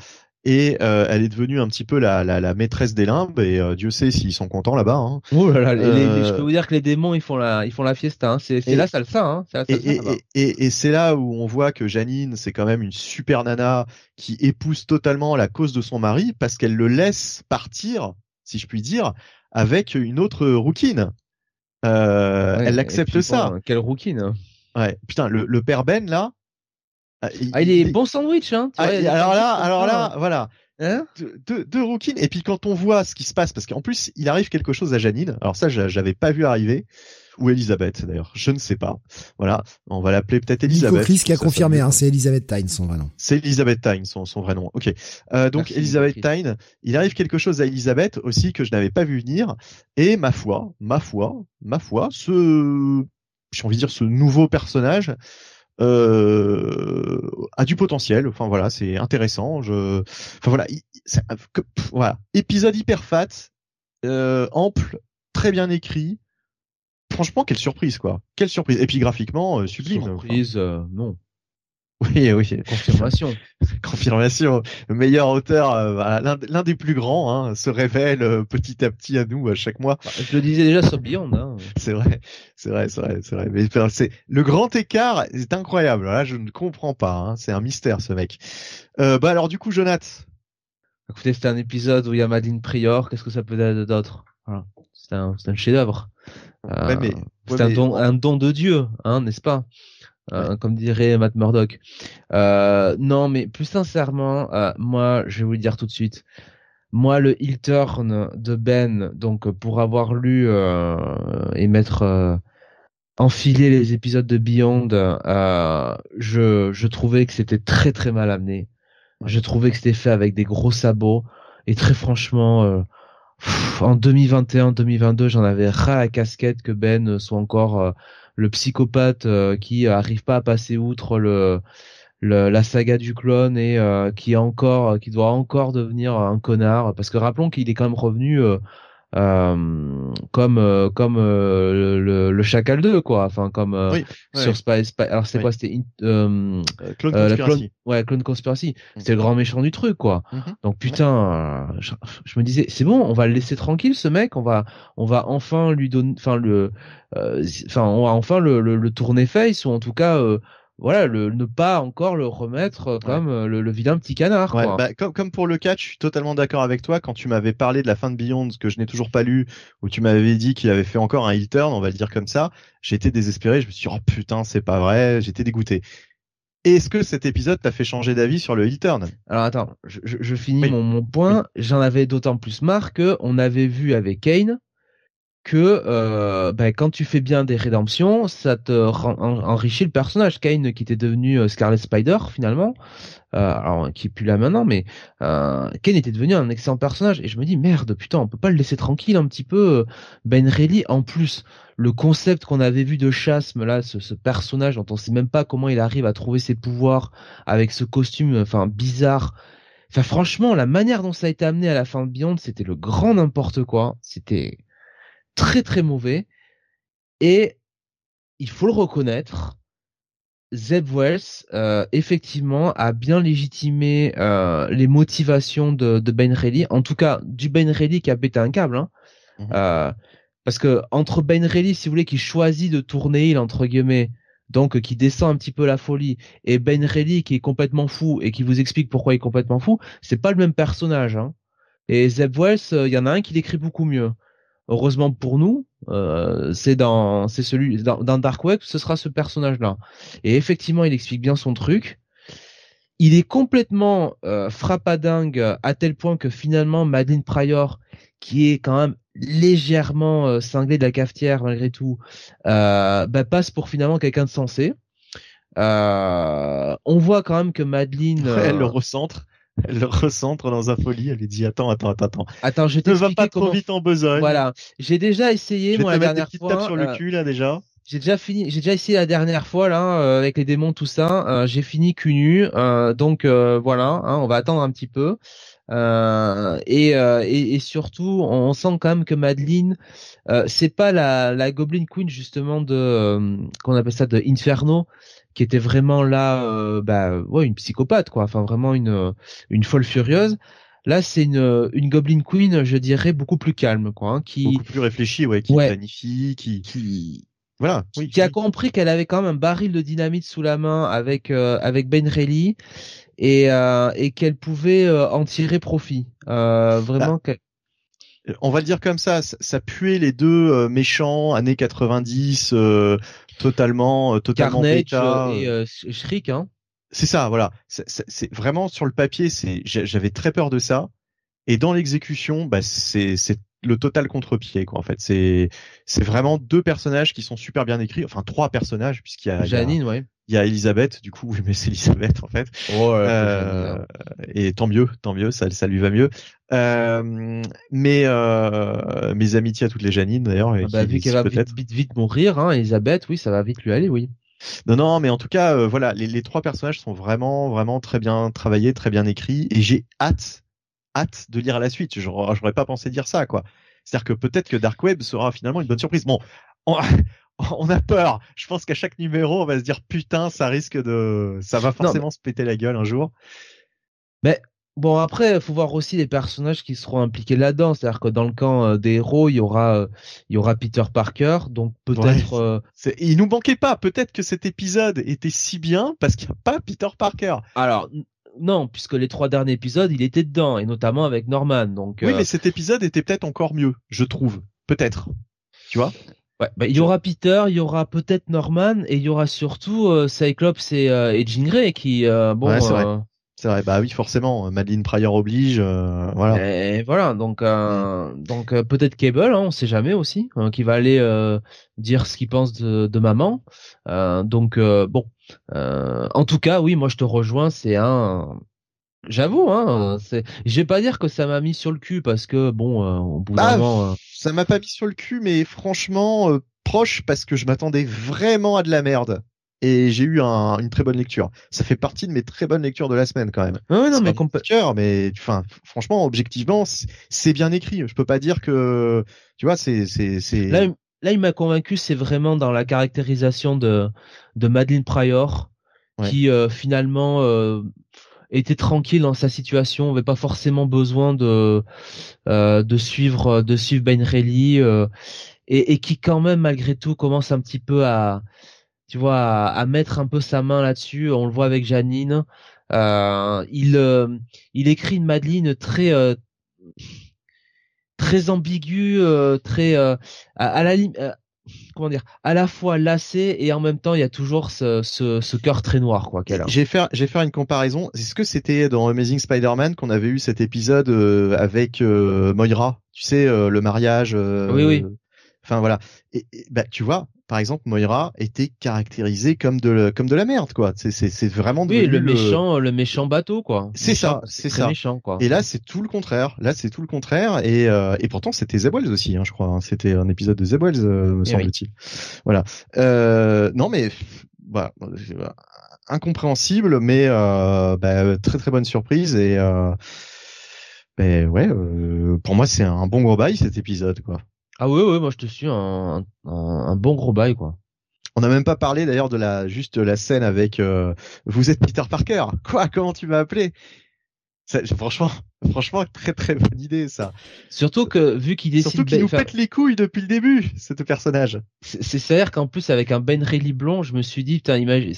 et euh, elle est devenue un petit peu la la, la maîtresse des limbes et euh, Dieu sait s'ils sont contents là-bas. Hein. Oh là là, les- les- je peux vous dire que les démons, ils font la, ils font la fiesta. Hein. C'est, la salsa. Hein. La Et, salsa. et, et, et, et c'est là où on voit que Janine, c'est quand même une super nana qui épouse totalement la cause de son mari parce qu'elle le laisse partir, si je puis dire, avec une autre rouquine. Euh, Ouais, elle accepte puis, ça. quelle rouquine. hein. Ouais. Putain, le, le père Ben là. euh, Ah, il est bon sandwich, hein. Ah, vois, il alors là, alors là, voilà. Hein? Deux, deux, deux rouquines. Et puis quand on voit ce qui se passe, parce qu'en plus il arrive quelque chose à Janine. Alors ça, j'a- j'avais pas vu arriver. Ou Elisabeth d'ailleurs, je ne sais pas. Voilà, on va l'appeler peut-être Elisabeth. Chris qui a Ça, ça confirmé, hein, c'est Elisabeth Tyne son vrai nom. C'est Elisabeth Tyne, son, son vrai nom. Ok. Euh, donc Merci, Elisabeth Tyne, il arrive quelque chose à Elisabeth aussi que je n'avais pas vu venir. Et ma foi, ma foi, ma foi, ce, j'ai envie de dire ce nouveau personnage euh, a du potentiel. Enfin voilà, c'est intéressant. Je, enfin voilà, que- pff, voilà, épisode hyper fat, euh, ample, très bien écrit. Franchement, quelle surprise quoi. Quelle surprise. Et puis graphiquement, euh, sublime. Enfin, Surprise, euh, non. Oui, oui. Confirmation. Confirmation. Le meilleur auteur, euh, l'un des plus grands, hein, se révèle euh, petit à petit à nous à chaque mois. Bah, je le disais déjà sur Beyond. Hein. C'est vrai, c'est vrai, c'est vrai, c'est vrai. Mais c'est le grand écart, c'est incroyable. Là, je ne comprends pas. Hein. C'est un mystère, ce mec. Euh, bah alors du coup, Jonath. Écoutez, c'était un épisode où il y a Madeleine Prior. Qu'est-ce que ça peut être d'autre? Voilà. C'est un, un chef-d'œuvre. Euh, c'est un don, un don de Dieu, hein, n'est-ce pas? Euh, comme dirait Matt Murdock. Euh, non, mais plus sincèrement, euh, moi, je vais vous le dire tout de suite. Moi, le heel turn de Ben, donc pour avoir lu et mettre enfiler les épisodes de Beyond, je, je trouvais que c'était très très mal amené. Je trouvais que c'était fait avec des gros sabots et très franchement, en 2021-2022, j'en avais ras la casquette que Ben soit encore le psychopathe euh, qui arrive pas à passer outre le, la saga du clone et euh, qui est encore qui doit encore devenir un connard. Parce que rappelons qu'il est quand même revenu euh, euh, comme euh, comme euh, le, le, Chacal 2 quoi. Enfin comme sur Spice alors c'est quoi c'était Clone Conspiracy. ouais Clone Conspiracy. Mm. c'était le grand méchant du truc quoi. Mm-hmm. donc putain je, me disais c'est bon on va le laisser tranquille ce mec. On va on va enfin lui donner enfin le enfin on va enfin le, le, le tourner face ou en tout cas voilà, le, ne pas encore le remettre euh, comme euh, le, vilain petit canard. Ouais, Bah, comme, comme pour le catch, je suis totalement d'accord avec toi. Quand tu m'avais parlé de la fin de Beyond, que je n'ai toujours pas lu, où tu m'avais dit qu'il avait fait encore un heel turn, on va le dire comme ça, j'étais désespéré. Je me suis dit, oh putain, c'est pas vrai. J'étais dégoûté. Est-ce que cet épisode t'a fait changer d'avis sur le heel turn? Alors attends, je, je, finis mon, mon, point. J'en avais d'autant plus marre que on avait vu avec Kane que euh, ben, quand tu fais bien des rédemptions, ça te enrichit le personnage. Kane qui était devenu euh, Scarlet Spider finalement, euh, alors qui plus là maintenant, mais euh, Kane était devenu un excellent personnage. Et je me dis merde, putain, on peut pas le laisser tranquille un petit peu. Ben Reilly, en plus, le concept qu'on avait vu de Chasme là, ce, ce, personnage dont on sait même pas comment il arrive à trouver ses pouvoirs avec ce costume, enfin bizarre. Enfin franchement, la manière dont ça a été amené à la fin de Beyond, c'était le grand n'importe quoi. C'était très très mauvais. Et il faut le reconnaître, Zeb Wells euh, effectivement a bien légitimé euh, les motivations de, de Ben Reilly, en tout cas du Ben Reilly qui a pété un câble. Hein. Mhm. Euh, parce que entre Ben Reilly, si vous voulez, qui choisit de tourner il entre guillemets, donc qui descend un petit peu la folie, et Ben Reilly qui est complètement fou et qui vous explique pourquoi il est complètement fou, c'est pas le même personnage. Hein. Et Zeb Wells, il y en a un qui l'écrit beaucoup mieux heureusement pour nous, euh, c'est dans c'est celui dans, Dark Web, ce sera ce personnage-là. Et effectivement, il explique bien son truc. Il est complètement euh, frappadingue à tel point que finalement Madeline Pryor, qui est quand même légèrement euh, cinglée de la cafetière malgré tout, euh, bah, passe pour finalement quelqu'un de sensé. Euh, on voit quand même que Madeline, elle le recentre elle le recentre dans un folie. Elle lui dit attends, attends, attends, attends. Attends, je ne va pas trop vite en besogne. Voilà, j'ai déjà essayé moi la dernière fois. sur le euh, cul là déjà. J'ai déjà fini, j'ai déjà essayé la dernière fois là euh, avec les démons tout ça. Euh, j'ai fini cul nu, donc voilà, hein, on va attendre un petit peu. Et, et, et, surtout, on sent quand même que Madeline, c'est pas la, la Goblin Queen justement de qu'on appelle ça de Inferno qui était vraiment là, euh, bah, ouais, une psychopathe, quoi. Enfin, vraiment une, une folle furieuse. Là, c'est une, une Goblin Queen, je dirais, beaucoup plus calme, quoi. Hein, qui beaucoup plus réfléchie, ouais, qui planifie, qui, qui, voilà, oui, qui, a compris qu'elle avait quand même un baril de dynamite sous la main avec euh, avec Ben Reilly et euh, et qu'elle pouvait en tirer profit. vraiment. Bah, on va le dire comme ça, ça puait les deux méchants années 90, totalement, euh, totalement Carnage euh, et euh, Shriek, hein. C'est ça, voilà. C'est vraiment sur le papier, c'est j'avais très peur de ça, et dans l'exécution, bah c'est c'est le total contre-pied quoi en fait c'est c'est vraiment deux personnages qui sont super bien écrits enfin trois personnages puisqu'il y a Janine ouais il y a Elisabeth du coup oui mais c'est Elisabeth en fait. Oh, euh, et tant mieux tant mieux ça ça lui va mieux. Euh, mais euh, mes amitiés à toutes les Janine d'ailleurs ah bah, vu qu'elle va vite, vite, vite mourir hein Elisabeth oui ça va vite lui aller oui. Non non mais en tout cas euh, voilà les, les trois personnages sont vraiment vraiment très bien travaillés très bien écrits et j'ai hâte hâte de lire la suite. J'aurais pas pensé dire ça quoi. C'est-à-dire que peut-être que Dark Web sera finalement une bonne surprise. Bon on a peur. Je pense qu'à chaque numéro, on va se dire putain, ça risque de, ça va forcément se péter la gueule un jour. Mais bon, après, il faut voir aussi les personnages qui seront impliqués là-dedans. C'est-à-dire que dans le camp euh, des héros, il y aura, euh, il y aura Peter Parker, donc peut-être. Euh, il nous manquait pas. Peut-être que cet épisode était si bien parce qu'il n'y a pas Peter Parker. Alors. Non, puisque les trois derniers épisodes, il était dedans, et notamment avec Norman. Donc, oui, mais cet épisode était peut-être encore mieux, je trouve. Peut-être. Tu vois? Ouais, bah, il y aura Peter, il y aura peut-être Norman et il y aura surtout euh, Cyclops et, euh, et Jean Grey qui euh, bon ouais, c'est vrai. C'est vrai, bah oui, forcément, Madeline Pryor oblige, voilà. Et voilà, donc donc peut-être Cable, hein, on sait jamais aussi, hein, qui va aller dire ce qu'il pense de, de maman. donc bon, en tout cas, oui, moi je te rejoins, c'est un, J'avoue, hein, c'est. Je vais pas dire que ça m'a mis sur le cul parce que bon, au bout bah, moment, ça m'a pas mis sur le cul, mais franchement euh, proche parce que je m'attendais vraiment à de la merde. Et j'ai eu un, une très bonne lecture. Ça fait partie de mes très bonnes lectures de la semaine quand même. Ouais, non, mais cœur, mais enfin, franchement, objectivement, c'est bien écrit. Je peux pas dire que, tu vois, c'est c'est c'est. Là, là, il m'a convaincu. C'est vraiment dans la caractérisation de de Madeleine Pryor, qui euh, finalement. Euh, était tranquille dans sa situation, avait pas forcément besoin de euh, de suivre de suivre Ben Reilly euh, et, et, qui quand même malgré tout commence un petit peu à tu vois à, mettre un peu sa main là-dessus. On le voit avec Janine. Euh, il euh, il écrit une Madeleine très euh, très ambiguë, très à, à, la comment dire, à la fois lassé et en même temps il y a toujours ce, ce, ce cœur très noir quoi qu'elle a. J'ai fait j'ai fait une comparaison. Est-ce que c'était dans Amazing Spider-Man qu'on avait eu cet épisode euh, avec euh, Moira, tu sais euh, le mariage. oui oui. Enfin voilà. Et, bah tu vois, par exemple, Moira était caractérisée comme de comme de la merde, quoi. C'est c'est vraiment oui, le méchant le méchant bateau, quoi. C'est ça, c'est ça. Méchant, quoi. Et là, c'est tout le contraire. Là, c'est tout le contraire. Et euh, et pourtant, c'était The aussi, hein, je crois. Hein. C'était un épisode de euh, me eh semble-t-il. Voilà. Euh, non, mais voilà, incompréhensible, mais euh, bah, très très bonne surprise et euh, bah, ouais, euh, pour moi, c'est un bon gros bail cet épisode, quoi. Ah ouais, ouais, moi je te suis un, un, bon gros bail quoi. On n'a même pas parlé d'ailleurs de la juste la scène avec euh, vous êtes Peter Parker. Quoi Comment tu m'as appelé? Franchement, franchement, très très bonne idée ça. Surtout que vu qu'il décide, surtout qu'il nous pète les couilles depuis le début, ce personnage. C'est dire qu'en plus avec un Ben Reilly blond, je me suis dit putain, imagine,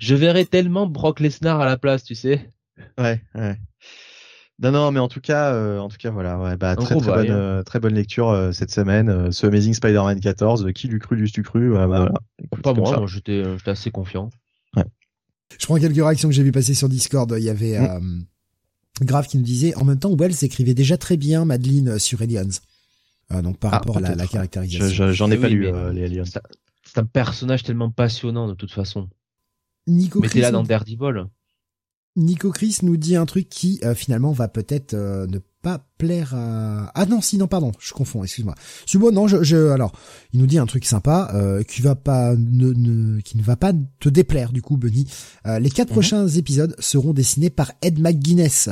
je verrais tellement Brock Lesnar à la place, tu sais. Ouais, ouais. Non, non, mais en tout cas, euh, en tout cas, voilà, ouais, bah, très, très, bonne, euh, très bonne lecture euh, cette semaine. ce Amazing Spider-Man 14, qui l'eût cru, l'eût cru, bah, voilà. Pas moi, moi j'étais, j'étais assez confiant. Ouais. Je prends quelques réactions que j'ai vu passer sur Discord. Il y avait mm. Grave qui nous disait, en même temps, Wells écrivait déjà très bien Madeline sur Aliens. donc par ah, rapport à la, la caractérisation. J'en ai pas lu les Aliens. C'est un personnage tellement passionnant de toute façon. Nico Mais t'es là dans Daredevil. Nico Chris nous dit un truc qui euh, finalement va peut-être euh, ne pas plaire à ah non si non pardon je confonds excuse-moi. Bon non je, je alors il nous dit un truc sympa euh, qui va pas ne, ne, qui ne va pas te déplaire du coup Benny les quatre mhm. prochains épisodes seront dessinés par Ed McGuinness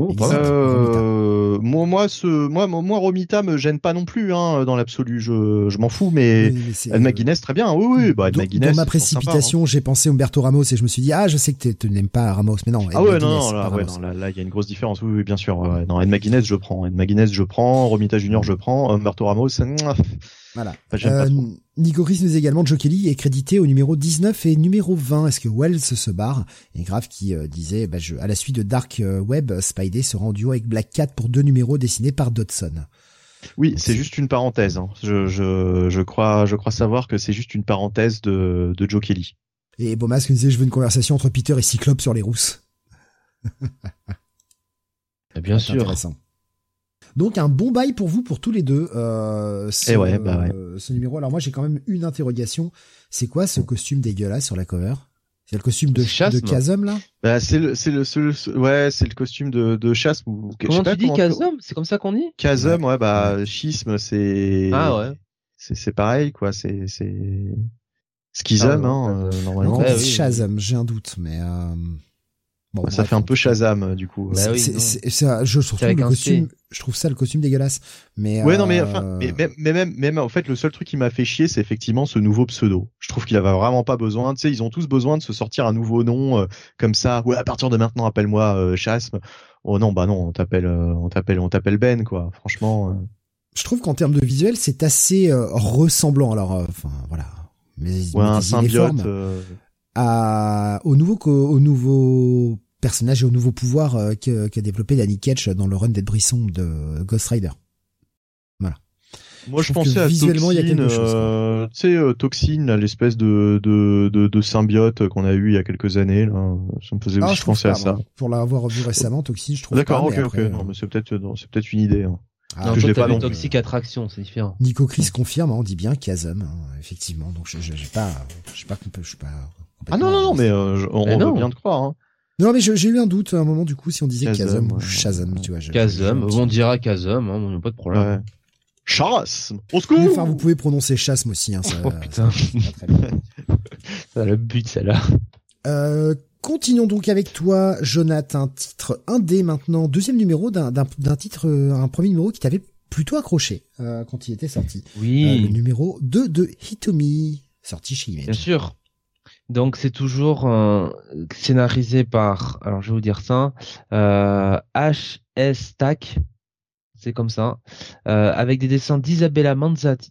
Oh, euh, moi, moi, ce, moi, moi, Romita me gêne pas non plus, hein, dans l'absolu. Je, je m'en fous, mais, oui, Ed McGuinness, très bien. Oui, oui, bah, Ed dans, McGuinness. Dans ma précipitation, hein. j'ai pensé Humberto Ramos et je me suis dit, ah, je sais que tu n'aimes pas Ramos, mais non. ah ouais, non, non, là, ouais, non, là, là, il y a une grosse différence. Oui, oui, bien sûr. Ouais, non, Ed McGuinness, je prends. Ed McGuinness, je prends. Romita Junior, je prends. Humberto Ramos, voilà. Euh, Nico Chris nous également, Joe Kelly est crédité au numéro 19 et numéro 20. Est-ce que Wells se barre? Et Grave qui euh, disait, bah, je, à la suite de Dark euh, Web, Spidey sera en duo avec Black Cat pour deux numéros dessinés par Dodson. Oui, c'est juste une parenthèse. Hein. Je, je, je, crois, je crois savoir que c'est juste une parenthèse de, de Joe Kelly. Et Bomas qui nous disait, je veux une conversation entre Peter et Cyclope sur les rousses. Bien sûr. Intéressant. Donc un bon bail pour vous pour tous les deux. Euh, ce, ouais, bah ouais. ce numéro. Alors moi j'ai quand même une interrogation. C'est quoi ce costume dégueulasse sur la cover? C'est le costume de, de Chasm là? Bah, c'est le c'est le, ouais c'est le costume de de chasse ou comment tu dis Chasm? C'est comme ça qu'on dit? Chasm ouais. bah schisme c'est ah ouais c'est c'est pareil quoi c'est c'est Schism ah, hein euh, normalement. Ouais, Chasm j'ai un doute mais. Euh... Bon, ça fait un peu Shazam du coup. Bah oui, c'est, c'est, je surtout le costume, je trouve ça le costume dégueulasse. Mais ouais, non, mais enfin, mais, mais, même, même en fait, le seul truc qui m'a fait chier, c'est effectivement ce nouveau pseudo. Je trouve qu'il avait vraiment pas besoin. Tu sais, ils ont tous besoin de se sortir un nouveau nom comme ça. Ouais, à partir de maintenant, appelle-moi euh, Chasme. Oh non, bah non, on t'appelle, on t'appelle, on t'appelle Ben, quoi. Franchement je trouve qu'en termes de visuel, c'est assez euh, ressemblant. Alors, euh, enfin, voilà. Mais, ouais, un symbiote. Euh. À, au nouveau, au nouveau personnage et au nouveau pouvoir qu'a qu développé Danny Ketch dans le run des Brisson de Ghost Rider. Voilà. Moi, je, pensais à visuellement, Toxine, il y a quelque chose. tu sais, Toxine, l'espèce de, de, de, de, symbiote qu'on a eu il y a quelques années. Là. Ça me faisait ah, aussi penser à ça. Pour l'avoir vu récemment, Toxine, je trouve. D'accord, ok, ok. Non, mais c'est peut-être, c'est peut-être une idée. Hein. Ah, je l'ai pas non Toxic Attraction, c'est différent. Nico Chris confirme, hein, on dit bien Chasm, hein, effectivement. Donc je, je, j'ai pas, je sais pas, je suis pas. Ah non non non, mais euh, on, on veut bien te croire. Hein. Non mais j'ai eu un doute à un moment du coup si on disait Chasm, ou Shazam, tu vois. Chasm, on dira Chasm, hein, pas de problème. Ouais. Chasm, au secours. Enfin, vous pouvez prononcer Chasm aussi. Hein, ça, oh putain. Ça, le but, celle-là. Euh, Continuons donc avec toi, Jonathan, titre indé maintenant, deuxième numéro d'un titre, euh, un premier numéro qui t'avait plutôt accroché euh, quand il était sorti. Oui. Euh, le numéro 2 de Hitomi, sorti chez Image. Bien sûr. Donc c'est toujours scénarisé par, alors je vais vous dire ça, H S Tack, c'est comme ça, euh, avec des dessins d'Isabella Manzati,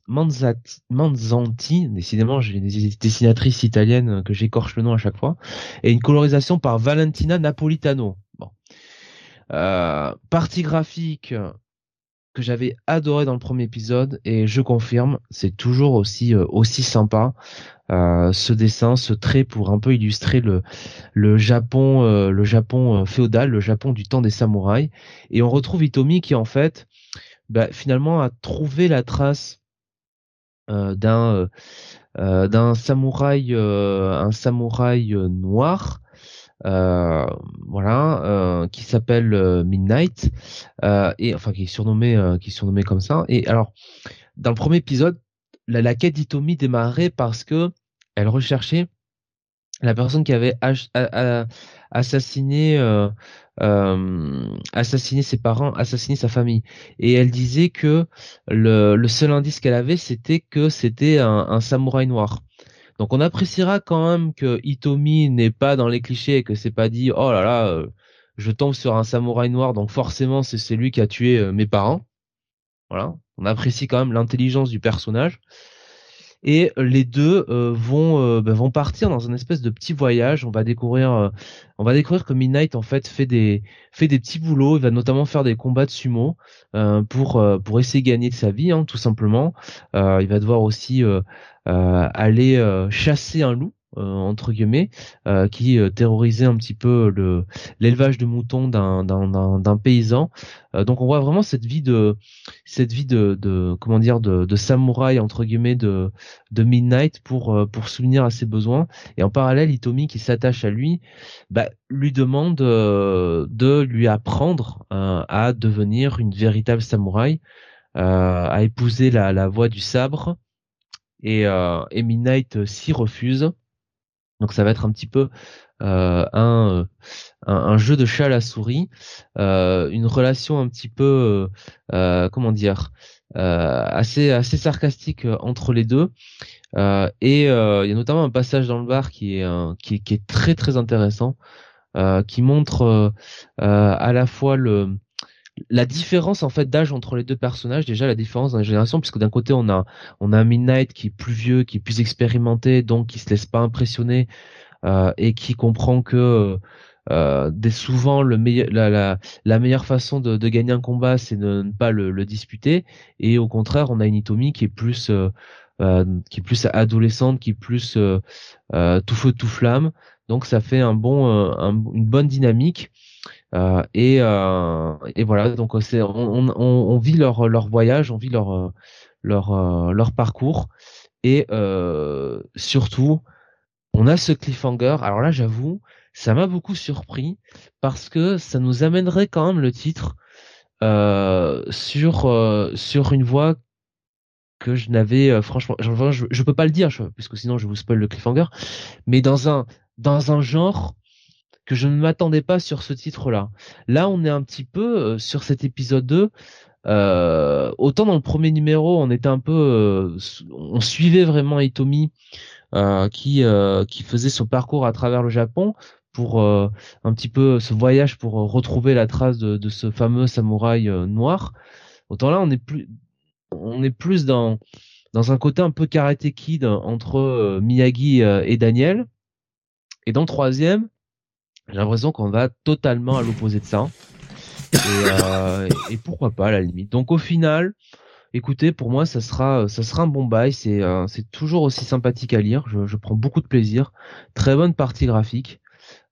Manzanti, décidément j'ai des dessinatrices italiennes que j'écorche le nom à chaque fois, et une colorisation par Valentina Napolitano. Bon. Euh, partie graphique j'avais adoré dans le premier épisode et je confirme, c'est toujours aussi euh, aussi sympa. Euh, ce dessin, ce trait pour un peu illustrer le le Japon euh, le Japon féodal, le Japon du temps des samouraïs et on retrouve Itomi qui en fait bah, finalement a trouvé la trace d'un d'un samouraï un samouraï noir voilà, euh, qui s'appelle euh, Midnight, et enfin qui est surnommé, qui est surnommé comme ça. Et alors, dans le premier épisode, la, quête d'Itomi démarrait parce que elle recherchait la personne qui avait assassiné euh, assassiné ses parents, assassiné sa famille. Et elle disait que le, seul indice qu'elle avait, c'était que c'était un, samouraï noir. Donc on appréciera quand même que Itomi n'est pas dans les clichés et que c'est pas dit oh là là euh, je tombe sur un samouraï noir donc forcément c'est lui qui a tué euh, mes parents. Voilà, on apprécie quand même l'intelligence du personnage et les deux euh, vont euh, bah, vont partir dans un espèce de petit voyage. On va découvrir euh, on va découvrir que Midnight en fait fait des fait des petits boulots. Il va notamment faire des combats de sumo pour pour essayer de gagner de sa vie, hein, tout simplement. il va devoir aussi aller chasser un loup euh, entre guillemets, euh, qui euh, terrorisait un petit peu le l'élevage de moutons d'un d'un paysan. donc on voit vraiment cette vie de cette vie de, de comment dire de, de samouraï entre guillemets de de Midnight pour pour souvenir à ses besoins. Et en parallèle, Itomi qui s'attache à lui, bah, lui demande de lui apprendre à devenir une véritable samouraï, à épouser la, la voie du sabre. Et, et Midnight s'y refuse. Donc ça va être un petit peu euh, un, un, jeu de chat à la souris, euh, une relation un petit peu euh, comment dire assez assez sarcastique entre les deux. et il y a notamment un passage dans le bar qui est qui, qui, est très très intéressant, qui montre à la fois le la différence en fait d'âge entre les deux personnages déjà la différence dans les générations puisque d'un côté on a on a Midnight qui est plus vieux qui est plus expérimenté donc qui se laisse pas impressionner euh, et qui comprend que euh, dès souvent le meilleur, la, la, la, meilleure façon de, de, gagner un combat c'est de ne pas le, le, disputer. Et au contraire on a une Itomi qui est plus euh, euh qui est plus adolescente qui est plus euh, tout feu tout flamme. Donc ça fait un bon un, une bonne dynamique euh, et, euh, et voilà, donc c'est on, vit leur voyage, on vit leur euh, parcours et euh, surtout on a ce cliffhanger. Alors là, j'avoue, ça m'a beaucoup surpris parce que ça nous amènerait quand même le titre euh, sur une voie que je n'avais franchement, je, je, peux pas le dire puisque sinon je vous spoil le cliffhanger, mais dans un genre que je ne m'attendais pas sur ce titre-là. Là, on est un petit peu sur cet épisode 2. autant dans le premier numéro, on était un peu, on suivait vraiment Itomi qui qui faisait son parcours à travers le Japon pour un petit peu ce voyage pour retrouver la trace de, de ce fameux samouraï noir. Autant là, on est plus, on est plus dans dans un côté un peu karaté kid entre euh, Miyagi euh, et Daniel. Et dans le troisième, j'ai l'impression qu'on va totalement à l'opposé de ça. Et, euh, et, pourquoi pas à la limite. Donc au final, écoutez, pour moi, ça sera, ça sera un bon bail. C'est, c'est toujours aussi sympathique à lire. Je, je, prends beaucoup de plaisir. Très bonne partie graphique.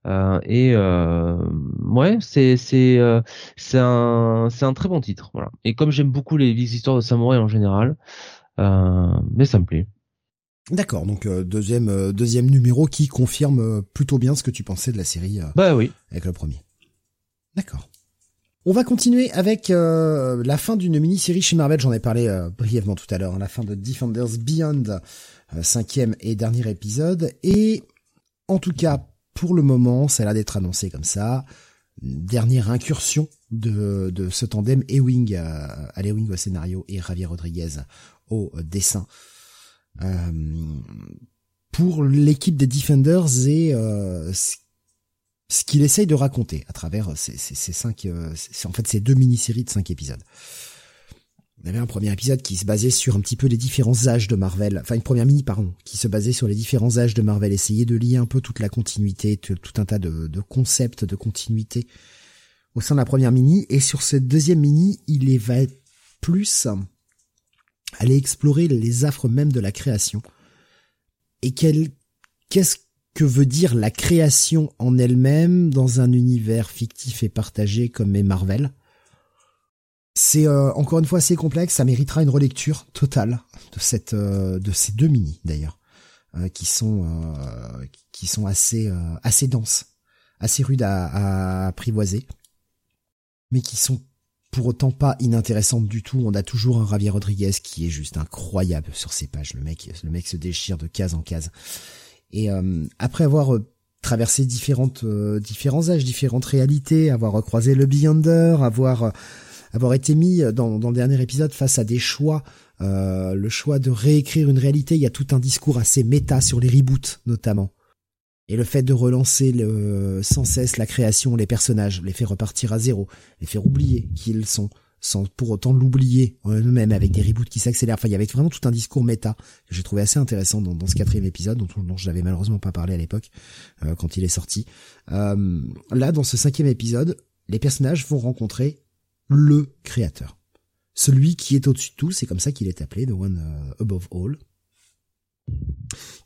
Euh, et euh, ouais, c'est c'est euh, c'est un c'est un très bon titre. Voilà. Et comme j'aime beaucoup les, histoires de samouraï en général, mais ça me plaît. D'accord, donc deuxième deuxième numéro qui confirme plutôt bien ce que tu pensais de la série. bah oui. Avec le premier. D'accord. On va continuer avec la fin d'une mini-série chez Marvel. J'en ai parlé brièvement tout à l'heure. Hein, la fin de Defenders Beyond, cinquième et dernier épisode. Et en tout cas pour le moment, ça a l'air d'être annoncé comme ça. Dernière incursion de, de ce tandem Ewing, euh, à Ewing au scénario et Javier Rodriguez au dessin. Euh, pour l'équipe des Defenders et euh, ce qu'il essaye de raconter à travers ces, ces, ces cinq, euh, en fait ces deux mini-séries de cinq épisodes. On avait un premier épisode qui se basait sur un petit peu les différents âges de Marvel, enfin une première mini pardon, qui se basait sur les différents âges de Marvel, essayer de lier un peu toute la continuité, tout, un tas de, concepts de continuité au sein de la première mini, et sur cette deuxième mini, il est va plus aller explorer les affres même de la création. Et qu'est-ce que veut dire la création en elle-même dans un univers fictif et partagé comme est Marvel? C'est euh, encore une fois assez complexe, ça méritera une relecture totale de cette euh, de ces deux mini d'ailleurs, euh, qui sont qui sont assez assez denses, assez rudes à, à, apprivoiser, mais qui sont pour autant pas inintéressantes du tout. On a toujours un Javier Rodriguez qui est juste incroyable sur ces pages. Le mec, le mec se déchire de case en case. Et après avoir traversé différentes différents âges, différentes réalités, avoir croisé le Beyonder, avoir avoir été mis dans, dans le dernier épisode face à des choix, euh, le choix de réécrire une réalité. Il y a tout un discours assez méta sur les reboots notamment. Et le fait de relancer le, sans cesse la création, les personnages, les faire repartir à zéro, les faire oublier qui ils sont, sans pour autant l'oublier eux-mêmes avec des reboots qui s'accélèrent. Enfin, il y avait vraiment tout un discours méta que j'ai trouvé assez intéressant dans, dans ce quatrième épisode, dont, dont je n'avais malheureusement pas parlé à l'époque euh, quand il est sorti. Euh, là, dans ce cinquième épisode, les personnages vont rencontrer le créateur. Celui qui est au-dessus de tout, c'est comme ça qu'il est appelé, the one uh, above all,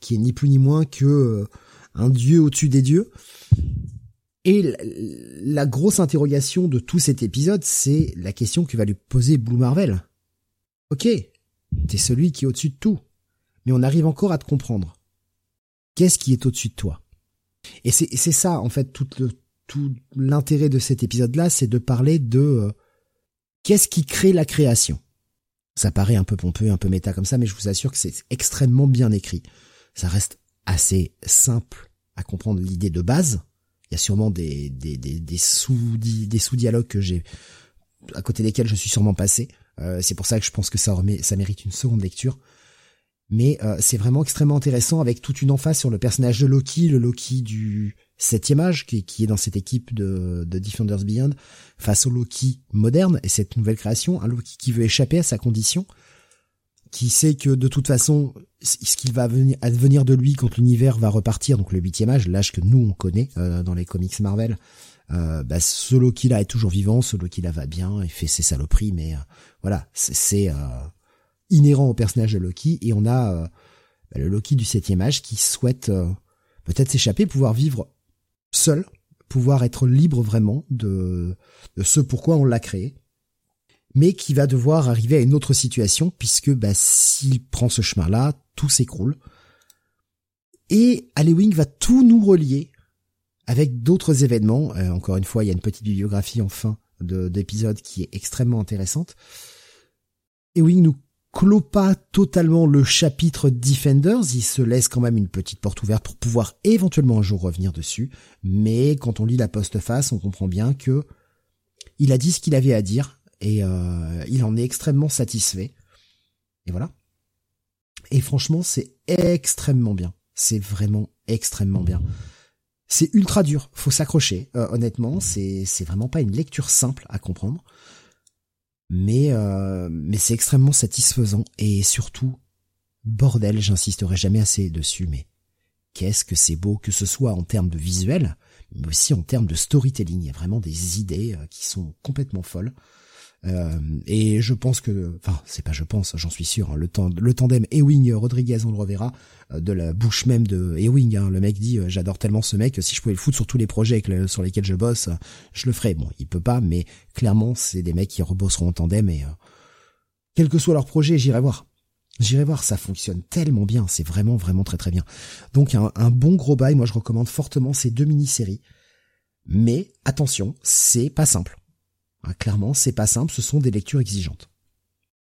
qui est ni plus ni moins que euh, un dieu au-dessus des dieux. Et la, grosse interrogation de tout cet épisode, c'est la question que va lui poser Blue Marvel. Ok, t'es celui qui est au-dessus de tout, mais on arrive encore à te comprendre. Qu'est-ce qui est au-dessus de toi? Et c'est ça, en fait, tout tout l'intérêt de cet épisode-là, c'est de parler de euh, Qu'est-ce qui crée la création? Ça paraît un peu pompeux, un peu méta comme ça, mais je vous assure que c'est extrêmement bien écrit. Ça reste assez simple à comprendre l'idée de base. Il y a sûrement des, des, des, sous des sous-dialogues que j'ai à côté desquels je suis sûrement passé. Euh, c'est pour ça que je pense que ça, remet, ça mérite une seconde lecture. Mais euh, c'est vraiment extrêmement intéressant avec toute une emphase sur le personnage de Loki, le Loki du septième âge qui, qui est dans cette équipe de, de Defenders Beyond face au Loki moderne et cette nouvelle création, un Loki qui veut échapper à sa condition, qui sait que de toute façon, ce qu'il va venir, advenir de lui quand l'univers va repartir, donc le huitième âge, l'âge que nous on connaît euh, dans les comics Marvel, euh, bah, ce Loki là est toujours vivant, ce Loki là va bien, il fait ses saloperies, mais euh, voilà, c'est euh, inhérent au personnage de Loki et on a bah, le Loki du septième âge qui souhaite peut-être s'échapper, pouvoir vivre seul, pouvoir être libre vraiment de, de ce pourquoi on l'a créé, mais qui va devoir arriver à une autre situation puisque bah, s'il prend ce chemin-là, tout s'écroule. Et Halloween va tout nous relier avec d'autres événements. Euh, encore une fois, il y a une petite bibliographie en fin d'épisode qui est extrêmement intéressante. Ewing nous clôt pas totalement le chapitre Defenders, il se laisse quand même une petite porte ouverte pour pouvoir éventuellement un jour revenir dessus, mais quand on lit la postface, on comprend bien que il a dit ce qu'il avait à dire et euh, il en est extrêmement satisfait. Et voilà. Et franchement, c'est extrêmement bien. C'est vraiment extrêmement bien. C'est ultra dur, faut s'accrocher. Euh, honnêtement, c'est c'est vraiment pas une lecture simple à comprendre mais euh, mais c'est extrêmement satisfaisant et surtout bordel, j'insisterai jamais assez dessus, mais qu'est-ce que c'est beau que ce soit en termes de visuel, mais aussi en termes de storytelling. Il y a vraiment des idées euh, qui sont complètement folles. Euh, et je pense que, enfin, c'est pas je pense, j'en suis sûr, hein, le, le tandem Ewing Rodriguez, on le reverra, euh, de la bouche même de Ewing. Hein, le mec dit, euh, j'adore tellement ce mec, si je pouvais le foutre sur tous les projets sur lesquels je bosse, je le ferais. Bon, il peut pas, mais clairement, c'est des mecs qui rebosseront en tandem et quel que soit leur projet, j'irai voir. J'irai voir, ça fonctionne tellement bien, c'est vraiment vraiment très très bien. Donc un, un bon gros bail, moi je recommande fortement ces deux mini-séries. Mais attention, c'est pas simple. Ah, clairement, c'est pas simple, ce sont des lectures exigeantes.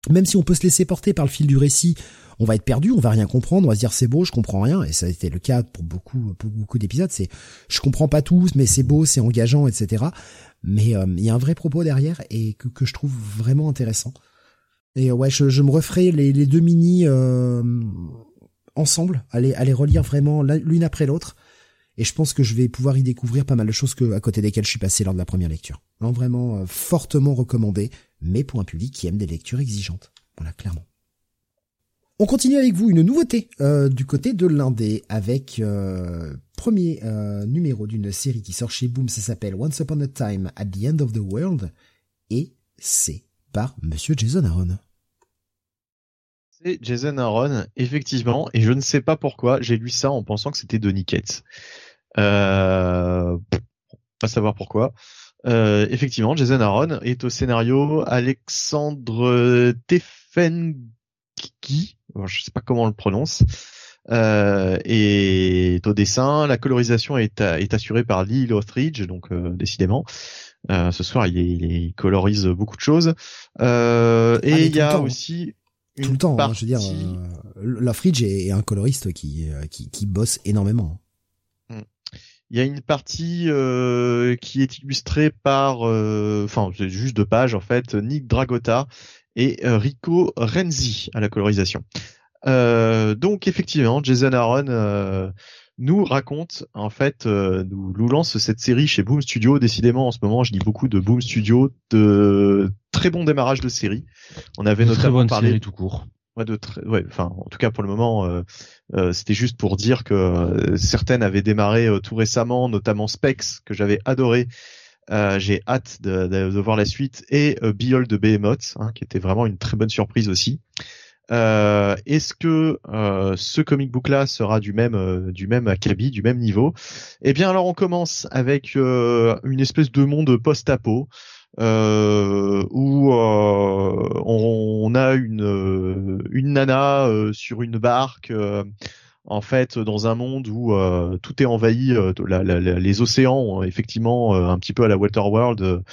Même si on peut se laisser porter par le fil du récit, on va être perdu, on va rien comprendre, on va se dire c'est beau, je comprends rien, et ça a été le cas pour beaucoup, pour beaucoup d'épisodes, c'est je comprends pas tout, mais c'est beau, c'est engageant, etc. Mais euh, il y a un vrai propos derrière et que, que je trouve vraiment intéressant. Et ouais, je, je me referai les, les deux mini euh, ensemble, aller aller relire vraiment l'une après l'autre. Et je pense que je vais pouvoir y découvrir pas mal de choses que, à côté desquelles je suis passé lors de la première lecture. Non, vraiment euh, fortement recommandé, mais pour un public qui aime des lectures exigeantes. Voilà, clairement. On continue avec vous une nouveauté euh, du côté de l'indé avec euh, premier numéro d'une série qui sort chez Boom, ça s'appelle Once Upon a Time at the End of the World et c'est par Monsieur Jason Aaron. C'est Jason Aaron, effectivement, et je ne sais pas pourquoi j'ai lu ça en pensant que c'était Donny Cates. Pas savoir pourquoi. Euh, effectivement, Jason Aaron est au scénario, Alexandre Tefenki, je sais pas comment on le prononce, euh, est au dessin. La colorisation est, est assurée par Lee Lothridge, donc euh, décidément. Euh, ce soir, il, il, colorise beaucoup de choses. Euh, et il y a aussi tout le temps. Hein, je veux dire, Lothridge est, un coloriste qui, qui, qui bosse énormément. Il y a une partie euh, qui est illustrée par, euh, enfin c'est juste deux pages en fait, Nick Dragota et euh, Rico Renzi à la colorisation. donc effectivement, Jason Aaron nous raconte en fait, nous, nous, lance cette série chez Boom Studio. Décidément, en ce moment, je dis beaucoup de Boom Studio, de très bon démarrage de série. On avait notamment parlé tout court. Enfin, en tout cas pour le moment, euh, euh, c'était juste pour dire que euh, certaines avaient démarré tout récemment, notamment Specs que j'avais adoré. J'ai hâte de, de, voir la suite et Behold de Behemoth, hein, qui était vraiment une très bonne surprise aussi. Est-ce que ce comic book là sera du même du même acabit, du même niveau? Eh bien, alors on commence avec une espèce de monde post-apo euh, où euh, on, a une une nana euh, sur une barque en fait dans un monde où tout est envahi les océans ont, effectivement un petit peu à la Waterworld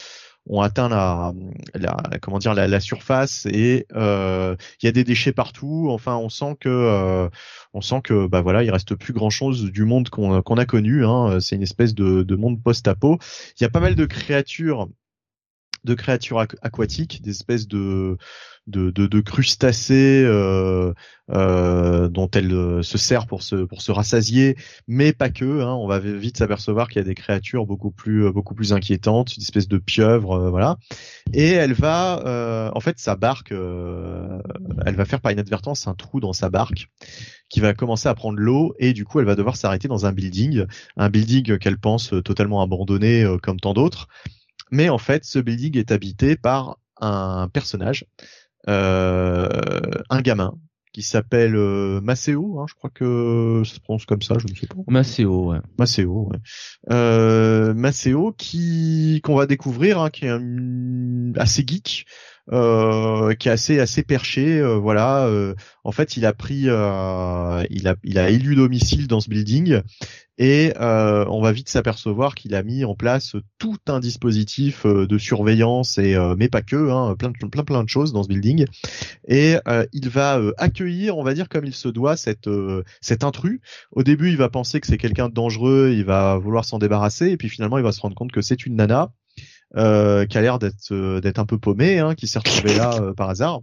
ont atteint la, la comment dire la, la surface et il y a des déchets partout enfin on sent que on sent que bah voilà il reste plus grand chose du monde qu'on qu'on a connu hein. c'est une espèce de, de monde post-apo il y a pas mal de créatures de créatures aquatiques, des espèces de de, de, crustacés euh, euh, dont elle euh, se sert pour se pour se rassasier, mais pas que. Hein, on va vite s'apercevoir qu'il y a des créatures beaucoup plus beaucoup plus inquiétantes, une espèce de pieuvre, voilà. Et elle va, en fait, sa barque, elle va faire par inadvertance un trou dans sa barque qui va commencer à prendre l'eau et du coup elle va devoir s'arrêter dans un building, un building qu'elle pense totalement abandonné comme tant d'autres mais en fait, ce building est habité par un personnage, euh, un gamin qui s'appelle euh, Maceo, hein, je crois que ça se prononce comme ça, je ne sais pas. Maceo, ouais. Maceo, ouais. Euh, Maceo qui qu'on va découvrir, hein, qui est assez geek, euh, qui est assez assez perché. voilà, en fait, il a pris, il a il a élu domicile dans ce building et euh, on va vite s'apercevoir qu'il a mis en place tout un dispositif euh, de surveillance et euh, mais pas que, hein, plein, plein plein de choses dans ce building. Et il va accueillir, on va dire comme il se doit, cette cet intrus. Au début, il va penser que c'est quelqu'un de dangereux, il va vouloir s'en débarrasser, et puis finalement, il va se rendre compte que c'est une nana. Qui a l'air d'être d'être un peu paumée, hein, qui s'est retrouvée là par hasard.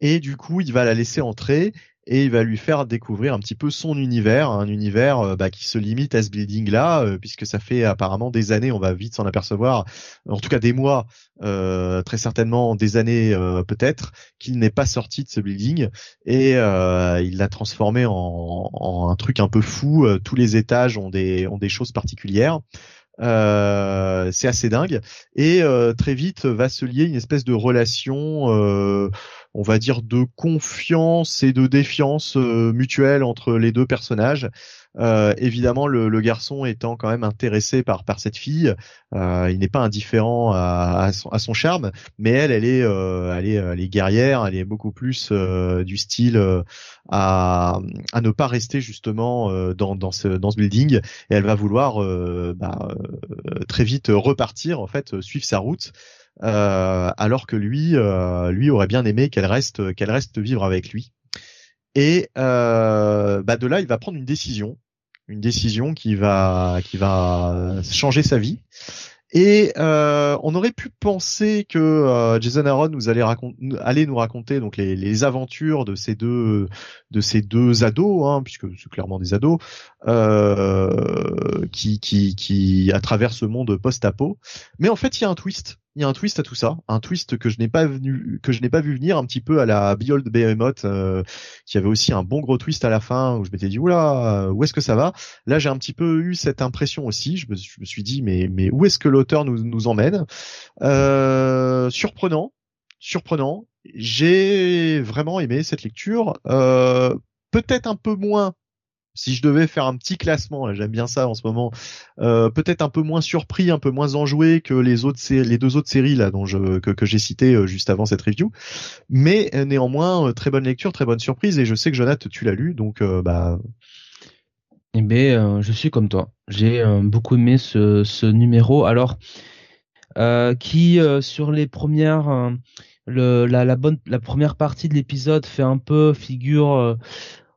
Et du coup, il va la laisser entrer et il va lui faire découvrir un petit peu son univers, un univers euh, bah, qui se limite à ce building là, euh, puisque ça fait apparemment des années, on va vite s'en apercevoir, en tout cas des mois, euh, très certainement des années peut-être, qu'il n'est pas sorti de ce building et il l'a transformé en, en, un truc un peu fou. Tous les étages ont des ont des choses particulières. Euh, c'est assez dingue et très vite va se lier une espèce de relation euh, on va dire de confiance et de défiance euh, mutuelle entre les deux personnages. Euh, évidemment, le, garçon étant quand même intéressé par cette fille, euh, il n'est pas indifférent à, son, charme, mais elle, elle est, elle est guerrière, elle est beaucoup plus du style à, ne pas rester justement dans, ce building, et elle va vouloir bah, très vite repartir en fait, suivre sa route. Euh, alors que lui, euh, lui aurait bien aimé qu'elle reste, qu'elle reste vivre avec lui. Et euh, bah de là, il va prendre une décision, une décision qui va, qui va changer sa vie. Et euh, on aurait pu penser que euh, Jason Aaron nous allait, allait nous raconter donc les, les, aventures de ces deux de ces deux ados, hein, puisque c'est clairement des ados, euh, qui, qui qui à travers ce monde post-apo. Mais en fait, il y a un twist il y a un twist à tout ça, un twist que je n'ai pas vu venir un petit peu à la Behold Behemoth, euh, qui avait aussi un bon gros twist à la fin où je m'étais dit oula, où est-ce que ça va? Là, j'ai un petit peu eu cette impression aussi. Je me, suis dit mais mais où est-ce que l'auteur nous nous emmène? Euh, Surprenant, surprenant. J'ai vraiment aimé cette lecture. Euh, Peut-être un peu moins si je devais faire un petit classement, j'aime bien ça en ce moment, euh, peut-être un peu moins surpris, un peu moins enjoué que les autres, les deux autres séries là dont que, j'ai cité euh, juste avant cette review, mais euh, néanmoins très bonne lecture, très bonne surprise et je sais que Jonathan tu l'as lu donc bah. Eh ben, je suis comme toi. J'ai beaucoup aimé ce, numéro. Alors, qui sur les premières la première partie de l'épisode fait un peu figure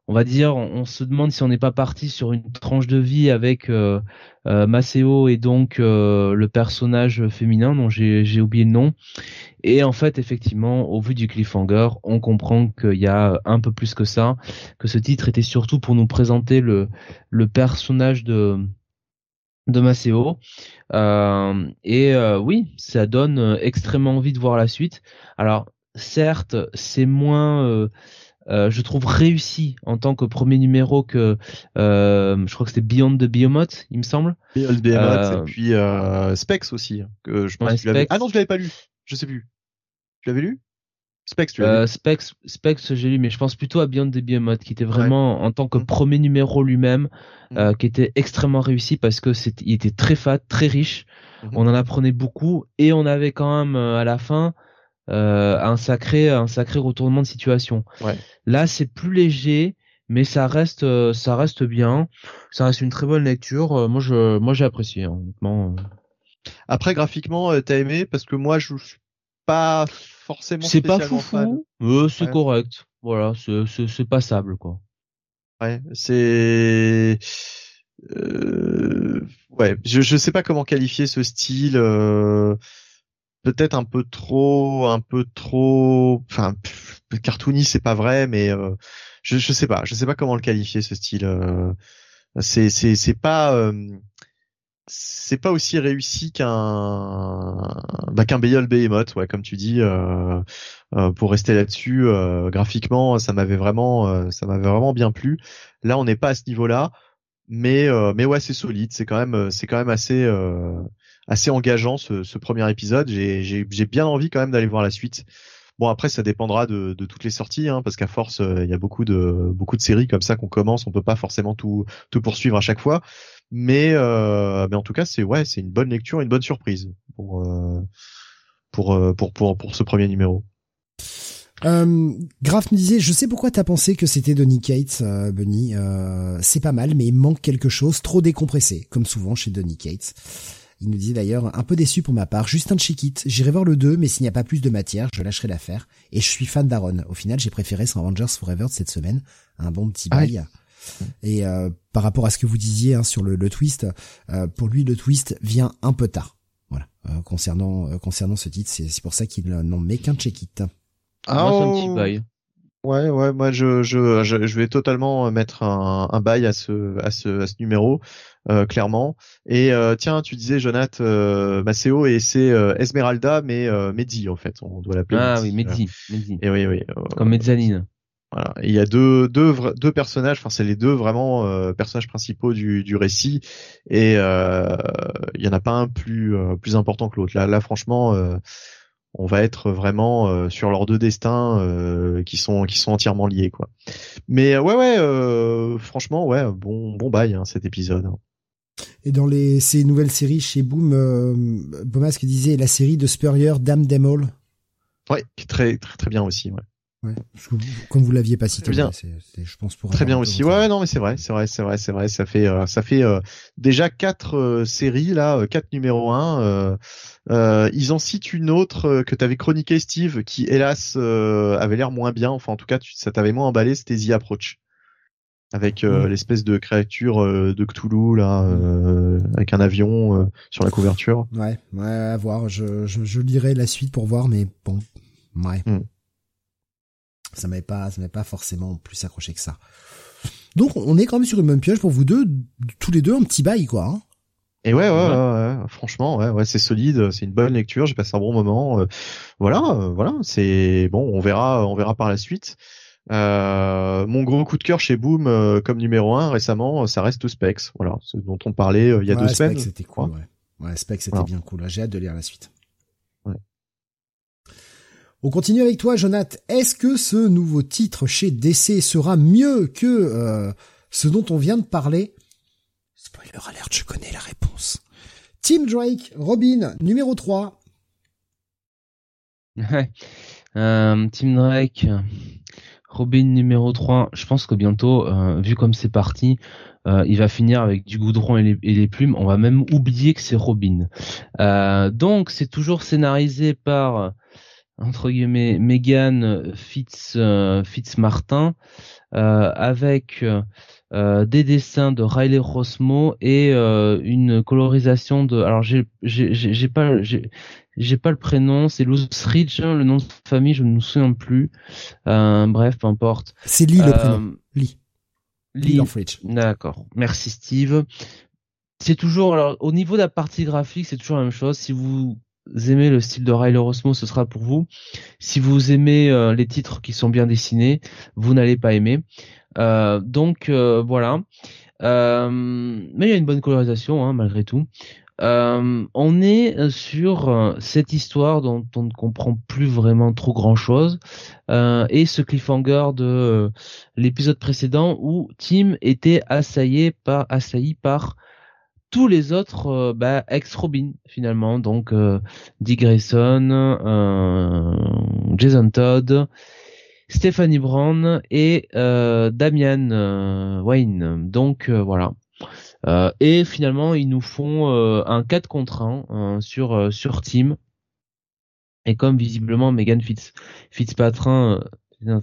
on va dire, on, se demande si on n'est pas parti sur une tranche de vie avec euh, euh Maceo et donc euh, le personnage féminin dont j'ai oublié le nom. Et en fait, effectivement, au vu du cliffhanger, on comprend qu'il y a un peu plus que ça, que ce titre était surtout pour nous présenter le, personnage de de Maceo. Euh, et oui, ça donne extrêmement envie de voir la suite. Alors, certes, c'est moins je trouve réussi en tant que premier numéro que euh, je crois que c'était Beyond the Biomoth, il me semble. Beyond the Biomoth et euh, puis euh, Specs aussi que je pense que tu l'avais. Ah non, je l'avais pas lu. Je sais plus. Tu l'avais lu? Specs, tu l'as lu Specs, Specs, j'ai lu, mais je pense plutôt à Beyond the Biomoth, qui était vraiment en tant que mm. premier numéro lui-même, mm. qui était extrêmement réussi parce que il était très fat, très riche. Mm-hmm. On en apprenait beaucoup et on avait quand même à la fin euh, un sacré un sacré retournement de situation. Ouais. Là, c'est plus léger, mais ça reste euh, ça reste bien. Ça reste une très bonne lecture. Euh, moi, je moi j'ai apprécié hein, honnêtement. Après, graphiquement, t'as aimé? Parce que moi, je suis pas forcément. C'est pas foufou. Euh, c'est correct. Voilà, c'est c'est passable quoi. Ouais, c'est. Euh... Ouais, je je sais pas comment qualifier ce style. Euh peut-être un peu trop, un peu trop, enfin, cartoony, c'est pas vrai, mais euh, je, je sais pas, je sais pas comment le qualifier ce style. Euh, c'est, c'est, c'est pas, euh, c'est pas aussi réussi qu'un, bah, qu'un Beyond Behemoth, ouais, comme tu dis. pour rester là-dessus, graphiquement, ça m'avait vraiment, ça m'avait vraiment bien plu. Là, on n'est pas à ce niveau-là, mais, mais ouais, c'est solide. C'est quand même, c'est quand même assez assez engageant ce, ce premier épisode. J'ai bien envie quand même d'aller voir la suite. Bon après ça dépendra de, de toutes les sorties hein, parce qu'à force euh, il y a beaucoup de beaucoup de séries comme ça qu'on commence, on peut pas forcément tout tout poursuivre à chaque fois, mais euh, mais en tout cas c'est ouais c'est une bonne lecture, une bonne surprise pour euh, pour pour pour pour ce premier numéro. Euh, Graf nous disait, je sais pourquoi t'as pensé que c'était Donny Cates, euh, Bunny. Euh, c'est pas mal, mais il manque quelque chose, trop décompressé, comme souvent chez Donny Cates. Il nous dit d'ailleurs, un peu déçu pour ma part, juste un check-it. J'irai voir le 2, mais s'il n'y a pas plus de matière, je lâcherai l'affaire. Et je suis fan d'Aaron. Au final, j'ai préféré son Avengers Forever de cette semaine. Un bon petit Ah bail. Et euh, par rapport à ce que vous disiez hein, sur le, le twist, euh, pour lui, le twist vient un peu tard. Voilà. Euh, concernant euh, concernant ce titre, c'est c'est pour ça qu'il n'en met qu'un check-it. Moi, c'est un petit bail. Ouais, ouais, moi je, je, je, je vais totalement mettre un, un bail à ce, à ce, à ce numéro, euh, clairement. Et euh, tiens, tu disais, Jonath, euh, Maceo, et c'est euh, Esmeralda, mais euh, Mehdi, en fait, on doit l'appeler. Ah oui, Mehdi, Mehdi. Et oui, oui. Comme Mezzanine. voilà. Et il y a deux, deux, deux personnages, enfin c'est les deux vraiment euh, personnages principaux du, du récit, et euh, il y en a pas un plus, euh, plus important que l'autre. Là, là, franchement. euh, on va être vraiment euh, sur leurs deux destins euh, qui sont qui sont entièrement liés quoi. Mais ouais ouais euh, franchement ouais bon bon bail hein, cet épisode. Et dans les ces nouvelles séries chez Boom, euh, Bomas qui disait la série de Spurrier, Damn Them All. Ouais, qui est très très très bien aussi ouais. Vous- comme vous l'aviez pas cité, bien. je pense pour Très bien aussi. Ouais, non, mais c'est vrai, c'est vrai, c'est vrai, c'est vrai. Ça fait, euh, ça fait euh, déjà quatre euh, séries là, quatre numéro un. Ils en citent une autre que t'avais chroniqué, Steve, qui hélas avait l'air moins bien. Enfin, en tout cas, tu, ça t'avait moins emballé. C'était The Approach, avec euh, Mm. l'espèce de créature euh, de Cthulhu là, euh, avec un avion sur la couverture. Ouais, ouais, à voir. Je, je, je lirai la suite pour voir, mais bon, ouais. Mm. Ça m'avait pas, ça m'avait pas forcément plus accroché que ça. Donc, on est quand même sur une bonne pioche pour vous deux, tous les deux, un petit bail, quoi. Hein. Et ouais, ouais, Ouais. ouais, franchement, ouais, ouais, c'est solide, c'est une bonne lecture, j'ai passé un bon moment. voilà, voilà, c'est bon, on verra, on verra par la suite. Euh, mon gros coup de cœur chez Boom euh, comme numéro un récemment, ça reste Specs, voilà, ce dont on parlait euh, il y a ouais, deux Spec, semaines. c'était cool, ouais. Ouais, Spec, c'était Voilà. bien cool. J'ai hâte de lire la suite. Ouais. On continue avec toi, Jonath. Est-ce que ce nouveau titre chez DC sera mieux que euh, ce dont on vient de parler? Spoiler alert, je connais la réponse. Tim Drake, Robin, numéro 3. Ouais. Euh, Tim Drake, Robin numéro 3, je pense que bientôt, euh, vu comme c'est parti, euh, il va finir avec du goudron et les, plumes. On va même oublier que c'est Robin. Euh, donc c'est toujours scénarisé par entre guillemets Megan Fitz Fitzmartin avec euh, des dessins de Riley Rosmo et euh, une colorisation de alors j'ai j'ai pas j'ai j'ai pas le prénom, c'est Luz Ridge, hein, le nom de famille, je ne me souviens plus. Euh, bref, peu importe. C'est Lee le Euh, prénom. Lee. Lee Lee. D'accord. Merci Steve. C'est toujours alors au niveau de la partie graphique, c'est toujours la même chose. Si vous aimez le style de Riley Rosmo, ce sera pour vous. Si vous aimez euh, les titres qui sont bien dessinés, vous n'allez pas aimer. Euh, donc euh, voilà. Euh, mais il y a une bonne colorisation hein, malgré tout. Euh, on est sur cette histoire dont on ne comprend plus vraiment trop grand chose euh, et ce cliffhanger de l'épisode précédent où Tim était assailli par assailli par tous les autres bah, ex Robin finalement donc Dick Grayson, Jason Todd, Stephanie Brown et euh, Damian euh, Wayne donc euh, voilà et finalement, ils nous font un 4 contre 1 euh, sur sur Team. Et comme visiblement Megan Fitz Fitzpatrin,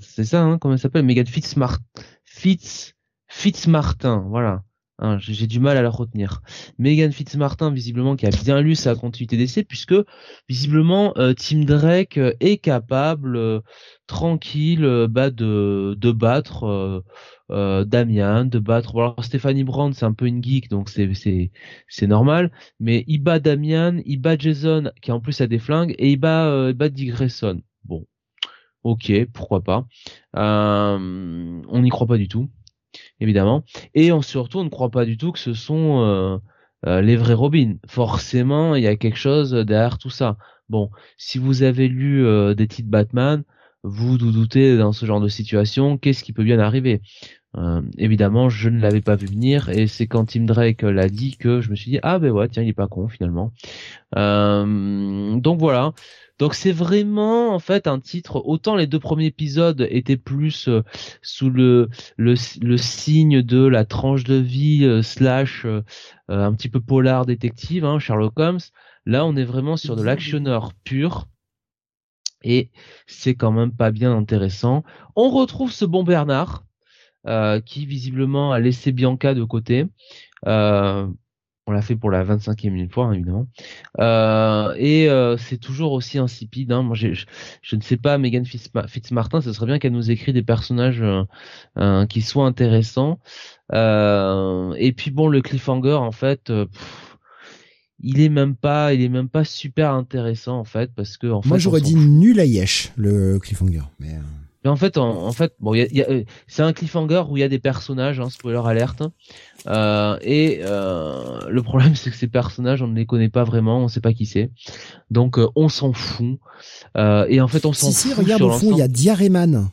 c'est ça, hein, comment elle s'appelle? Megan Fitzmart Fitz Fitzmartin, voilà. Hein, J'ai du mal à la retenir. Megan Fitzmartin, visiblement, qui a bien lu sa continuité d'essai, puisque visiblement euh, Tim Drake euh, est capable, euh, tranquille, bah, de battre. Damian, de battre. Bon, alors Stéphanie Brand, c'est un peu une geek, donc c'est normal. Mais il bat Damian, il bat Jason, qui en plus a des flingues, et il bat. Bon, ok, pourquoi pas. On n'y croit pas du tout, évidemment. Et on surtout, on ne croit pas du tout que ce sont euh, euh, les vrais Robin. Forcément, il y a quelque chose derrière tout ça. Bon, si vous avez lu euh, des titres Batman, vous vous doutez dans ce genre de situation, qu'est-ce qui peut bien arriver? Évidemment, je ne l'avais pas vu venir et c'est quand Tim Drake l'a dit que je me suis dit ah ben ouais tiens il est pas con finalement. Donc voilà, Donc c'est vraiment en fait un titre. Autant les deux premiers épisodes étaient plus euh, sous le, le, le signe de la tranche de vie euh, slash euh, un petit peu polar détective, hein, Sherlock Holmes. Là on est vraiment sur de l'actionneur pur. Et c'est quand même pas bien intéressant. On retrouve ce bon Bernard qui visiblement a laissé Bianca de côté. Euh, on l'a fait pour la 25e fois, hein, évidemment. Euh, et euh, c'est toujours aussi insipide. Hein. Moi, je, je, ne sais pas, Megan Fitzmartin, ce serait bien qu'elle nous écrit des personnages euh, qui soient intéressants. et puis bon, le cliffhanger, en fait, il est même pas, il est même pas super intéressant en fait, parce que en moi j'aurais dit nul à Yesh le cliffhanger, mais. Mais en fait, en, fait, bon, y y a, euh, c'est un cliffhanger où il y a des personnages, hein, spoiler alerte. Euh, et euh, le problème, c'est que ces personnages, on ne les connaît pas vraiment, on ne sait pas qui c'est. Donc, euh, on s'en fout. Euh, et en fait, on s'en fout. Si, regarde au fond, il y a Diarrhman.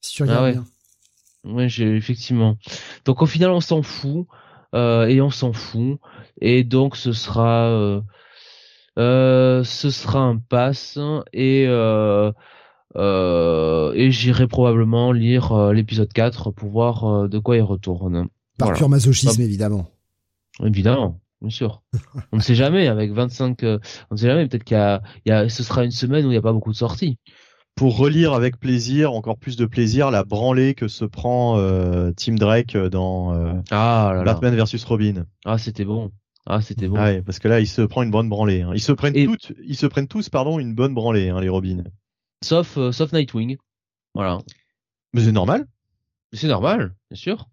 Si tu regardes ah ouais. bien. Ouais, j'ai effectivement. Donc, au final, on s'en fout et on s'en fout. Et donc, ce sera, ce sera un pass et. Euh, et j'irai probablement lire euh, l'épisode 4 pour voir euh, de quoi il retourne. Par pur masochisme, évidemment. Évidemment, bien sûr. on ne sait jamais, avec 25... on ne sait jamais, peut-être qu'il y a, il y a... Ce sera une semaine où il n'y a pas beaucoup de sorties. Pour relire avec plaisir, encore plus de plaisir, la branlée que se prend Tim Drake dans ah, Batman versus Robin. Ah, c'était bon. Ah, c'était bon. Ah ouais, parce que là, il se prend une bonne branlée. Hein. Ils se prennent toutes, ils se prennent tous, pardon, une bonne branlée, hein, les Robins sauf euh, sauf Nightwing. Voilà. Mais c'est normal. C'est normal, bien sûr.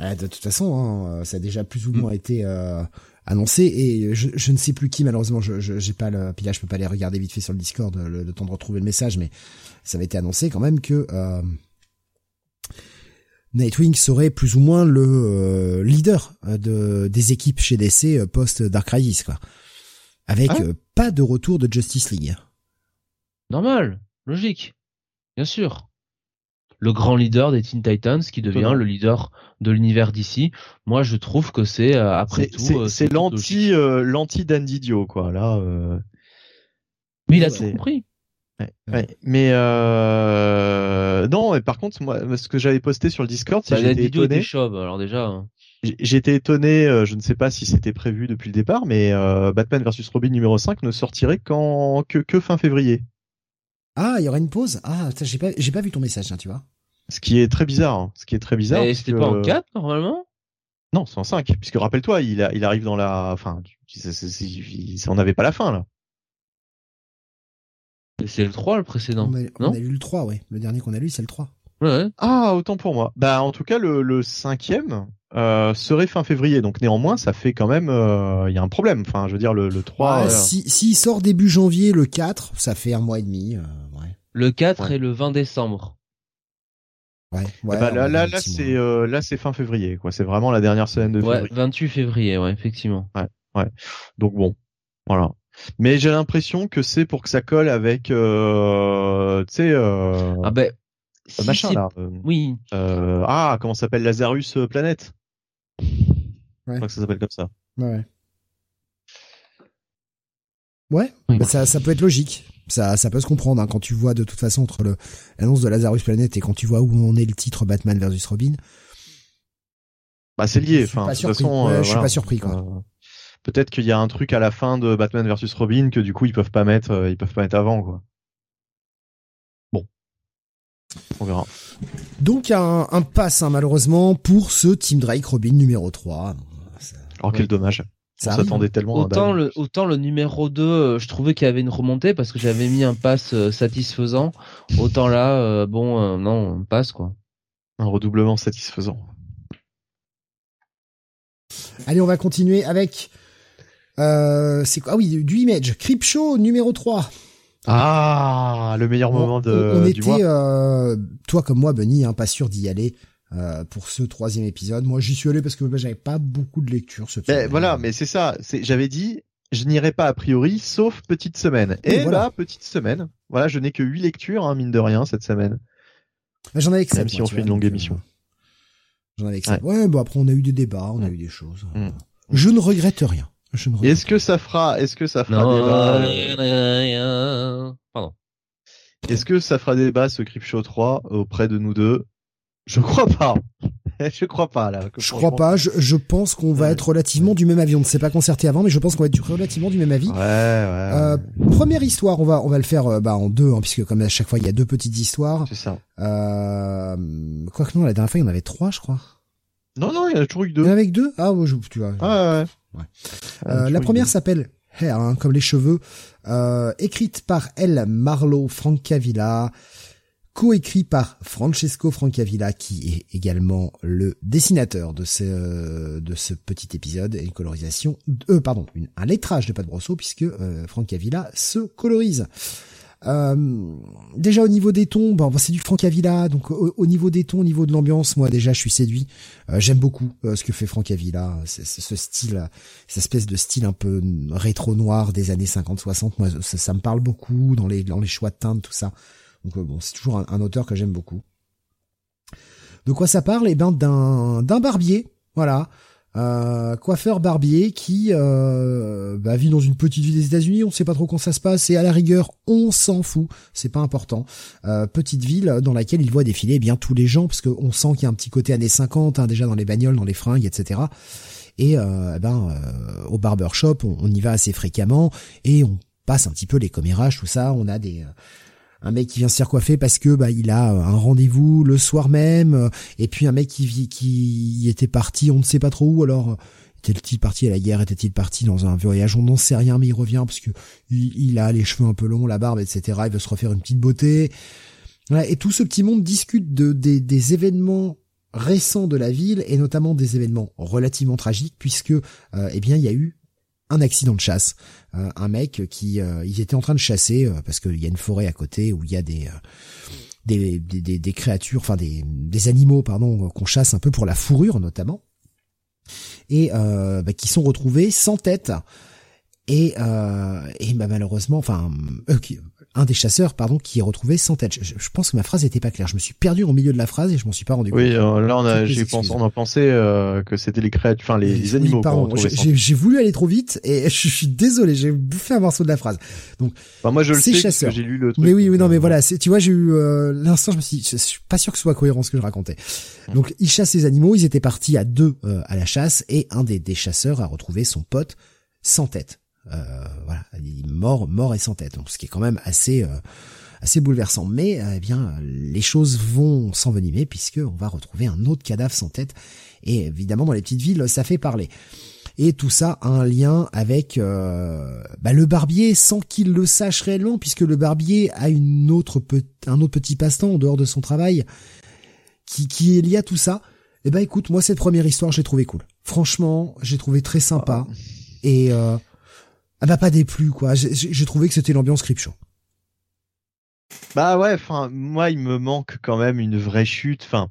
de toute façon, hein, euh, ça a déjà plus ou moins mm. été euh, annoncé et je, je, ne sais plus qui malheureusement, je j'ai pas le puis là je peux pas les regarder vite fait sur le Discord le, temps de retrouver le message, mais ça avait été annoncé quand même que Nightwing serait plus ou moins le leader de des équipes chez DC post Dark Crisis quoi, avec ah. pas de retour de Justice League. Normal, logique, bien sûr. Le grand leader des Teen Titans qui devient le leader de l'univers d'ici. Moi, je trouve que c'est euh, après tout, c'est euh, l'anti euh, l'anti d'Andidio quoi. Là. Mais il a tout compris. Mais euh... non, mais par contre, moi, ce que j'avais posté sur le Discord, c'est bah, j'étais étonné. Chauve, alors déjà. Hein. J'étais étonné, je ne sais pas si c'était prévu depuis le départ, mais Batman vs Robin numéro 5 ne sortirait qu'en que, que fin février. Ah, il y aura une pause Ah, j'ai pas, j'ai pas vu ton message, hein, tu vois. Ce qui est très bizarre. Hein. Ce qui est très bizarre. Et c'était pas en 4 normalement? Non, c'est en 5. Puisque rappelle-toi, il, il arrive dans la. Enfin, on n'avait pas la fin là. C'est le 3 le précédent. On a, non? on a lu le 3, ouais. Le dernier qu'on a lu, c'est le 3. Ouais. Ah, autant pour moi. Bah, en tout cas, le, le cinquième euh, serait fin février. Donc néanmoins, ça fait quand même, euh, il y a un problème. Enfin, je veux dire, le, le 3... Si S'il sort début janvier, le 4, ça fait un mois et demi. Euh, ouais. Le 4 et le 20 décembre. Ouais, eh ouais. Bah, là, là, là, c'est là, c'est fin février, quoi. C'est vraiment la dernière semaine de février. Ouais, 28 février, ouais, effectivement. Ouais, ouais. Donc bon, voilà. Mais j'ai l'impression que c'est pour que ça colle avec, tu sais. Ah ben, si machin là. Euh, oui. Euh, ah, comment s'appelle Lazarus euh, Planète? Ouais. Je crois que ça s'appelle comme ça. Ouais. Ouais, bah, ça, ça peut être logique. Ça, ça peut se comprendre hein, quand tu vois de toute façon entre l'annonce de Lazarus Planet et quand tu vois où on est le titre Batman versus Robin. Bah c'est lié. Enfin, de toute façon, je suis pas surpris quoi. Peut-être qu'il y a un truc à la fin de Batman versus Robin que du coup ils peuvent pas mettre, ils peuvent pas mettre avant quoi. On verra. Donc un, un pass hein, malheureusement pour ce Team Drake Robin numéro 3. Oh quel dommage. Ça On s'attendait tellement autant le autant le numéro 2 euh, je trouvais qu'il y avait une remontée parce que j'avais mis un pass euh, satisfaisant. Autant là euh, bon non un pass quoi. Un redoublement satisfaisant. Allez on va continuer avec c'est quoi? Ah oui du image. Show numéro 3 ah, le meilleur moment de. On, était, euh, toi comme moi, Bunny, hein, pas sûr d'y aller. Euh, pour ce troisième épisode, moi j'y suis allé parce que bah, j'avais pas beaucoup de lecture ce ben, Voilà, mais c'est ça. C'est, j'avais dit, je n'irai pas a priori, sauf petite semaine. Et, voilà. petite semaine. Voilà, je n'ai que huit lectures, hein, mine de rien, cette semaine. Bah, j'en avais que Même si on fait une longue émission. J'en avais que Ouais, bon après on a eu des débats, on a eu des choses. Mm. Je ne regrette rien. Je ne Est-ce que ça fera, est-ce que ça fera débat Pardon. Est-ce que ça fera débat ce Show 3 auprès de nous deux? Je crois pas. je crois pas là. Je crois pas. Je, je pense qu'on va être relativement du même avis. On ne s'est pas concerté avant, mais je pense qu'on va être relativement du même avis. Ouais, ouais. Euh, première histoire, on va on va le faire euh, bah, en deux, hein, puisque comme à chaque fois il y a deux petites histoires. C'est ça. Euh, quoi que non, la dernière fois il y en avait trois, je crois. Non non, il y en a toujours eu deux. Il y en avait deux? Ah, ouais, je, tu vois. Ouais, ouais. Ouais. Euh, la première s'appelle Hair, hein, comme les cheveux, euh, écrite par Elle Marlowe Francavilla, coécrit par Francesco Francavilla, qui est également le dessinateur de ce de ce petit épisode et une colorisation, euh, pardon, un lettrage de Pat Brosso puisque euh, Francavilla se colorise. Euh, déjà au niveau des tons, bon, c'est du Francavilla, donc au, niveau des tons, au niveau de l'ambiance, moi déjà je suis séduit. Euh, j'aime beaucoup euh, ce que fait Francavilla, c'est ce style, cette espèce de style un peu rétro noir des années 50-60. Moi ça, ça, me parle beaucoup dans les dans les choix de teintes, tout ça. Donc bon, c'est toujours un, un, auteur que j'aime beaucoup. De quoi ça parle? Eh ben d'un d'un barbier, voilà. Euh, coiffeur barbier qui euh, bah, vit dans une petite ville des États-Unis, on sait pas trop quand ça se passe, et à la rigueur, on s'en fout, c'est pas important. Euh, petite ville dans laquelle il voit défiler eh bien tous les gens, parce qu'on sent qu'il y a un petit côté années 50, hein, déjà dans les bagnoles, dans les fringues, etc. Et euh, eh ben euh, au barbershop, on, on y va assez fréquemment et on passe un petit peu les commérages, tout ça. On a des un mec qui vient se faire coiffer parce que bah il a un rendez-vous le soir même et puis un mec qui qui était parti on ne sait pas trop où alors était-il parti à la guerre était-il parti dans un voyage on n'en sait rien mais il revient parce que il, a les cheveux un peu longs la barbe etc il veut se refaire une petite beauté. Et tout ce petit monde discute de des, des événements récents de la ville et notamment des événements relativement tragiques puisque euh, eh bien il y a eu un accident de chasse. Euh, un mec qui, euh, ils étaient en train de chasser euh, parce qu'il y a une forêt à côté où il y a des des, des, des, créatures, enfin des, des animaux, pardon, qu'on chasse un peu pour la fourrure notamment, et bah, qui sont retrouvés sans tête. Et, et bah, malheureusement, enfin, un des chasseurs, pardon, qui est retrouvé sans tête. Je, pense que ma phrase n'était pas claire. Je me suis perdu au milieu de la phrase et je m'en suis pas rendu compte. Oui, euh, là on a, j'ai pensé, on a pensé euh, que c'était les créatures, enfin les, animaux. Oui, pardon, j'ai voulu aller trop vite et je suis désolé, j'ai bouffé un morceau de la phrase. Donc, bah, moi je le sais parce que j'ai lu le truc. Mais oui, oui, non, mais voilà, tu vois, j'ai eu euh, l'instant, je me suis, je suis pas sûr que ce soit cohérent ce que je racontais. Hum. Donc, ils chassent les animaux, ils étaient partis à deux à la chasse et un des, des chasseurs a retrouvé son pote sans tête. Euh, voilà, il mort, mort et sans tête. Donc, ce qui est quand même assez, euh, assez bouleversant. Mais euh, eh bien, les choses vont s'envenimer puisque on va retrouver un autre cadavre sans tête. Et évidemment, dans les petites villes, ça fait parler. Et tout ça a un lien avec bah, le barbier sans qu'il le sache réellement, puisque le barbier a une autre un autre petit passe-temps en dehors de son travail qui, qui est lié à tout ça. Eh ben écoute, moi cette première histoire, j'ai trouvé cool. Franchement, j'ai trouvé très sympa. Ah. Et euh, elle m'a pas déplu quoi. J'ai trouvé que c'était l'ambiance Show. Bah ouais, enfin moi il me manque quand même une vraie chute. Enfin,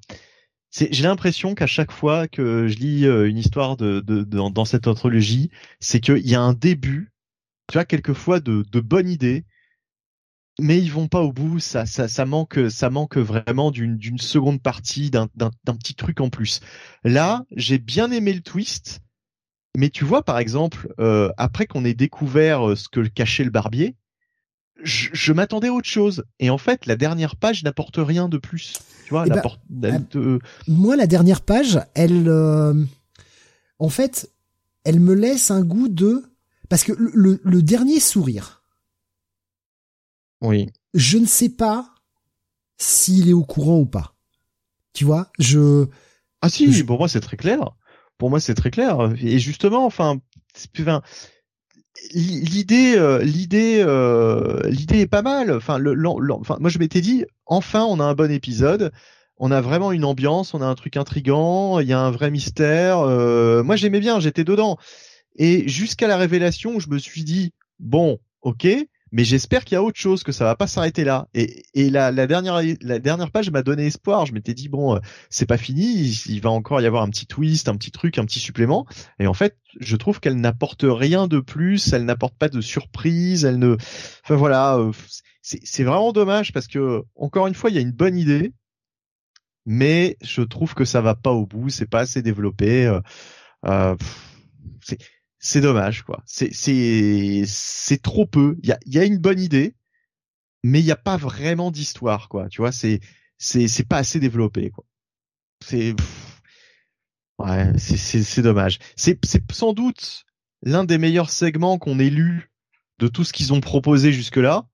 j'ai l'impression qu'à chaque fois que je lis euh, une histoire de, dans cette anthologie, c'est qu'il y a un début, tu vois, quelquefois de, de bonnes idées, mais ils vont pas au bout. Ça, ça, ça manque, ça manque vraiment d'une d'une seconde partie, d'un d'un petit truc en plus. Là, j'ai bien aimé le twist mais tu vois, par exemple, euh, après qu'on ait découvert euh, ce que cachait le barbier, je, je m'attendais à autre chose. Et en fait, la dernière page n'apporte rien de plus. Tu vois, eh ben, euh, moi, la dernière page, elle, en fait, elle me laisse un goût de, parce que le, le dernier sourire. Oui. Je ne sais pas s'il est au courant ou pas. Tu vois, je. Ah si, pour moi c'est très clair pour moi c'est très clair. Et justement, enfin, l'idée, euh, l'idée, euh, l'idée est pas mal. Enfin, moi je m'étais dit, enfin, on a un bon épisode. On a vraiment une ambiance, on a un truc intrigant, il y a un vrai mystère. Euh, moi j'aimais bien, j'étais dedans. Et jusqu'à la révélation, je me suis dit, bon, ok, mais j'espère qu'il y a autre chose, que ça va pas s'arrêter là. Et, et la, la, dernière, la dernière page m'a donné espoir. Je m'étais dit bon, euh, c'est pas fini, il, va encore y avoir un petit twist, un petit truc, un petit supplément. Et en fait, je trouve qu'elle n'apporte rien de plus, elle n'apporte pas de surprise, elle ne, enfin voilà, euh, c'est vraiment dommage parce que encore une fois, il y a une bonne idée, mais je trouve que ça va pas au bout, c'est pas assez développé. Euh, euh c'est dommage quoi. C'est c'est c'est trop peu. Il y a il y a une bonne idée, mais il n'y a pas vraiment d'histoire quoi. Tu vois, c'est c'est c'est pas assez développé quoi. C'est ouais, c'est c'est c'est dommage. C'est c'est sans doute l'un des meilleurs segments qu'on ait lu de tout ce qu'ils ont proposé jusque là.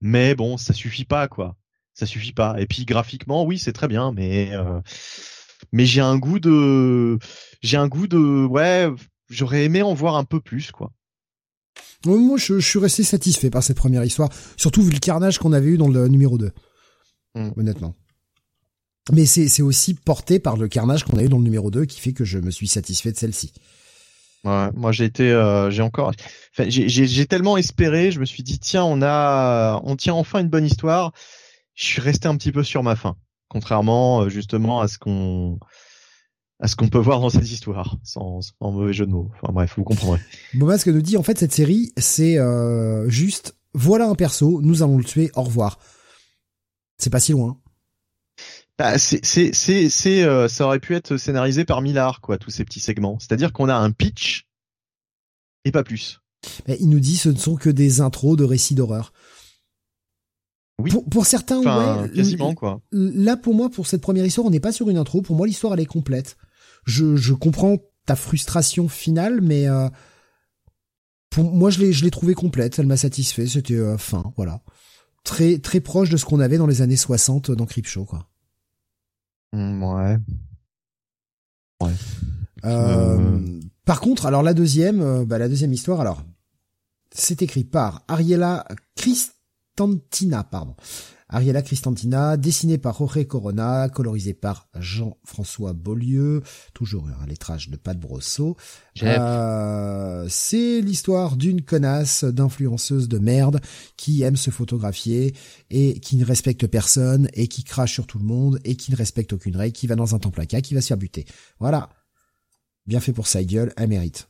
Mais bon, ça suffit pas quoi. Ça suffit pas. Et puis graphiquement, oui, c'est très bien, mais euh, mais j'ai un goût de j'ai un goût de ouais j'aurais aimé en voir un peu plus, quoi. Moi, je, suis resté satisfait par cette première histoire, surtout vu le carnage qu'on avait eu dans le numéro 2. Hmm. Honnêtement. Mais c'est aussi porté par le carnage qu'on a eu dans le numéro 2 qui fait que je me suis satisfait de celle-ci. Ouais, moi j'ai été, euh, j'ai encore, enfin, j'ai tellement espéré, je me suis dit tiens on a, on tient enfin une bonne histoire. Je suis resté un petit peu sur ma faim, contrairement euh, justement à ce qu'on, à ce qu'on peut voir dans cette histoire, sans, sans, mauvais jeu de mots. Enfin bref, vous comprendrez. Bon, ce que nous dit en fait cette série, c'est euh, juste voilà un perso, nous allons le tuer, au revoir. C'est pas si loin. Bah, c'est c'est c'est euh, ça aurait pu être scénarisé par Millard quoi, tous ces petits segments. C'est-à-dire qu'on a un pitch et pas plus. Mais il nous dit ce ne sont que des intros de récits d'horreur. Oui. Pour, pour certains, ouais, quasiment quoi. Là, pour moi, pour cette première histoire, on n'est pas sur une intro. Pour moi, l'histoire elle est complète je, je comprends ta frustration finale, mais euh, pour moi je l'ai je l'ai trouvé complète, elle m'a satisfait, c'était euh, fin, voilà. Très très proche de ce qu'on avait dans les années 60 dans Creepshow quoi. Mmh, ouais. Ouais. Euh, par contre, alors la deuxième, bah, la deuxième histoire, alors c'est écrit par Ariela Christantina, pardon. Ariela Cristantina, dessiné par Jorge Corona, colorisé par Jean-François Beaulieu, toujours un lettrage de Pat Brosso. Euh, c'est l'histoire d'une connasse, d'influenceuse de merde qui aime se photographier et qui ne respecte personne et qui crache sur tout le monde et qui ne respecte aucune règle, qui va dans un temple à cas, qui va se faire buter. Voilà. Bien fait pour sa gueule, elle mérite.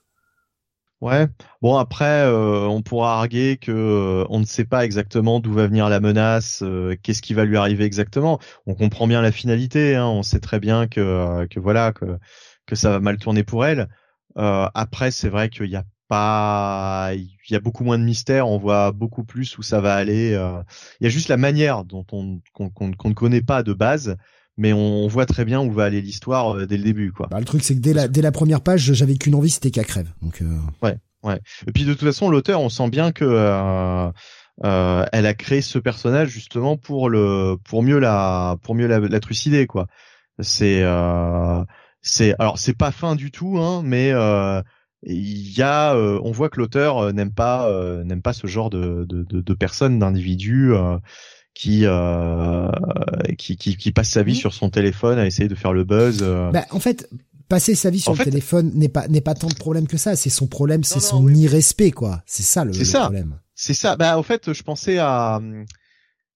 Ouais. Bon après, euh, on pourra arguer que euh, on ne sait pas exactement d'où va venir la menace, euh, qu'est-ce qui va lui arriver exactement. On comprend bien la finalité. Hein, on sait très bien que que voilà que que ça va mal tourner pour elle. après, c'est vrai qu'il y a pas, il y a beaucoup moins de mystère. On voit beaucoup plus où ça va aller. Il y a juste la manière dont on qu'on ne connaît pas de base mais on, voit très bien où va aller l'histoire euh, dès le début, quoi. Bah, le truc, c'est que dès la, dès la première page, j'avais qu'une envie, c'était qu'elle crève. Donc, euh... ouais, ouais. Et puis de toute façon, l'auteur, on sent bien que euh, euh, elle a créé ce personnage justement pour le, pour mieux la, pour mieux la, la trucider, quoi. C'est, euh, c'est, alors c'est pas fin du tout, hein, mais euh, il y a, on voit que l'auteur n'aime pas, n'aime pas ce genre de, de, de, de personnes, d'individus qui, euh, qui, qui, qui passe sa vie sur son téléphone à essayer de faire le buzz. Euh. Bah, en fait, passer sa vie sur le téléphone n'est pas n'est pas tant de problème que ça. C'est son problème, c'est son irrespect, quoi. C'est ça le, ça. problème. C'est ça. Bah, en fait, je pensais à hum,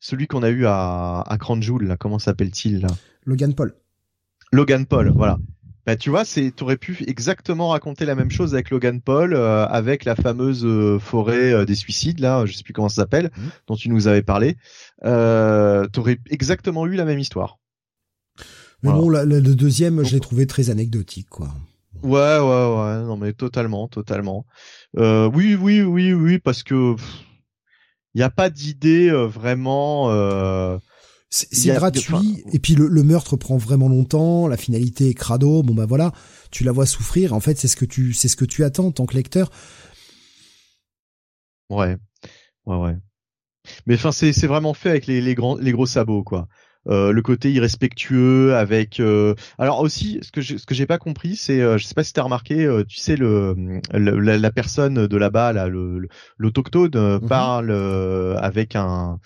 celui qu'on a eu à à Cranjoul, là. Comment s'appelle-t-il là? Logan Paul. Logan Paul, voilà. Bah tu vois, c'est t'aurais pu exactement raconter la même chose avec Logan Paul, euh, avec la fameuse euh, forêt euh, des suicides là, je sais plus comment ça s'appelle, mmh. dont tu nous avais parlé. Euh, t'aurais exactement eu la même histoire. Mais bon, le deuxième, je l'ai trouvé très anecdotique quoi. Ouais, ouais, ouais, non mais totalement, totalement. oui, oui, oui, oui, parce que il n'y a pas d'idée vraiment. C'est gratuit et puis le, meurtre prend vraiment longtemps, la finalité est crado. Bon bah voilà, tu la vois souffrir. En fait, c'est ce que tu c'est ce que tu attends en tant que lecteur. Ouais, ouais, ouais. Mais enfin, c'est vraiment fait avec les, les grands les gros sabots quoi. Euh, le côté irrespectueux avec euh... alors aussi ce que je, ce que j'ai pas compris c'est euh, je sais pas si t'as remarqué euh, tu sais le, la, personne de là-bas là le l'autochtone mm-hmm. parle avec un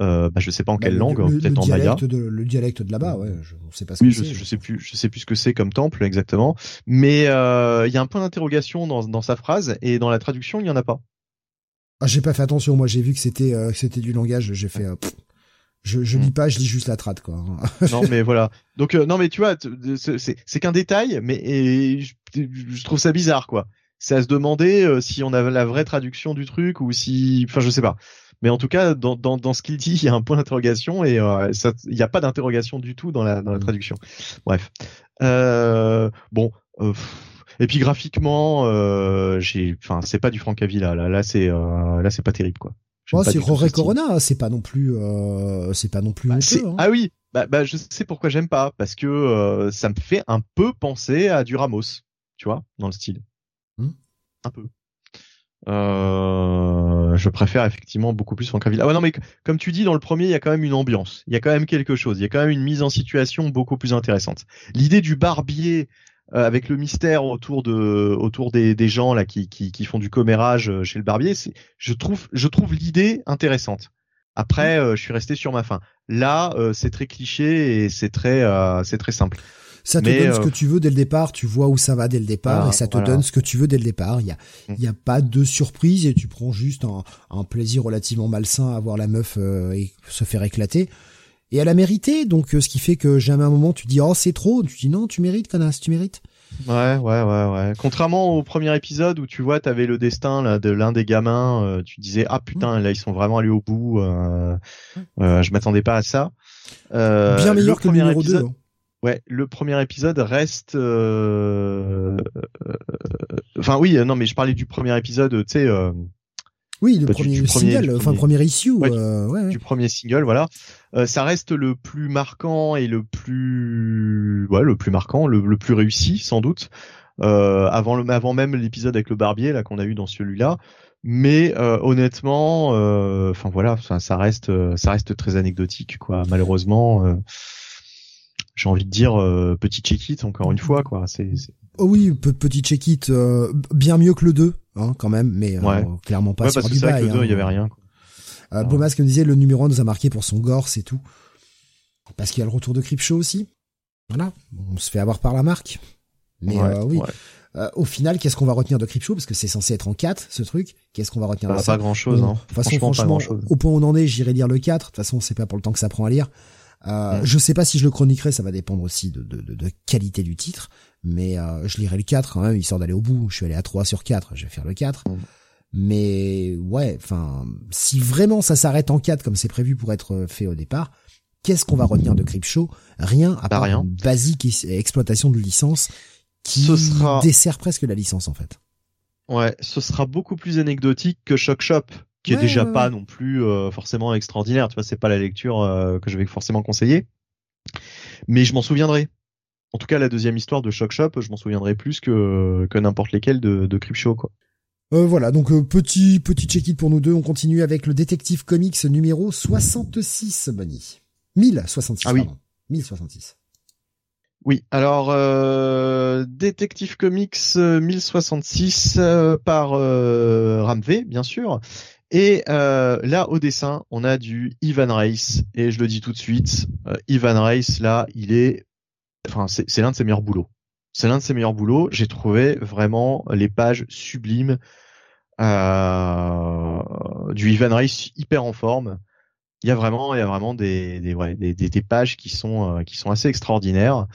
euh, bah, je sais pas en bah, quelle langue, peut-être en maya. le dialecte de là-bas, ouais. Je sais pas. Ce oui, je, je, sais plus, je sais plus ce que c'est comme temple exactement. Mais euh, il y a un point d'interrogation dans, dans sa phrase et dans la traduction, il y en a pas. Ah, j'ai pas fait attention. Moi, j'ai vu que c'était euh, c'était du langage. J'ai fait. Euh, je je lis hmm. pas, je lis juste la trad quoi. non mais voilà. Donc euh, non mais tu vois, c'est c'est qu'un détail, mais et je, je, trouve ça bizarre quoi. C'est à se demander si on a la vraie traduction du truc ou si, enfin je sais pas. Mais en tout cas, dans, dans, dans ce qu'il dit, il y a un point d'interrogation et euh, il n'y a pas d'interrogation du tout dans la, dans la mm. traduction. Bref. Euh, bon. Euh, Et puis graphiquement, euh, j'ai, enfin, c'est pas du Frank Avila. Là, là, c'est, euh, là, c'est pas terrible, quoi. Oh, c'est Roré Corona, c'est pas non plus, euh, c'est pas non plus bah, honteux, hein. Ah oui, bah, bah, je sais pourquoi j'aime pas, parce que euh, ça me fait un peu penser à du Ramos, tu vois, dans le style. Hmm. Un peu. Euh, je préfère effectivement beaucoup plus Frank Avila. Ah ouais, non, mais comme tu dis, dans le premier, il y a quand même une ambiance, il y a quand même quelque chose, il y a quand même une mise en situation beaucoup plus intéressante. L'idée du barbier avec le mystère autour de autour des, des gens là qui, qui, qui font du commérage euh, chez le barbier, c'est je trouve je trouve l'idée intéressante. Après, euh, je suis resté sur ma fin. Là, c'est très cliché et c'est très c'est très simple. Ça te Mais, donne ce euh, que tu veux dès le départ, tu vois où ça va dès le départ Voilà, et ça te voilà. donne ce que tu veux dès le départ. Il y a, Mm. y a pas de surprise et tu prends juste un, un plaisir relativement malsain à voir la meuf euh, et se faire éclater. Et elle a mérité, donc euh, ce qui fait que jamais un moment tu dis oh c'est trop, tu dis non tu mérites connasse, tu mérites. Ouais, ouais, ouais, ouais. Contrairement au premier épisode où tu vois, t'avais le destin là, de l'un des gamins, euh, tu disais ah putain, là ils sont vraiment allés au bout. Euh, euh, je m'attendais pas à ça. Euh, Bien meilleur que le premier numéro épisode, 2. hein. Ouais, le premier épisode reste. Enfin oui, non, mais je parlais du premier épisode, tu sais, euh, Oui, le Bah, premier du premier- single, du enfin premier- issue. Ouais, ouais, ouais. du premier single, voilà. Euh, ça reste le plus marquant et le plus, ouais, le plus marquant, le, le plus réussi sans doute. Euh, avant le, avant même l'épisode avec le barbier là qu'on a eu dans celui-là. Mais euh, honnêtement, euh, enfin voilà, ça, ça reste, euh, ça reste très anecdotique quoi. Malheureusement, euh, j'ai envie de dire euh, petit check-it encore une fois quoi. C'est, Oh oui, pe- petit check-it, euh, bien mieux que le 2, hein, quand même, mais euh, Ouais. clairement pas ouais, sur parce que du c'est vrai que le 2, il y hein. avait rien. Quoi. Euh, Beaumasque nous disait le numéro 1 nous a marqué pour son gore, c'est tout. Parce qu'il y a le retour de Creepshow aussi. Voilà, on se fait avoir par la marque. Mais Ouais, euh, oui, ouais. Euh, au final, qu'est-ce qu'on va retenir de Creepshow? Parce que c'est censé être en 4, ce truc. Qu'est-ce qu'on va retenir Bah, de ça pas grand chose. Bon, Hein. De toute façon, Franchement, pas franchement, grand-chose. au point où on en est, j'irai lire le 4. De toute façon, c'est pas pour le temps que ça prend à lire. Euh, Mm. Je sais pas si je le chroniquerai, ça va dépendre aussi de, de, de, de qualité du titre. Mais euh, je lirai le 4 quand même, histoire d'aller au bout. Je suis allé à 3 sur 4, je vais faire le 4. Mm. Mais ouais, enfin, si vraiment ça s'arrête en 4 comme c'est prévu pour être fait au départ, qu'est-ce qu'on va retenir de Creepshow? Rien à part rien. une basique exploitation de licence qui Ce sera- dessert presque la licence en fait. Ouais, ce sera beaucoup plus anecdotique que Shock Shop, qui est Ouais, déjà ouais, pas non plus euh, forcément extraordinaire. Tu vois, c'est pas la lecture euh, que je vais forcément conseiller, mais je m'en souviendrai. En tout cas, la deuxième histoire de Shock Shop, je m'en souviendrai plus que que n'importe lesquelles de, de Creepshow, quoi. Euh, voilà, donc euh, petit petit check-it pour nous deux. On continue avec le détective comics numéro 66, Bonnie. 1066, Ah oui. pardon. 1066. Oui, alors euh, Detective Comics euh, 1066 euh, par euh, Ramvé, bien sûr. Et euh, là, au dessin, on a du Ivan Race. Et je le dis tout de suite, euh, Ivan Race, là, il est... Enfin, c'est c'est l'un de ses meilleurs boulots. C'est l'un de ses meilleurs boulots. J'ai trouvé vraiment les pages sublimes euh, du Ivan Race hyper en forme. Il y a vraiment, il y a vraiment des, des, ouais, des, des pages qui sont, euh, qui sont assez extraordinaires.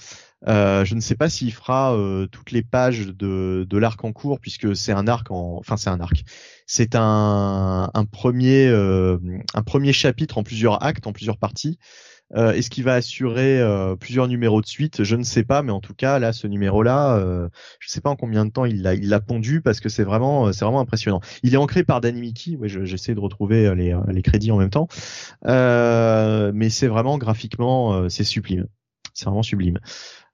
Euh, je ne sais pas s'il fera euh, toutes les pages de, de l'arc en cours puisque c'est un arc en, enfin c'est un arc. C'est un, un premier, euh, un premier chapitre en plusieurs actes, en plusieurs parties. Euh, Est-ce qu'il va assurer euh, plusieurs numéros de suite? Je ne sais pas, mais en tout cas là, ce numéro-là, euh, je ne sais pas en combien de temps il l'a, il l'a pondu parce que c'est vraiment, euh, c'est vraiment impressionnant. Il est ancré par Danny Mickey. Ouais, je- j'essaie de retrouver euh, les, euh, les crédits en même temps, mais c'est vraiment graphiquement, c'est sublime. C'est vraiment sublime.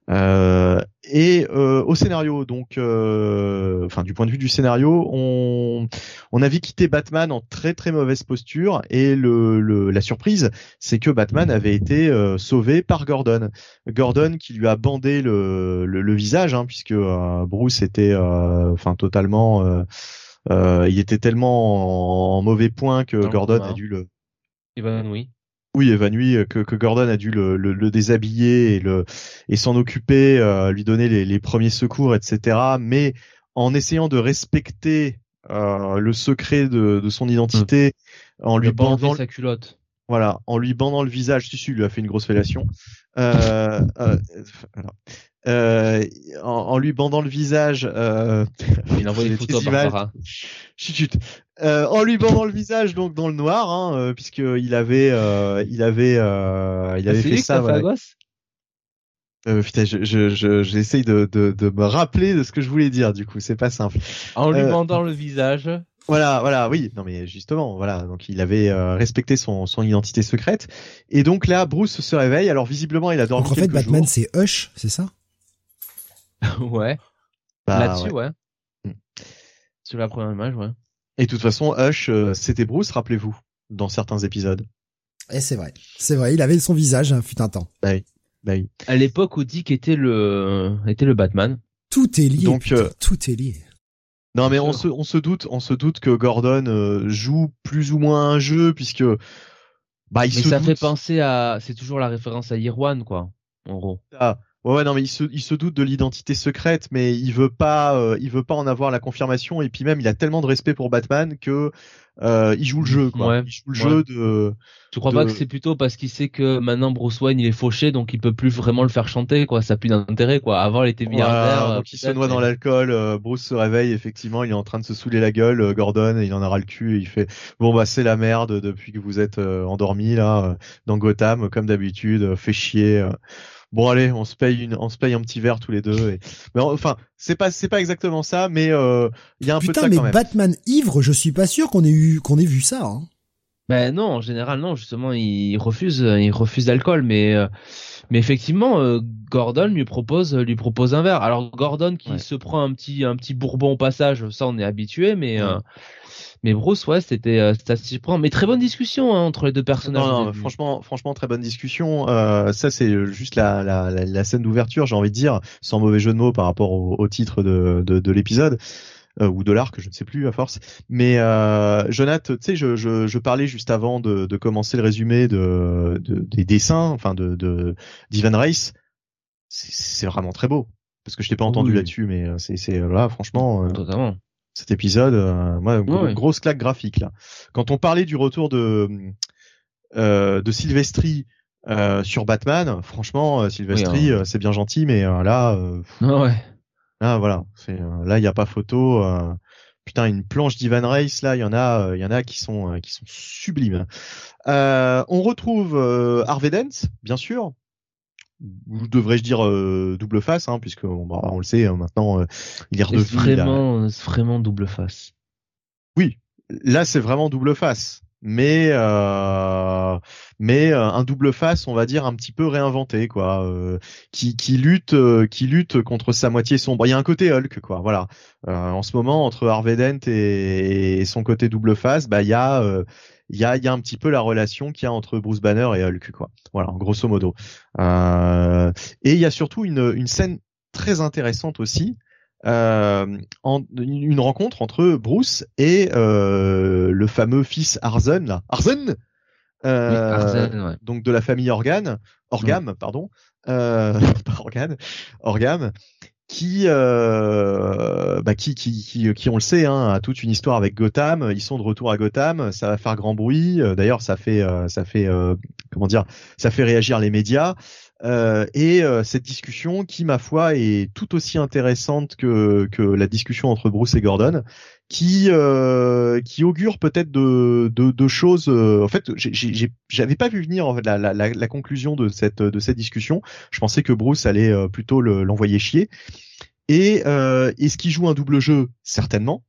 Euh, et euh, au scénario, donc, euh, enfin du point de vue du scénario, on on avait quitté Batman en très très mauvaise posture et le, le la surprise, c'est que Batman avait été euh, sauvé par Gordon. Gordon qui lui a bandé le le, le visage, hein, puisque euh, Bruce était, euh, enfin totalement, euh, euh, il était tellement en, en mauvais point que Dans Gordon a dû le Évanoui. Oui, évanoui, euh, que, que Gordon a dû le, le, le déshabiller et le et s'en occuper, euh, lui donner les, les premiers secours, etc. Mais en essayant de respecter euh, le secret de, de son identité, en lui bandant, sa culotte. voilà, en lui bandant le visage, si, si, lui a fait une grosse fellation. Euh, euh, voilà. Euh, en, en lui bandant le visage, euh, Il a envoyé des une photo à images. Barbara. Chut, chut. Euh, en lui bandant le visage donc dans le noir, hein, euh, puisque il avait, euh, il avait, euh, il Ah, avait c'est fait ça. voilà. Euh, putain, je, je, je- j'essaye de, de, de me rappeler de ce que je voulais dire. Du coup, c'est pas simple. En lui Euh, mandant le visage. Voilà, voilà, oui. Non, mais justement, voilà. Donc, il avait euh, respecté son, son identité secrète. Et donc là, Bruce se réveille. Alors, visiblement, il a dormi Donc en fait, Batman, jours. c'est Hush, c'est ça? ouais. Bah, Là-dessus, ouais. ouais. Hmm. Sur la première image, ouais. Et de toute façon, Hush, euh, c'était Bruce, rappelez-vous, dans certains épisodes. Et c'est vrai. C'est vrai, il avait son visage, hein, fut un temps. Bah oui. À l'époque où Dick était le était le Batman. Tout est lié. Donc, putain, euh, tout est lié. Non, mais on se, on se doute, on se doute que Gordon euh, joue plus ou moins un jeu puisque bah il Mais se ça doute fait penser à c'est toujours la référence à Irwan quoi. En gros. Ah, ouais, non, mais il se, il se doute de l'identité secrète, mais il veut pas, euh, il veut pas en avoir la confirmation. Et puis même, il a tellement de respect pour Batman que euh, il joue le jeu, quoi. Ouais, il joue le ouais. jeu de. Tu crois de- pas que c'est plutôt parce qu'il sait que maintenant Bruce Wayne il est fauché donc il peut plus vraiment le faire chanter quoi, ça a plus d'intérêt quoi. Avant il était milliardaire. Voilà, euh, donc il se noie dans l'alcool. euh, Bruce se réveille, effectivement, il est en train de se saouler la gueule. Gordon, il en aura le cul. Et il fait bon bah c'est la merde depuis que vous êtes euh, endormi là euh, dans Gotham, comme d'habitude. euh, fait chier. Euh. Bon allez, on se paye une, on se paye un petit verre tous les deux. Et... Mais enfin, c'est pas, c'est pas exactement ça, mais euh, il y a un peu de Putain, ça mais quand même. Batman ivre, je suis pas sûr qu'on ait eu, qu'on ait vu ça. Hein. Ben non, en général non, justement il refuse il refuse l'alcool mais euh, mais effectivement euh, Gordon lui propose lui propose un verre. Alors Gordon qui Ouais. se prend un petit un petit bourbon au passage, ça on est habitué mais Ouais. Euh, mais Bruce ouais, c'était euh, assez surprenant mais très bonne discussion hein, entre les deux personnages. Non, non, franchement, franchement, très bonne discussion. Euh, ça, c'est juste la, la, la, la scène d'ouverture, j'ai envie de dire, sans mauvais jeu de mots par rapport au, au titre de, de, de l'épisode euh, ou de l'arc, je ne sais plus à force. Mais euh, Jonath, tu sais, je, je, je parlais juste avant de, de commencer le résumé de, de des dessins, enfin de de d'Ivan Race. C'est c'est vraiment très beau. Parce que je t'ai pas entendu Oui. là-dessus, mais euh, c'est c'est là, franchement. euh, Totalement. Cet épisode, euh, moi, gros- Ouais. grosse claque graphique là. Quand on parlait du retour de euh, de Silvestri euh, sur Batman, franchement, Silvestri, Oui, c'est bien gentil, mais euh, là, euh, Ah ouais. là, voilà, là, il y a pas photo. euh, putain, une planche d'Ivan Race là, il y en a, il y en a qui sont qui sont sublimes. Euh, on retrouve euh, Harvey Dent, bien sûr. Ou devrais-je dire euh, double face, hein, puisque bon, bah, on le sait hein, maintenant, euh, il est redevenu vraiment c'est vraiment double face. là c'est vraiment double face. Mais euh, mais euh, un double face on va dire un petit peu réinventé quoi euh, qui qui lutte euh, qui lutte contre sa moitié sombre. Il y a un côté Hulk quoi voilà. Euh, en ce moment entre Harvey Dent et, et son côté double face bah il y a euh, il y a il y a un petit peu la relation qu'il y a entre Bruce Banner et Hulk quoi. Voilà grosso modo. Euh, et il y a surtout une une scène très intéressante aussi euh, en, une rencontre entre Bruce et euh, le fameux fils Arzen, là. Arzen, Oui, euh, Arzen, ouais. donc de la famille Organe, Orgam, pardon, euh, pas Organe, Orgam, qui, euh, bah, qui, qui, qui, on le sait, hein, a toute une histoire avec Gotham. Ils sont de retour à Gotham. Ça va faire grand bruit. Euh, D'ailleurs, ça fait, euh, ça fait, comment dire, ça fait réagir les médias. Euh, et euh, cette discussion qui, ma foi, est tout aussi intéressante que, que la discussion entre Bruce et Gordon, qui, euh, qui augure peut-être de, de, de choses. euh, en fait, j'avais pas vu venir en fait, la, la, la, conclusion de cette, de cette discussion. Je pensais que Bruce allait euh, plutôt le- l'envoyer chier. Et euh, est-ce qu'il joue un double jeu Certainement.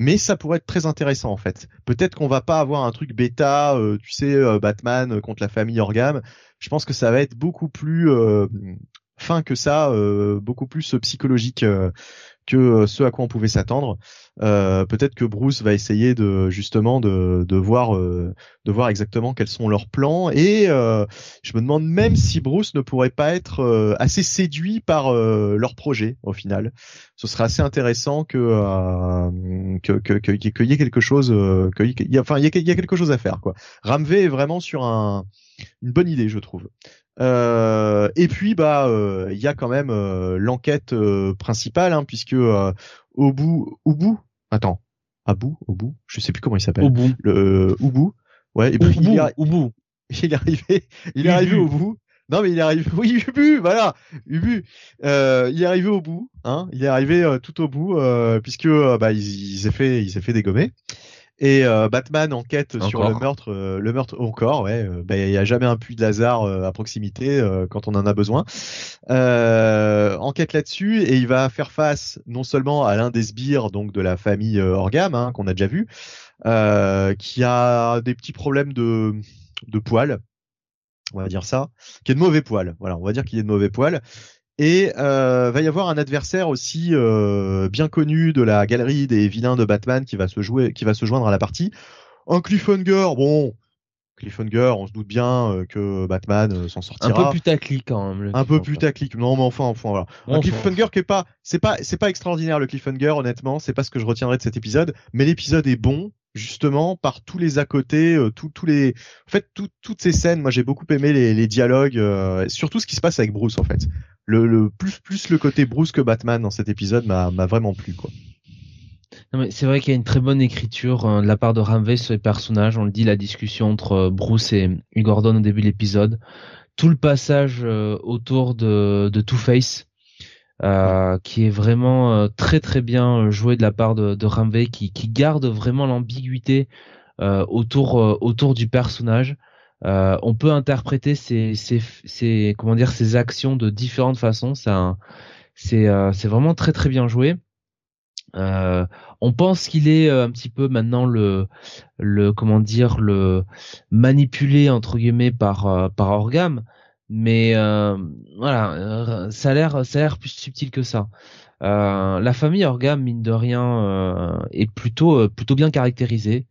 Mais ça pourrait être très intéressant en fait. Peut-être qu'on va pas avoir un truc bêta, euh, tu sais, euh, Batman contre la famille Orgam. Je pense que ça va être beaucoup plus euh, fin que ça, euh, beaucoup plus psychologique euh, que euh, ce à quoi on pouvait s'attendre. Euh, Peut-être que Bruce va essayer de justement de, de voir euh, de voir exactement quels sont leurs plans et euh, je me demande même si Bruce ne pourrait pas être euh, assez séduit par euh, leur projet au final. Ce serait assez intéressant que que que que- qu'il y ait quelque chose que- qu'il y enfin il y a, y a quelque chose à faire quoi. Ramvé est vraiment sur un une bonne idée je trouve. Euh, et puis bah euh, il y a quand même euh, l'enquête euh, principale hein, puisque euh, au bout au bout attends à bout au bout je sais plus comment il s'appelle Au bout. le euh, Ubu ouais et Au puis il bout. est, Au bout. il est arrivé il est Ubu. arrivé au bout non mais il est arrivé oui Ubu voilà Ubu euh, il est arrivé au bout hein il est arrivé euh, tout au bout euh, puisque euh, bah il, il s'est fait il s'est fait dégommer Et euh, Batman enquête sur le meurtre, euh, le meurtre encore. Ouais, ben, il n'y a jamais un puits de Lazare à proximité quand on en a besoin. enquête là-dessus et il va faire face non seulement à l'un des sbires donc de la famille Orgam hein, qu'on a déjà vu, qui a des petits problèmes de de poils on va dire ça, qui est de mauvais poils. Voilà, on va dire qu'il est de mauvais poils. Et euh, va y avoir un adversaire aussi euh, bien connu de la galerie des vilains de Batman qui va se jouer, qui va se joindre à la partie. Un Cliffhanger, bon, Cliffhanger, on se doute bien euh, que Batman euh, s'en sortira. Un peu putaclic quand même. Un peu putaclic. Non, mais enfin, enfin voilà. un Cliffhanger qui est pas, c'est pas, c'est pas extraordinaire le Cliffhanger, honnêtement. C'est pas ce que je retiendrai de cet épisode. Mais l'épisode est bon, justement par tous les à côté, euh, tous les, en fait, toutes ces scènes. Moi, j'ai beaucoup aimé les, dialogues, surtout ce qui se passe avec Bruce, en fait. Le, le plus, plus le côté Bruce que Batman dans cet épisode m'a, vraiment plu, quoi c'est vrai qu'il y a une très bonne écriture euh, de la part de Ramvey sur les personnages. On le dit, la discussion entre euh, Bruce et, Gordon au début de l'épisode. Tout le passage euh, autour de, de Two-Face, qui est vraiment très très bien joué de la part de, de qui, qui garde vraiment l'ambiguïté autour autour du personnage. on peut interpréter ses, ses, comment dire ses actions de différentes façons. C'est c'est vraiment très très bien joué. Euh, on pense qu'il est euh, un petit peu maintenant le, le comment dire, le manipulé entre guillemets par euh, par Orgam, mais voilà, ça a l'air ça a l'air plus subtil que ça. la famille Orgam mine de rien est plutôt plutôt bien caractérisée.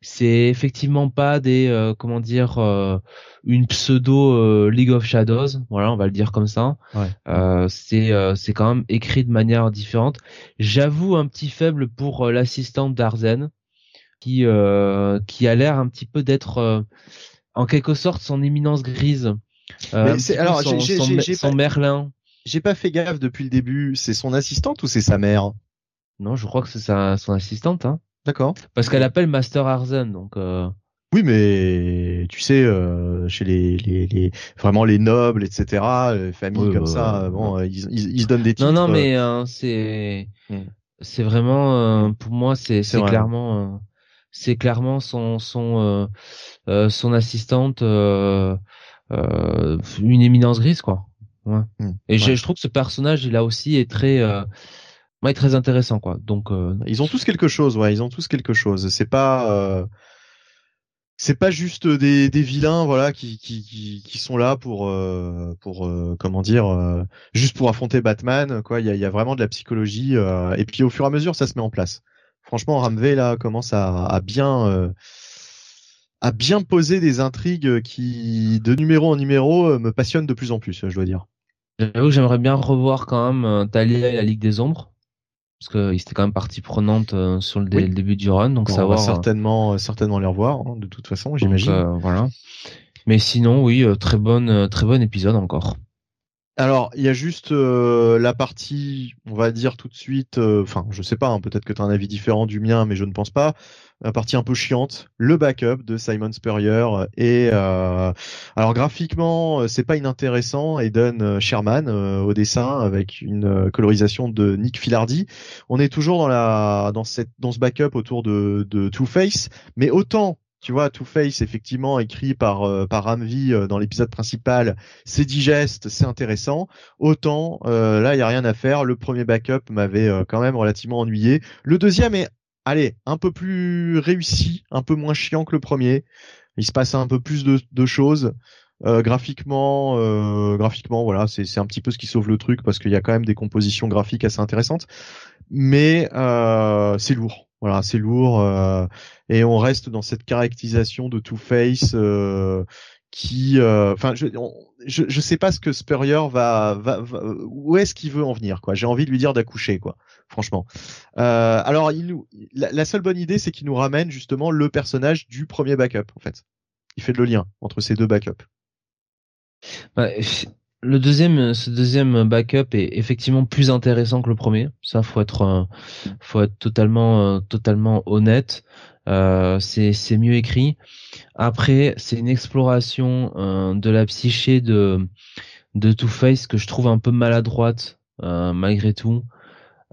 C'est effectivement pas des euh, comment dire euh, une pseudo euh, League of Shadows, voilà, on va le dire comme ça. c'est c'est quand même écrit de manière différente. J'avoue un petit faible pour l'assistante d'Arzen qui qui a l'air un petit peu d'être en quelque sorte son éminence grise. C'est alors son, son, Merlin. J'ai pas fait gaffe depuis le début. C'est son assistante ou c'est sa mère? Non, je crois que c'est sa son assistante. Hein. D'accord. Parce qu'elle appelle Master Arzen, donc. Euh... Oui, mais tu sais, euh, chez les, les, les, vraiment les nobles, etc., les familles comme ça, bon, ils, ils, se donnent des titres. Non, non, mais euh, c'est hmm. c'est vraiment euh, pour moi, c'est c'est clairement euh, c'est clairement son son son assistante une éminence grise quoi. Ouais. Hmm. Et je trouve que ce personnage, il a aussi est très ouais, très intéressant quoi. Donc euh, ils ont tous quelque chose, ouais, ils ont tous quelque chose. C'est pas euh, c'est pas juste des, des vilains voilà qui, qui, qui, sont là pour euh, pour comment dire juste pour affronter Batman quoi. Il y a, y a vraiment de la psychologie et puis au fur et à mesure ça se met en place. Franchement, Ramvé là commence à, à bien à bien poser des intrigues qui de numéro en numéro me passionnent de plus en plus, je dois dire. J'aimerais bien revoir quand même Talia et la Ligue des Ombres parce qu'il était quand même partie prenante euh, sur le, début du run, donc ça va euh, certainement, euh, certainement les revoir hein, de toute façon, j'imagine. voilà. Mais sinon, oui, très bonne, très bon épisode encore. Alors, il y a juste la partie, on va dire tout de suite, enfin, je sais pas, hein, peut-être que tu as un avis différent du mien, mais je ne pense pas la partie un peu chiante, le backup de Simon Spurrier et euh, alors graphiquement euh, c'est pas inintéressant Eden euh, Sherman au dessin avec une colorisation de Nick Filardi. On est toujours dans la dans cette dans ce backup autour de de Two Face, mais autant tu vois, Two Face effectivement écrit par par Ramvi dans l'épisode principal, c'est digeste, c'est intéressant. Autant là, il y a rien à faire. Le premier backup m'avait quand même relativement ennuyé. Le deuxième est allez, un peu plus réussi, un peu moins chiant que le premier. Il se passe un peu plus de, choses. Euh, graphiquement, euh, graphiquement, voilà, c'est un petit peu ce qui sauve le truc parce qu'il y a quand même des compositions graphiques assez intéressantes. Mais euh, c'est lourd, voilà, c'est lourd et on reste dans cette caractérisation de Two Face qui, enfin, je, je, je sais pas ce que Spurrier va, va, va où est-ce qu'il veut en venir, quoi. J'ai envie de lui dire d'accoucher, quoi franchement. Euh, alors, il nous, la, seule bonne idée, c'est qu'il nous ramène justement le personnage du premier backup, en fait. Il fait le lien entre ces deux backups. Bah, le deuxième, ce deuxième backup est effectivement plus intéressant que le premier. Ça, faut être, euh, faut être totalement, euh, totalement honnête. c'est, c'est mieux écrit. Après, c'est une exploration de la psyché de, de Two Face que je trouve un peu maladroite malgré tout.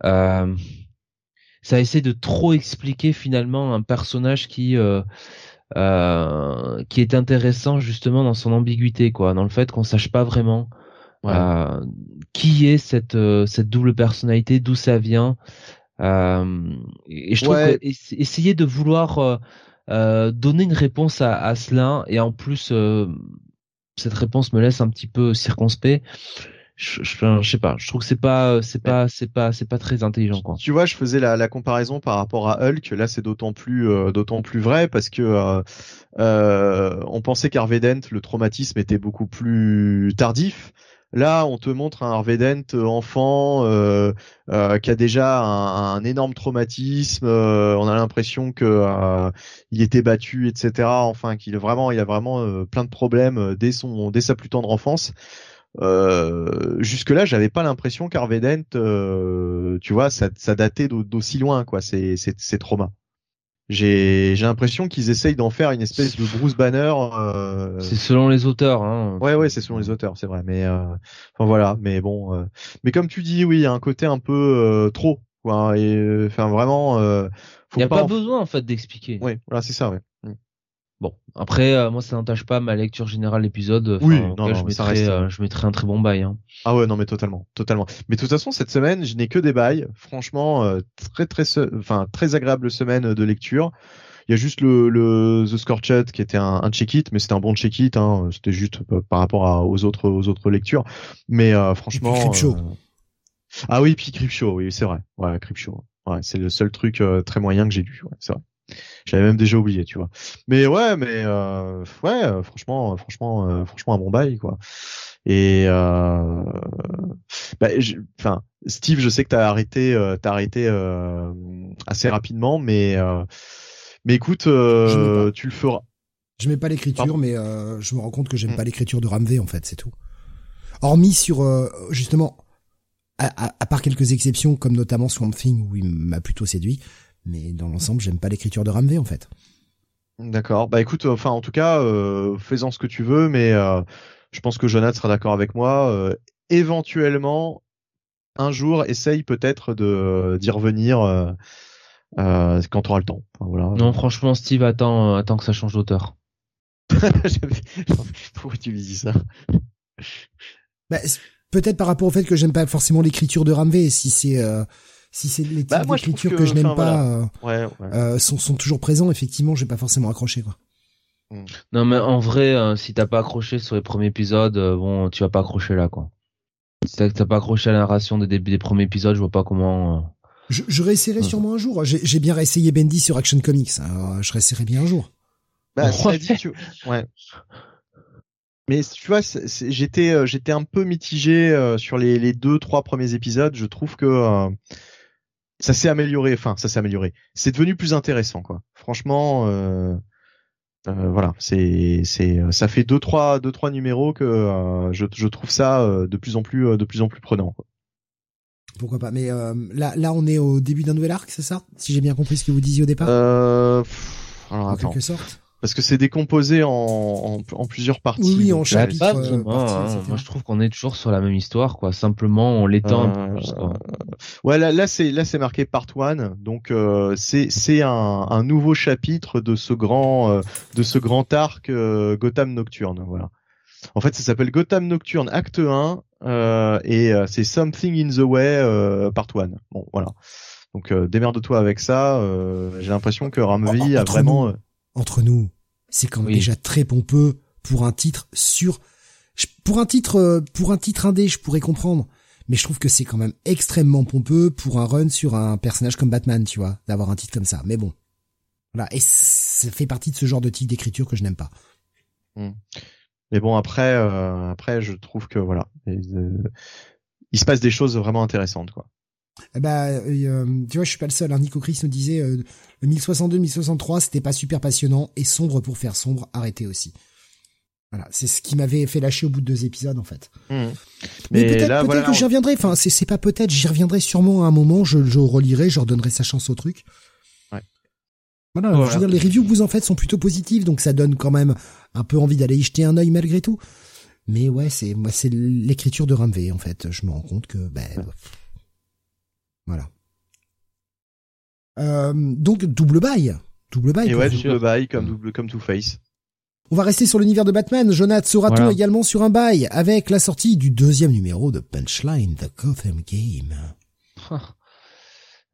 Euh, ça essaie de trop expliquer finalement un personnage qui euh, qui est intéressant justement dans son ambiguïté, quoi, dans le fait qu'on sache pas vraiment euh, qui est cette euh, cette double personnalité, d'où ça vient. Euh, et je trouve que essayer de vouloir donner une réponse à, à cela et en plus cette réponse me laisse un petit peu circonspect je, je, sais pas, je trouve que c'est pas, c'est pas, c'est pas, c'est pas très intelligent quoi. Tu vois, je faisais la, la comparaison par rapport à Hulk. Là, c'est d'autant plus, euh, d'autant plus vrai parce que euh, euh, on pensait qu'Harvey Dent, le traumatisme était beaucoup plus tardif. Là, on te montre un Harvey Dent enfant euh, euh, qui a déjà un, un énorme traumatisme. on a l'impression que il était battu, etc. Enfin, qu'il vraiment, il a vraiment plein de problèmes dès son, dès sa plus tendre enfance. Euh, jusque là j'avais pas l'impression qu'Arvedent euh, tu vois ça, ça datait d'aussi loin quoi c'est c'est traumas. J'ai j'ai l'impression qu'ils essayent d'en faire une espèce de Bruce Banner euh... c'est selon les auteurs hein. ouais ouais c'est selon les auteurs c'est vrai mais euh... enfin voilà mais bon euh, mais comme tu dis oui il y a un côté un peu euh, trop quoi et enfin vraiment il n'y a pas, besoin en fait d'expliquer. Oui voilà c'est ça ouais Bon, après, euh, moi, ça n'entache pas ma lecture générale l'épisode. oui, non, je, mettrais, euh, je mettrais un très bon bail. Hein. Ah ouais, non, mais totalement, totalement. Mais de toute façon, cette semaine, je n'ai que des bails. Franchement, euh, très, très, enfin, très agréable semaine de lecture. Il y a juste le, le The Scorched qui était un, un check-it, mais c'était un bon check-it. Hein, c'était juste par rapport aux autres, aux autres lectures. Mais franchement. Ah oui, puis Crypto, oui, c'est vrai. Ouais, Crypto. Ouais, c'est le seul truc très moyen que j'ai lu. Ouais, c'est vrai. J'avais même déjà oublié, tu vois. Mais ouais, mais euh, ouais, euh, franchement, euh, franchement, euh, franchement, un bon bail, quoi. Et euh, bah, enfin, Steve, je sais que t'as arrêté, euh, t'as arrêté assez rapidement, mais mais écoute, tu le feras. Je mets pas l'écriture, mais je me rends compte que j'aime mm. pas l'écriture de Ramvé, en fait, c'est tout. Hormis sur justement, à, à, part quelques exceptions, comme notamment Swamp Thing où il m'a plutôt séduit. Mais dans l'ensemble, j'aime pas l'écriture de Ramvé en fait. D'accord. Bah écoute, enfin en tout cas, euh, fais-en ce que tu veux, mais euh, je pense que Jonathan sera d'accord avec moi. Euh, éventuellement, un jour, essaye peut-être de d'y revenir euh, quand tu auras le temps. voilà. Non, franchement, Steve, attends, attends que ça change d'auteur. Pourquoi tu lui dis ça? Bah, Peut-être par rapport au fait que j'aime pas forcément l'écriture de Ramvé. Si c'est si c'est les bah, types d'écriture que, je n'aime pas euh, ouais, Euh, sont, sont toujours présents, effectivement, j'ai pas forcément accroché quoi. Hmm. Non mais en vrai, euh, si t'as pas accroché sur les premiers épisodes, euh, bon, tu vas pas accrocher là quoi. Si t'as pas accroché à la narration des, des, premiers épisodes, je vois pas comment. Je, je réessayerai sûrement un jour. J'ai bien réessayé Bendy sur Action Comics. Alors, je réessayerai bien un jour. Bah, ouais. Dit, tu... ouais. Mais tu vois, j'étais j'étais un peu mitigé sur les, les deux trois premiers épisodes. Je trouve que ça s'est amélioré. Enfin, ça s'est amélioré. C'est devenu plus intéressant, quoi. Franchement, euh, euh, voilà, c'est c'est ça fait deux trois deux trois numéros que euh, je, je trouve ça euh, de plus en plus euh, de plus en plus prenant. Quoi. Pourquoi pas Mais là là on est au début d'un nouvel arc, c'est ça? Si j'ai bien compris ce que vous disiez au départ? Euh, alors, en quelque sorte parce que c'est décomposé en, en, en, plusieurs parties. Oui, en chapitres. Euh, hein. Moi, je trouve qu'on est toujours sur la même histoire, quoi. Simplement, on l'étend un peu plus. Quoi. Ouais, là, là c'est là, c'est marqué part one. Donc, euh, c'est c'est un, un nouveau chapitre de ce grand euh, de ce grand arc euh, Gotham Nocturne. Voilà. En fait, ça s'appelle Gotham Nocturne Acte 1 et c'est Something in the Way part one. Bon, voilà. Donc, démerde-toi avec ça. J'ai l'impression que Ramvi a vraiment entre nous, c'est quand même déjà très pompeux pour un titre sur pour un titre euh, pour un titre indé, je pourrais comprendre, mais je trouve que c'est quand même extrêmement pompeux pour un run sur un personnage comme Batman, tu vois, d'avoir un titre comme ça. Mais bon. Voilà, et ça fait partie de ce genre de type d'écriture que je n'aime pas. Hmm. Mais bon après euh, après je trouve que voilà, euh, il se passe des choses vraiment intéressantes quoi. Ben, euh, tu vois, je suis pas le seul. Hein. Nico Chris nous disait euh, le 1062-1063, c'était pas super passionnant et sombre pour faire sombre, arrêtez aussi. Voilà, c'est ce qui m'avait fait lâcher au bout de deux épisodes en fait. Mmh. Mais, peut-être que j'y reviendrai. Enfin, c'est pas peut-être, j'y reviendrai sûrement à un moment. Je, je relirai, je redonnerai sa chance au truc. Ouais. Voilà, Je veux dire, les reviews que vous en faites sont plutôt positives, donc ça donne quand même un peu envie d'aller y jeter un œil malgré tout. Mais ouais, c'est moi, c'est l'écriture de Ramvé en fait. Je me rends compte que ben. Voilà. Euh, donc double bail, double bail. Et ouais, vous. double bail comme double comme Two Face. On va rester sur l'univers de Batman. Jonathan sera-t-on Voilà. également sur un bail avec la sortie du deuxième numéro de Punchline, The Gotham Game?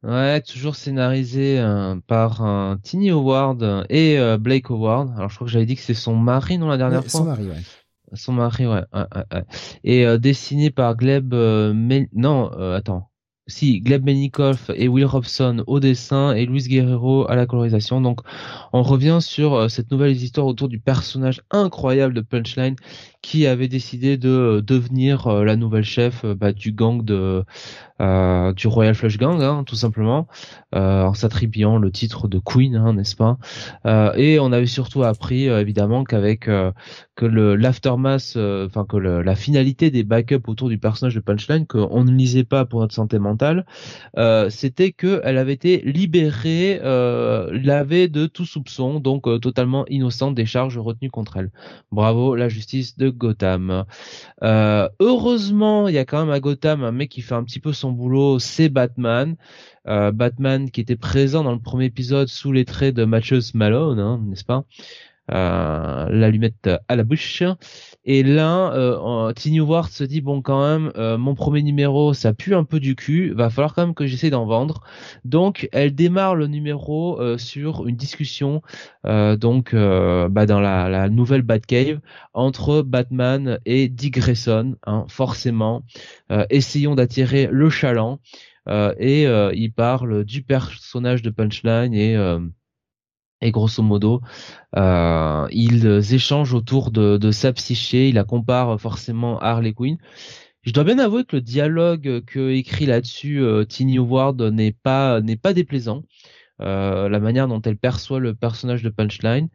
Ouais, toujours scénarisé euh, par euh, Tiny Howard et euh, Blake Howard. Alors je crois que j'avais dit que c'est son mari non la dernière Ouais, fois? son mari, ouais. Son mari, ouais. ouais, ouais, ouais. Et euh, dessiné par Gleb euh, Mel- non, euh, attends. Si, Gleb Menikoff et Will Robson au dessin et Luis Guerrero à la colorisation. Donc, on revient sur euh, cette nouvelle histoire autour du personnage incroyable de Punchline qui avait décidé de euh, devenir euh, la nouvelle chef euh, bah, du gang de du Royal Flush Gang, hein, tout simplement, en s'attribuant le titre de Queen, hein, n'est-ce pas? Et on avait surtout appris, évidemment, qu'avec que le l'aftermath, enfin que la finalité des backups autour du personnage de Punchline, qu'on ne lisait pas pour notre santé mentale, c'était que elle avait été libérée, lavée de tout soupçon, donc totalement innocente des charges retenues contre elle. Bravo, la justice de Gotham. Euh, heureusement, il y a quand même à Gotham un mec qui fait un petit peu son boulot, c'est Batman. Euh, Batman qui était présent dans le premier épisode sous les traits de Matthews Malone, hein, n'est-ce pas? Euh, L'allumette à la bouche. Et là, euh, Tiny Ward se dit bon quand même, euh, mon premier numéro, ça pue un peu du cul, va falloir quand même que j'essaie d'en vendre. Donc, elle démarre le numéro euh, sur une discussion, euh, donc bah, dans la, nouvelle Batcave entre Batman et Dick Grayson, hein, forcément. Essayons d'attirer le chaland. Et il parle du personnage de Punchline et et grosso modo, euh, ils échangent autour de, de sa psyché. Il la compare forcément à Harley Quinn. Je dois bien avouer que le dialogue que écrit là-dessus euh, Tiny Howard n'est pas n'est pas déplaisant. Euh, la manière dont elle perçoit le personnage de Punchline,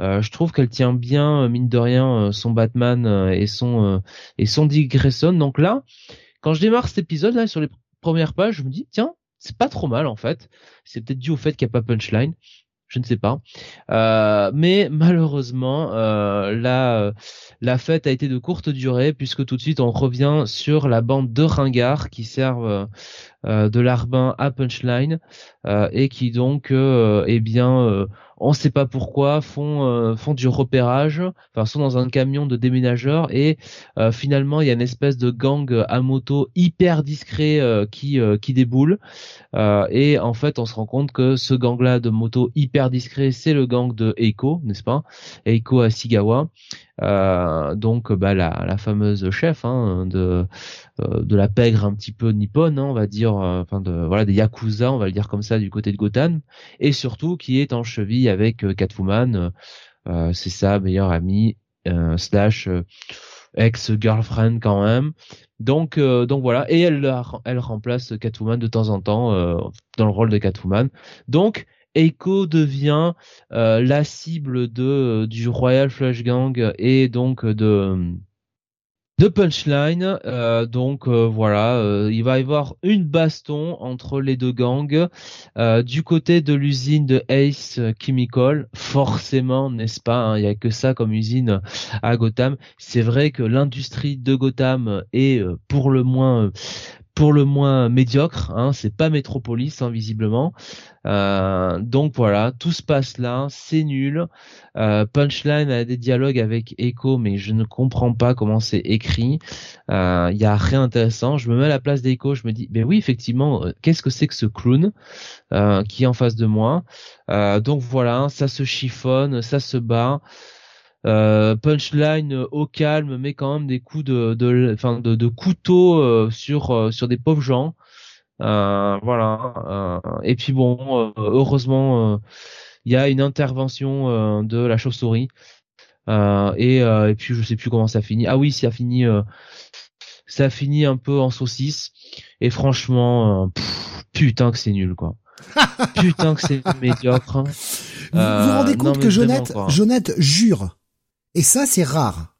Euh, je trouve qu'elle tient bien euh, mine de rien euh, son Batman et son et son Dick Grayson. Donc là, quand je démarre cet épisode là sur les premières pages, je me dis tiens c'est pas trop mal en fait. C'est peut-être dû au fait qu'il n'y a pas Punchline je ne sais pas. Euh, mais malheureusement, euh, la, la fête a été de courte durée puisque tout de suite on revient sur la bande de ringards qui servent euh, de l'arbin à Punchline euh, et qui donc, euh, eh bien, euh, on ne sait pas pourquoi, font euh, font du repérage, enfin sont dans un camion de déménageurs et euh, finalement il y a une espèce de gang à moto hyper discret euh, qui qui déboule. Et en fait, on se rend compte que ce gang-là de moto hyper discret, c'est le gang de Eiko, n'est-ce pas? Eiko Asigawa, donc bah la, la fameuse chef hein, de euh, de la pègre un petit peu nippone, hein, on va dire, euh, enfin de voilà des yakuza, on va le dire comme ça du côté de Gotham, et surtout qui est en cheville avec euh, Catwoman, euh, c'est sa meilleure amie euh, slash euh, ex-girlfriend quand même. Donc, euh, donc voilà, et elle, elle remplace Catwoman de temps en temps euh, dans le rôle de Catwoman. Donc, Eiko devient euh, la cible de du Royal Flush Gang et donc de de Punchline. Euh, donc euh, voilà, euh, il va y avoir une baston entre les deux gangs Euh, du côté de l'usine de Ace Chemical. Forcément, n'est-ce pas hein, Il y a que ça comme usine à Gotham. C'est vrai que l'industrie de Gotham est euh, pour le moins euh, pour le moins médiocre, hein, c'est pas Metropolis hein, visiblement. Euh, donc voilà, tout se passe là, c'est nul. Euh, Punchline a des dialogues avec Echo, mais je ne comprends pas comment c'est écrit. Euh, Il y a rien intéressant. Je me mets à la place d'Echo, je me dis, ben oui, effectivement, euh, qu'est-ce que c'est que ce clown euh, qui est en face de moi? Euh, Donc voilà, ça se chiffonne, ça se bat. Euh, punchline euh, au calme, mais quand même des coups de, de, enfin de, de couteau euh, sur euh, sur des pauvres gens. Euh, voilà. euh, et puis bon, euh, heureusement, euh, il y a une intervention euh, de la chauve-souris. Euh, et, euh, et puis je sais plus comment ça finit. Ah oui, ça finit, euh, ça finit un peu en saucisse. Et franchement, euh, pff, putain que c'est nul quoi. putain que c'est médiocre. hein. Vous vous rendez compte non, que Jonathan. Jonathan jure. Et ça, c'est rare.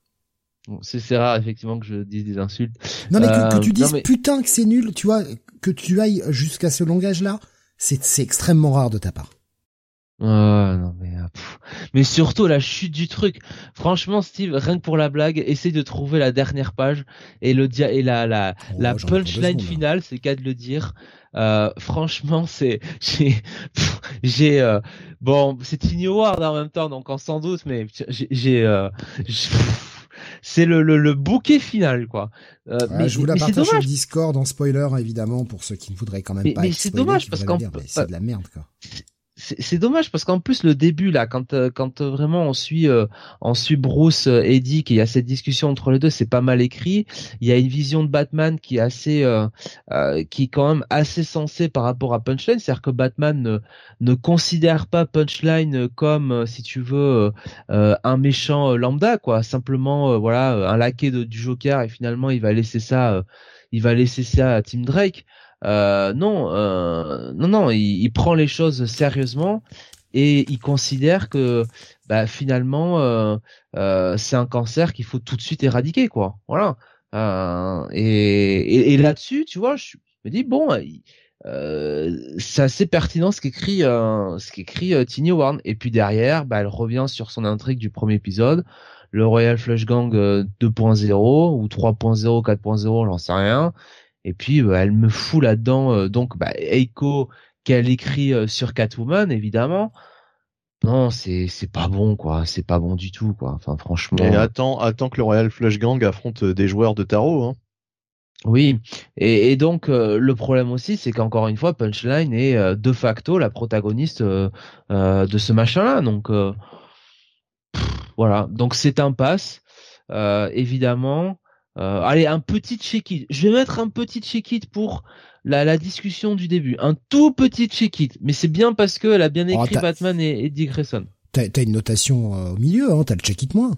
Bon, C'est rare effectivement que je dise des insultes. Non mais que, Euh, que tu dises mais- putain que c'est nul, tu vois, que tu ailles jusqu'à ce langage-là, c'est extrêmement rare de ta part. Non mais euh, mais surtout la chute du truc. Franchement, Steve, rien que pour la blague, essaye de trouver la dernière page et le dia et la la Oh, la punchline secondes, finale, c'est cas de le dire. Euh, franchement, c'est j'ai j'ai euh, bon, c'est Tiny Howard en même temps, donc on sans doute, mais j'ai euh, c'est le, le le bouquet final quoi. Euh, Ouais, mais je vous la partage sur. Discord en spoiler, évidemment, pour ceux qui ne voudraient quand même Mais- pas mais c'est dommage, parce qu'en- c'est de la merde, quoi. C'est dommage parce qu'en plus le début là quand euh, quand euh, vraiment on suit euh, on suit Bruce euh, et Dick et il y a cette discussion entre les deux c'est pas mal écrit. Il y a une vision de Batman qui est assez qui est quand même assez sensée par rapport à Punchline. C'est-à-dire que Batman ne, ne considère pas Punchline comme si tu veux un méchant lambda quoi. Simplement voilà un laquais du Joker et finalement il va laisser ça il va laisser ça à Tim Drake euh, non, euh, non, non, il, il prend les choses sérieusement et il considère que bah, finalement euh, euh, c'est un cancer qu'il faut tout de suite éradiquer, quoi. Voilà. Euh, et et, et là-dessus, tu vois, je me dis bon, euh, c'est assez pertinent ce qu'écrit ce qu'écrit Tiny Warren. Et puis derrière, bah, elle revient sur son intrigue du premier épisode, le Royal Flush Gang euh, 2.0 ou 3.0, 4.0, j'en sais rien. Et puis euh, elle me fout là-dedans euh, donc bah, Eiko qu'elle écrit euh, sur Catwoman évidemment. Non, c'est c'est pas bon quoi, c'est pas bon du tout quoi. Enfin franchement. Et attends, attends que le Royal Flush Gang affronte euh, des joueurs de tarot. Hein. Oui, et, et donc euh, le problème aussi, c'est qu'encore une fois, Punchline est euh, de facto la protagoniste euh, euh, de ce machin-là. Donc euh, pff, voilà, donc c'est un pass, euh, évidemment. Euh, allez, un petit check-it. Je vais mettre un petit check-it pour la, la discussion du début. Un tout petit check-it, mais c'est bien parce qu'elle a bien Oh, écrit Batman et, et Dick Grayson. T'as t'as une notation euh, au milieu, hein, t'as le check-it moins.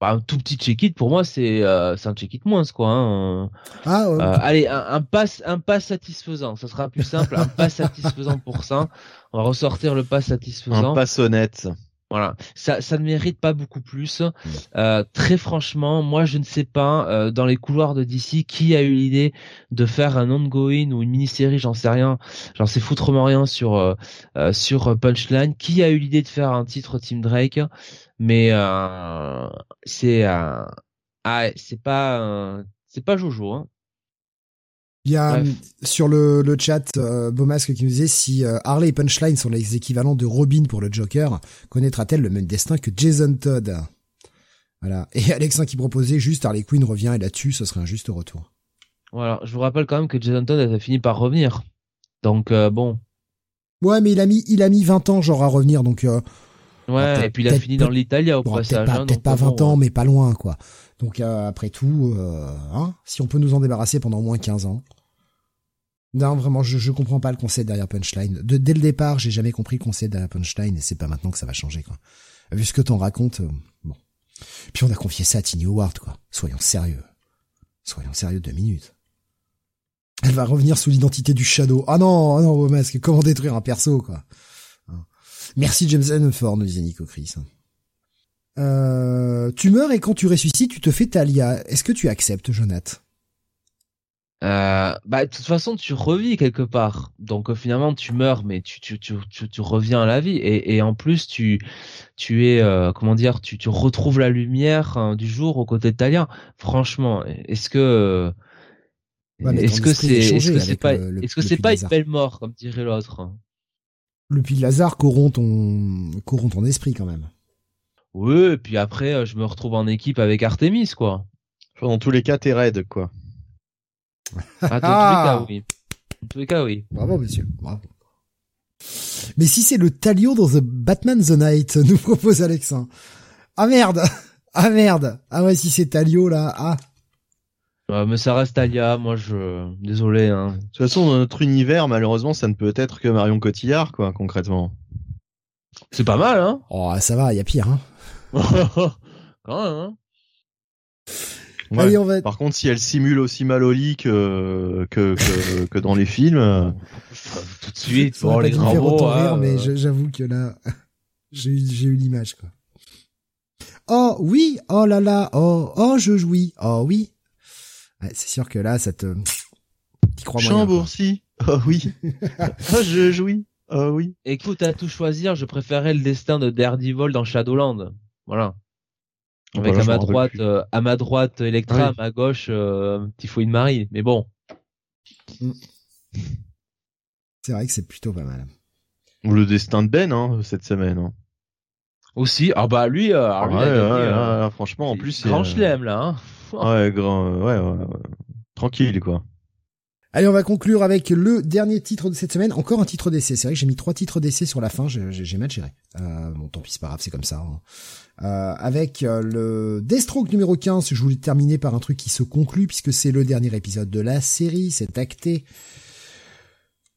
Bah, un tout petit check-it pour moi, c'est euh, c'est un check-it moins quoi. Hein. Ah, euh, Euh, allez, un, un pass, un pass satisfaisant. Ça sera plus simple. un pass satisfaisant pour ça. On va ressortir le pass satisfaisant. Un pass honnête. Voilà. Ça, ça ne mérite pas beaucoup plus. Euh, très franchement, moi, je ne sais pas euh, dans les couloirs de DC qui a eu l'idée de faire un ongoing ou une mini-série, j'en sais rien. J'en sais foutrement rien sur euh, sur Punchline. Qui a eu l'idée de faire un titre Team Drake? Mais euh, c'est euh, ah, c'est pas euh, c'est pas Jojo. Hein. Il y a Bref. euh, sur le, le chat euh, Beaumasque qui nous disait si euh, Harley et Punchline sont les équivalents de Robin pour le Joker, connaîtra-t-elle le même destin que Jason Todd? Voilà. Et Alexin qui proposait juste Harley Quinn revient et là-dessus, ce serait un juste retour. Voilà, je vous rappelle quand même que Jason Todd a fini par revenir. Donc euh, bon, Ouais, mais il a mis il a mis 20 ans genre à revenir donc euh, ouais, peut-être- et puis il a peut-être- fini dans l'Italia au bon, peut-être passage. pas, hein, peut-être pas bon, 20 ans mais pas loin quoi. Donc euh, après tout euh, hein, si on peut nous en débarrasser pendant au moins 15 ans. Non, vraiment, je, je comprends pas le concept derrière Punchline. De, dès le départ, j'ai jamais compris le concept derrière Punchline et c'est pas maintenant que ça va changer, quoi. Vu ce que t'en racontes, euh, bon. Puis on a confié ça à Tiny Howard, quoi. Soyons sérieux. Soyons sérieux deux minutes. Elle va revenir sous l'identité du Shadow. Ah non, ah non, vos masques, comment détruire un perso, quoi. Hein. Merci James Ford, nous disait Nico Chris. Euh, tu meurs et quand tu ressuscites, tu te fais Talia. Est-ce que tu acceptes, Jonath Euh, bah de toute façon tu revis quelque part. Donc euh, finalement tu meurs mais tu tu tu tu, tu reviens à la vie et, et en plus tu tu es euh, comment dire tu tu retrouves la lumière hein, du jour aux côtés de Talia. Franchement, est-ce que Ouais, est-ce que c'est est est-ce que c'est pas est-ce que c'est pas une belle mort comme dirait l'autre? Le puits de Lazare corrompt ton, corrompt ton esprit, quand même. Oui, et puis après euh, je me retrouve en équipe avec Artemis quoi. Enfin, Dans tous les cas, t'es raide, quoi. Ah, dans Ah tous les cas oui. Dans tous les cas oui. Bravo, monsieur. Bravo. Mais si c'est le Talio dans The Batman The Night, nous propose Alexin. Ah merde! Ah merde! Ah ouais, si c'est Talio, là, ah. Euh, mais ça reste Talia, moi je désolé hein. De toute façon, dans notre univers, malheureusement, ça ne peut être que Marion Cotillard, quoi, concrètement. C'est pas mal hein. Oh, ça va, il y a pire, hein. Quand même hein. Ouais. Allez, on va... Par contre, si elle simule aussi mal au lit que, que, que, que dans les films, euh, tout de suite Ça bon aurait les grands mots hein, mais euh, j'avoue que là, j'ai eu, j'ai eu l'image, quoi. Oh, oui! Oh là là! Oh, oh, je jouis! Oh oui! Ouais, c'est sûr que là, ça te... T'y crois. Chambourcy. Oh oui. oh, je jouis. euh, oui. Écoute, à tout choisir, je préférais le destin de Daredevil dans Shadowland. Voilà. Avec Voilà, à ma droite, euh, à ma droite Electra, Oui. à ma gauche euh, Typhoïde Marie. Mais bon, C'est vrai que c'est plutôt pas mal. Ou le destin de Ben hein, cette semaine. Hein. aussi. Ah bah lui, euh, alors lui, ouais, il a ouais, gagné, ouais, euh, ouais, franchement, en plus, grand euh, chelem là. Hein. Ouais, grand, ouais, ouais, ouais. tranquille quoi. Allez, on va conclure avec le dernier titre de cette semaine. Encore un titre d'essai. C'est vrai que j'ai mis trois titres d'essai sur la fin. J'ai mal géré. Euh, bon, tant pis, c'est pas grave, c'est comme ça. hein. Euh, avec euh, le Deathstroke numéro 15, je voulais terminer par un truc qui se conclut puisque c'est le dernier épisode de la série. C'est acté.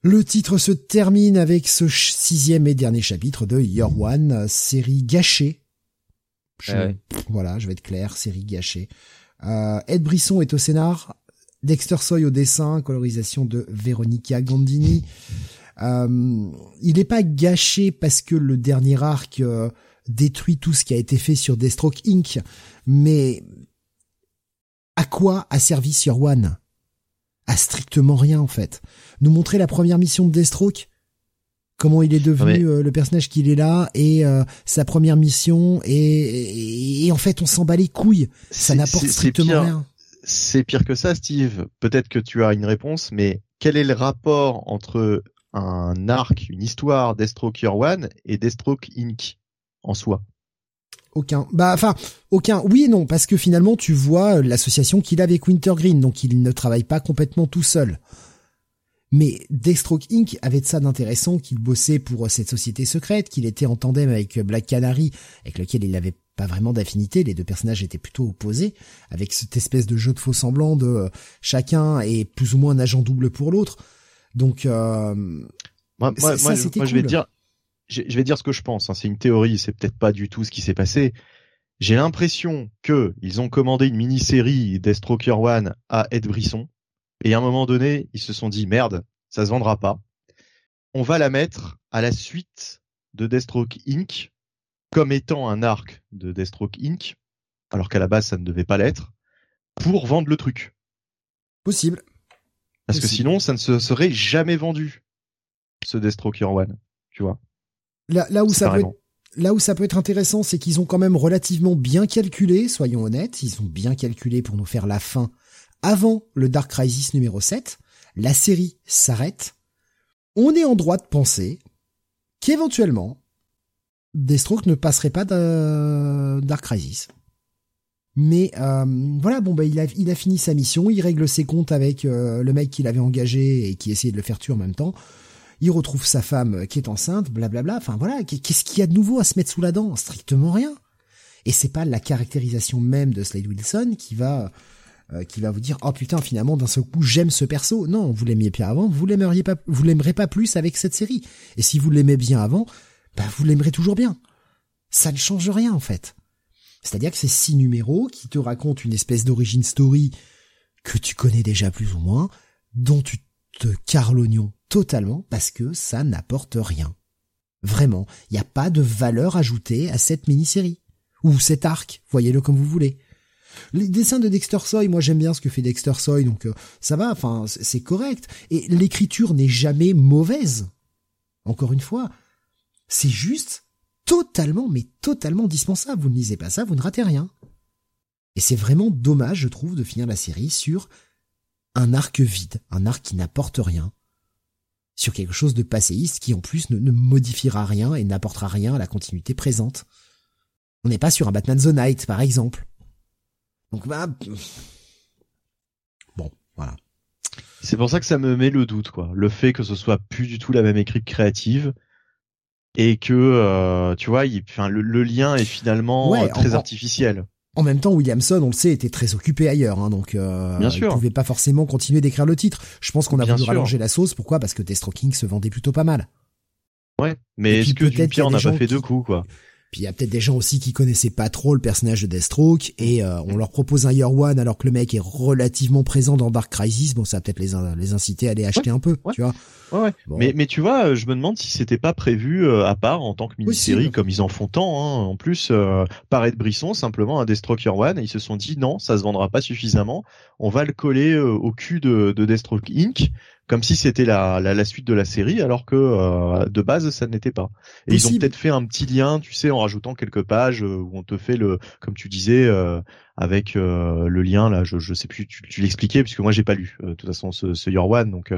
Le titre se termine avec ce sixième et dernier chapitre de Year One, série gâchée. Je- Ouais, Voilà, je vais être clair, série gâchée. Euh, Ed Brisson est au scénar, Dexter Soy au dessin, colorisation de Veronica Gandini. Euh, il n'est pas gâché parce que le dernier arc euh, détruit tout ce qui a été fait sur Deathstroke Inc. Mais à quoi a servi Sur One À strictement rien en fait. Nous montrer la première mission de Deathstroke Comment il est devenu mais- euh, le personnage qu'il est là et euh, sa première mission et, et, et en fait on s'en bat les couilles. Ça n'apporte strictement rien. C'est pire que ça, Steve. Peut-être que tu as une réponse, mais quel est le rapport entre un arc, une histoire Deathstroke Year One et Deathstroke Inc. en soi? Aucun. Bah, enfin, aucun. Oui et non, parce que finalement, tu vois euh, l'association qu'il a avec Wintergreen, donc il ne travaille pas complètement tout seul. Mais Deathstroke Inc. avait de ça d'intéressant qu'il bossait pour euh, cette société secrète, qu'il était en tandem avec euh, Black Canary, avec lequel il n'avait pas vraiment d'affinité, les deux personnages étaient plutôt opposés, avec cette espèce de jeu de faux semblant de euh, chacun est plus ou moins un agent double pour l'autre. Donc, euh, Moi, moi, ça, moi, je vais dire, je, je vais dire ce que je pense. hein. C'est une théorie, c'est peut-être pas du tout ce qui s'est passé. J'ai l'impression que ils ont commandé une mini-série Deathstroke One à Ed Brisson, et à un moment donné, ils se sont dit merde, ça se vendra pas. On va la mettre à la suite de Deathstroke Inc. comme étant un arc de Deathstroke Inc. Alors qu'à la base, ça ne devait pas l'être, pour vendre le truc. possible. Parce que sinon, ça ne se serait jamais vendu, ce Deathstroke Year One. Tu vois Là, là où ça peut être Séparément. là où ça peut être intéressant, c'est qu'ils ont quand même relativement bien calculé, soyons honnêtes, ils ont bien calculé pour nous faire la fin avant le Dark Crisis numéro 7. La série s'arrête. On est en droit de penser qu'éventuellement, Deathstroke ne passerait pas de Dark Crisis. Mais euh, voilà, bon il a il a fini sa mission, il règle ses comptes avec euh, le mec qu'il avait engagé et qui essayait de le faire tuer en même temps. Il retrouve sa femme euh, qui est enceinte, blablabla. Enfin voilà, qu'est-ce qu'il y a de nouveau à se mettre sous la dent? Strictement rien. Et c'est pas la caractérisation même de Slade Wilson qui va euh, qui va vous dire oh putain finalement d'un seul coup j'aime ce perso. Non, vous l'aimiez bien avant, vous l'aimeriez pas, vous l'aimerez pas plus avec cette série. Et si vous l'aimez bien avant, bah vous l'aimerez toujours bien. Ça ne change rien en fait. C'est-à-dire que c'est six numéros qui te racontent une espèce d'origine story que tu connais déjà plus ou moins, dont tu te carres l'oignon totalement parce que ça n'apporte rien. Vraiment, il n'y a pas de valeur ajoutée à cette mini-série. Ou cet arc, voyez-le comme vous voulez. Les dessins de Dexter Soy, moi j'aime bien ce que fait Dexter Soy, donc euh, ça va, enfin c'est correct. Et l'écriture n'est jamais mauvaise. Encore une fois, c'est juste totalement, mais totalement dispensable. Vous ne lisez pas ça, vous ne ratez rien. Et c'est vraiment dommage, je trouve, de finir la série sur un arc vide, un arc qui n'apporte rien, sur quelque chose de passéiste qui en plus ne, ne modifiera rien et n'apportera rien à la continuité présente. On n'est pas sur un Batman The Night, par exemple. Donc bah... Bon, voilà. C'est pour ça que ça me met le doute, quoi. Le fait que ce soit plus du tout la même équipe créative et que, euh, tu vois, il, le, le lien est finalement Ouais, euh, très en- artificiel. En même temps, Williamson, on le sait, était très occupé ailleurs, hein, donc euh, Bien il sûr. pouvait pas forcément continuer d'écrire le titre. Je pense qu'on a voulu rallonger la sauce. Pourquoi? Parce que Deathstroking se vendait plutôt pas mal. Ouais. Mais est-ce que d'une peut-être qu'il y a pierre des n'a pas fait deux coups, quoi? Puis il y a peut-être des gens aussi qui connaissaient pas trop le personnage de Deathstroke et euh, on leur propose un Year One alors que le mec est relativement présent dans Dark Crisis. Bon, ça va peut-être les, in- les inciter à aller acheter un peu, ouais. tu vois. Ouais, ouais. Bon. Mais, mais tu vois, euh, je me demande si c'était pas prévu euh, à part en tant que mini-série, comme ils en font tant. Hein. En plus, euh, par Ed Brisson, simplement un Deathstroke Year One, ils se sont dit non, ça se vendra pas suffisamment. On va le coller euh, au cul de, de Deathstroke Inc. comme si c'était la, la, la suite de la série, alors que euh, de base ça n'était pas. Et ils ont peut-être fait un petit lien, tu sais, en rajoutant quelques pages euh, où on te fait le, comme tu disais, euh, avec le lien là, je, je sais plus, tu, tu l'expliquais puisque moi j'ai pas lu. de toute façon, ce, ce Your One, donc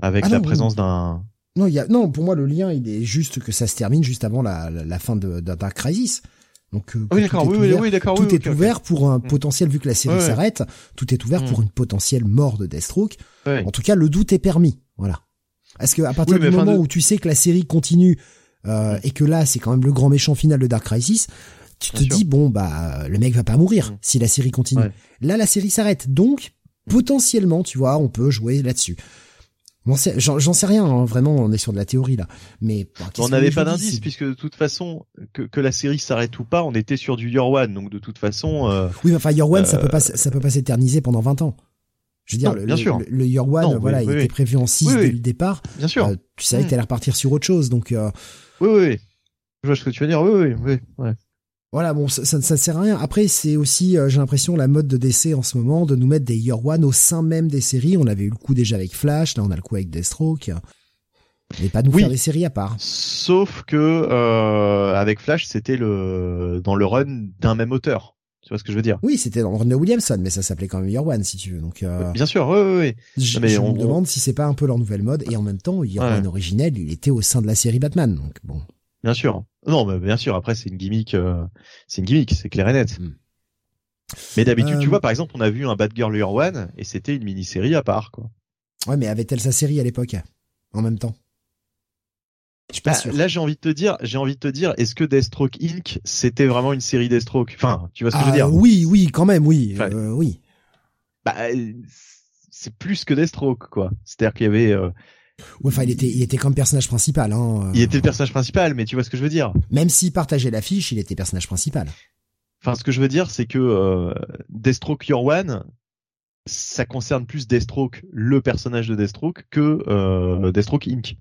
avec ah la présence d'un. Non, il y a, non, pour moi le lien il est juste que ça se termine juste avant la, la, la fin de, de Dark Crisis. Donc euh, oui, d'accord, oui, oui, d'accord, tout est ouvert pour un mm. potentiel vu que la série s'arrête. Tout est ouvert pour mm. une potentielle mort de Deathstroke. En tout cas, le doute est permis. Voilà. Est-ce que à partir du moment où tu sais que la série continue euh, mm. et que là c'est quand même le grand méchant final de Dark Crisis, tu te dis bon bah le mec va pas mourir si la série continue. Là la série s'arrête donc potentiellement tu vois on peut jouer là-dessus. J'en sais rien, hein, vraiment, on est sur de la théorie là. Mais on n'avait pas d'indice puisque de toute façon, que, que la série s'arrête ou pas, on était sur du Your One, donc de toute façon. Euh, oui, enfin Your One, ça peut pas, ça peut pas s'éterniser pendant 20 ans. Je veux dire, le, bien sûr. le, Your One, voilà, il était prévu en 6 dès le départ. Bien sûr. Euh, tu savais que t'allais repartir sur autre chose, donc. Euh... Oui, oui, oui. Je vois ce que tu veux dire. Oui, oui, oui. Ouais. Voilà, bon, ça, ça, sert à rien. Après, c'est aussi, euh, j'ai l'impression, la mode de DC en ce moment, de nous mettre des Year One au sein même des séries. On avait eu le coup déjà avec Flash, là on a le coup avec Deathstroke. Mais pas de nous faire des séries à part. Sauf que euh, avec Flash, c'était le dans le run d'un même auteur. Tu vois ce que je veux dire? Oui, c'était dans le run de Williamson, mais ça s'appelait quand même Year One, si tu veux. Donc, euh... bien sûr, oui, oui. oui. Je, mais on, me demande si c'est pas un peu leur nouvelle mode. Et en même temps, Year One originel, il était au sein de la série Batman. Donc bon. Bien sûr. Non, mais bien sûr. Après, c'est une gimmick. Euh, c'est une gimmick, c'est clair et net. Hmm. Mais d'habitude, tu euh, vois, par exemple, on a vu un Batgirl Year One et c'était une mini-série à part, quoi. Ouais, mais avait-elle sa série à l'époque En même temps? Je suis pas bah, sûr. Là, j'ai envie de te dire, j'ai envie de te dire, est-ce que Deathstroke Inc. c'était vraiment une série Deathstroke? Enfin, tu vois ce que je veux ah, dire? Oui, oui, quand même, oui, euh, oui. Bah, c'est plus que Deathstroke, quoi. C'est-à-dire qu'il y avait Ouais, enfin, il était, il était comme personnage principal. Hein. Il était le personnage principal, mais tu vois ce que je veux dire. Même s'il partageait l'affiche, il était personnage principal. Enfin, ce que je veux dire, c'est que euh, Deathstroke Your One, ça concerne plus Deathstroke, le personnage de Deathstroke, que euh, Deathstroke Inc.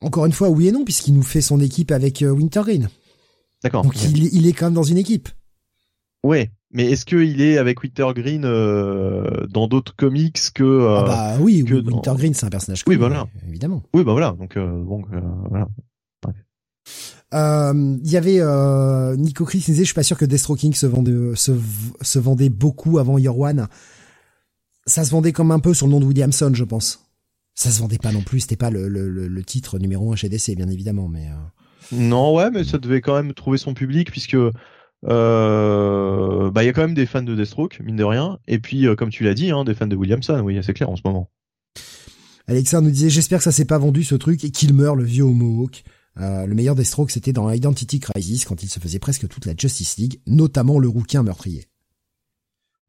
Encore une fois, oui et non, puisqu'il nous fait son équipe avec euh, Wintergreen. D'accord. Donc il, il est quand même dans une équipe. Ouais, mais est-ce qu'il est avec Wintergreen euh, dans d'autres comics que euh, ah bah oui, que Wintergreen c'est un personnage. Oui, voilà. Évidemment. Oui, bah voilà. Donc euh, bon, euh, voilà. Il y avait Nico Chris disait, je suis pas sûr que Deathstroke se vendait, se, se vendait beaucoup avant Year One. Ça se vendait comme un peu sur le nom de Williamson, je pense. Ça se vendait pas non plus, c'était pas le, le, le, titre numéro un chez DC, bien évidemment, mais. Non, ouais, mais ça devait quand même trouver son public puisque euh, bah il y a quand même des fans de Deathstroke mine de rien. Et puis euh, comme tu l'as dit hein, des fans de Williamson oui c'est clair en ce moment. Alexa nous disait j'espère que ça s'est pas vendu ce truc et qu'il meurt le vieux Homo euh, le meilleur Deathstroke c'était dans Identity Crisis quand il se faisait presque toute la Justice League notamment le rouquin meurtrier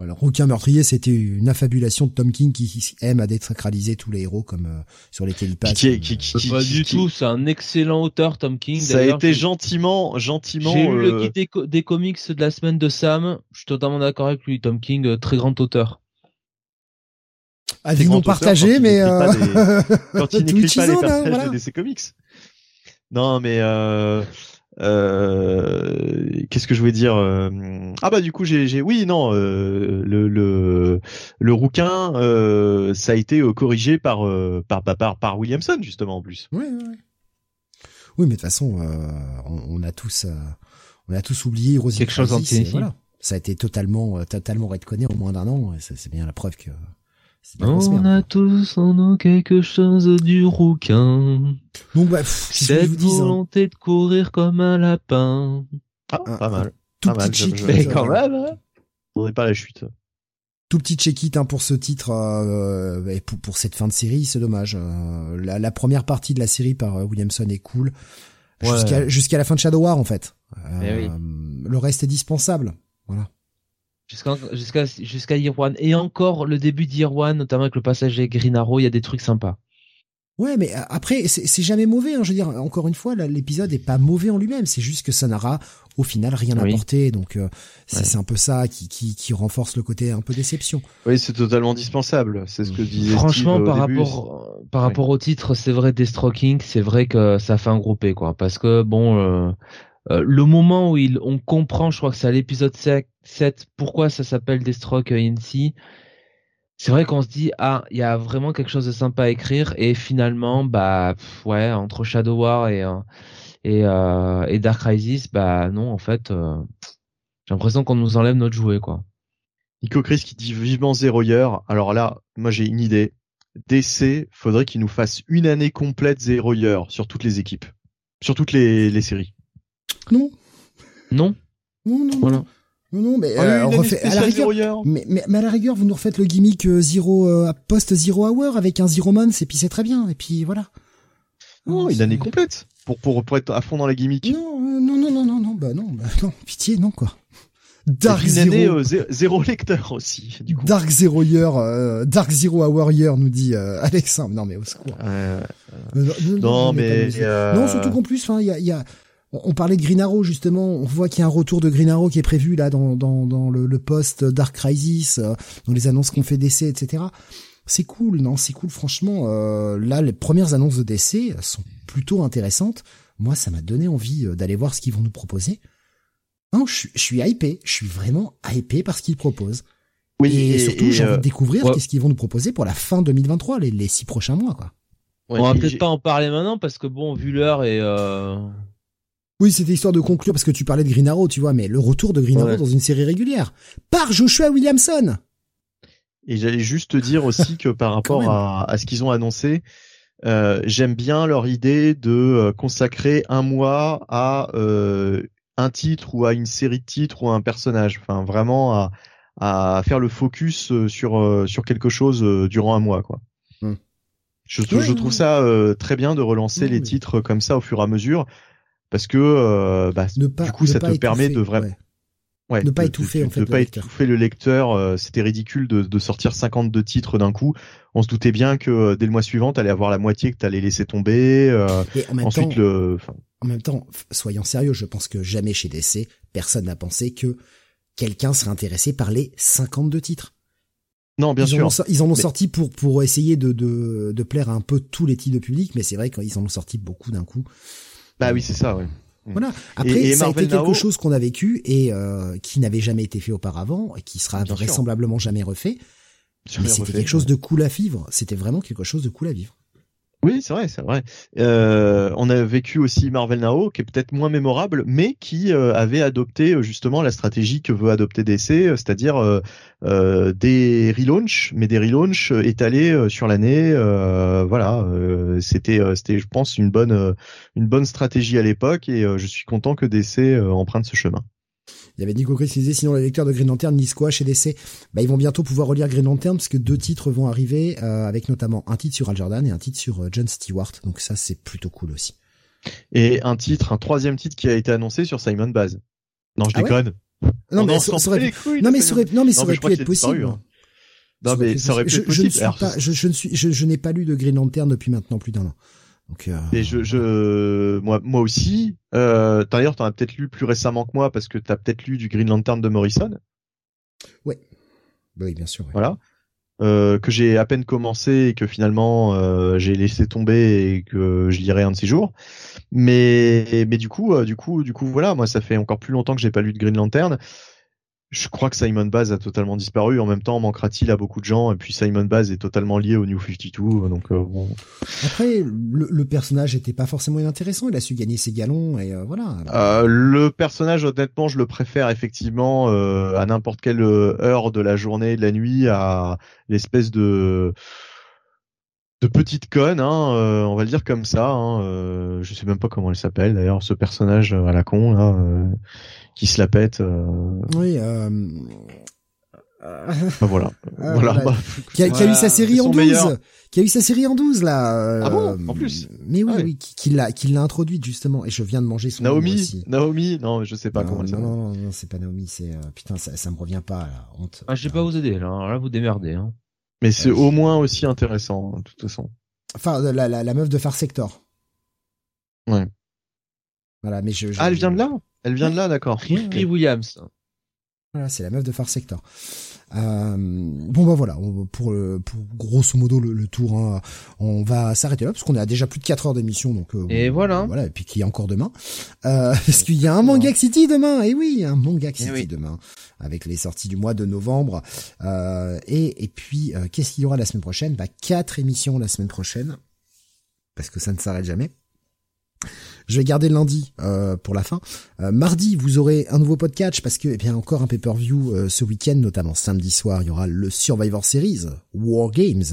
alors, Rouquin meurtrier, c'était une affabulation de Tom King qui aime à désacraliser tous les héros comme euh, sur lesquels il passe. Qui, qui, qui, pas du tout, c'est un excellent auteur, Tom King. Ça a été gentiment, gentiment. J'ai lu le euh, guide des, comics de la semaine de Sam. Je suis totalement d'accord avec lui. Tom King, euh, très grand auteur. Avis non partagé, mais quand il n'écrit pas les personnages de DC Comics. Non, mais euh, euh, qu'est-ce que je voulais dire euh, Ah bah du coup j'ai j'ai oui non euh, le le le rouquin ça a été corrigé par par par par Williamson justement en plus. Oui oui. Oui mais de toute façon on, a tous on a tous oublié Rosie quelque chose en voilà. Ça a été totalement totalement redconné en moins d'un an c'est bien la preuve que on a tous en nous quelque chose du rouquin. Bon bref, cette hein. volonté de courir comme un lapin. Ah, pas mal. Tout pas petit mal, Mais quand même, hein On pas la chute. Tout petit check-it hein, pour ce titre euh, et pour, pour, cette fin de série, c'est dommage. Euh, la, la, première partie de la série par euh, Williamson est cool. Jusqu'à la fin de Shadow War en fait. Eh oui. Le reste est dispensable. Voilà. Jusqu'à jusqu'à jusqu'à Year One et encore le début One, notamment avec le passage avec Green Arrow, il y a des trucs sympas. Ouais, mais après c'est jamais mauvais. Hein, je veux dire, encore une fois, l'épisode est pas mauvais en lui-même. C'est juste que ça n'aura au final rien apporté. Donc euh, c'est un peu ça qui, qui, qui renforce le côté un peu déception. Oui, c'est totalement dispensable. C'est ce que disait. Franchement, Steve par rapport par rapport au titre, c'est vrai Destroking, c'est vrai que ça fait un groupé quoi. Parce que bon. Euh, euh, le moment où il, on comprend, je crois que c'est à l'épisode 7, pourquoi ça s'appelle Deathstroke INC. c'est vrai qu'on se dit ah il y a vraiment quelque chose de sympa à écrire et finalement bah ouais entre Shadow War et euh, et, euh, et Dark Crisis bah non en fait euh, j'ai l'impression qu'on nous enlève notre jouet quoi. Nico Chris qui dit vivement zéro heure. Alors là moi j'ai une idée. DC faudrait qu'il nous fasse une année complète zéro heure sur toutes les équipes, sur toutes les, les séries. Non. Non. Non non. Voilà. Non, non, mais, Ah euh, on refait, à la rigueur, zéro heure. mais, mais, mais à la rigueur, vous nous refaites le gimmick euh, zero, euh, post zero hour avec un zero month et puis c'est très bien. Et puis voilà. Non, une année complète pour, pour, pour être à fond dans la gimmick. Non, euh, non, non, non, non, non, bah non, bah non, pitié, non quoi. Dark une Zero, année euh, zé- zéro lecteur aussi. Du coup. Dark Zero Year, euh, Dark Zero Hour Year nous dit euh, Alexandre. Non mais au secours. Euh, Euh, non, non, mais euh, Non, surtout qu'en plus, enfin, il y a, il y a, on parlait de Green Arrow justement. On voit qu'il y a un retour de Green Arrow qui est prévu là dans dans, dans le, le post Dark Crisis, euh, dans les annonces qu'on fait d'essai, etc. C'est cool, non? C'est cool, franchement. Euh, là, les premières annonces de DC sont plutôt intéressantes. Moi, ça m'a donné envie euh, d'aller voir ce qu'ils vont nous proposer. Non, je, suis- je suis hypé. Je suis vraiment hypé par ce qu'ils proposent. oui, et, surtout, j'ai euh, envie de découvrir ouais. qu'est-ce qu'ils vont nous proposer pour la fin 2023, les, les six prochains mois, quoi. ouais, on va peut-être pas en parler maintenant parce que bon vu l'heure et euh... Oui, c'était histoire de conclure parce que tu parlais de Green Arrow, tu vois, mais le retour de Green Ouais. Arrow dans une série régulière par Joshua Williamson. Et j'allais juste te dire aussi que par rapport à, à ce qu'ils ont annoncé, euh, j'aime bien leur idée de euh, consacrer un mois à euh, un titre ou à une série de titres ou à un personnage. Enfin, vraiment à, à faire le focus sur sur quelque chose durant un mois, quoi. Hmm. Je, trouve ça euh, très bien de relancer les titres comme ça au fur et à mesure, parce que euh, bah, Ne pas, du coup ne ça pas te permet étouffer, de vraiment ouais. Ouais, Ne pas de- étouffer, de- en fait, de le pas lecteur. étouffer le lecteur. euh, C'était ridicule de, de sortir 52 titres d'un coup. On se doutait bien que euh, dès le mois suivant, t'allais avoir la moitié que t'allais laisser tomber. euh, Et en même ensuite, temps, le, en même temps, soyons sérieux, je pense que jamais chez DC, personne n'a pensé que quelqu'un serait intéressé par les 52 titres. non, bien ils, En sûr. ont, so- ils en ont Mais- sorti pour pour essayer de, de de plaire à un peu tous les types de public, mais c'est vrai qu'ils en ont sorti beaucoup d'un coup. Bah oui, c'est ça. Ouais. Voilà. Après, et ça a été quelque chose qu'on a vécu et euh, qui n'avait jamais été fait auparavant et qui sera Bien sûr. vraisemblablement jamais refait. Sur Mais c'était quelque chose de cool à vivre. C'était vraiment quelque chose de cool à vivre. Oui, c'est vrai, c'est vrai. Euh, on a vécu aussi Marvel Now, qui est peut-être moins mémorable, mais qui euh, avait adopté euh, justement la stratégie que veut adopter DC, c'est-à-dire euh, euh, des relaunchs, mais des relaunchs étalés euh, sur l'année. euh, voilà, euh, c'était, euh, c'était, je pense, une bonne, une bonne stratégie à l'époque, et euh, je suis content que DC euh, emprunte ce chemin. Il y avait Nico Chris qui disait sinon les lecteurs de Green Lantern lisent quoi chez DC Bah ils vont bientôt pouvoir relire Green Lantern parce que deux titres vont arriver euh, avec notamment un titre sur Al Jordan et un titre sur euh, John Stewart. Donc ça c'est plutôt cool aussi. Et un titre, un troisième titre qui a été annoncé sur Simon Baz. Non, je Ah ouais déconne. Non On mais ça, aurait couilles non mais ça Simon aurait, non mais ça aurait pu être disparu, possible. hein. Non, mais ça aurait pu je, être je ne possible. suis Alors, pas, je, je ne suis, je, je n'ai pas lu de Green Lantern depuis maintenant plus d'un an. Donc euh, Et je, je, moi, moi aussi. Euh, D'ailleurs, t'en as peut-être lu plus récemment que moi parce que t'as peut-être lu du Green Lantern de Morrison, bah oui bien sûr. ouais. voilà, euh, que j'ai à peine commencé et que finalement euh, j'ai laissé tomber et que je lirai un de ces jours. Mais, mais du coup, euh, du coup, du coup, voilà, moi, ça fait encore plus longtemps que j'ai pas lu de Green Lantern. Je crois que Simon Baz a totalement disparu. En même temps, manquera-t-il à beaucoup de gens Et puis Simon Baz est totalement lié au New 52, donc euh, bon. Après le, le personnage était pas forcément inintéressant. Il a su gagner ses galons et euh, voilà. Euh, le personnage, honnêtement, je le préfère effectivement euh, à n'importe quelle heure de la journée, de la nuit, à l'espèce de de petite conne, hein, euh, on va le dire comme ça. Hein, euh, je sais même pas comment elle s'appelle d'ailleurs, ce personnage à la con là, euh, qui se la pète. euh, Oui. Euh... bah, voilà, Ah, voilà. voilà. bah, qui a, qui a Voilà, eu sa série en son 12 meilleur. qui a eu sa série en 12 là euh, Ah bon, en plus mais oui Ah oui. oui qui, qui l'a qui l'a introduite justement et je viens de manger son nom Naomi, aussi. Naomi, non, je sais pas non, comment elle non, s'appelle. non, non, non, c'est pas Naomi, c'est euh, putain, ça, ça me revient pas, la honte. ah je vais pas vous aider là là vous démerdez hein. Mais c'est au moins aussi intéressant, hein, de toute façon. Enfin, la, la, la meuf de Far Sector. Ouais. Voilà, mais je. je- Ah, elle vient de là? Elle vient de là, d'accord. Riri. Williams Voilà, c'est la meuf de Far Sector. Euh, bon bah voilà, pour, pour grosso modo le, tour, hein, on va s'arrêter là parce qu'on est à déjà plus de 4 heures d'émission, donc euh, et voilà, voilà, et puis qu'il y a encore demain, euh, parce qu'il y a un Manga City demain, et oui, un Manga eh City demain avec les sorties du mois de novembre, euh, et et puis qu'est-ce qu'il y aura la semaine prochaine? Bah quatre émissions la semaine prochaine, parce que ça ne s'arrête jamais. Je vais garder lundi euh, pour la fin. Euh, mardi, vous aurez un nouveau podcast parce que, eh bien, encore un pay-per-view euh, ce week-end, notamment samedi soir, il y aura le Survivor Series War Games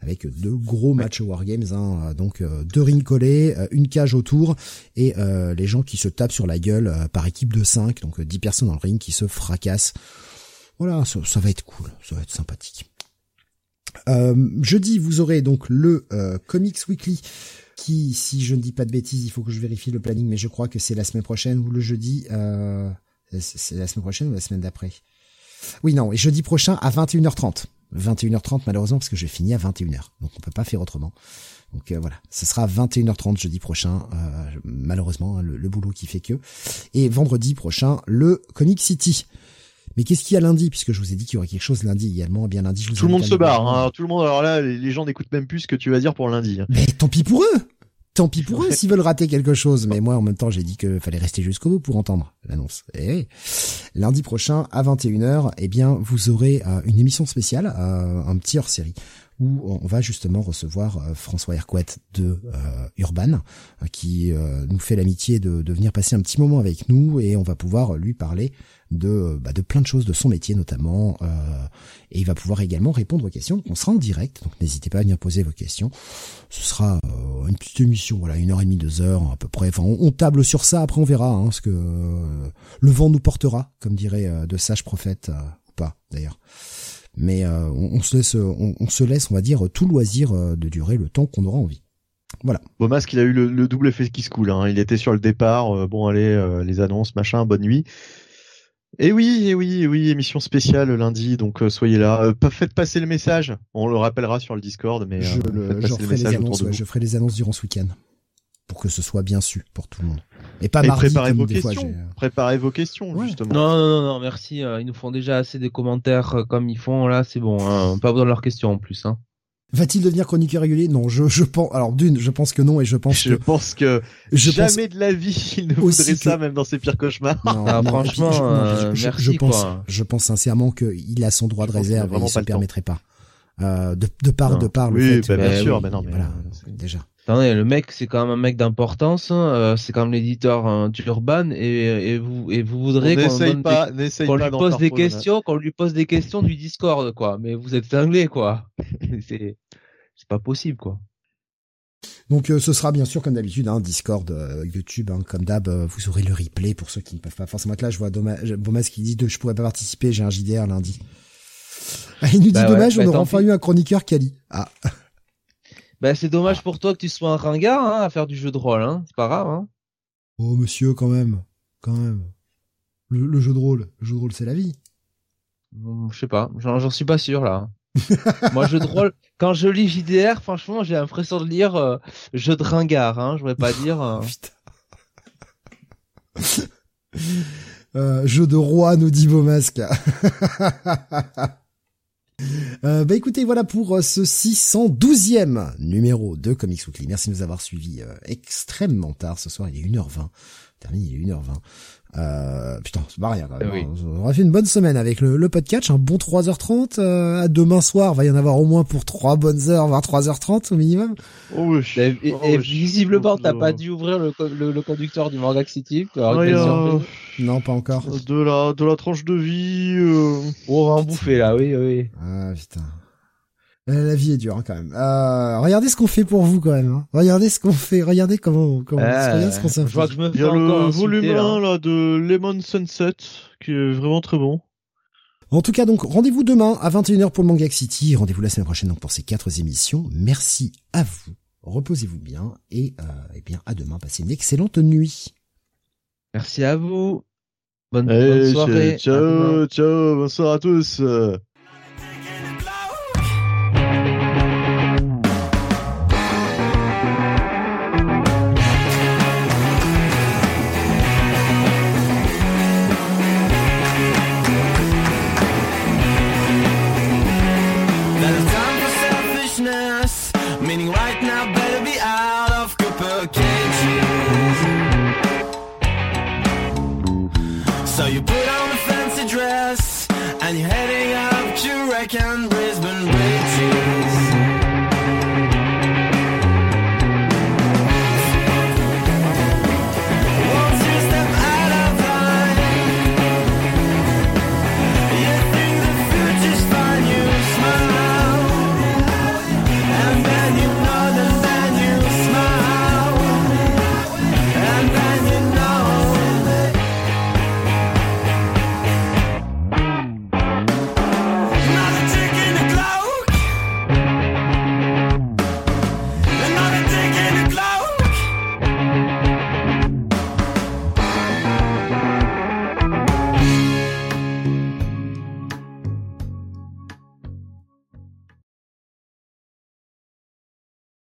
avec deux gros matchs War Games, hein, donc deux rings collés, une cage autour et les gens qui se tapent sur la gueule par équipe de 5, donc 10 personnes dans le ring qui se fracassent. Voilà, ça, ça va être cool, ça va être sympathique. jeudi, vous aurez donc le Comics Weekly qui, si je ne dis pas de bêtises, il faut que je vérifie le planning, mais je crois que c'est la semaine prochaine ou le jeudi. Euh, c'est la semaine prochaine ou la semaine d'après? Oui, non, et jeudi prochain à 21h30. 21h30 malheureusement parce que je finis à 21h, donc on peut pas faire autrement. Donc euh, voilà, ce sera 21h30 jeudi prochain, euh, malheureusement le, le, boulot qui fait que. Et vendredi prochain le Comic City. Mais qu'est-ce qu'il y a lundi? Puisque je vous ai dit qu'il y aurait quelque chose lundi également. Eh bien lundi, je vous Tout le monde se barre. Hein. Tout le monde. Alors là, les gens n'écoutent même plus ce que tu vas dire pour lundi. Mais tant pis pour eux. Tant pis pour eux s'ils veulent rater quelque chose. Mais moi, en même temps, j'ai dit qu'il fallait rester jusqu'au bout pour entendre l'annonce. Et lundi prochain à 21h, eh bien, vous aurez euh, une émission spéciale, euh, un petit hors-série où on va justement recevoir euh, François Hercouet de Urban, qui nous fait l'amitié de, de, venir passer un petit moment avec nous et on va pouvoir lui parler de, bah, de plein de choses de son métier notamment, euh, et il va pouvoir également répondre aux questions. on sera en direct, donc n'hésitez pas à venir poser vos questions. Ce sera euh, une petite émission, voilà, une heure et demie, deux heures à peu près. Enfin, on, table sur ça. Après, on verra hein, ce que euh, le vent nous portera, comme dirait de sages prophètes ou pas d'ailleurs. Mais on, se laisse, on, se laisse, on va dire, tout loisir de durer le temps qu'on aura envie. Voilà. Bomas, il a eu le, double effet qui se coule. Hein. Il était sur le départ. bon, allez, les annonces, machin, bonne nuit. Et oui, et oui, et oui, émission spéciale lundi, donc euh, soyez là. Euh, faites passer le message. On le rappellera sur le Discord, mais je, euh, ferai les annonces, je ferai les annonces durant ce week-end pour que ce soit bien su pour tout le monde. Et pas et préparez vos questions. préparez vos questions justement. Non, non, non, merci. ils nous font déjà assez des commentaires comme ils font là, c'est bon. Hein. Pas besoin de leurs questions en plus. Hein. Va-t-il devenir chroniqueur régulier? Non, je, je pense. Alors d'une, je pense que non, et je pense je pense que jamais de la vie il ne voudrait ça, même dans ses pires cauchemars. Non, franchement, je, je, pense, je pense sincèrement qu'il a son droit de réserve et il se permettrait pas. Euh, de, de part, de part. Oui, bah, bien sûr, mais non, mais voilà, déjà. Attendez, le mec, c'est quand même un mec d'importance. Hein, euh, c'est quand même l'éditeur hein, d'Urban et, et vous et vous voudrez qu'on lui pose des questions, qu'on lui pose des questions du Discord, quoi. Mais vous êtes anglais, quoi. c'est c'est pas possible, quoi. Donc euh, ce sera bien sûr comme d'habitude hein, Discord, euh, YouTube, hein, comme d'hab, vous aurez le replay pour ceux qui ne peuvent pas forcément être là. Je vois Bomas qui dit de, je pourrais pas participer, j'ai un JDR lundi. Il nous dit bah dommage, on bah, aura enfin eu un chroniqueur Kali. Ah. Bah, c'est dommage pour toi que tu sois un ringard hein, à faire du jeu de rôle, hein. C'est pas grave, hein. Oh, monsieur, quand même. Quand même. Le, jeu de rôle. Le jeu de rôle, c'est la vie. Je sais pas. J'en suis pas sûr, là. Moi, jeu de rôle, quand je lis JDR, franchement, j'ai l'impression de lire euh, jeu de ringard, hein. Je voudrais pas dire. Euh. euh, jeu de roi, nous dit Beaumasque. Euh, bah écoutez, voilà pour euh, ce 612e numéro de Comics Weekly. Merci de nous avoir suivis euh, extrêmement tard ce soir. Il est 1h20. Terminé, il est 1h20. Euh, putain, c'est pas rien quand même. Hein. On aura fait une bonne semaine avec le, le podcast, un bon 3h30. Euh, à demain soir, va y en avoir au moins pour 3 bonnes heures, voire 3h30 au minimum. Oh, oui. Et, et, oh, visiblement, t'as pas dû ouvrir le, le, conducteur du Manga City. Non, pas encore. De la, de la tranche de vie. Euh... Oh, on va en bouffer là, oui, oui. Ah putain. Euh, la vie est dure hein, quand même. Euh, regardez ce qu'on fait pour vous quand même. Hein. Regardez ce qu'on fait. Regardez comment, comment euh, ce qu'on s'est fait. Il y a le volume 1 là. de Lemon Sunset qui est vraiment très bon. En tout cas, donc, rendez-vous demain à 21h pour le Manga City. Rendez-vous la semaine prochaine donc, pour ces quatre émissions. Merci à vous. Reposez-vous bien et, euh, eh bien à demain. Passez une excellente nuit. Merci à vous. Bonne, bonne soirée. Ciao, ciao, bonsoir à tous.